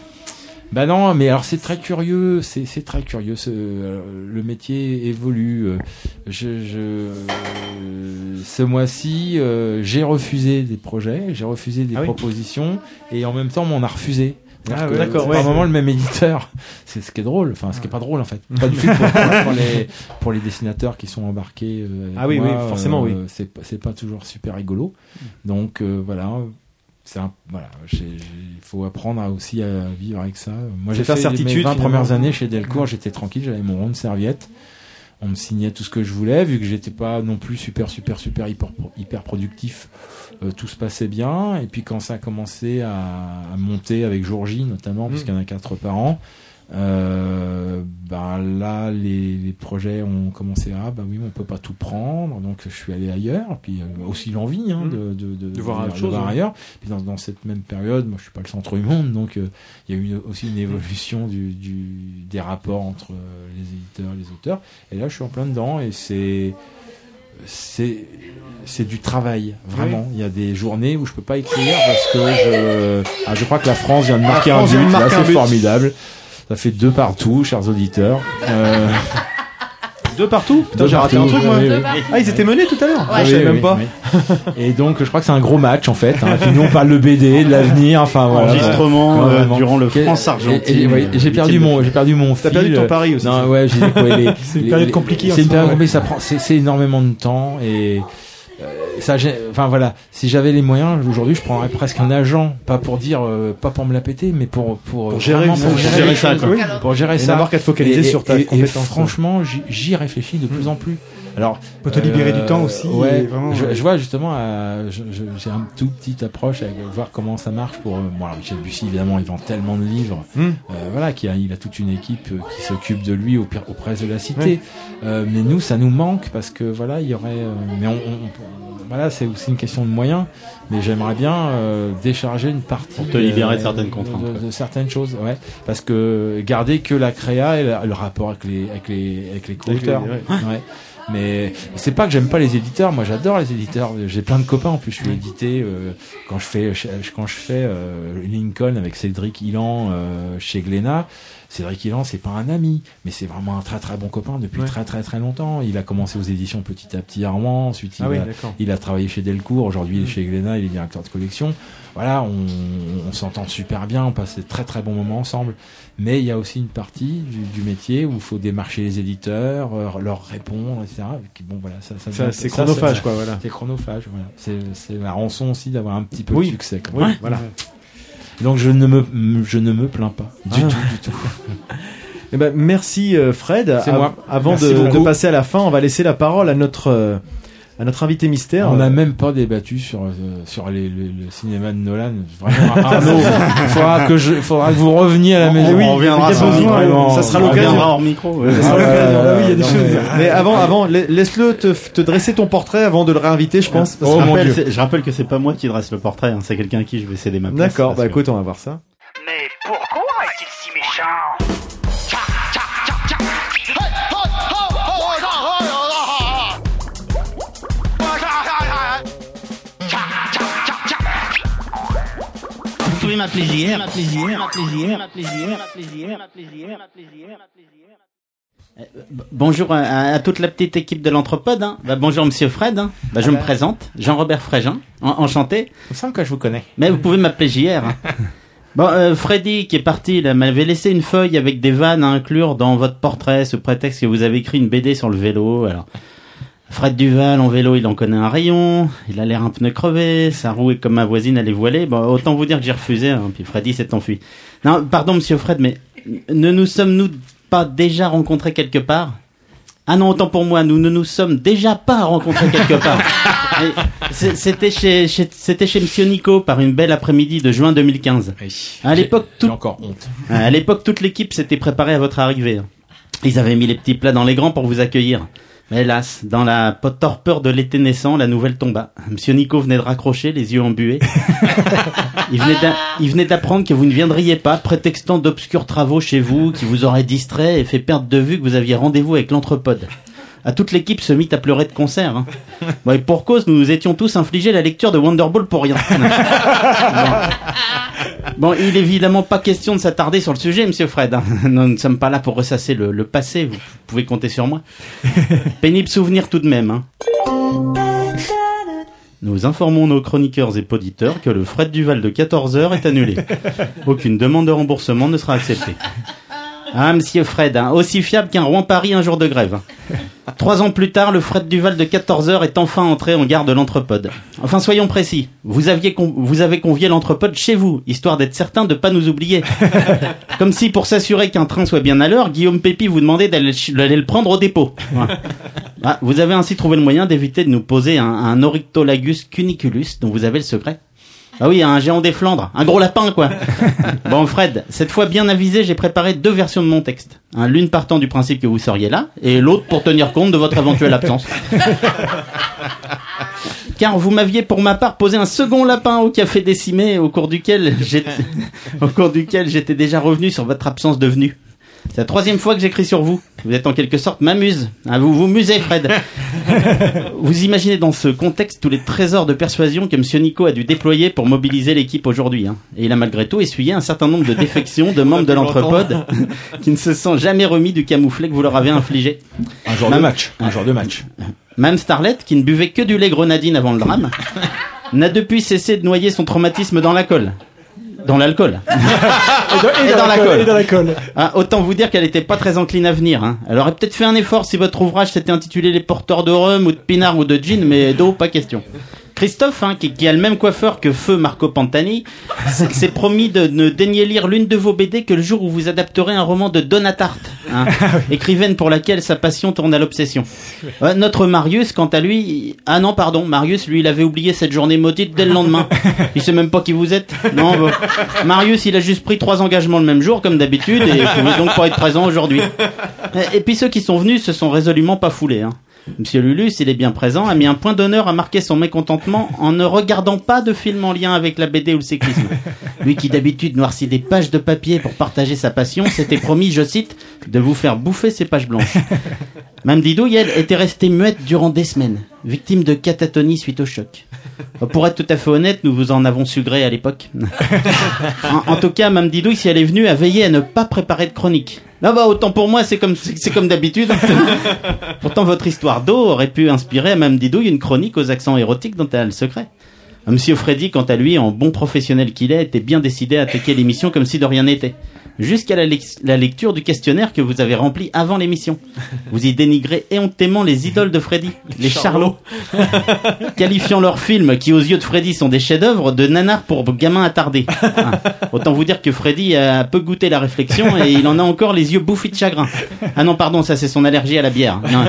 [SPEAKER 9] Bah non, mais alors c'est très curieux, c'est c'est très curieux. Euh, le métier évolue. euh, Je, je, euh, ce mois-ci, euh, j'ai refusé des projets, j'ai refusé des
[SPEAKER 3] Ah oui.
[SPEAKER 9] propositions, et en même temps, on m'en a refusé.
[SPEAKER 3] Ah d'accord,
[SPEAKER 9] c'est
[SPEAKER 3] ouais.
[SPEAKER 9] Par moment, le même éditeur. C'est ce qui est drôle. Enfin, ce qui est pas drôle en fait. Pas du tout pour, pour les pour les dessinateurs qui sont embarqués. euh,
[SPEAKER 3] Ah oui,
[SPEAKER 9] moi,
[SPEAKER 3] oui, forcément, oui.
[SPEAKER 9] C'est pas- c'est pas toujours super rigolo. Donc euh, voilà. C'est un, voilà, il faut apprendre à aussi à vivre avec ça. Moi, j'ai fait
[SPEAKER 3] certitude,
[SPEAKER 9] mes 20
[SPEAKER 3] finalement.
[SPEAKER 9] premières années chez Delcourt, j'étais tranquille, j'avais mon rond de serviette. On me signait tout ce que je voulais, vu que j'étais pas non plus super, super, super hyper, hyper productif. euh, tout se passait bien. Et puis quand ça a commencé à, à monter avec Jour J notamment,
[SPEAKER 3] Mm.
[SPEAKER 9] puisqu'il y en a quatre par an, euh, ben là les, les projets ont commencé à ah bah oui mais on peut pas tout prendre donc je suis allé ailleurs puis euh, aussi l'envie hein,
[SPEAKER 3] Mm.
[SPEAKER 9] de, de, de,
[SPEAKER 3] De voir autre chose,
[SPEAKER 9] voir ailleurs. puis dans, dans cette même période moi je suis pas le centre du monde donc euh, il y a eu une- aussi une évolution du, du des rapports entre euh, les éditeurs et les auteurs. Et là je suis en plein dedans et c'est c'est c'est du travail vraiment. Il y a des journées où je peux pas écrire parce que je ah, je crois que la France vient de marquer un but
[SPEAKER 3] de
[SPEAKER 9] là c'est formidable ça fait deux partout chers auditeurs euh,
[SPEAKER 3] Deux partout Putain, j'ai raté un truc moi.
[SPEAKER 9] oui, oui.
[SPEAKER 3] Ah, ils étaient menés tout à l'heure.
[SPEAKER 9] Ah
[SPEAKER 3] je
[SPEAKER 9] oui,
[SPEAKER 3] savais même pas.
[SPEAKER 9] oui. Et donc, je crois que c'est un gros match en fait. Hein. Et puis nous, on parle de BD, de l'avenir. Enfin, voilà.
[SPEAKER 19] Enregistrement,
[SPEAKER 9] Ouais,
[SPEAKER 19] euh, durant le France-Argentine,
[SPEAKER 9] ouais, j'ai perdu mon, j'ai perdu mon
[SPEAKER 3] T'as
[SPEAKER 9] fil.
[SPEAKER 3] perdu ton pari aussi.
[SPEAKER 9] Non, ouais, j'ai
[SPEAKER 2] C'est une période compliquée en
[SPEAKER 9] C'est une période compliquée. Ça prend, c'est, c'est énormément de temps et ça, j'ai- enfin voilà. Si j'avais les moyens, aujourd'hui, je prendrais presque un agent, pas pour dire, euh, pas pour me la péter, mais pour pour,
[SPEAKER 3] Pour gérer-
[SPEAKER 9] vraiment
[SPEAKER 3] pour gérer ça, quoi.
[SPEAKER 9] Oui, pour gérer
[SPEAKER 3] Et
[SPEAKER 9] ça.
[SPEAKER 3] n'avoir qu'à te focaliser
[SPEAKER 9] Et-
[SPEAKER 3] sur ta
[SPEAKER 9] et- et
[SPEAKER 3] compétence.
[SPEAKER 9] franchement, j'y- réfléchis de plus en plus. Alors,
[SPEAKER 2] Faut te libérer du temps aussi,
[SPEAKER 9] Ouais,
[SPEAKER 2] vraiment,
[SPEAKER 9] je,
[SPEAKER 2] ouais.
[SPEAKER 9] je vois justement, euh, j'ai un tout petit approche avec voir comment ça marche pour. euh, bon, alors Michel Bussy, évidemment, il vend tellement de livres, euh, voilà, qu'il a, il a toute une équipe euh, qui s'occupe de lui au, presses de la cité.
[SPEAKER 3] Ouais.
[SPEAKER 9] Euh, mais nous, ça nous manque parce que voilà, il y aurait. euh, mais on, on- on- voilà, c'est aussi une question de moyens. Mais j'aimerais bien euh, décharger une partie
[SPEAKER 19] Pour te libérer de certaines contraintes,
[SPEAKER 9] de, de certaines choses, ouais, parce que garder que la créa et la- le rapport avec les avec les avec les co-auteurs.
[SPEAKER 3] ouais.
[SPEAKER 9] Ouais. Mais c'est pas que j'aime pas les éditeurs. Moi, j'adore les éditeurs. J'ai plein de copains. En plus, je suis édité euh, quand je fais quand je fais euh, Lincoln avec Cédric Ilan euh, chez Glénat. Cédric Ilan, c'est pas un ami, mais c'est vraiment un très très bon copain depuis
[SPEAKER 3] Ouais.
[SPEAKER 9] très très très longtemps. Il a commencé aux éditions petit à petit à Rouen. Ensuite, il,
[SPEAKER 3] Ah oui,
[SPEAKER 9] a,
[SPEAKER 3] d'accord.
[SPEAKER 9] il a travaillé chez Delcourt. Aujourd'hui, il est chez Glénat. Il est directeur de collection. Voilà, on, on s'entend super bien. On passe de très très bons moments ensemble. Mais il y a aussi une partie du, du métier où il faut démarcher les éditeurs, euh, leur répondre, etc. Et bon, voilà, ça, ça,
[SPEAKER 3] c'est chronophage,
[SPEAKER 9] ça-
[SPEAKER 3] quoi, voilà.
[SPEAKER 9] C'est chronophage, voilà. C'est, la rançon aussi d'avoir un petit peu
[SPEAKER 3] Oui.
[SPEAKER 9] de succès. quoi.
[SPEAKER 3] Oui, voilà.
[SPEAKER 9] Donc je ne me, je ne me plains pas du
[SPEAKER 3] Ah.
[SPEAKER 9] tout, du tout.
[SPEAKER 3] Eh ben, merci euh, Fred.
[SPEAKER 9] C'est
[SPEAKER 3] Av-
[SPEAKER 9] moi.
[SPEAKER 3] Avant de, passer à la fin, on va laisser la parole à notre euh, à notre invité mystère.
[SPEAKER 9] On n'a même pas débattu sur euh, sur les, les- le cinéma de Nolan. Vraiment, Arnaud, il faudra que je, faudra que vous reveniez à la
[SPEAKER 19] On-
[SPEAKER 9] maison.
[SPEAKER 19] on reviendra
[SPEAKER 9] Il y a
[SPEAKER 19] sur
[SPEAKER 9] besoin,
[SPEAKER 19] micro.
[SPEAKER 9] vraiment.
[SPEAKER 3] Ça sera
[SPEAKER 19] On
[SPEAKER 3] l'occasion.
[SPEAKER 19] reviendra hors micro, ouais.
[SPEAKER 3] Ça sera
[SPEAKER 9] Ah,
[SPEAKER 3] l'occasion.
[SPEAKER 9] ouais,
[SPEAKER 3] Ah oui, il y a des
[SPEAKER 9] non,
[SPEAKER 3] choses.
[SPEAKER 9] mais-
[SPEAKER 3] Mais avant, avant, la- laisse-le te, te dresser ton portrait avant de le réinviter, je pense. parce
[SPEAKER 19] je,
[SPEAKER 3] que-
[SPEAKER 19] rappelle, je rappelle que c'est pas moi qui dresse le portrait, hein, c'est quelqu'un à qui je vais céder ma place.
[SPEAKER 3] D'accord, bah écoute, on va voir ça.
[SPEAKER 19] JR, m'appeler JR. Bonjour à, à toute la petite équipe de l'Anthropode. Hein. Bah, bonjour Monsieur Fred. hein. Bah, je
[SPEAKER 9] Ah
[SPEAKER 19] me
[SPEAKER 9] bah.
[SPEAKER 19] présente, Jean-Robert Frégin. En- enchanté.
[SPEAKER 9] Il me semble que je vous connais.
[SPEAKER 19] Mais vous pouvez m'appeler JR. hein. Bon, euh, Freddy qui est parti, là, m'avait laissé une feuille avec des vannes à inclure dans votre portrait sous prétexte que vous avez écrit une BD sur le vélo. Alors, Fred Duval en vélo, il en connaît un rayon. Il a l'air un pneu crevé. Sa roue est comme ma voisine, elle est voilée. Bon, autant vous dire que j'ai refusé. Hein, puis Freddy s'est enfui. Non, pardon, Monsieur Fred, mais ne nous sommes-nous pas déjà rencontrés quelque part? Ah non, autant pour moi, nous ne nous sommes déjà pas rencontrés quelque part. C'était chez, chez- c'était chez Monsieur Nico par une belle après-midi de juin 2015. À l'époque,
[SPEAKER 9] J'ai
[SPEAKER 19] tout-
[SPEAKER 9] encore honte.
[SPEAKER 19] à l'époque, toute l'équipe s'était préparée à votre arrivée. Ils avaient mis les petits plats dans les grands pour vous accueillir. Hélas, dans la torpeur de l'été naissant, la nouvelle tomba. Monsieur Nico venait de raccrocher, les yeux embués. il venait d'apprendre que vous ne viendriez pas, prétextant d'obscurs travaux chez vous, qui vous auraient distrait et fait perdre de vue que vous aviez rendez-vous avec l'entrepode. À toute l'équipe se mit à pleurer de concert. hein. Et pour cause, nous nous étions tous infligés la lecture de Wonderball pour rien. Bon, il est évidemment pas question de s'attarder sur le sujet, monsieur Fred. hein. Nous ne sommes pas là pour ressasser le, passé, vous pouvez compter sur moi. Pénible souvenir tout de même. hein. Nous informons nos chroniqueurs et poditeurs que le Fred Duval de 14 heures est annulé. Aucune demande de remboursement ne sera acceptée. Ah, monsieur Fred, hein, aussi fiable qu'un Rouen Paris un jour de grève. hein. Trois ans plus tard, le Fred Duval de 14 heures est enfin entré en gare de l'Entrepode. Enfin, soyons précis. Vous aviez vous avez convié l'Entrepode chez vous, histoire d'être certain de pas nous oublier. Comme si, pour s'assurer qu'un train soit bien à l'heure, Guillaume Pépi vous demandait d'aller le prendre au dépôt. Ah, vous avez ainsi trouvé le moyen d'éviter de nous poser un, un Orictolagus cuniculus dont vous avez le secret. Ah oui, un géant des Flandres, un gros lapin quoi. Bon Fred, cette fois bien avisé, j'ai préparé deux versions de mon texte. Hein, L'une partant du principe que vous seriez là, et l'autre pour tenir compte de votre éventuelle absence. Car vous m'aviez pour ma part posé un second lapin au café décimé au cours duquel j'étais, au cours duquel j'étais déjà revenu sur votre absence de venue. C'est la troisième fois que j'écris sur vous. Vous êtes en quelque sorte m'amuse. Hein, vous vous musez, Fred. vous imaginez dans ce contexte tous les trésors de persuasion que M. Nico a dû déployer pour mobiliser l'équipe aujourd'hui. hein. Et il a malgré tout essuyé un certain nombre de défections de membres de l'entrepode qui ne se sont jamais remis du camouflet que vous leur avez infligé.
[SPEAKER 3] Un jour de match. Un jour de match.
[SPEAKER 19] Même Starlet, qui ne buvait que du lait grenadine avant le drame, n'a depuis cessé de noyer son traumatisme dans l'alcool. Dans l'alcool.
[SPEAKER 8] Et dans l'alcool, et dans l'alcool.
[SPEAKER 19] Ah, autant vous dire qu'elle était pas très encline à venir. Hein. Elle aurait peut-être fait un effort si votre ouvrage s'était intitulé Les porteurs de rhum ou de pinard ou de gin, mais d'eau, pas question. Christophe, hein, qui, qui a le même coiffeur que feu Marco Pantani, s'est promis de ne daigner lire l'une de vos BD que le jour où vous adapterez un roman de Donna Tartt, hein, écrivaine pour laquelle sa passion tourne à l'obsession. Notre Marius, quant à lui, ah non, pardon, Marius, lui, il avait oublié cette journée maudite dès le lendemain. Il sait même pas qui vous êtes. Non, bah, Marius, il a juste pris trois engagements le même jour, comme d'habitude, et il pouvait donc pas être présent aujourd'hui. Et- Et puis ceux qui sont venus se sont résolument pas foulés. Hein. Monsieur Lulus, il est bien présent, a mis un point d'honneur à marquer son mécontentement en ne regardant pas de film en lien avec la BD ou le cyclisme. Lui qui d'habitude noircit des pages de papier pour partager sa passion, s'était promis, je cite, de vous faire bouffer ces pages blanches. Mme Didouille, elle, était restée muette durant des semaines, victime de catatonie suite au choc. Pour être tout à fait honnête, nous vous en avons su gré à l'époque. En, en tout cas, Mme Didouille, si elle est venue, a veillé à ne pas préparer de chronique. Là, bah, autant pour moi, c'est comme, c'est comme d'habitude. Pourtant, votre histoire d'eau aurait pu inspirer à Mme Didouille une chronique aux accents érotiques dont elle a le secret. Monsieur Freddy, quant à lui, en bon professionnel qu'il est, était bien décidé à attaquer l'émission comme si de rien n'était. Jusqu'à la, lecture du questionnaire que vous avez rempli avant l'émission. Vous y dénigrez éhontément les idoles de Freddy, les charlots, qualifiant leurs films, qui aux yeux de Freddy sont des chefs-d'œuvre, de nanars pour gamins attardés. Ah, autant vous dire que Freddy a peu goûté la réflexion et il en a encore les yeux bouffis de chagrin. Ah non, pardon, ça c'est son allergie à la bière. Non.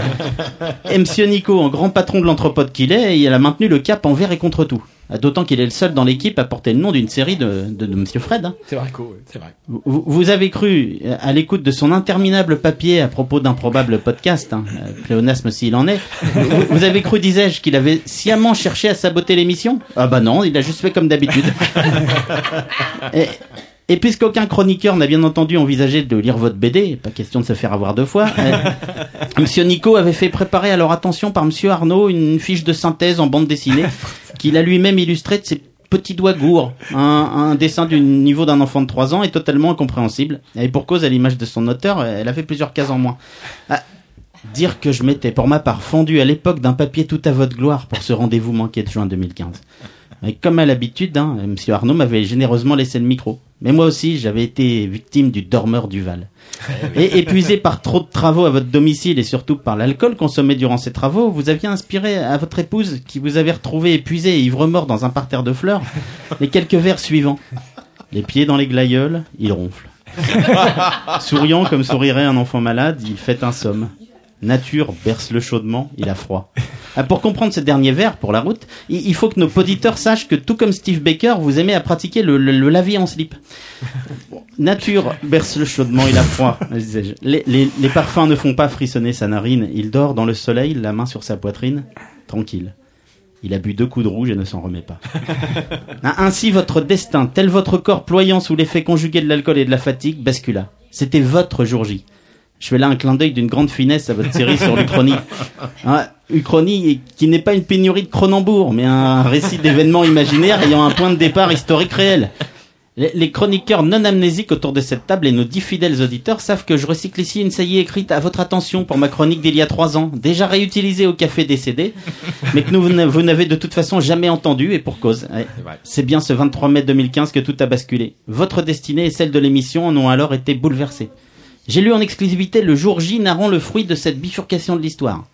[SPEAKER 19] Et Monsieur Nico, en grand patron de l'entrepôt qu'il est, il a maintenu le cap envers et contre tout. Ah, D'autant qu'il est le seul dans l'équipe à porter le nom d'une série de, de, de Monsieur Fred. hein.
[SPEAKER 3] C'est vrai, c'est vrai.
[SPEAKER 19] Vous, vous avez cru, euh, à l'écoute de son interminable papier à propos d'un probable podcast, hein, euh, pléonasme s'il en est, vous, vous avez cru, disais-je, qu'il avait sciemment cherché à saboter l'émission? Ah bah non, il a juste fait comme d'habitude. et, puisqu'aucun chroniqueur n'a bien entendu envisagé de lire votre BD, pas question de se faire avoir deux fois, euh, Monsieur Nico avait fait préparer à leur attention par Monsieur Arnaud une fiche de synthèse en bande dessinée qu'il a lui-même illustrée de ses petits doigts gourds. Un, un dessin du niveau d'un enfant de 3 ans est totalement incompréhensible. Et pour cause, à l'image de son auteur, elle a fait plusieurs cases en moins. Ah, dire que je m'étais pour ma part fendu à l'époque d'un papier tout à votre gloire pour ce rendez-vous manqué de juin 2015. Et comme à l'habitude, hein, Monsieur Arnaud m'avait généreusement laissé le micro. Mais moi aussi, j'avais été victime du dormeur du Val. Et épuisé par trop de travaux à votre domicile et surtout par l'alcool consommé durant ces travaux, vous aviez inspiré à votre épouse, qui vous avait retrouvé épuisé et ivre-mort dans un parterre de fleurs, les quelques vers suivants. Les pieds dans les glaïeuls, il ronfle. Souriant comme sourirait un enfant malade, il fait un somme. Nature berce le chaudement, il a froid. Ah, pour comprendre ce dernier vers, pour la route, il, faut que nos auditeurs sachent que tout comme Steve Baker, vous aimez à pratiquer le, le, le lavis en slip. Nature berce le chaudement, il a froid. Les, les, les parfums ne font pas frissonner sa narine. Il dort dans le soleil, la main sur sa poitrine, tranquille. Il a bu deux coups de rouge et ne s'en remet pas. Hein, Ainsi, votre destin, tel votre corps ployant sous l'effet conjugué de l'alcool et de la fatigue, bascula. C'était votre jour J. Je fais là un clin d'œil d'une grande finesse à votre série sur l'Uchronie. Hein, Uchronie, qui n'est pas une pénurie de Cronenbourg, mais un récit d'événements imaginaires ayant un point de départ historique réel. Les, chroniqueurs non amnésiques autour de cette table et nos dix fidèles auditeurs savent que je recycle ici une saillie écrite à votre attention pour ma chronique d'il y a trois ans, déjà réutilisée au café décédé, mais que nous, vous n'a- vous n'avez de toute façon jamais entendu et pour cause. Ouais. C'est bien ce 23 mai 2015 que tout a basculé. Votre destinée et celle de l'émission en ont alors été bouleversées. J'ai lu en exclusivité le jour J narrant le fruit de cette bifurcation de l'histoire.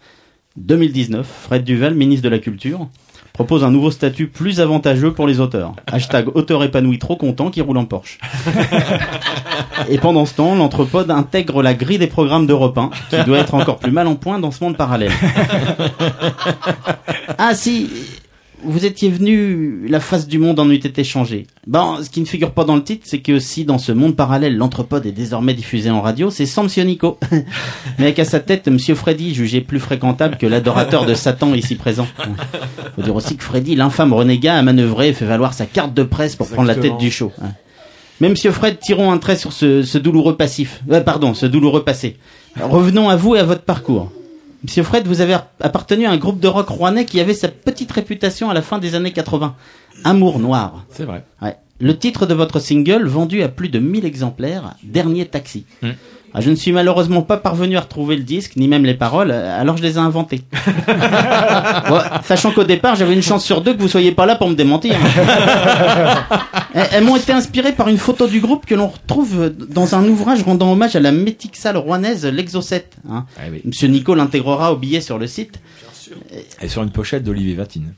[SPEAKER 19] 2019, Fred Duval, ministre de la Culture, propose un nouveau statut plus avantageux pour les auteurs. Hashtag auteur épanoui trop content qui roule en Porsche. Et pendant ce temps, l'Entrepode intègre la grille des programmes d'Europe 1, qui doit être encore plus mal en point dans ce monde parallèle. Ah si, vous étiez venu, la face du monde en eût été changée. Bon, ce qui ne figure pas dans le titre, c'est que si dans ce monde parallèle, l'Entrepode est désormais diffusé en radio, c'est sans Monsieur Nico. Mais avec à sa tête, Monsieur Freddy, jugé plus fréquentable que l'adorateur de Satan ici présent. Faut dire aussi que Freddy, l'infâme renégat, a manœuvré et fait valoir sa carte de presse pour prendre la tête du show. Mais Monsieur Fred, tirons un trait sur ce, ce douloureux passif. Euh, pardon, ce douloureux passé. Revenons à vous et à votre parcours. Monsieur Fred, vous avez appartenu à un groupe de rock rouennais qui avait sa petite réputation à la fin des années 80. Amour noir.
[SPEAKER 3] C'est vrai.
[SPEAKER 19] Ouais. Le titre de votre single, vendu à plus de 1000 exemplaires, Dernier Taxi.
[SPEAKER 3] Mm.
[SPEAKER 19] Ah, je ne suis malheureusement pas parvenu à retrouver le disque, ni même les paroles, euh, alors je les ai inventées. Bon, sachant qu'au départ, j'avais une chance sur deux que vous soyez pas là pour me démentir. Elles, m'ont été inspirées par une photo du groupe que l'on retrouve dans un ouvrage rendant hommage à la mythique salle rouennaise L'Exocet. Hein. Monsieur Nico l'intégrera au billet sur le site.
[SPEAKER 9] Et sur une pochette d'Olivier Vatine.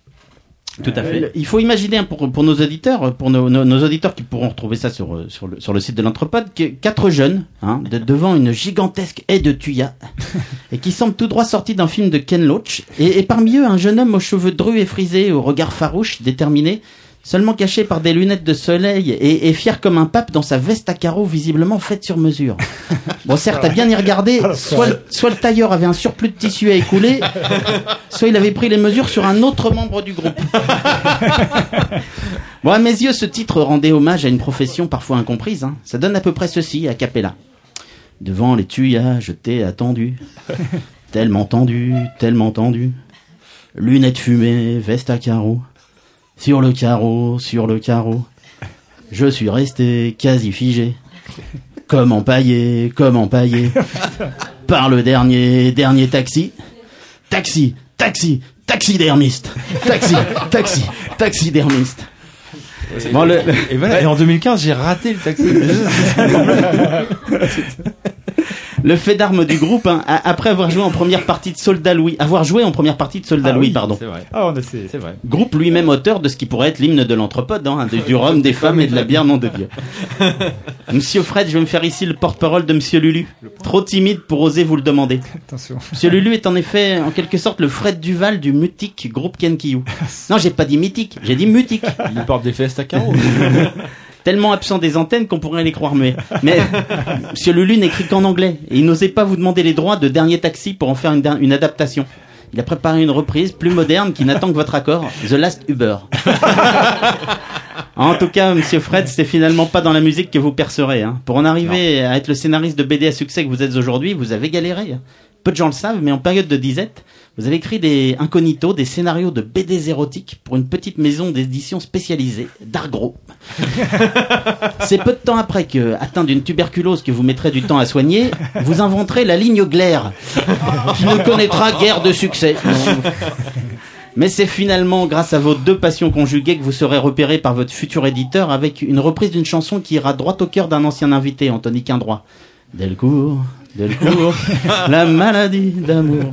[SPEAKER 19] Tout à fait. Il faut imaginer hein, pour, pour nos auditeurs, pour nos, nos, nos auditeurs qui pourront retrouver ça sur, euh, sur, le, sur le site de l'Entrepode, que quatre jeunes, hein, de- devant une gigantesque haie de tuyas, et qui semblent tout droit sortis d'un film de Ken Loach, et, et parmi eux un jeune homme aux cheveux drus et frisés, au regard farouche, déterminé, seulement caché par des lunettes de soleil et, et fier comme un pape dans sa veste à carreaux visiblement faite sur mesure. Bon, certes, à bien y regarder, soit le, soit le tailleur avait un surplus de tissu à écouler, soit il avait pris les mesures sur un autre membre du groupe. Bon, à mes yeux, ce titre rendait hommage à une profession parfois incomprise. hein. Ça donne à peu près ceci, à capella. Devant les tuyas, je t'ai attendu. Tellement tendu, tellement tendu. Lunettes fumées, veste à carreaux. Sur le carreau, sur le carreau. Je suis resté quasi figé. Comme empaillé, comme empaillé. Par le dernier, dernier taxi. Taxi, taxi, taxidermiste. Taxi, taxi, taxidermiste. Bon, le-
[SPEAKER 9] Et voilà. Et en 2015, j'ai raté le taxi.
[SPEAKER 19] Le fait d'armes du groupe, hein, après avoir joué en première partie de Soldat Louis, avoir joué en première partie de Soldat
[SPEAKER 2] Ah
[SPEAKER 19] Louis,
[SPEAKER 2] oui,
[SPEAKER 19] pardon.
[SPEAKER 9] C'est vrai.
[SPEAKER 2] Ah, on a c'est.
[SPEAKER 9] Vrai.
[SPEAKER 19] Groupe lui-même auteur de ce qui pourrait être l'hymne de l'anthropode, hein, du rhum, des femmes et de la bière, nom de Dieu. Monsieur Fred, je vais me faire ici le porte-parole de Monsieur Lulu. Trop timide pour oser vous le demander.
[SPEAKER 2] Attention.
[SPEAKER 19] Monsieur Lulu est en effet, en quelque sorte, le Fred Duval du mutique groupe Kenkyu. Non, j'ai pas dit mythique, j'ai dit mutique.
[SPEAKER 9] Il porte des festes à carreaux.
[SPEAKER 19] Tellement absent des antennes qu'on pourrait les croire muets. Mais Monsieur Lulu n'écrit qu'en anglais et il n'osait pas vous demander les droits de Dernier Taxi pour en faire une, adaptation. Il a préparé une reprise plus moderne qui n'attend que votre accord, The Last Uber. en tout cas, Monsieur Fred, c'est finalement pas dans la musique que vous percerez. hein. Pour en arriver à être le scénariste de BD à succès que vous êtes aujourd'hui, vous avez galéré. Peu de gens le savent, mais en période de disette, vous avez écrit des incognito, des scénarios de BD érotiques pour une petite maison d'édition spécialisée, d'Argro. C'est peu de temps après que, atteint d'une tuberculose que vous mettrez du temps à soigner, vous inventerez la ligne Glaire, qui ne connaîtra guère de succès. Mais c'est finalement grâce à vos deux passions conjuguées que vous serez repéré par votre futur éditeur avec une reprise d'une chanson qui ira droit au cœur d'un ancien invité, Anthony Quindroit. Delcourt, Delcourt, la maladie d'amour.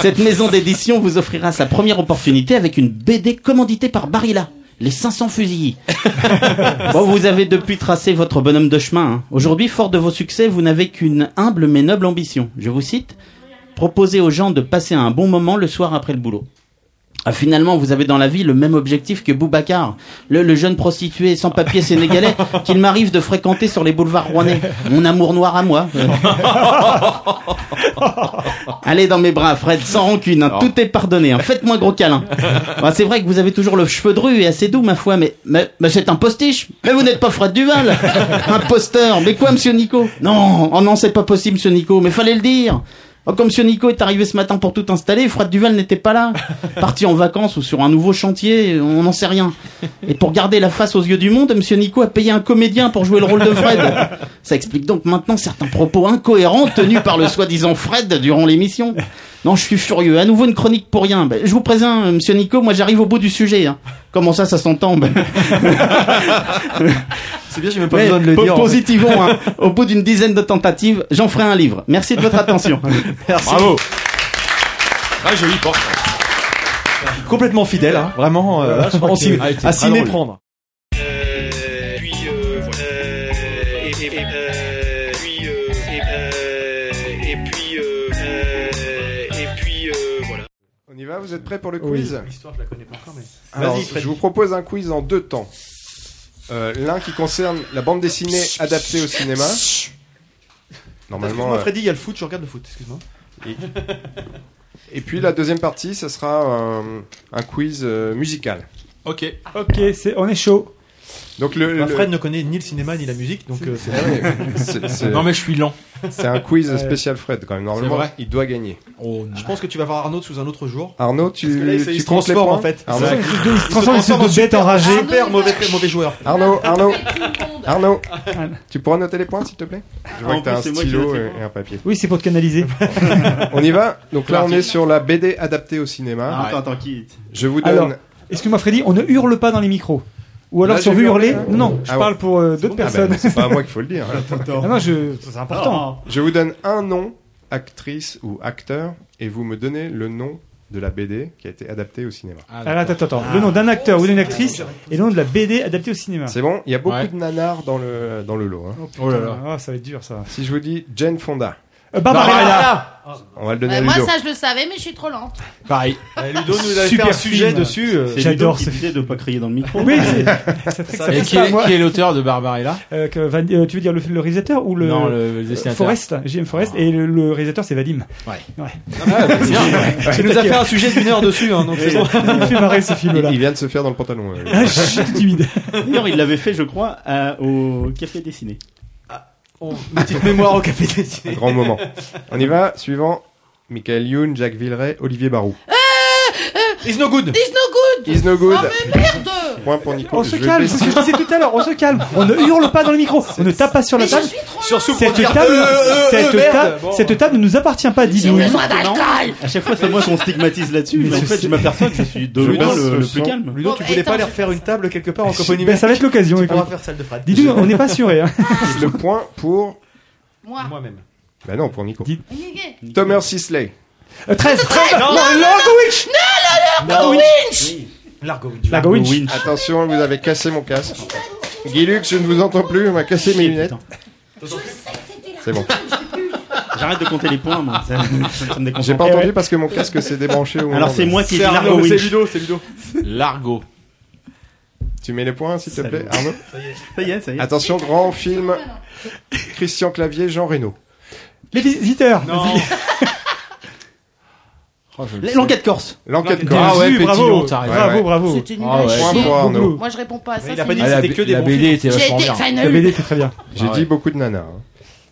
[SPEAKER 19] Cette maison d'édition vous offrira sa première opportunité avec une BD commanditée par Barilla. Les 500 fusillés. bon, vous avez depuis tracé votre bonhomme de chemin. hein. Aujourd'hui, fort de vos succès, vous n'avez qu'une humble mais noble ambition. Je vous cite. Proposez aux gens de passer un bon moment le soir après le boulot. Ah, finalement, vous avez dans la vie le même objectif que Boubacar, le, le jeune prostitué sans papier sénégalais qu'il m'arrive de fréquenter sur les boulevards rouennais. Mon amour noir à moi. Allez dans mes bras, Fred, sans rancune, hein, tout est pardonné. hein. Faites-moi gros câlin. Bah, c'est vrai que vous avez toujours le cheveu dru et assez doux, ma foi, mais, mais, mais c'est un postiche. Mais vous n'êtes pas Fred Duval. Imposteur. Mais quoi, monsieur Nico? Non, oh non, c'est pas possible, monsieur Nico, mais fallait le dire. Oh, comme monsieur Nico est arrivé ce matin pour tout installer, Fred Duval n'était pas là. Parti en vacances ou sur un nouveau chantier, on n'en sait rien. Et pour garder la face aux yeux du monde, monsieur Nico a payé un comédien pour jouer le rôle de Fred. Ça explique donc maintenant certains propos incohérents tenus par le soi-disant Fred durant l'émission. Non, je suis furieux. À nouveau une chronique pour rien. Ben, je vous présente, euh, monsieur Nico, moi j'arrive au bout du sujet. hein. Comment ça, ça s'entend ben?
[SPEAKER 3] C'est bien, j'ai même pas
[SPEAKER 19] Mais
[SPEAKER 3] besoin de le dire.
[SPEAKER 19] Positivons, hein. au bout d'une dizaine de tentatives, j'en ferai un livre. Merci de votre attention.
[SPEAKER 3] Merci.
[SPEAKER 9] Bravo. Ah, joli porte.
[SPEAKER 3] Complètement fidèle, hein. vraiment, euh, on
[SPEAKER 9] Ah,
[SPEAKER 3] à s'y
[SPEAKER 9] très
[SPEAKER 3] méprendre.
[SPEAKER 6] Va, vous êtes prêts pour le
[SPEAKER 3] Oui.
[SPEAKER 6] quiz
[SPEAKER 3] L'histoire, je la connais pas encore, mais.
[SPEAKER 6] Alors,
[SPEAKER 3] Vas-y, Fred.
[SPEAKER 6] je vous propose un quiz en deux temps. Euh, L'un qui concerne la bande dessinée adaptée au cinéma. Normalement.
[SPEAKER 3] Excuse-moi,
[SPEAKER 6] euh,
[SPEAKER 3] Freddy, il y a le foot, je regarde le foot, excuse-moi.
[SPEAKER 6] Et, et puis la deuxième partie, ce sera un, un quiz euh, musical.
[SPEAKER 9] Ok.
[SPEAKER 2] Ok, c'est, on est chaud.
[SPEAKER 6] Donc le,
[SPEAKER 3] Bah,
[SPEAKER 6] le-
[SPEAKER 3] Fred ne connaît ni le cinéma ni la musique, donc euh, c'est.
[SPEAKER 6] Ah c'est-
[SPEAKER 9] Non, mais je suis lent.
[SPEAKER 6] C'est un quiz spécial Fred quand même. Normalement,
[SPEAKER 3] vrai
[SPEAKER 6] il doit gagner.
[SPEAKER 3] Je pense que tu vas voir Arnaud sous un autre jour.
[SPEAKER 6] Arnaud, tu,
[SPEAKER 3] Parce que là, il se-
[SPEAKER 6] tu
[SPEAKER 3] il se
[SPEAKER 6] comptes les
[SPEAKER 3] transforme
[SPEAKER 6] points
[SPEAKER 3] en fait.
[SPEAKER 6] Arnaud,
[SPEAKER 2] Il se transforme en de bête
[SPEAKER 3] super-
[SPEAKER 2] enragée.
[SPEAKER 3] Super mauvais, mauvais joueur.
[SPEAKER 6] Arnaud, Arnaud, Arnaud, tu pourras noter les points s'il te plaît? Je vois
[SPEAKER 19] en
[SPEAKER 6] que t'as un stylo et, un papier.
[SPEAKER 2] Oui, c'est pour te canaliser.
[SPEAKER 6] On y va? Donc là, on est sur la BD adaptée au cinéma.
[SPEAKER 19] Ah, attends, attends, qui
[SPEAKER 6] Je vous donne.
[SPEAKER 2] Alors, excuse-moi Freddy, on ne hurle pas dans les micros. Ou alors
[SPEAKER 6] Là,
[SPEAKER 2] si on
[SPEAKER 6] j'ai
[SPEAKER 2] veut hurler,
[SPEAKER 6] là
[SPEAKER 2] non, non, je
[SPEAKER 6] Ah ouais.
[SPEAKER 2] parle pour euh, d'autres
[SPEAKER 6] Ah ben,
[SPEAKER 2] personnes.
[SPEAKER 6] c'est pas à moi qu'il faut le dire. hein.
[SPEAKER 2] Ah non, je, c'est important.
[SPEAKER 6] Je vous donne un nom, actrice ou acteur, et vous me donnez le nom de la BD qui a été adaptée au cinéma.
[SPEAKER 2] Alors, attends, attends, attends. Le nom d'un acteur ou d'une actrice et le nom de la BD adaptée au cinéma.
[SPEAKER 6] C'est bon Il y a beaucoup
[SPEAKER 2] Ouais.
[SPEAKER 6] de nanars dans le, dans le lot. hein.
[SPEAKER 2] Oh là là. Ah, ça va être dur ça.
[SPEAKER 6] Si je vous dis Jane Fonda.
[SPEAKER 2] Euh, Barbarella.
[SPEAKER 6] On va le donner
[SPEAKER 11] Bah,
[SPEAKER 6] à
[SPEAKER 11] moi,
[SPEAKER 6] Ludo.
[SPEAKER 11] ça, je le savais, mais je suis trop lente.
[SPEAKER 3] Pareil. Ludo nous avait
[SPEAKER 2] Super
[SPEAKER 3] fait un sujet
[SPEAKER 2] film.
[SPEAKER 3] dessus. euh,
[SPEAKER 19] C'est
[SPEAKER 2] J'adore ce
[SPEAKER 19] qui disait de pas crier dans le micro.
[SPEAKER 2] Oui, c'est c'est très que ça
[SPEAKER 9] Et
[SPEAKER 2] passe
[SPEAKER 9] qui
[SPEAKER 2] pas,
[SPEAKER 9] est,
[SPEAKER 2] moi.
[SPEAKER 9] qui est l'auteur de Barbarella
[SPEAKER 2] Euh, que Van- euh, tu veux dire le, le réalisateur ou le,
[SPEAKER 9] Non, le- le dessinateur.
[SPEAKER 2] Forrest, J.M. Forrest, et le, le réalisateur c'est Vadim.
[SPEAKER 9] Ouais.
[SPEAKER 2] Ouais.
[SPEAKER 3] Ah, bah. Tu nous as fait un sujet d'une heure dessus, hein, donc c'est bon.
[SPEAKER 2] Il me fait marrer ce film-là.
[SPEAKER 6] Il, il vient de se faire dans le pantalon. euh,
[SPEAKER 2] Ah, je suis tout timide.
[SPEAKER 19] D'ailleurs, il l'avait fait, je crois, à- au Café Dessiné.
[SPEAKER 3] Oh, une petite mémoire au café dessiné.
[SPEAKER 6] un grand moment. On y va. Suivant. Michael Youn, Jacques Villeray, Olivier Barou.
[SPEAKER 3] It's no good.
[SPEAKER 11] It's no good
[SPEAKER 6] Is no good.
[SPEAKER 11] Oh, mais merde
[SPEAKER 6] Point pour Nico.
[SPEAKER 2] On se calme, c'est ce que je disais tout à l'heure, on se calme. On ne hurle pas dans le micro, on ne tape pas sur la table. Cette table,
[SPEAKER 3] euh, euh,
[SPEAKER 2] cette, table
[SPEAKER 3] Bon.
[SPEAKER 2] cette table ne nous appartient pas, Didou.
[SPEAKER 19] À chaque fois, c'est moi qu'on stigmatise là-dessus, mais en fait, je m'aperçois que je suis de loin le, plus calme.
[SPEAKER 3] Ludo, tu voulais pas aller refaire une table quelque part en
[SPEAKER 2] Ben, ça va être l'occasion.
[SPEAKER 3] On va faire celle de Fred.
[SPEAKER 2] Didou, on n'est pas assuré. Hein.
[SPEAKER 6] Le point pour.
[SPEAKER 11] Moi.
[SPEAKER 3] Moi-même.
[SPEAKER 6] Bah non, pour Nico. Thomas Sisley.
[SPEAKER 2] Euh, 13.
[SPEAKER 3] Non,
[SPEAKER 2] Non,
[SPEAKER 3] non,
[SPEAKER 2] Largowitch
[SPEAKER 3] Non,
[SPEAKER 11] Winch
[SPEAKER 3] Largo.
[SPEAKER 2] Largo Winch.
[SPEAKER 6] Attention, vous avez cassé mon casque. Guy Lux, je ne vous entends plus, on m'a cassé mes lunettes. C'est bon.
[SPEAKER 19] J'arrête de compter les points, moi. Ça, ça me déconcentre.
[SPEAKER 6] J'ai pas
[SPEAKER 2] Eh
[SPEAKER 6] entendu
[SPEAKER 2] ouais.
[SPEAKER 6] parce que mon casque s'est débranché au moment
[SPEAKER 19] Alors, c'est moi qui ai dit Largo
[SPEAKER 3] Arnaud, c'est
[SPEAKER 19] Winch.
[SPEAKER 3] Ludo, c'est Ludo.
[SPEAKER 9] Largo.
[SPEAKER 6] Tu mets les points, s'il te plaît. Arnaud
[SPEAKER 19] Ça y est, ça y est.
[SPEAKER 6] Attention, grand film. Christian Clavier, Jean Reno.
[SPEAKER 2] Les visiteurs.
[SPEAKER 3] Non.
[SPEAKER 9] Oh, je le sais.
[SPEAKER 19] L'enquête corse.
[SPEAKER 6] L'enquête
[SPEAKER 2] Bien
[SPEAKER 9] Ah
[SPEAKER 6] corse.
[SPEAKER 9] ouais,
[SPEAKER 2] bravo,
[SPEAKER 9] Pétillon, t'as raison.
[SPEAKER 2] bravo, bravo.
[SPEAKER 11] C'était nul
[SPEAKER 9] Ah.
[SPEAKER 11] Moi, je réponds pas à ça.
[SPEAKER 3] Il a pas dit que
[SPEAKER 9] Ah, la,
[SPEAKER 3] c'était que des
[SPEAKER 9] la
[SPEAKER 3] bons
[SPEAKER 9] BD était
[SPEAKER 11] J'ai
[SPEAKER 9] vachement bien.
[SPEAKER 2] La. BD était très bien.
[SPEAKER 6] J'ai
[SPEAKER 9] Ah
[SPEAKER 6] dit
[SPEAKER 9] ouais.
[SPEAKER 6] beaucoup de nanas.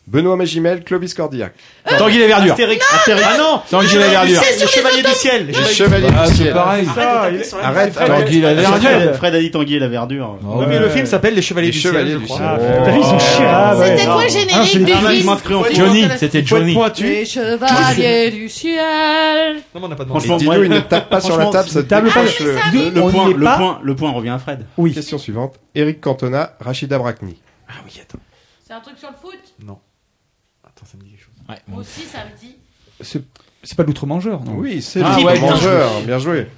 [SPEAKER 6] Benoît Magimel, Clovis Cordillac.
[SPEAKER 9] Tanguy la verdure.
[SPEAKER 19] Astérix. Astérix.
[SPEAKER 3] Ah non
[SPEAKER 9] Tanguy la verdure.
[SPEAKER 11] C'est
[SPEAKER 3] Les
[SPEAKER 11] sur les
[SPEAKER 3] chevaliers du ciel.
[SPEAKER 6] Les Chevaliers
[SPEAKER 9] Ah,
[SPEAKER 6] du
[SPEAKER 9] c'est
[SPEAKER 6] Ciel.
[SPEAKER 9] pareil.
[SPEAKER 2] Il-
[SPEAKER 6] Arrête.
[SPEAKER 9] Tanguy la verdure.
[SPEAKER 19] Fred, a dit Tanguy la verdure.
[SPEAKER 9] Ah
[SPEAKER 3] Oui, mais le film s'appelle Les Chevaliers
[SPEAKER 6] Les
[SPEAKER 3] du
[SPEAKER 6] Chevaliers
[SPEAKER 3] ciel,
[SPEAKER 6] du.
[SPEAKER 2] Ah, T'as vu, ils sont. Ah, ouais.
[SPEAKER 11] C'était quoi le
[SPEAKER 2] Ah,
[SPEAKER 11] générique
[SPEAKER 2] des
[SPEAKER 11] du
[SPEAKER 19] Ah, il
[SPEAKER 11] film.
[SPEAKER 9] Johnny, c'était Johnny.
[SPEAKER 11] Les chevaliers du ciel.
[SPEAKER 3] Non, mais on n'a pas demandé.
[SPEAKER 19] Franchement,
[SPEAKER 6] Didou,
[SPEAKER 19] moi,
[SPEAKER 6] il ne tape pas sur la table, ça
[SPEAKER 2] table pas-
[SPEAKER 6] le-
[SPEAKER 19] point, le, point, le point revient à Fred.
[SPEAKER 2] Oui.
[SPEAKER 6] Question suivante. Eric Cantona, Rachida Brakni.
[SPEAKER 3] Ah oui, attends.
[SPEAKER 11] C'est un truc sur le foot
[SPEAKER 3] Non. Attends, ça me dit quelque chose.
[SPEAKER 9] Ouais,
[SPEAKER 11] Moi aussi, ça me dit.
[SPEAKER 2] C'est c'est pas l'outre-mangeur, non?
[SPEAKER 6] Oui, c'est
[SPEAKER 9] Ah ouais,
[SPEAKER 6] bon
[SPEAKER 9] bien
[SPEAKER 6] mangeur. Bien joué.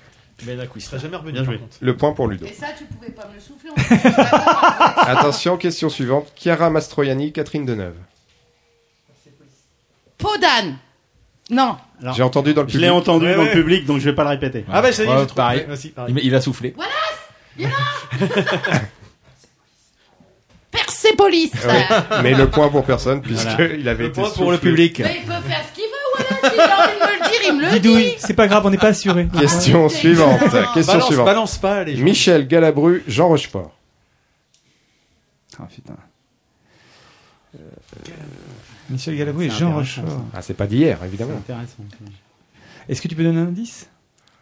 [SPEAKER 3] Ben il serait jamais revenu.
[SPEAKER 19] Bien
[SPEAKER 3] par
[SPEAKER 19] joué.
[SPEAKER 3] contre.
[SPEAKER 6] Le point pour Ludo.
[SPEAKER 11] Et ça, tu pouvais pas me le souffler. on était d'accord.
[SPEAKER 6] Attention, question suivante. Chiara Mastroianni, Catherine Deneuve.
[SPEAKER 11] Peau d'âne. Non.
[SPEAKER 7] Alors,
[SPEAKER 6] J'ai entendu dans le
[SPEAKER 7] Je
[SPEAKER 6] public.
[SPEAKER 7] l'ai entendu
[SPEAKER 3] Ouais,
[SPEAKER 7] dans
[SPEAKER 3] ouais.
[SPEAKER 7] le public, donc je vais pas le répéter.
[SPEAKER 3] Ah bah ça y est,
[SPEAKER 9] Ouais,
[SPEAKER 3] j'ai trouvé.
[SPEAKER 9] pareil.
[SPEAKER 3] Pareil.
[SPEAKER 9] Il, il a soufflé.
[SPEAKER 11] Persépolis.
[SPEAKER 6] Ouais. Mais le point pour personne, puisqu'il
[SPEAKER 3] Voilà.
[SPEAKER 6] avait
[SPEAKER 3] Le
[SPEAKER 6] été
[SPEAKER 3] point pour le public.
[SPEAKER 11] Mais il peut faire ce qu'il veut, voilà. S'il a envie de me le dire, il me le dit.
[SPEAKER 2] C'est pas grave, on n'est pas assuré.
[SPEAKER 6] Question suivante. Question
[SPEAKER 3] Balance,
[SPEAKER 6] suivante.
[SPEAKER 3] balance pas les gens.
[SPEAKER 6] Michel Galabru, Jean Rochefort.
[SPEAKER 2] Ah putain. Euh, Michel Galabru et Jean Rochefort.
[SPEAKER 6] Ah, c'est pas d'hier,
[SPEAKER 7] C'est
[SPEAKER 6] évidemment.
[SPEAKER 7] intéressant.
[SPEAKER 2] Est-ce que tu peux donner un indice?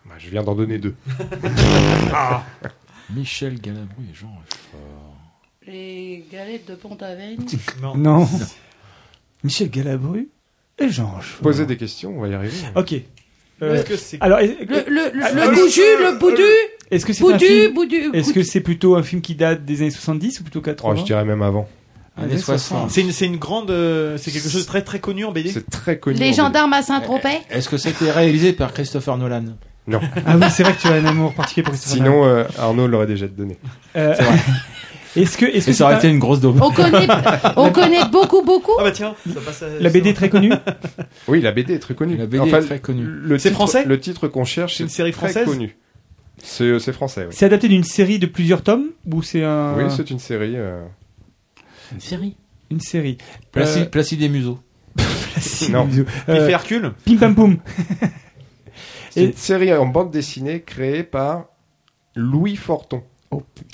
[SPEAKER 6] Bah, je viens d'en donner deux.
[SPEAKER 9] Michel Galabru et Jean Rochefort.
[SPEAKER 11] Les galettes de Pont-Aven.
[SPEAKER 3] Non.
[SPEAKER 2] Non. Michel Galabru et Jean Rochefort.
[SPEAKER 6] Posez des questions, on va y arriver.
[SPEAKER 2] Ok. Euh,
[SPEAKER 3] Est-ce que c'est
[SPEAKER 2] alors, est-
[SPEAKER 11] Le, le, le,
[SPEAKER 2] Ah,
[SPEAKER 11] le
[SPEAKER 2] euh,
[SPEAKER 11] bouju, le boudu.
[SPEAKER 2] est-ce que c'est un
[SPEAKER 11] Boudu,
[SPEAKER 2] film
[SPEAKER 11] boudu.
[SPEAKER 2] Est-ce que c'est plutôt un film qui date des années 70 ou plutôt 80
[SPEAKER 6] Oh, je dirais même avant.
[SPEAKER 9] Années 60.
[SPEAKER 3] C'est une, c'est une grande, euh, c'est quelque chose de très très connu en BD.
[SPEAKER 6] C'est très connu.
[SPEAKER 11] Les
[SPEAKER 6] en
[SPEAKER 11] gendarmes à Saint-Tropez.
[SPEAKER 9] Est-ce que c'était réalisé par Christopher Nolan.
[SPEAKER 6] Non.
[SPEAKER 2] Ah oui, c'est vrai que tu as un amour particulier pour Christopher Nolan.
[SPEAKER 6] Sinon, euh, Arnaud l'aurait déjà donné.
[SPEAKER 2] Euh, Est-ce que, est-ce que
[SPEAKER 9] ça aurait été
[SPEAKER 2] un-
[SPEAKER 9] une grosse daube.
[SPEAKER 11] On connaît, on connaît beaucoup, beaucoup.
[SPEAKER 3] Ah bah tiens, ça passe à-
[SPEAKER 2] la BD est très connue
[SPEAKER 6] Oui, la BD est très connue.
[SPEAKER 9] La BD
[SPEAKER 6] Enfin,
[SPEAKER 9] est très connue.
[SPEAKER 6] Le
[SPEAKER 3] C'est
[SPEAKER 6] titre-
[SPEAKER 3] français
[SPEAKER 6] Le titre qu'on cherche,
[SPEAKER 3] C'est
[SPEAKER 6] c'est
[SPEAKER 3] une série
[SPEAKER 6] très
[SPEAKER 3] française
[SPEAKER 6] connu. C'est c'est français, oui.
[SPEAKER 2] C'est adapté d'une série de plusieurs tomes ou c'est un
[SPEAKER 6] Oui, c'est une série. euh,
[SPEAKER 7] Une série.
[SPEAKER 2] une série
[SPEAKER 9] Placide,
[SPEAKER 2] Euh,
[SPEAKER 9] Placide et Museau.
[SPEAKER 2] Placide
[SPEAKER 6] Non.
[SPEAKER 2] Museau.
[SPEAKER 3] Il
[SPEAKER 2] Euh,
[SPEAKER 3] fait Hercule.
[SPEAKER 2] Pim Pam Poum.
[SPEAKER 6] C'est
[SPEAKER 2] Et-
[SPEAKER 6] une série en bande dessinée créée par Louis Forton.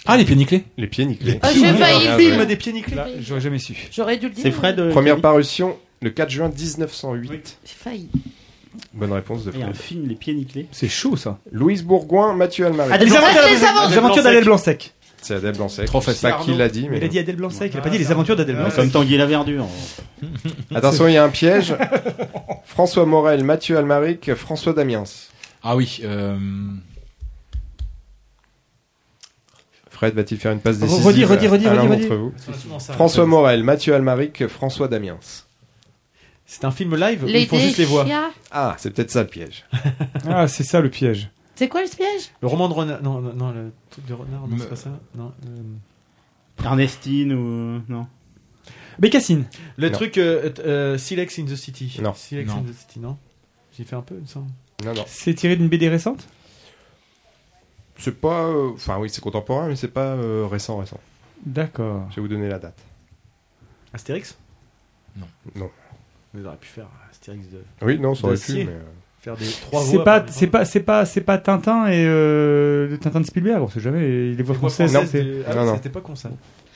[SPEAKER 9] Ah, les pieds nickelés.
[SPEAKER 6] Les pieds nickelés.
[SPEAKER 11] Ah, j'ai failli
[SPEAKER 6] Ah,
[SPEAKER 11] le
[SPEAKER 3] Film
[SPEAKER 6] ouais.
[SPEAKER 3] des pieds nickelés.
[SPEAKER 2] Là, j'aurais jamais su.
[SPEAKER 11] J'aurais dû le dire.
[SPEAKER 7] C'est Fred. euh,
[SPEAKER 6] Première parution le 4 juin 1908.
[SPEAKER 11] J'ai failli.
[SPEAKER 6] Bonne réponse de
[SPEAKER 7] Il y a un
[SPEAKER 6] Fred.
[SPEAKER 7] film, Les Pieds Nickelés.
[SPEAKER 2] C'est chaud ça.
[SPEAKER 6] Louise Bourgoin, Mathieu Almari.
[SPEAKER 7] Adèle
[SPEAKER 2] Les aventures,
[SPEAKER 11] Les aventures-
[SPEAKER 2] d'Adèle Blanc-Sec.
[SPEAKER 6] C'est Adèle Blanc-Sec.
[SPEAKER 9] Trop facile.
[SPEAKER 6] pas qui l'a dit,
[SPEAKER 2] Mais il a dit Adèle Blanc-Sec, il a pas dit les aventures d'Adèle Blanc-Sec.
[SPEAKER 7] Comme Tanguy la Verdure.
[SPEAKER 6] Attention, il y a un piège. François Morel, Mathieu Almaric, François Damiens.
[SPEAKER 9] Ah oui. Euh...
[SPEAKER 6] Fred va-t-il faire une passe décisive
[SPEAKER 2] redis, redis, redis,
[SPEAKER 6] à l'un d'entre vous. François Morel, Mathieu Almaric, François Damiens.
[SPEAKER 3] C'est un film live
[SPEAKER 11] Les
[SPEAKER 3] ils font juste les voix.
[SPEAKER 6] Ah, c'est peut-être ça le piège.
[SPEAKER 2] Ah, c'est ça le piège.
[SPEAKER 11] C'est quoi le piège?
[SPEAKER 3] Le roman de renard. Non, non, non, le truc de renard, non,
[SPEAKER 9] Me-
[SPEAKER 3] c'est pas ça. Non. euh,
[SPEAKER 7] Ernestine ou. Non.
[SPEAKER 2] Bécassine.
[SPEAKER 3] Le
[SPEAKER 6] Non.
[SPEAKER 3] truc euh, euh, Silex in the City.
[SPEAKER 6] Non.
[SPEAKER 3] Silex
[SPEAKER 9] Non.
[SPEAKER 3] in the City, non? J'ai fait un peu, il me semble.
[SPEAKER 6] Non, non.
[SPEAKER 2] C'est tiré d'une BD récente?
[SPEAKER 6] C'est pas. euh, Enfin, oui, c'est contemporain, mais c'est pas euh, récent, récent.
[SPEAKER 2] D'accord.
[SPEAKER 6] Je vais vous donner la date.
[SPEAKER 3] Astérix?
[SPEAKER 9] Non.
[SPEAKER 6] Non.
[SPEAKER 3] Mais aurait pu faire Astérix de.
[SPEAKER 6] Oui, non, ça aurait pu, mais. euh,
[SPEAKER 3] Faire des trois
[SPEAKER 2] C'est pas, c'est pas, c'est pas, c'est pas Tintin et euh, Tintin de Spielberg. On sait jamais. Les voix françaises.
[SPEAKER 3] Ah,
[SPEAKER 6] Non,
[SPEAKER 3] c'était pas con ça.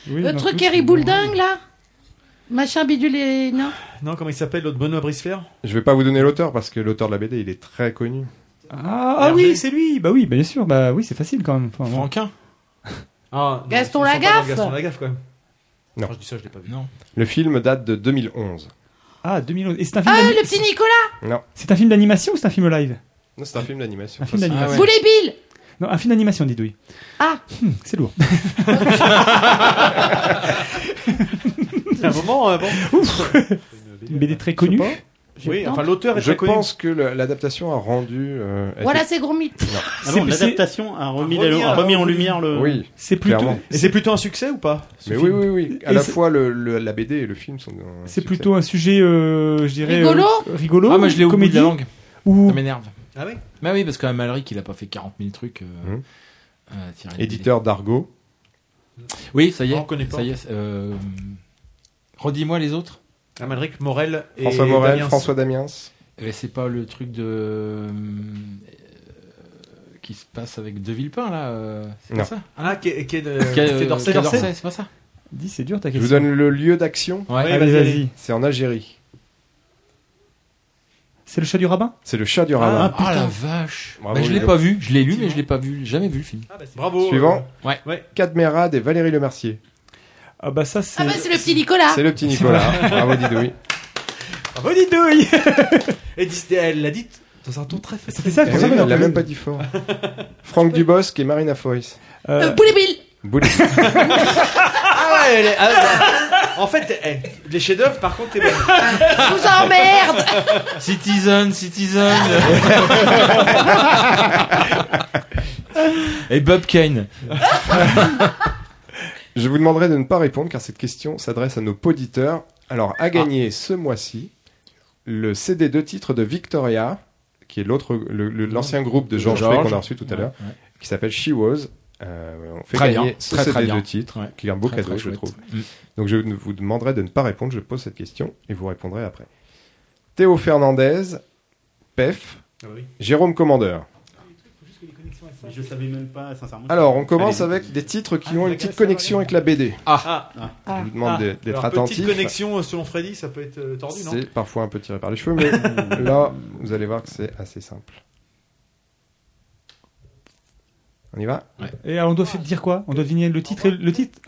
[SPEAKER 2] Oui,
[SPEAKER 11] Le truc Harry Boulding, là Machin bidule et... Non
[SPEAKER 3] Non, comment il s'appelle l'autre Benoît Brisfer
[SPEAKER 6] Je vais pas vous donner l'auteur parce que l'auteur de la BD, il est très connu.
[SPEAKER 2] Ah, ah oui, c'est lui. Bah oui, bien sûr. Bah oui, c'est facile quand même. Enfin, bon.
[SPEAKER 9] Franquin.
[SPEAKER 3] Ah, non,
[SPEAKER 11] Gaston
[SPEAKER 3] ils sont pas dans
[SPEAKER 11] Lagaffe
[SPEAKER 3] Gaston Lagaffe, quand même.
[SPEAKER 6] Non.
[SPEAKER 3] Quand je dis ça, je l'ai pas vu.
[SPEAKER 9] Non.
[SPEAKER 6] Le film date de 2011.
[SPEAKER 2] Ah, 2011. Et c'est un film.
[SPEAKER 11] Ah,
[SPEAKER 2] d'ani-
[SPEAKER 11] le petit Nicolas
[SPEAKER 6] Non,
[SPEAKER 2] C'est un film d'animation ou c'est un film live?
[SPEAKER 6] Non c'est un film d'animation.
[SPEAKER 2] Un film
[SPEAKER 6] Ça,
[SPEAKER 2] d'animation.
[SPEAKER 9] ouais.
[SPEAKER 11] Boulet Bill?
[SPEAKER 2] Non, un film d'animation, Didouille.
[SPEAKER 11] Ah
[SPEAKER 2] Hum, c'est lourd.
[SPEAKER 3] C'est un moment, euh, bon.
[SPEAKER 2] Une BD très connue.
[SPEAKER 3] Oui, enfin l'auteur est
[SPEAKER 6] Je
[SPEAKER 3] très connu.
[SPEAKER 6] pense que le- l'adaptation a rendu. euh,
[SPEAKER 11] Voilà, c'est gros mythe.
[SPEAKER 7] Ah
[SPEAKER 2] C'est-
[SPEAKER 7] bon, l'adaptation a remis,
[SPEAKER 3] remis
[SPEAKER 7] a
[SPEAKER 3] à-
[SPEAKER 7] remis en lumière le.
[SPEAKER 6] Oui,
[SPEAKER 2] C'est plutôt.
[SPEAKER 6] clairement.
[SPEAKER 3] Et c'est plutôt un succès ou pas ce
[SPEAKER 6] Mais
[SPEAKER 3] film
[SPEAKER 6] oui, oui, oui. À
[SPEAKER 2] Et
[SPEAKER 6] la
[SPEAKER 2] c'est-
[SPEAKER 6] fois le, le- la BD et le film sont. un
[SPEAKER 2] C'est
[SPEAKER 6] succès.
[SPEAKER 2] plutôt un sujet, euh, je dirais.
[SPEAKER 11] Rigolo
[SPEAKER 2] euh, rigolo.
[SPEAKER 9] Ah, moi je l'ai de
[SPEAKER 2] comédie,
[SPEAKER 9] la langue.
[SPEAKER 2] Ou
[SPEAKER 9] Ça m'énerve.
[SPEAKER 3] Ah oui
[SPEAKER 9] Bah oui, parce qu'un Malric, il a pas fait 40 000 trucs. Euh,
[SPEAKER 6] Mhm.
[SPEAKER 9] euh, tirer une
[SPEAKER 6] Éditeur d'Argo.
[SPEAKER 9] Oui, ça y est.
[SPEAKER 3] On connaît pas.
[SPEAKER 9] Ça y est. Euh... Redis-moi les autres.
[SPEAKER 3] Amalric Morel et
[SPEAKER 6] François Morel,
[SPEAKER 3] Damiens.
[SPEAKER 6] François Damiens.
[SPEAKER 9] Eh, c'est pas le truc de. euh, qui se passe avec De Villepin là euh, C'est
[SPEAKER 6] Non.
[SPEAKER 9] pas ça
[SPEAKER 3] Ah, qui est, d'Orsay.
[SPEAKER 9] C'est pas ça
[SPEAKER 2] Dis, c'est dur ta
[SPEAKER 6] Je
[SPEAKER 2] question.
[SPEAKER 6] vous donne le lieu d'action.
[SPEAKER 9] Ouais.
[SPEAKER 2] Allez,
[SPEAKER 3] vas-y.
[SPEAKER 6] C'est en Algérie.
[SPEAKER 2] C'est le chat du rabbin
[SPEAKER 6] C'est le chat du rabbin.
[SPEAKER 9] Ah la vache
[SPEAKER 6] Bravo,
[SPEAKER 9] Bah, Je l'ai pas vu, je l'ai lu, mais je l'ai pas vu, jamais vu le film.
[SPEAKER 3] Bravo.
[SPEAKER 6] Suivant.
[SPEAKER 9] Ouais.
[SPEAKER 3] Ouais.
[SPEAKER 6] Cadmerade et Valérie Lemercier.
[SPEAKER 2] Ah bah ça c'est.
[SPEAKER 11] Ah bah c'est le petit Nicolas
[SPEAKER 6] C'est le petit Nicolas. Bravo Didouille.
[SPEAKER 3] Bravo, Didouille Et elle l'a dit dans un ton très fait.
[SPEAKER 2] C'était ça,
[SPEAKER 6] Eh
[SPEAKER 2] ça
[SPEAKER 6] oui,
[SPEAKER 2] qu'on a
[SPEAKER 6] elle l'a même pas dit fort. Franck Dubosc et Marina Foïs.
[SPEAKER 2] Euh,
[SPEAKER 11] Euh, Boulet Bill
[SPEAKER 6] Boulet.
[SPEAKER 3] Ah ouais, elle est- ah, bah, En fait, les chefs-d'œuvre, par contre, t'es bonne.
[SPEAKER 11] Je vous emmerde
[SPEAKER 9] Citizen, Citizen Et Bob Kane.
[SPEAKER 6] Je vous demanderai de ne pas répondre car cette question s'adresse à nos auditeurs. Alors, à gagner ce mois-ci, le CD de titres de Victoria, qui est l'autre, le- le- l'ancien groupe de Georges
[SPEAKER 3] Georges.
[SPEAKER 6] P qu'on a reçu tout à
[SPEAKER 3] Ouais,
[SPEAKER 6] l'heure,
[SPEAKER 3] ouais.
[SPEAKER 6] qui s'appelle She Was. Euh, on fait
[SPEAKER 3] Très
[SPEAKER 6] gagner
[SPEAKER 3] bien,
[SPEAKER 6] ce
[SPEAKER 3] très,
[SPEAKER 6] CD
[SPEAKER 3] très bien.
[SPEAKER 6] de titres,
[SPEAKER 3] Ouais.
[SPEAKER 6] qui est un beau
[SPEAKER 3] Très,
[SPEAKER 6] cadeau,
[SPEAKER 3] très
[SPEAKER 6] je
[SPEAKER 3] chouette.
[SPEAKER 6] trouve.
[SPEAKER 3] Mm.
[SPEAKER 6] Donc je vous demanderai de ne pas répondre, je pose cette question et vous répondrez après. Théo Fernandez, PEF,
[SPEAKER 7] Ah oui.
[SPEAKER 6] Jérôme Commandeur.
[SPEAKER 7] Je savais même pas, sincèrement.
[SPEAKER 6] Alors, on commence avec des titres qui ont une petite connexion avec la BD.
[SPEAKER 3] Ah.
[SPEAKER 6] Je vous demande d'être attentif.
[SPEAKER 3] Petite connexion euh, selon Freddy, ça peut être euh, tordu, non
[SPEAKER 6] C'est parfois un peu tiré par les cheveux, mais là, vous allez voir que c'est assez simple. On y va
[SPEAKER 2] Et alors, on doit dire quoi? On doit deviner le titre et le titre?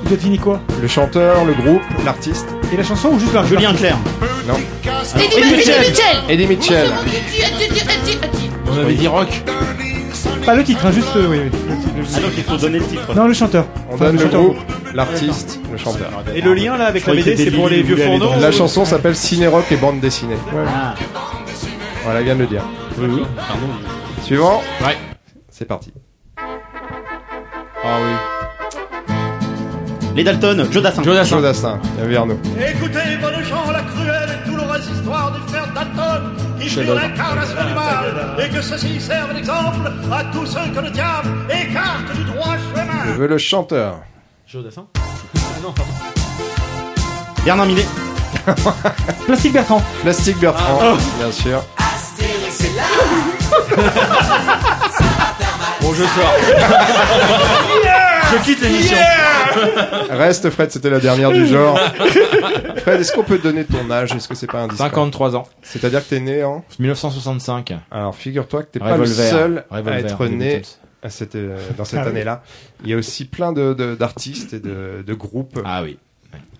[SPEAKER 2] On doit deviner quoi?
[SPEAKER 6] Le chanteur, le groupe, l'artiste.
[SPEAKER 2] Et la chanson ou juste la
[SPEAKER 7] Julien Clerc.
[SPEAKER 6] Non.
[SPEAKER 11] Eddie Mitchell. Mitchell.
[SPEAKER 6] Eddie Mitchell.
[SPEAKER 9] On avait dit rock.
[SPEAKER 2] Pas le titre, hein, juste. euh, oui, oui. Le titre, le-
[SPEAKER 7] Ah donc il faut donner le titre.
[SPEAKER 2] Non, le chanteur.
[SPEAKER 6] On
[SPEAKER 2] Enfin,
[SPEAKER 6] donne le
[SPEAKER 2] chanteur.
[SPEAKER 6] groupe, l'artiste, le chanteur.
[SPEAKER 3] Et le lien là avec la
[SPEAKER 7] croyais
[SPEAKER 3] BD, c'est pour les vieux
[SPEAKER 7] aller
[SPEAKER 3] fourneaux
[SPEAKER 6] La chanson s'appelle Ciné-Rock et bande dessinée.
[SPEAKER 7] Ah,
[SPEAKER 6] Voilà, il vient de le dire.
[SPEAKER 7] oui, oui. Pardon.
[SPEAKER 6] Suivant.
[SPEAKER 9] Ouais.
[SPEAKER 6] C'est parti.
[SPEAKER 9] Ah oui.
[SPEAKER 7] Les Dalton, Joe Dassin.
[SPEAKER 9] Joe Dassin.
[SPEAKER 6] Joe Dassin, il y avait Arnaud.
[SPEAKER 10] Écoutez, bonnes gens, la cruelle et douloureuse histoire du frère Dalton, qui fut l'incarnation du mal, et que ceci serve d'exemple à tous ceux que le diable écarte du droit
[SPEAKER 6] Je
[SPEAKER 10] chemin.
[SPEAKER 6] veux le chanteur.
[SPEAKER 3] Joe Dassin Ah Non, pardon.
[SPEAKER 7] Bernard Minet.
[SPEAKER 2] Plastique Bertrand.
[SPEAKER 6] Plastique Bertrand,
[SPEAKER 3] Ah.
[SPEAKER 6] bien sûr.
[SPEAKER 3] Bon, je sors. Je quitte l'émission.
[SPEAKER 6] Reste Fred, c'était la dernière du genre. Fred, est-ce qu'on peut te donner ton âge? Est-ce que c'est pas indiscret?
[SPEAKER 9] 53 ans.
[SPEAKER 6] C'est-à-dire que t'es né en?
[SPEAKER 9] 1965.
[SPEAKER 6] Alors figure-toi que t'es pas le seul
[SPEAKER 9] Revolver,
[SPEAKER 6] à être né
[SPEAKER 9] Beatles.
[SPEAKER 6] à cette, euh, dans cette
[SPEAKER 2] Ah oui.
[SPEAKER 6] année-là. Il y a aussi plein de, de- d'artistes et de, de groupes.
[SPEAKER 9] Ah oui.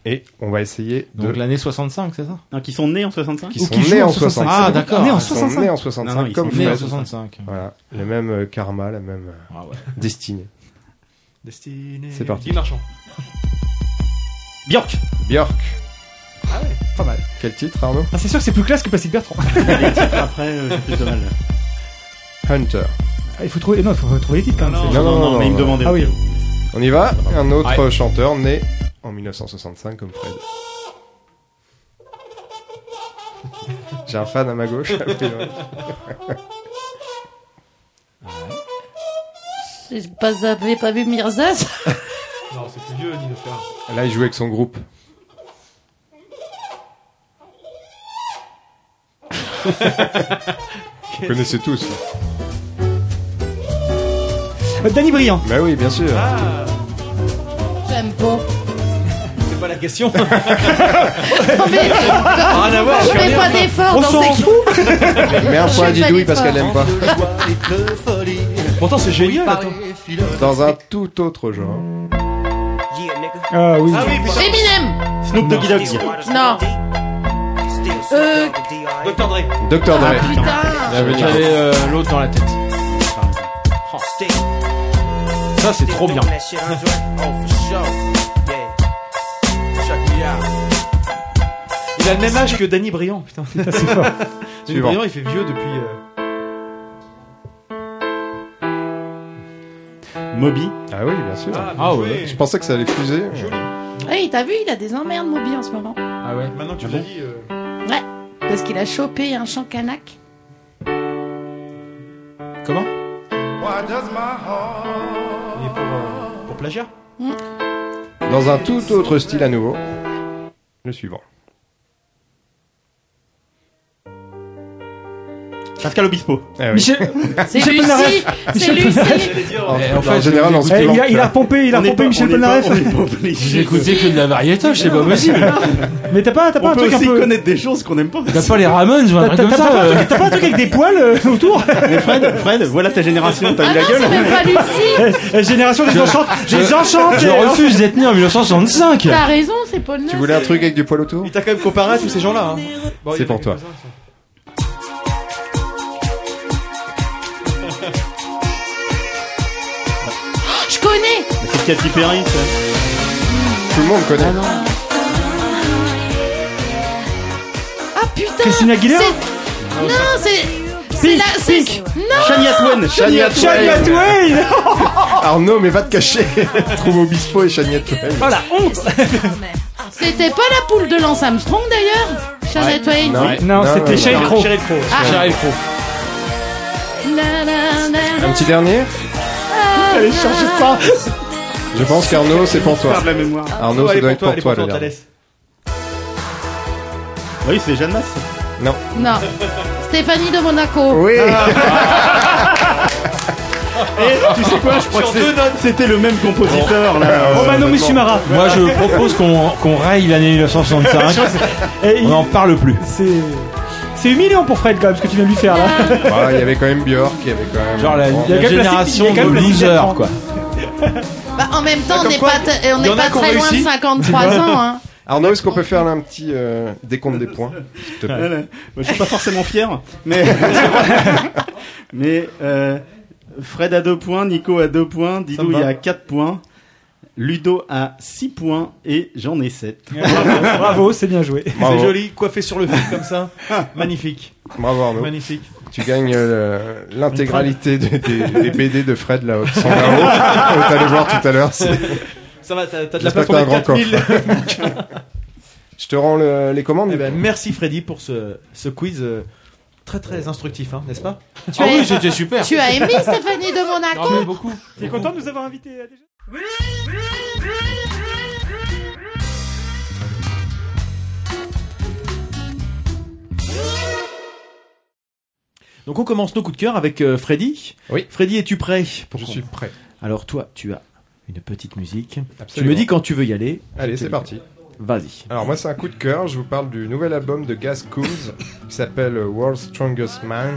[SPEAKER 6] Et on va essayer de...
[SPEAKER 9] Donc l'année 65, c'est ça?
[SPEAKER 7] Non, qui sont nés en 65
[SPEAKER 6] qui
[SPEAKER 2] Ou
[SPEAKER 6] sont
[SPEAKER 2] qui
[SPEAKER 6] nés en
[SPEAKER 2] en 65.
[SPEAKER 6] 65.
[SPEAKER 9] Ah, d'accord.
[SPEAKER 2] Nés en
[SPEAKER 6] Ils sont
[SPEAKER 2] 65.
[SPEAKER 6] nés en 65
[SPEAKER 7] Non, non, ils
[SPEAKER 6] comme
[SPEAKER 7] sont
[SPEAKER 9] Né en
[SPEAKER 6] Fred.
[SPEAKER 9] 65.
[SPEAKER 6] Voilà, le même euh, karma, la même euh,
[SPEAKER 9] Ah ouais.
[SPEAKER 6] destinée.
[SPEAKER 3] Destiné.
[SPEAKER 6] C'est parti.
[SPEAKER 3] Guy Marchand.
[SPEAKER 7] Björk.
[SPEAKER 6] Björk.
[SPEAKER 3] Ah ouais.
[SPEAKER 2] Pas mal.
[SPEAKER 6] Quel titre Arnaud
[SPEAKER 2] Ah, c'est sûr que c'est plus classe que Plastique Bertrand.
[SPEAKER 7] Les titres après, euh, j'ai plus de mal.
[SPEAKER 6] Hunter.
[SPEAKER 2] Ah, il faut trouver. Non, il faut trouver les titres quand même.
[SPEAKER 3] Non,
[SPEAKER 6] Non, non, non,
[SPEAKER 7] mais il me demandait.
[SPEAKER 2] Ah oui.
[SPEAKER 6] On y va Un autre
[SPEAKER 9] Ouais.
[SPEAKER 6] chanteur né en 1965 comme Fred. J'ai un fan à ma gauche.
[SPEAKER 11] Vous avez pas vu Mirza ça
[SPEAKER 3] Non, c'est plus vieux, Nino Ferrer.
[SPEAKER 6] Là, il joue avec son groupe. Vous connaissez tous.
[SPEAKER 2] Euh, Danny Briand.
[SPEAKER 6] Bah oui, bien sûr.
[SPEAKER 3] Ah,
[SPEAKER 11] J'aime pas.
[SPEAKER 3] c'est pas la question.
[SPEAKER 11] Non, mais
[SPEAKER 3] Rien à voir.
[SPEAKER 11] je fais pas d'effort
[SPEAKER 2] On
[SPEAKER 11] dans
[SPEAKER 2] s'en
[SPEAKER 11] ces
[SPEAKER 2] fout.
[SPEAKER 6] Mets un point à Didouille parce qu'elle aime pas.
[SPEAKER 3] Pourtant, c'est génial. Attends.
[SPEAKER 6] Dans un tout autre genre.
[SPEAKER 2] Ah oui.
[SPEAKER 3] Ah oui, putain.
[SPEAKER 11] Eminem
[SPEAKER 7] Snoop Doggy Dogg.
[SPEAKER 11] Non. Euh,
[SPEAKER 3] Dr. Dre.
[SPEAKER 6] Dr.
[SPEAKER 11] ah
[SPEAKER 6] Dre.
[SPEAKER 11] putain.
[SPEAKER 6] Bienvenue.
[SPEAKER 9] J'avais euh, l'autre dans la tête. Ça, c'est trop bien.
[SPEAKER 3] Il a le même âge que Danny Briand, putain.
[SPEAKER 2] C'est fort.
[SPEAKER 3] Danny. Briand, il fait vieux depuis. euh,
[SPEAKER 7] Moby.
[SPEAKER 6] Ah oui, bien sûr.
[SPEAKER 3] Ah,
[SPEAKER 9] Ah ouais.
[SPEAKER 6] Je pensais que ça allait fuser.
[SPEAKER 11] Hey, t'as vu, il a des emmerdes, Moby, en ce moment.
[SPEAKER 9] Ah ouais.
[SPEAKER 3] Maintenant que tu l'as dit. euh,
[SPEAKER 11] Ouais. Parce qu'il a chopé un champ kanak.
[SPEAKER 9] Comment?
[SPEAKER 3] Il est pour, euh, pour plagiat?
[SPEAKER 6] Dans un tout autre style à nouveau. Le suivant.
[SPEAKER 7] Pascal Obispo.
[SPEAKER 6] Ah oui.
[SPEAKER 2] Michel.
[SPEAKER 11] C'est
[SPEAKER 2] Michel
[SPEAKER 11] Lucie
[SPEAKER 2] Polnareff.
[SPEAKER 11] C'est Lucie.
[SPEAKER 6] En,
[SPEAKER 9] Eh, en fait,
[SPEAKER 6] général, on se
[SPEAKER 2] Eh, il, a, il a pompé, il a
[SPEAKER 7] On est
[SPEAKER 2] pompé
[SPEAKER 7] pas-
[SPEAKER 2] Michel
[SPEAKER 7] on est pas-
[SPEAKER 2] Polnareff.
[SPEAKER 7] on est pas obligé
[SPEAKER 9] J'ai que de la variétoche, c'est pas possible.
[SPEAKER 2] Mais t'as pas, t'as pas
[SPEAKER 7] On
[SPEAKER 2] un
[SPEAKER 7] peut
[SPEAKER 2] truc un
[SPEAKER 7] aussi
[SPEAKER 2] peu.
[SPEAKER 7] connaître des choses qu'on aime pas.
[SPEAKER 9] T'as pas les Ramones ou un
[SPEAKER 2] T'as
[SPEAKER 9] truc
[SPEAKER 2] t'as-
[SPEAKER 9] comme
[SPEAKER 2] t'as
[SPEAKER 9] ça
[SPEAKER 2] pas, un
[SPEAKER 9] euh
[SPEAKER 2] truc- t'as pas un truc avec des poils euh, autour
[SPEAKER 7] Mais Fred, Fred, voilà ta génération, t'as
[SPEAKER 11] Ah
[SPEAKER 7] eu la
[SPEAKER 11] non,
[SPEAKER 7] gueule.
[SPEAKER 11] même pas Lucie
[SPEAKER 2] Eh, eh, Génération des enchantes. Des enchantes.
[SPEAKER 9] Je refuse d'être né en 1965.
[SPEAKER 11] T'as raison, c'est Paul
[SPEAKER 6] Tu voulais un truc avec du poil autour
[SPEAKER 3] Il t'a quand même comparé à tous ces gens-là. Hein.
[SPEAKER 6] C'est pour toi.
[SPEAKER 7] Katy Perry, ça.
[SPEAKER 6] Tout le monde connaît.
[SPEAKER 11] Ah putain
[SPEAKER 2] Christina Aguilera
[SPEAKER 11] c'est- Non, c'est... C'est la... c'est- Non
[SPEAKER 7] Shania Twain.
[SPEAKER 6] Shania Twain.
[SPEAKER 2] Shania Twain.
[SPEAKER 6] Arnaud, mais va te cacher. Trouve Obispo et Shania Twain.
[SPEAKER 2] Oh la honte.
[SPEAKER 11] C'était pas la poule de Lance Armstrong, d'ailleurs Shania Twain.
[SPEAKER 2] Non, c'était Sheryl Crow.
[SPEAKER 3] Sheryl Crow.
[SPEAKER 11] Ah.
[SPEAKER 3] Crow.
[SPEAKER 6] Un petit dernier
[SPEAKER 11] Ah,
[SPEAKER 2] Allez, changer ça.
[SPEAKER 6] Je pense qu'Arnaud, c'est pour toi.
[SPEAKER 19] La mémoire.
[SPEAKER 6] Arnaud, ça doit
[SPEAKER 3] pour
[SPEAKER 6] être
[SPEAKER 3] toi,
[SPEAKER 6] pour le
[SPEAKER 3] toi,
[SPEAKER 6] dernier.
[SPEAKER 19] Oui, c'est Jeanne Masse.
[SPEAKER 6] Non.
[SPEAKER 11] Non. Stéphanie de Monaco.
[SPEAKER 6] Oui.
[SPEAKER 19] Et tu sais quoi, je crois que c'était le même compositeur là.
[SPEAKER 2] Romano Mishimara.
[SPEAKER 9] Moi, je propose qu'on qu'on raye l'année 1965.
[SPEAKER 2] Et il-
[SPEAKER 9] On n'en parle plus.
[SPEAKER 2] C'est c'est humiliant pour Fred quand même ce que tu viens de lui faire là.
[SPEAKER 6] Bah, Il y avait quand même Björk, il y avait quand même.
[SPEAKER 9] Genre la,
[SPEAKER 2] Il y a
[SPEAKER 9] la
[SPEAKER 2] quand même la
[SPEAKER 9] génération
[SPEAKER 2] cycli- il y a quand
[SPEAKER 9] de
[SPEAKER 2] même la
[SPEAKER 9] losers, quoi.
[SPEAKER 11] Bah, en même temps, on n'est pas, t- on
[SPEAKER 3] il y
[SPEAKER 11] n'est
[SPEAKER 3] en a
[SPEAKER 11] pas
[SPEAKER 3] qui ont
[SPEAKER 11] très loin de
[SPEAKER 3] réussi.
[SPEAKER 11] 53 ans. Hein.
[SPEAKER 6] Arnaud, est-ce qu'on peut faire là un petit euh, décompte des points s'il te plaît?
[SPEAKER 19] Voilà. Moi, je suis pas forcément fier, mais mais euh, Fred a 2 points, Nico a 2 points, Didou il
[SPEAKER 3] va.
[SPEAKER 19] a 4 points, Ludo a 6 points et j'en ai 7.
[SPEAKER 2] Bravo, bravo, c'est bien joué.
[SPEAKER 6] Bravo.
[SPEAKER 3] C'est joli, coiffé sur le fil comme ça. Magnifique.
[SPEAKER 6] Bravo Arnaud.
[SPEAKER 3] Magnifique.
[SPEAKER 6] Tu gagnes euh, l'intégralité des, des- des BD de Fred là, qui sont là-haut. T'allais voir tout à l'heure.
[SPEAKER 3] Ça va, t'as t'as de la place pour
[SPEAKER 6] t'as un grand
[SPEAKER 3] 4000.
[SPEAKER 6] Je te rends le- les commandes.
[SPEAKER 3] Eh ben, merci Freddy pour ce, ce quiz euh, très très instructif, hein, n'est-ce pas
[SPEAKER 11] Tu as-
[SPEAKER 9] oui, c'était super.
[SPEAKER 11] Tu as aimé Stéphanie de Monaco
[SPEAKER 9] Non, mais beaucoup.
[SPEAKER 2] T'es content de nous avoir invités à déjà
[SPEAKER 3] Donc on commence nos coups de cœur avec euh, Freddy.
[SPEAKER 6] Oui.
[SPEAKER 3] Freddy, es-tu prêt pour
[SPEAKER 6] Je suis prêt.
[SPEAKER 3] Alors toi, tu as une petite musique.
[SPEAKER 6] Absolument.
[SPEAKER 3] Tu me dis quand tu veux y aller.
[SPEAKER 6] Allez, c'est parti.
[SPEAKER 3] Vas-y.
[SPEAKER 6] Alors moi c'est un coup de cœur, je vous parle du nouvel album de Gaz Coombs qui s'appelle World's Strongest Man.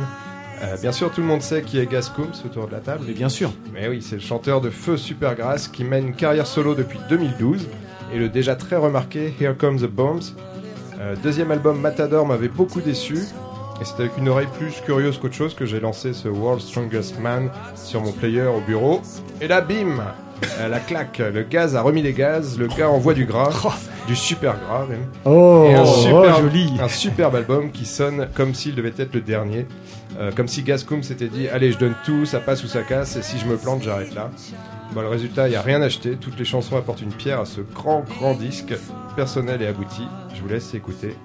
[SPEAKER 6] Euh, bien sûr tout le monde sait qui est Gaz Coombs autour de la table.
[SPEAKER 3] Mais bien sûr.
[SPEAKER 6] Mais oui, c'est le chanteur de Feu Supergrass qui mène une carrière solo depuis 2012 et le déjà très remarqué Here Comes the Bombs. Euh, deuxième album Matador m'avait beaucoup déçu et c'est avec une oreille plus curieuse qu'autre chose que j'ai lancé ce World's Strongest Man sur mon player au bureau. Et là, bim Euh, La claque, le gaz a remis les gaz, le gars envoie du gras, du super gras même.
[SPEAKER 2] Oh,
[SPEAKER 6] Et un,
[SPEAKER 2] oh,
[SPEAKER 6] superbe,
[SPEAKER 2] joli.
[SPEAKER 6] un superbe album qui sonne comme s'il devait être le dernier. Euh, comme si Gascom s'était dit Allez, je donne tout, ça passe ou ça casse, et si je me plante, j'arrête là. Bon, le résultat, il n'y a rien acheté. Toutes les chansons apportent une pierre à ce grand, grand disque, personnel et abouti. Je vous laisse écouter.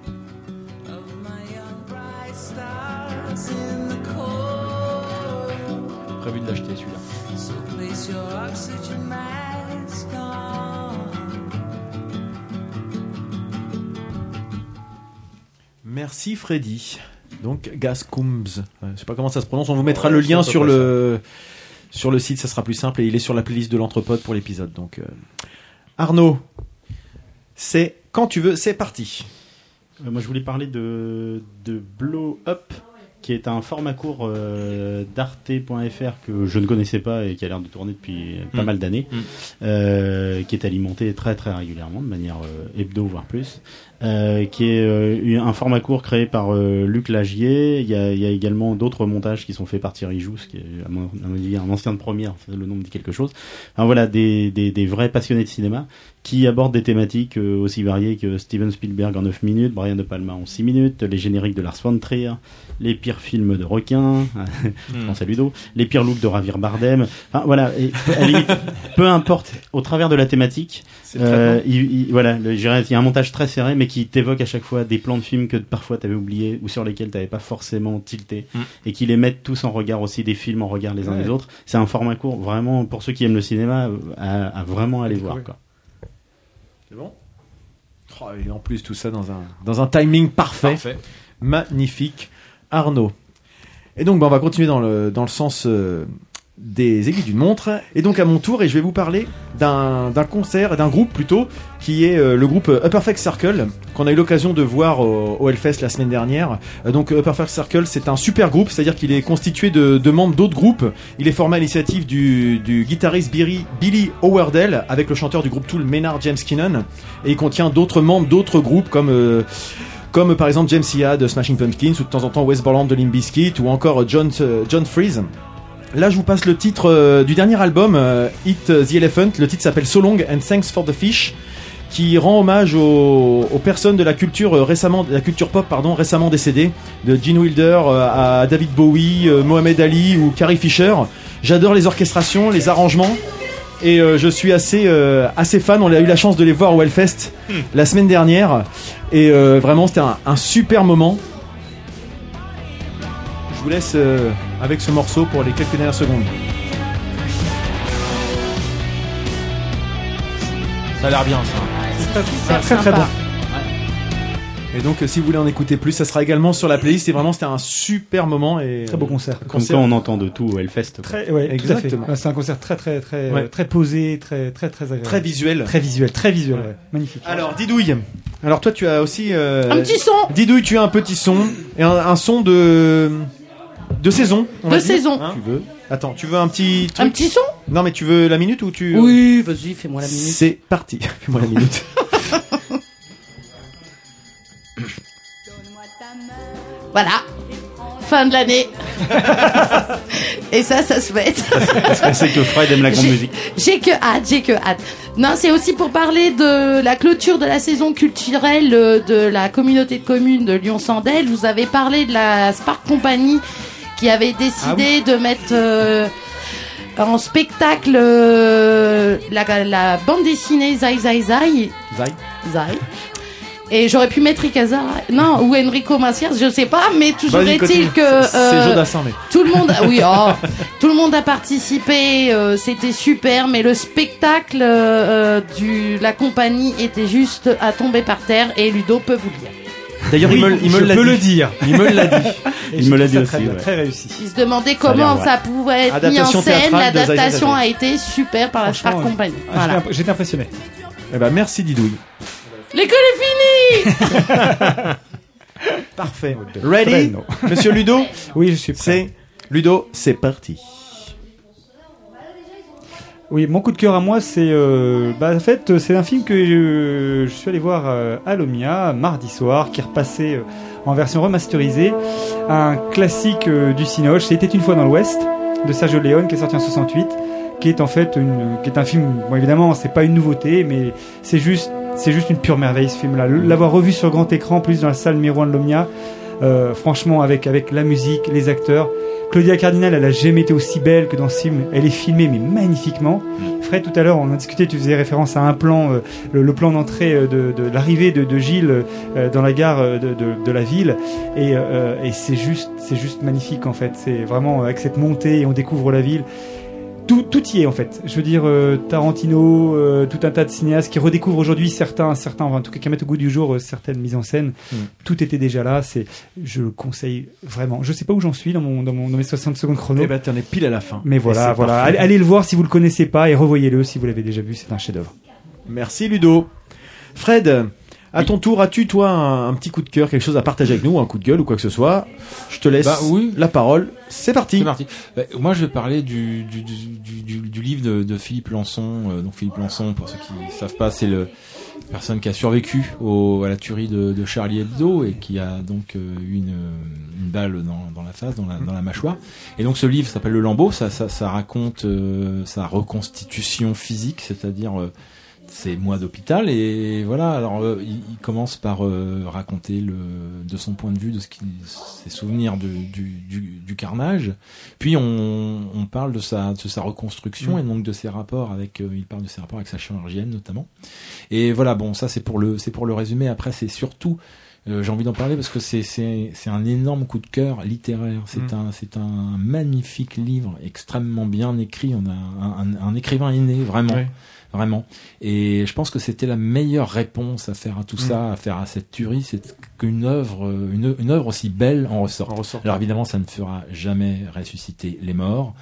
[SPEAKER 9] Prévu de l'acheter celui-là.
[SPEAKER 3] Merci Freddy. Donc Gascoombs. Euh, Je sais pas comment ça se prononce. On vous mettra le
[SPEAKER 6] c'est
[SPEAKER 3] lien
[SPEAKER 6] peu
[SPEAKER 3] sur
[SPEAKER 6] près
[SPEAKER 3] le sur le site, ça sera plus simple et il est sur la playlist de l'entrepode pour l'épisode. Donc euh, Arnaud, c'est quand tu veux, c'est parti.
[SPEAKER 19] Euh, moi, je voulais parler de, de Blow Up, qui est un format court euh, d'arte.fr que je ne connaissais pas et qui a l'air de tourner depuis pas
[SPEAKER 3] Mm.
[SPEAKER 19] mal d'années,
[SPEAKER 3] Mm.
[SPEAKER 19] euh, qui est alimenté très très régulièrement, de manière euh, hebdo voire plus, qui est un format court créé par Luc Lagier. Il y a, il y a également d'autres montages qui sont faits par Thierry Jousse, qui est à mon à mon avis un ancien de première, le nom me dit quelque chose. Enfin, voilà, des, des, des vrais passionnés de cinéma qui abordent des thématiques aussi variées que Steven Spielberg en 9 minutes, Brian De Palma en 6 minutes, les génériques de Lars von Trier, les pires films de requins, je pense à Ludo, les pires looks de Ravir Bardem. Enfin, voilà, et, à la limite, peu importe, au travers de la thématique, euh, il, il- voilà, le- je dirais, il y a un montage très serré, mais qui t'évoque à chaque fois des plans de films que parfois t'avais oubliés ou sur lesquels t'avais pas forcément tilté,
[SPEAKER 3] Mm.
[SPEAKER 19] et qui les mettent tous en regard aussi des films en regard les uns
[SPEAKER 3] Ouais.
[SPEAKER 19] des autres. C'est un format court, vraiment pour ceux qui aiment le cinéma, euh, à, à vraiment aller voir.
[SPEAKER 3] C'est bon? Oh, Et en plus tout ça dans un dans un timing parfait.
[SPEAKER 9] Parfait.
[SPEAKER 3] Magnifique. Arnaud. Et donc, bah, on va continuer dans le, sens euh, des aiguilles d'une montre. Et donc, à mon tour, et je vais vous parler d'un concert, d'un groupe plutôt, qui est euh, le groupe Upper Perfect Circle, qu'on a eu l'occasion de voir au, au Hellfest la semaine dernière. Euh, donc, Upper Perfect Circle, c'est un super groupe, c'est-à-dire qu'il est constitué de, membres d'autres groupes. Il est formé à l'initiative du, du guitariste Billy, Billy Howardell, avec le chanteur du groupe Tool Maynard James Kinnon. Et il contient d'autres membres d'autres groupes comme... euh, comme par exemple James Iha de Smashing Pumpkins ou de temps en temps Wes Borland de Limp Bizkit ou encore John, euh, John Freeze. Là, je vous passe le titre euh, du dernier album, euh, Hit the Elephant. Le titre s'appelle So Long and Thanks for the Fish, qui rend hommage aux, personnes de la culture euh, pop pardon, récemment décédées, de Gene Wilder euh, à David Bowie, euh, Mohamed Ali ou Carrie Fisher. J'adore les orchestrations, les arrangements. Et euh, je suis assez euh, assez fan. On a eu la chance de les voir au Hellfest
[SPEAKER 16] Hmm.
[SPEAKER 3] la semaine dernière et euh, vraiment c'était un, un super moment. Je vous laisse euh, avec ce morceau pour les quelques dernières secondes.
[SPEAKER 9] Ça a l'air bien ça.
[SPEAKER 3] Très, très, très bon. Et donc, euh, si vous voulez en écouter plus, ça sera également sur la playlist. Et vraiment, c'était un super moment et
[SPEAKER 2] Très beau concert.
[SPEAKER 3] un
[SPEAKER 19] Comme quoi, on entend de tout au Hellfest.
[SPEAKER 2] Très, ouais.
[SPEAKER 3] Exactement.
[SPEAKER 2] C'est un concert très, très, très,
[SPEAKER 3] Ouais.
[SPEAKER 2] très posé, très, très, très agréable.
[SPEAKER 3] Très visuel.
[SPEAKER 2] Très visuel, très visuel, ouais. Magnifique.
[SPEAKER 3] Alors, Didouille. Alors, toi, tu as aussi. euh,
[SPEAKER 11] Un petit son.
[SPEAKER 3] Didouille, tu as un petit son. Et un, un son de. De saison. on
[SPEAKER 11] De saison.
[SPEAKER 3] hein. tu veux Attends, tu veux un petit. Truc?
[SPEAKER 11] Un petit son?
[SPEAKER 3] Non, mais tu veux la minute ou tu.
[SPEAKER 11] Oui, vas-y, fais-moi la minute.
[SPEAKER 3] C'est parti. Fais-moi la minute.
[SPEAKER 11] Voilà. Fin de l'année. Et ça, ça se fait.
[SPEAKER 19] Parce que c'est que Fred aime la grande
[SPEAKER 11] J'ai-
[SPEAKER 19] musique.
[SPEAKER 11] J'ai que hâte, j'ai que hâte. Non, c'est aussi pour parler de la clôture de la saison culturelle euh, de la communauté de communes de Lyon-Sandel. Vous avez parlé de la Spark Company qui avait décidé de mettre euh, en spectacle euh, la, la bande dessinée Zai Zai Zai.
[SPEAKER 3] Zai.
[SPEAKER 11] Zai. Et j'aurais pu mettre Ikaza, non, ou Enrico Macias, je sais pas, mais toujours est-il que euh,
[SPEAKER 3] Jodassin, mais.
[SPEAKER 11] tout le monde, oui, oh, tout le monde a participé, euh, c'était super, mais le spectacle euh, du la compagnie était juste à tomber par terre et Ludo peut vous le dire.
[SPEAKER 3] D'ailleurs,
[SPEAKER 2] Oui,
[SPEAKER 3] il me, il me
[SPEAKER 2] je
[SPEAKER 3] l'a
[SPEAKER 2] peux
[SPEAKER 3] dit.
[SPEAKER 2] le dire.
[SPEAKER 3] Il me l'a dit.
[SPEAKER 2] Et
[SPEAKER 19] Il me l'a dit
[SPEAKER 2] très
[SPEAKER 19] aussi,
[SPEAKER 2] bien,
[SPEAKER 19] ouais.
[SPEAKER 2] Très réussi.
[SPEAKER 11] Il se demandait comment ça pouvait être mis en scène.
[SPEAKER 3] de
[SPEAKER 11] L'adaptation a été super par la Star Company. Voilà.
[SPEAKER 2] J'étais impressionné.
[SPEAKER 3] Eh ben, merci Didouille.
[SPEAKER 11] L'école est finie
[SPEAKER 3] Parfait. Ready. Monsieur Ludo
[SPEAKER 2] Oui, je suis prêt.
[SPEAKER 3] C'est. Ludo, c'est parti.
[SPEAKER 2] Oui, mon coup de cœur à moi, c'est euh, bah, en fait, c'est un film que je, je suis allé voir euh, à l'Omnia mardi soir, qui est repassé euh, en version remasterisée, un classique euh, du Cinoche. C'était une fois dans l'Ouest de Sergio Leone, qui est sorti en 68, qui est en fait une, qui est un film. Bon, évidemment, c'est pas une nouveauté, mais c'est juste, c'est juste une pure merveille ce film-là. L'avoir revu sur grand écran, plus dans la salle 1 de l'Omnia, euh, franchement, avec avec la musique, les acteurs. Claudia Cardinal, elle a jamais été aussi belle que dans ce film. Elle est filmée, mais magnifiquement. Fred, tout à l'heure, on a discuté, tu faisais référence à un plan, euh, le, plan d'entrée euh, de, de l'arrivée de, de Gilles euh, dans la gare euh, de, de, de la ville. Et, euh, et c'est juste, c'est juste magnifique en fait. C'est vraiment avec cette montée on découvre la ville. Tout, tout y est en fait. Je veux dire, euh, Tarantino, euh, tout un tas de cinéastes qui redécouvrent aujourd'hui certains, certains, en tout cas qui mettent au goût du jour euh, certaines mises en scène.
[SPEAKER 3] Mm.
[SPEAKER 2] Tout était déjà là. C'est, je le conseille vraiment. Je sais pas où j'en suis dans mon, dans mon, dans mes 60 secondes chrono.
[SPEAKER 3] Eh ben, t'en es pile à la fin.
[SPEAKER 2] Mais voilà, voilà. Allez, allez le voir si vous le connaissez pas et revoyez-le si vous l'avez déjà vu. C'est un chef-d'œuvre.
[SPEAKER 3] Merci Ludo. Fred, à ton tour, as-tu toi un, un petit coup de cœur, quelque chose à partager avec nous, un coup de gueule ou quoi que ce soit? Je te laisse
[SPEAKER 9] Bah oui.
[SPEAKER 3] la parole. C'est parti.
[SPEAKER 9] Parti. Bah, moi, je vais parler du, du, du, du, du- livre de, de Philippe Lançon. Euh, donc Philippe Lançon, pour ceux qui ne savent pas, c'est le personne qui a survécu au, à la tuerie de, de Charlie Hebdo et qui a donc euh, eu une, une balle dans, dans la face, dans la, dans la mâchoire. Et donc ce livre s'appelle Le Lambeau. Ça, ça, ça raconte euh, sa reconstitution physique, c'est-à-dire euh, ses mois d'hôpital et voilà alors euh, il, il commence par euh, raconter le de son point de vue de ce qu'il ses souvenirs de, du, du, du carnage puis on, on parle de sa de sa reconstruction
[SPEAKER 3] Mm.
[SPEAKER 9] et donc de ses rapports avec euh, il parle de ses rapports avec sa chirurgienne notamment et voilà bon ça c'est pour le c'est pour le résumé après c'est surtout euh, j'ai envie d'en parler parce que c'est c'est c'est un énorme coup de cœur littéraire. C'est
[SPEAKER 3] Mm.
[SPEAKER 9] un c'est un magnifique livre extrêmement bien écrit. On a un, un- un écrivain inné vraiment. Vraiment. Et je pense que c'était la meilleure réponse à faire à tout
[SPEAKER 3] Mm.
[SPEAKER 9] ça, à faire à cette tuerie, c'est qu'une œuvre, euh, une, une œuvre aussi belle en ressort. Alors évidemment, ça ne fera jamais ressusciter les morts.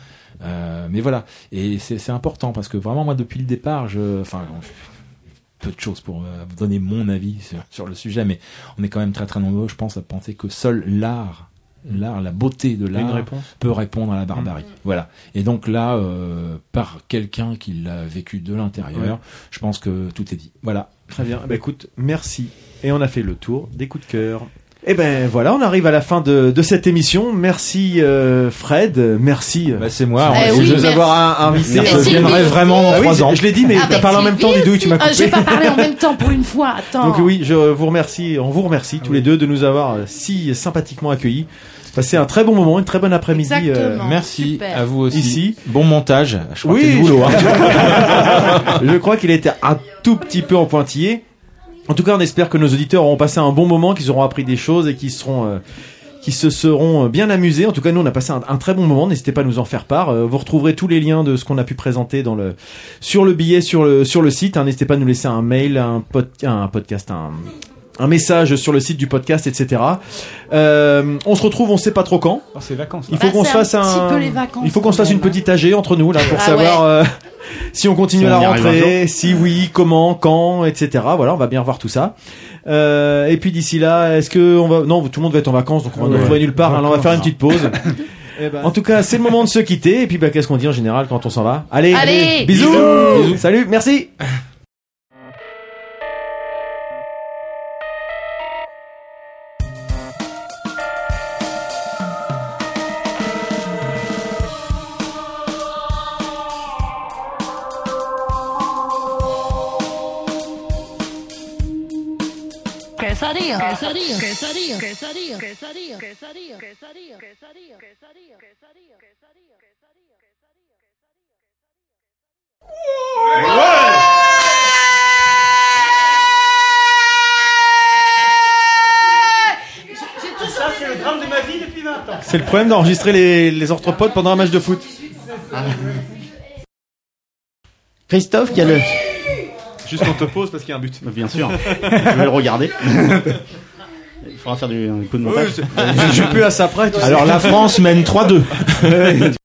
[SPEAKER 9] Euh, mais voilà. Et c'est important parce que vraiment, moi, depuis le départ, je, enfin, peu de choses pour euh, vous donner mon avis sur, sur le sujet, mais on est quand même très très nombreux, je pense, à penser que seul l'art, l'art, la beauté de l'art peut répondre à la barbarie.
[SPEAKER 3] Mm.
[SPEAKER 9] Voilà. Et donc là, euh, par quelqu'un qui l'a vécu de l'intérieur,
[SPEAKER 3] Ouais.
[SPEAKER 9] je pense que tout est dit. Voilà.
[SPEAKER 3] Très bien. Bah écoute, merci. Et on a fait le tour des coups de cœur. Et ben voilà, on arrive à la fin de, de cette émission. Merci euh, Fred, merci.
[SPEAKER 9] Bah, c'est moi.
[SPEAKER 11] Eh
[SPEAKER 3] de
[SPEAKER 11] oui,
[SPEAKER 3] nous
[SPEAKER 11] merci.
[SPEAKER 3] avoir un- invité.
[SPEAKER 9] Je viendrai vraiment dans
[SPEAKER 3] Ah
[SPEAKER 9] trois
[SPEAKER 3] je-
[SPEAKER 9] ans.
[SPEAKER 3] Je l'ai dit, mais
[SPEAKER 11] Ah,
[SPEAKER 3] t'as
[SPEAKER 11] bah,
[SPEAKER 3] parlé en même temps, Didouille, tu m'as
[SPEAKER 11] aussi.
[SPEAKER 3] coupé.
[SPEAKER 11] Ah, J'ai pas parlé en même temps pour une fois. Attends.
[SPEAKER 3] Donc oui, je vous remercie, on vous remercie tous les deux de nous avoir euh, si sympathiquement accueillis. Passez un très bon moment, une très bonne après-midi. euh.
[SPEAKER 9] Merci
[SPEAKER 11] Super.
[SPEAKER 9] à vous aussi.
[SPEAKER 3] Ici.
[SPEAKER 9] Bon montage. Je crois que
[SPEAKER 3] Oui,
[SPEAKER 9] c'est du boulot.
[SPEAKER 3] je-
[SPEAKER 9] hein.
[SPEAKER 3] je crois qu'il était un tout petit peu en pointillé. En tout cas, on espère que nos auditeurs auront passé un bon moment, qu'ils auront appris des choses et qu'ils seront, euh, qui se seront bien amusés. En tout cas, nous, on a passé un, un très bon moment. N'hésitez pas à nous en faire part. Euh, vous retrouverez tous les liens de ce qu'on a pu présenter dans le, sur le billet, sur le, sur le site. hein. N'hésitez pas à nous laisser un mail, un, pod- un podcast, un, un message sur le site du podcast, etc. Euh, on se retrouve, on sait pas trop quand.
[SPEAKER 2] Oh, c'est vacances.
[SPEAKER 3] Il faut
[SPEAKER 11] Bah,
[SPEAKER 3] qu'on se fasse
[SPEAKER 11] un
[SPEAKER 3] un.
[SPEAKER 11] petit peu les vacances,
[SPEAKER 3] il faut qu'on se fasse une petite AG entre nous là pour
[SPEAKER 11] Ah
[SPEAKER 3] savoir
[SPEAKER 11] ouais.
[SPEAKER 3] euh, si on continue
[SPEAKER 19] Si
[SPEAKER 3] à
[SPEAKER 19] on
[SPEAKER 3] la rentrée, si oui, comment, quand, etc. Voilà, on va bien voir tout ça. Euh, et puis d'ici là, est-ce que on va Non, tout le monde va être en vacances, donc on va nous
[SPEAKER 2] Ouais.
[SPEAKER 3] retrouver nulle part. hein, là, on va faire une petite pause. En tout cas, c'est le moment de se quitter. Et puis, bah, qu'est-ce qu'on dit en général quand on s'en va? Allez,
[SPEAKER 11] Allez.
[SPEAKER 3] bisous.
[SPEAKER 11] Bisous.
[SPEAKER 3] bisous, salut, merci.
[SPEAKER 2] Ça, c'est le drame de ma vie depuis 20 ans.
[SPEAKER 3] C'est le problème d'enregistrer les, les orthopodes pendant un match de foot.
[SPEAKER 19] Christophe, qui a le.
[SPEAKER 3] Juste qu'on te pose parce qu'il y a un but.
[SPEAKER 19] Bien sûr. Je vais le regarder. Il faudra faire du coup de montage.
[SPEAKER 3] Oui, je suis plus à ça près.
[SPEAKER 9] Alors la France mène 3-2.